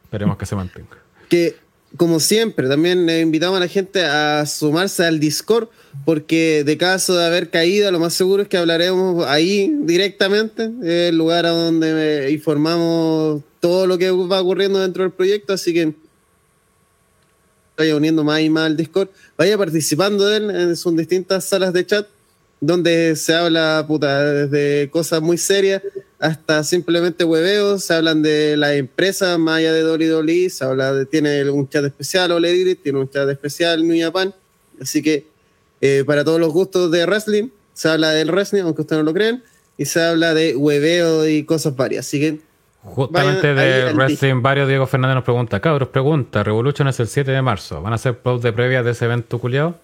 Esperemos que se mantenga. Que, como siempre, también invitamos a la gente a sumarse al Discord, porque de caso de haber caído, lo más seguro es que hablaremos ahí directamente, el lugar a donde informamos todo lo que va ocurriendo dentro del proyecto, así que vaya uniendo más y más al Discord, vaya participando de él en sus distintas salas de chat, donde se habla puta, desde cosas muy serias hasta simplemente hueveos, se hablan de las empresas más allá de WWE, se habla de, tiene un chat especial Ole Elite, tiene un chat especial New Japan, así que eh, para todos los gustos de wrestling, se habla del wrestling, aunque ustedes no lo crean, y se habla de hueveo y cosas varias, así que Justamente de Wrestling Varios, Diego Fernández nos pregunta, cabros, pregunta, Revolution es el 7 de marzo, ¿van a hacer post de previa de ese evento culiado?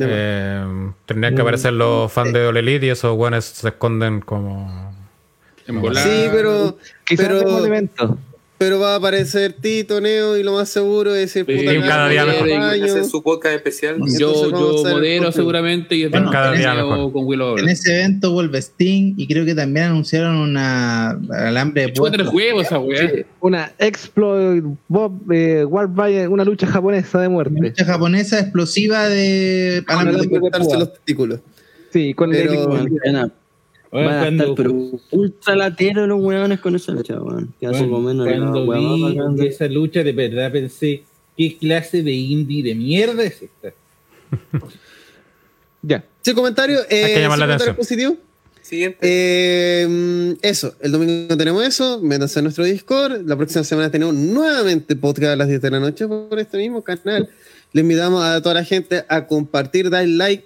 Eh, tendrían que aparecer los fans de Ole Elite y esos buenos se esconden como... En volar. sí, pero, Quizás pero, vemos el evento. Pero va a aparecer Tito, Neo, y lo más seguro es decir, puta, cada día mejor. Hacer su podcast especial. Yo, yo modero seguramente y Bueno, cada día mejor. con Willow En ese evento vuelve Sting y creo que también anunciaron una alambre de puertas. juego esa weá. Sí, Una Exploit Bob eh, una lucha japonesa de Una muerte. lucha japonesa explosiva de alambre de de cortarse los testículos. Sí, con Pero- el Bueno, van a cuando, estar pero ultra lateros los weones con esa lucha, weón. Que hace bueno, cuando vi de- esa lucha, de verdad pensé, ¿qué clase de indie de mierda es esta? <laughs> Ya. Sí, comentario. Eh, Hay que llamar sí, la comentario atención. positivo. Siguiente. Eh, eso, el domingo tenemos eso. Métanse a nuestro Discord. La próxima semana tenemos nuevamente podcast a las 10 de la noche por este mismo canal. Le invitamos a toda la gente a compartir, dar like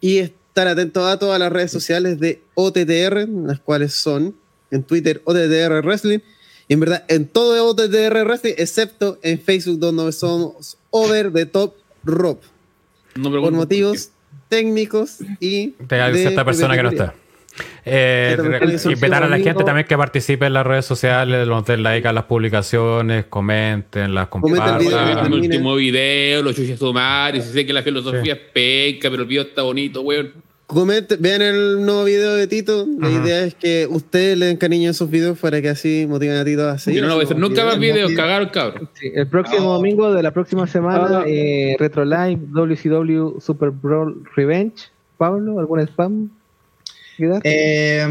y estar atentos a todas las redes sociales de OTTR, las cuales son en Twitter OTTR Wrestling. Y en verdad, en todo OTTR Wrestling, excepto en Facebook, donde somos Over the Top Rope. No Por motivos técnicos y. Hay de cierta persona que no está. Eh, invitar a la gente también que participe en las redes sociales, los den like a las publicaciones, comenten, las Comenten el compartan. el último video, los chuches sumarios, si sé que la filosofía es penca, pero el video está bonito, weón. Comenten, vean el nuevo video de Tito. La Ajá. idea es que ustedes le den cariño a esos videos para que así motiven a Tito a seguir. Yo no lo voy a hacer nunca más videos. videos, cagaron cabrón. Sí, el próximo domingo de la próxima semana, eh, Retro Live, WCW Super Brawl Revenge. Pablo, ¿algún spam? Eh,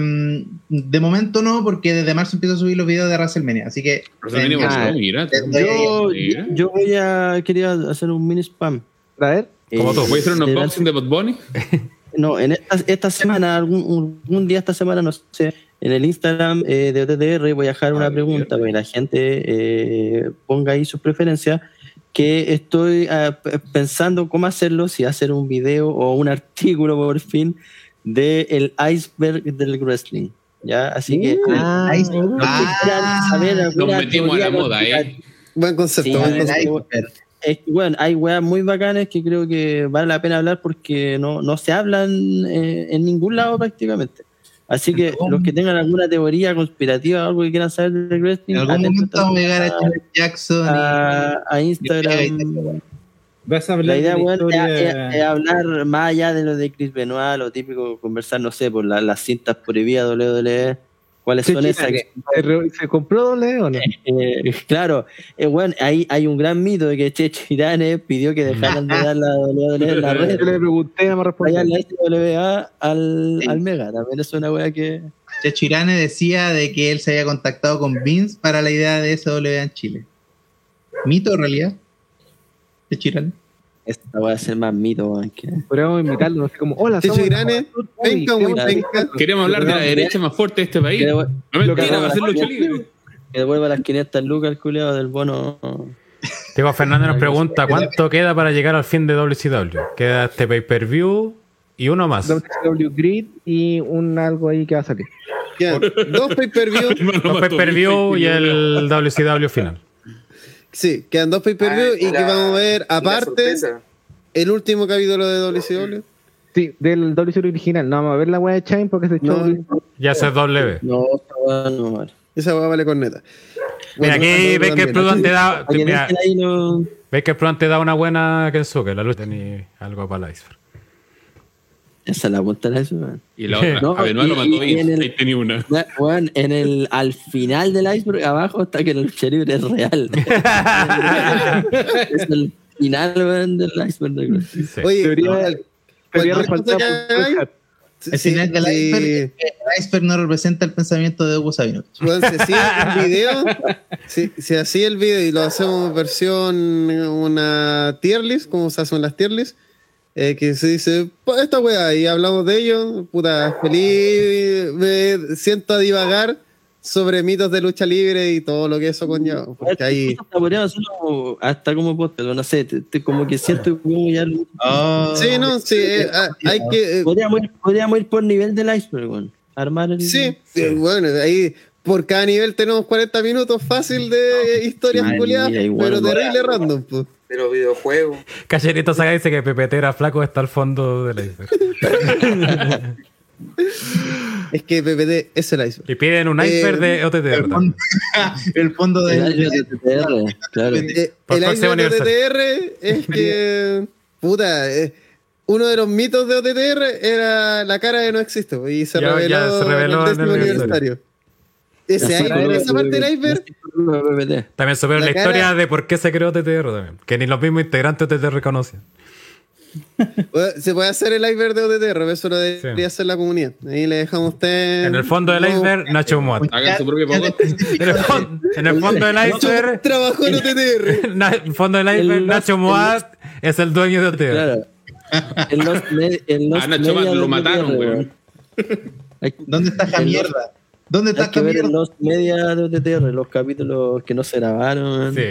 de momento no, porque desde marzo empiezo a subir los videos de WrestleMania. Así que. Eh, mira. Yo, Mira. yo voy a. Quería hacer un mini spam. A ver. Como. Eh, ¿Voy a hacer un unboxing de Bad Bunny? <laughs> No, en esta, esta semana, algún un día esta semana, no sé, en el Instagram eh, de OTTR voy a dejar una Ah, pregunta para que la gente eh, ponga ahí sus preferencias, que estoy ah, p- pensando cómo hacerlo, si hacer un video o un artículo por fin de el iceberg del wrestling. ¿ya? Así que Ah, los que Ah, saber Nos metimos a la moda, ¿eh? Buen concepto, Sí, buen el concepto. Es que, bueno, hay weas muy bacanas que creo que vale la pena hablar porque no, no se hablan eh, en ningún lado prácticamente. Así que No. los que tengan alguna teoría conspirativa o algo que quieran saber del wrestling, En algún momento vamos a llegar a Charles Jackson. y- a, a Instagram. Vas a hablar La idea, de la weón, es, historia- es- es hablar más allá de lo de Chris Benoit, lo típico, conversar, no sé, por la- las cintas prohibidas WWE, cuáles son esas. ¿Se, re- se compró doble o no? <laughs> Eh, claro, eh, bueno, ahí hay un gran mito de que Checho Irane pidió que dejaran de dar la WWE en la <laughs> red. Yo le pregunté, no me respondió. La SWA al, Sí. al Mega. También es una wea que. Checho Irane decía de que él se había contactado con Vince para la idea de SW en Chile. ¿Mito o realidad? Checho Irane. Esta va a ser más mito, que. Podríamos invitarlo, así como, hola, somos Irane, Uy, venga, venga. Queremos hablar de la derecha más fuerte de este país. Que No me lo que entiendan, va a ser lucha la- libre. que devuelva las 500 lucas al culiado del bono. Diego Fernández nos pregunta cuánto queda para llegar al fin de WCW. Queda este pay-per-view y uno más. WCW Grid y un algo ahí que va a salir. <laughs> Dos pay-per-view. Mató pay-per-view y el WCW final. Sí, quedan dos pay-per-view Ah, y que vamos a ver aparte el último capítulo de WCW. Sí, del WCW original. No vamos a ver la wea de Chain porque se echó. No. Ya se es W. No, wea no, vale. Esa va vale corneta. Mira, Bueno, aquí ves que el te da. Mira, no- ves que el Prudent te da una buena Kensuke, la lucha ni algo para la iceberg. Esa es la punta de eso, weón. Y la otra, No, a Benoit lo y- mató y bien. en el- Ahí tenía una. <laughs> Weón, en el, al final del iceberg, abajo está que la lucha libre es real. <laughs> es el final, weón, del iceberg. de. Sí. Oye, por hagáis, Red Hat. El sí, final del sí, iceberg, el iceberg no representa el pensamiento de Hugo Sabino. weón, si hacía <laughs> un video, si, si hacía el video y lo hacemos versión una tier list, como se hacen las tier lists, eh, que se dice, "Pa, esta weá, y hablamos de ello, puta, feliz, me siento a divagar sobre mitos de lucha libre y todo lo que eso conlleva. Porque ahí, Hasta podríamos hacerlo hasta como podcast, no sé, te- te- como que siento como ya lo- sí, no, sí, eh, ah, hay que, eh, podríamos, ir, podríamos ir por nivel del iceberg, weón. Armar el. Sí, bueno, ahí por cada nivel tenemos 40 minutos fácil de historias culiadas, pero terrible random, pues. De los videojuegos. Cacherito Saga dice que Pepete era flaco está al fondo del iceberg. Es que PPT es el iceberg. Y piden un iceberg Eh, de OTT. <laughs> El fondo, el fondo El del iceberg de TTR, claro. Eh, Por el próximo iceberg de aniversario. OTTR es que, puta, eh, uno de los mitos de OTTR era la cara de no existe, pues, y se Ya- reveló, ya se reveló en en el décimo el aniversario. Ese iceberg, esa parte del iceberg. También supieron La la, cara- historia de por qué se creó TTR también. Que ni los mismos integrantes de TTR conocen. Bueno, Se puede hacer el iceberg de OTTR, eso lo debería Sí. hacer la comunidad. Ahí le dejamos a usted. En el fondo del No, iceberg, Nacho Muat. Hagan su propio podcast. En el, fon- en el fondo del iceberg, Trabajó en OTTR. <laughs> na- el fondo del iceberg, El Nacho Muat es el dueño de OTR. Claro. En los, me- en los Ah, Nacho media lo mataron, weón. ¿Dónde está esta El- mierda? ¿Dónde está hay que ver en los media de OTTR, los capítulos que no se grabaron, Sí.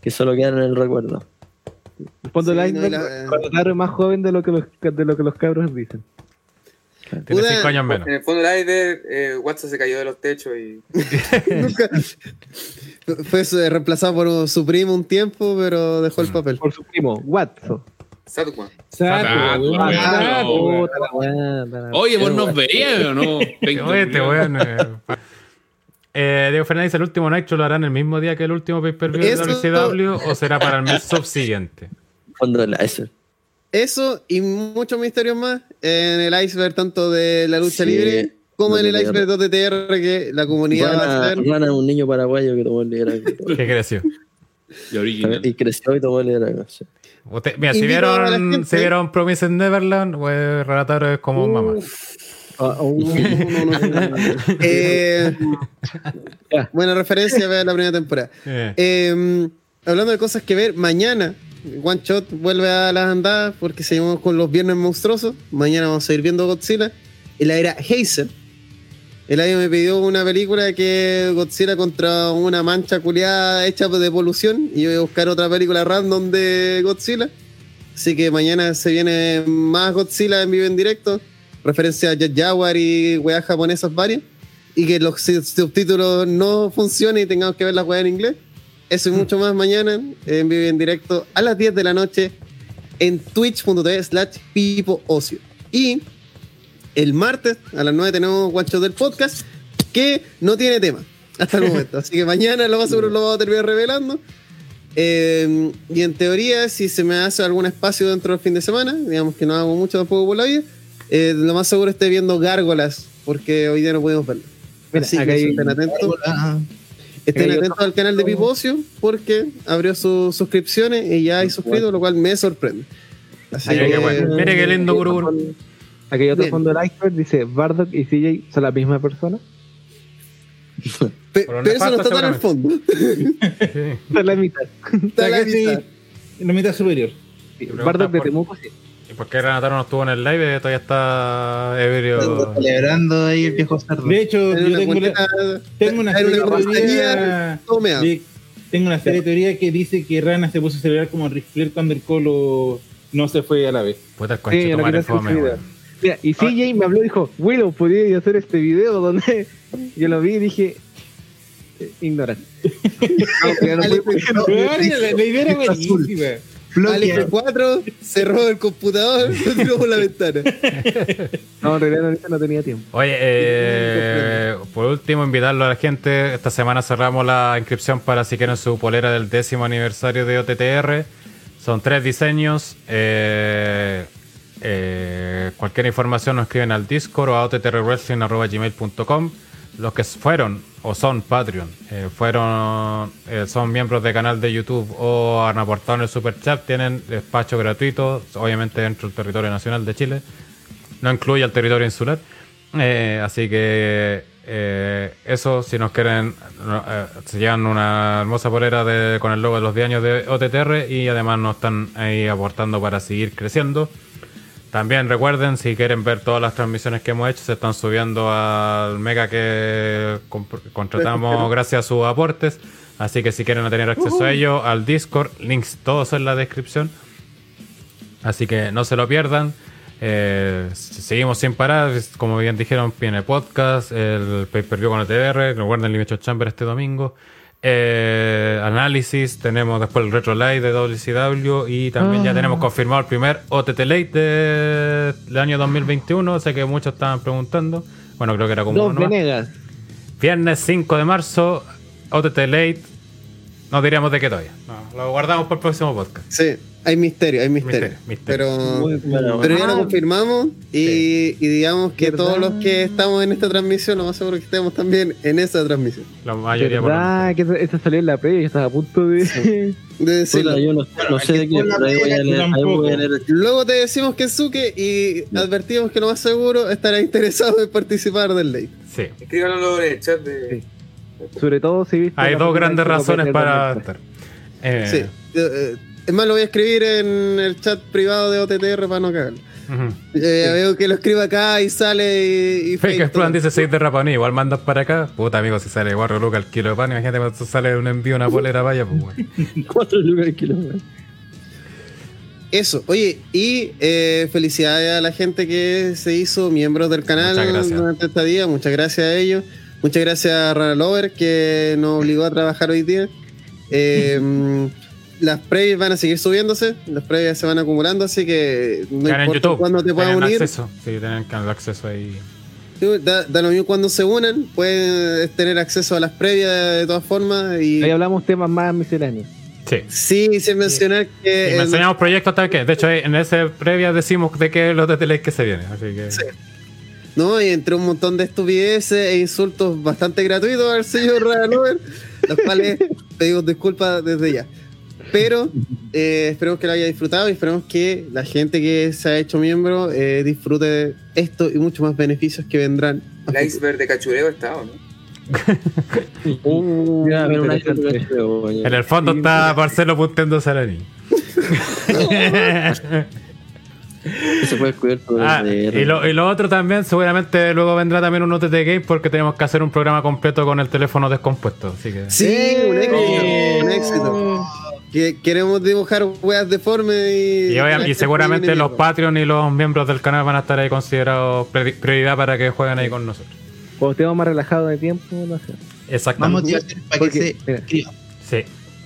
que solo quedaron en el recuerdo. El fondo Sí, del no, la- es más joven de lo que los, de lo que los cabros dicen. Tiene Puta- 5 años menos. En el fondo del iceberg, eh, WhatsApp se cayó de los techos y <laughs> Nunca- Fue eh, reemplazado por su primo un tiempo, pero dejó el papel. Por su primo, Watson. Weón. weón. Weón. Puta la- Oye, vos nos veías o no? Oye, te voy a... Eh, Diego Fernández, ¿el último Nitro lo harán el mismo día que el último pay-per-view de WCW o será para el mes subsiguiente? Fondo del iceberg. Eso y muchos misterios más en el iceberg, tanto de la lucha Sí, libre como en el iceberg de OTTR, que la comunidad va a Rana, hacer. Rana, un niño paraguayo que tomó el liderazgo. <laughs> ¿Qué creció? Y original. y creció y tomó el liderazgo. Sí. Usted- mira, si vieron, si vieron Promise Neverland, pues es como mamá. Buena referencia, vean la primera temporada. Eh, Eh, hablando de cosas que ver, mañana One Shot vuelve a las andadas porque seguimos con los viernes monstruosos. Mañana vamos a ir viendo Godzilla. En la era Hazel. El año me pidió una película que Godzilla contra una mancha culiada hecha de polución. Y yo voy a buscar otra película random de Godzilla. Así que mañana se viene más Godzilla en vivo en directo. Referencia a Jaguar y weas japonesas varias. Y que los sub- subtítulos no funcionen y tengamos que ver las weas en inglés. Eso y mucho más mañana en vivo en directo a las 10 de la noche en twitch.tv slash pipo ocio. Y el martes a las 9 tenemos Shot del podcast que no tiene tema hasta el momento. Así que mañana lo más seguro lo vamos a terminar revelando. Eh, y en teoría, si se me hace algún espacio dentro del fin de semana, digamos que no hago mucho tampoco por la vida, eh, lo más seguro esté viendo gárgolas porque hoy día no pudimos verlo. Mira, Así acá que hay- estén atentos. Estén atentos al canal de Pipocio porque abrió sus suscripciones y ya hay suscritos, lo cual me sorprende. Así que, qué bueno. Mire qué lindo Guruguru. Aquí hay otro Bien. fondo del iceberg, dice Bardock y CJ son la misma persona. <laughs> pe- pero eso no está tan al fondo. <laughs> Sí. Son la mitad. Está a la mitad. en la mitad superior. Sí, Bardock de Temuco, sí. ¿Y por qué Renataro no estuvo en el live? Todavía está ebrio. Celebrando ahí el viejo cerdo. De hecho, yo una tengo, la- tengo una serie de rostería teoría. de- tengo una serie de teoría que dice que Rana se puso a celebrar como Ric Flair cuando el Colo no se fue a la vez. Puta el Sí, no fome. Mira, y CJ me habló y dijo, Willow, podría hacer este video donde yo lo vi y dije, eh, ignorante. <laughs> La, idea era buenísima. Alex 4 cerró el computador, <laughs> lo tiró por la ventana. <laughs> No, en realidad ahorita no tenía tiempo. Oye, eh, por último, invitarlo a la gente. Esta semana cerramos la inscripción para si quieren su polera del décimo aniversario de OTTR. Son tres diseños. Eh, eh, cualquier información nos escriben al Discord o a ottrwrestling.gmail.com. Los que fueron o son Patreon, eh, fueron eh, son miembros de canal de YouTube o han aportado en el Super Chat, tienen despacho gratuito, obviamente dentro del territorio nacional de Chile no incluye al territorio insular. Así que eso, si nos quieren, se llevan una hermosa polera de, con el logo de los 10 años de OTTR y además nos están ahí aportando para seguir creciendo. También recuerden, si quieren ver todas las transmisiones que hemos hecho, se están subiendo al mega que contratamos gracias a sus aportes. Así que si quieren tener acceso a ello, al Discord, links todos en la descripción. Así que no se lo pierdan. Eh, seguimos sin parar. Como bien dijeron, viene podcast, el pay-per-view con el TR. Recuerden el Elimination Chamber este domingo. Eh, análisis, tenemos después el Retro Live de WCW y también ya tenemos confirmado el primer OTT Late de- del año 2021. Sé que muchos estaban preguntando. Bueno, creo que era como Dos. Viernes 5 de marzo, OTT Late. No diríamos de qué todavía. No, lo guardamos para el próximo podcast. Sí, hay misterio, hay misterio. Misterio, misterio. Pero, pero ya lo Ah. confirmamos y, y digamos que ¿Verdad? todos los que estamos en esta transmisión, lo más seguro que estemos también en esa transmisión. La mayoría por ¿Verdad? Que eso salió en la previa y yo estaba a punto de. <laughs> De decirlo. Puta, yo no, no sé de qué, pero ahí voy a leer, ahí voy a leer el Luego te decimos que Suke y advertimos que lo más seguro estará interesado en participar del ley. Sí. Escríbanlo en el chat de. Sí. Sobre todo si viste. Hay dos grandes de razones para 2003. estar. Eh, Sí. Eh, eh, es más, lo voy a escribir en el chat privado de OTTR para no cagar. ujú. Eh, Veo que lo escribe acá y sale y. y Fake todo. dice 6 de Rapaní, igual mandas para acá. Puta amigo, si sale Guarro Luca el kilo de pan, imagínate cuando sale un envío una polera vaya, pues weón. <laughs> cuatro lugares kilómetros. Eso, oye, y eh, felicidades a la gente que se hizo miembros del canal durante esta día. Muchas gracias a ellos. Muchas gracias a Rana Lover que nos obligó a trabajar hoy día. Eh, <laughs> las previas van a seguir subiéndose, las previas se van acumulando, así que no importa cuándo te puedas Tienen unir. acceso. Sí, tienen acceso ahí. Sí, Da, da lo mismo cuando se unan, pueden tener acceso a las previas de todas formas. Y Ahí hablamos temas más misceláneos. Sí. sí, sin mencionar Y que. el- mencionamos proyectos tal que, de hecho, en ese previa decimos de qué los de Tele que se viene. Así que. No, y entre un montón de estupideces e insultos bastante gratuitos al señor Ranover, los cuales <laughs> pedimos disculpas desde ya. Pero eh, esperemos que lo haya disfrutado y esperemos que la gente que se ha hecho miembro eh, disfrute de esto y muchos más beneficios que vendrán. El iceberg de cachureo estaba, ¿no? <laughs> Uh, Mira, a ver, una interesante. En el fondo está Marcelo punteándose a la <laughs> niña. Se puede cubierto Ah, desde y, lo, y lo otro también, seguramente luego vendrá también un OTT Game porque tenemos que hacer un programa completo con el teléfono descompuesto. Así que. Sí, un éxito, un éxito. Que queremos dibujar weas deformes y. Y, <laughs> seguramente los. Patreon y los miembros del canal van a estar ahí considerados pri- prioridad para que jueguen ahí con nosotros. Cuando estemos más relajados de tiempo, no sé. Exactamente. Vamos a hacer para que Porque, se mira, inscriban. Sí.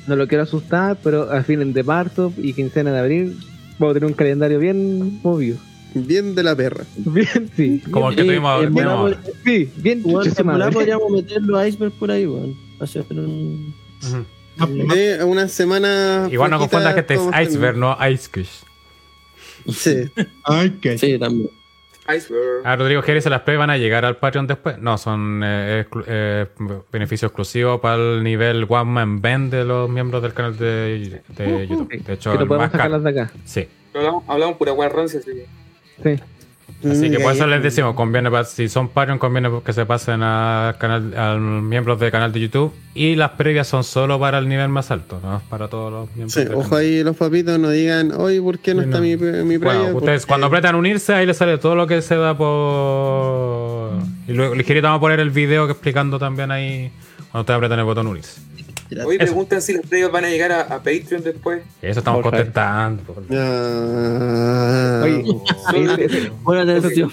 no lo quiero asustar, pero a fines de marzo y quincena de abril vamos a tener un calendario bien movido. Bien de la perra. <laughs> Bien, sí. Como el que tuvimos, en tenemos volada, ahora. Sí, bien podríamos meter los icebergs por ahí, weón. Hacer un. Ujú. Eh, una semana. Igual no confundas que este es Iceberg, no Ice Crush. Sí. Ay, qué Sí, también. Iceberg. A Rodrigo Jerez, ¿las play van a llegar al Patreon después? No, son eh, exclu- eh, beneficios exclusivos para el nivel One Man Band de los miembros del canal de, de YouTube. De hecho, podemos más caro. sacarlas de acá. Sí. Hablamos, hablamos pura así que. Sí. Así que Mm, por eso les decimos, conviene si son Patreon, conviene que se pasen al canal, a miembros del canal de YouTube. Y las previas son solo para el nivel más alto, no para todos los miembros. Sí, del ojo canal. ahí los papitos no digan, oye, ¿por qué no está mi, mi Bueno, previa? ustedes Porque- cuando apretan unirse, ahí les sale todo lo que se da por. Y luego ligerito vamos a poner el video que explicando también ahí cuando ustedes apretan el botón unirse. Hoy preguntan si las previas van a llegar a, a Patreon después. Eso estamos Por contestando. por- Ah, Oye, Bueno, eso, tío.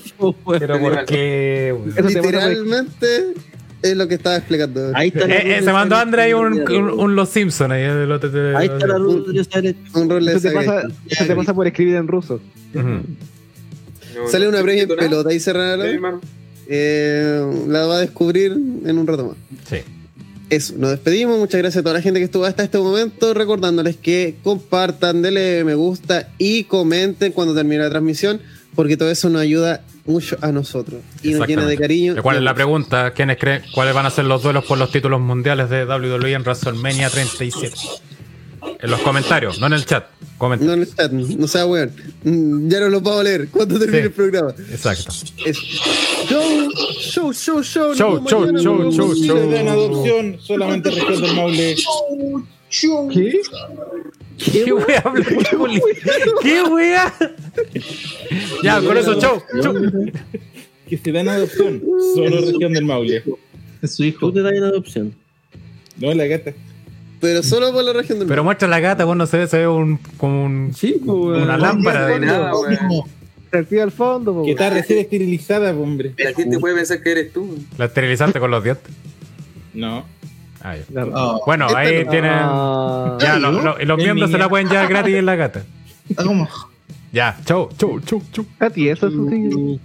Pero ¿por qué? literalmente es lo que estaba explicando. Ahí está. la Eh, eh, se mandó André ahí un, Hill. un, un Los Simpsons ahí. el otro te- Ahí está la luz Un rol de eso te saga. pasa, eso te pasa por escribir en ruso. Sale no una previa en pelota y hermano. Eh, la va a descubrir en un rato más. Sí. Eso, nos despedimos. Muchas gracias a toda la gente que estuvo hasta este momento. Recordándoles que compartan, denle me gusta y comenten cuando termine la transmisión, porque todo eso nos ayuda mucho a nosotros y nos llena de cariño. ¿Y ¿Cuál es la pregunta? ¿Quiénes creen cuáles van a ser los duelos por los títulos mundiales de WWE en WrestleMania 37? En los comentarios, no en el chat. Comenten. No en el chat, no sea weón. Mm, Ya no los vamos a leer. ¿Cuándo termine Sí. el programa? Exacto. Es show, show, show, show. Show, vemos show, mañana. show, show, Si show. dan adopción, solamente región del Maule. ¿Qué? ¿Qué wea habla Juli? ¿Qué wea? Ya, con eso, chau. chau. Que se dan adopción, solo región del Maule. Es su hijo. Tú te das una adopción. No, la gata. Pero solo por la región del Pero muestra la gata, vos no se ve, se ve un, como un, Sí, pues, una lámpara. de nada, weón. Se activa al fondo, po, Que está recién esterilizada, po, hombre. La gente puede pensar que eres tú. La esterilizaste con los dientes. No. Ah, ya. Oh, Bueno, ahí no. tienen. Ah, Ya, Ay, lo- ¿no? lo- y los miembros se la pueden llevar gratis en la gata. como. Ya, chau, chau, chau, chau. a ti, eso es un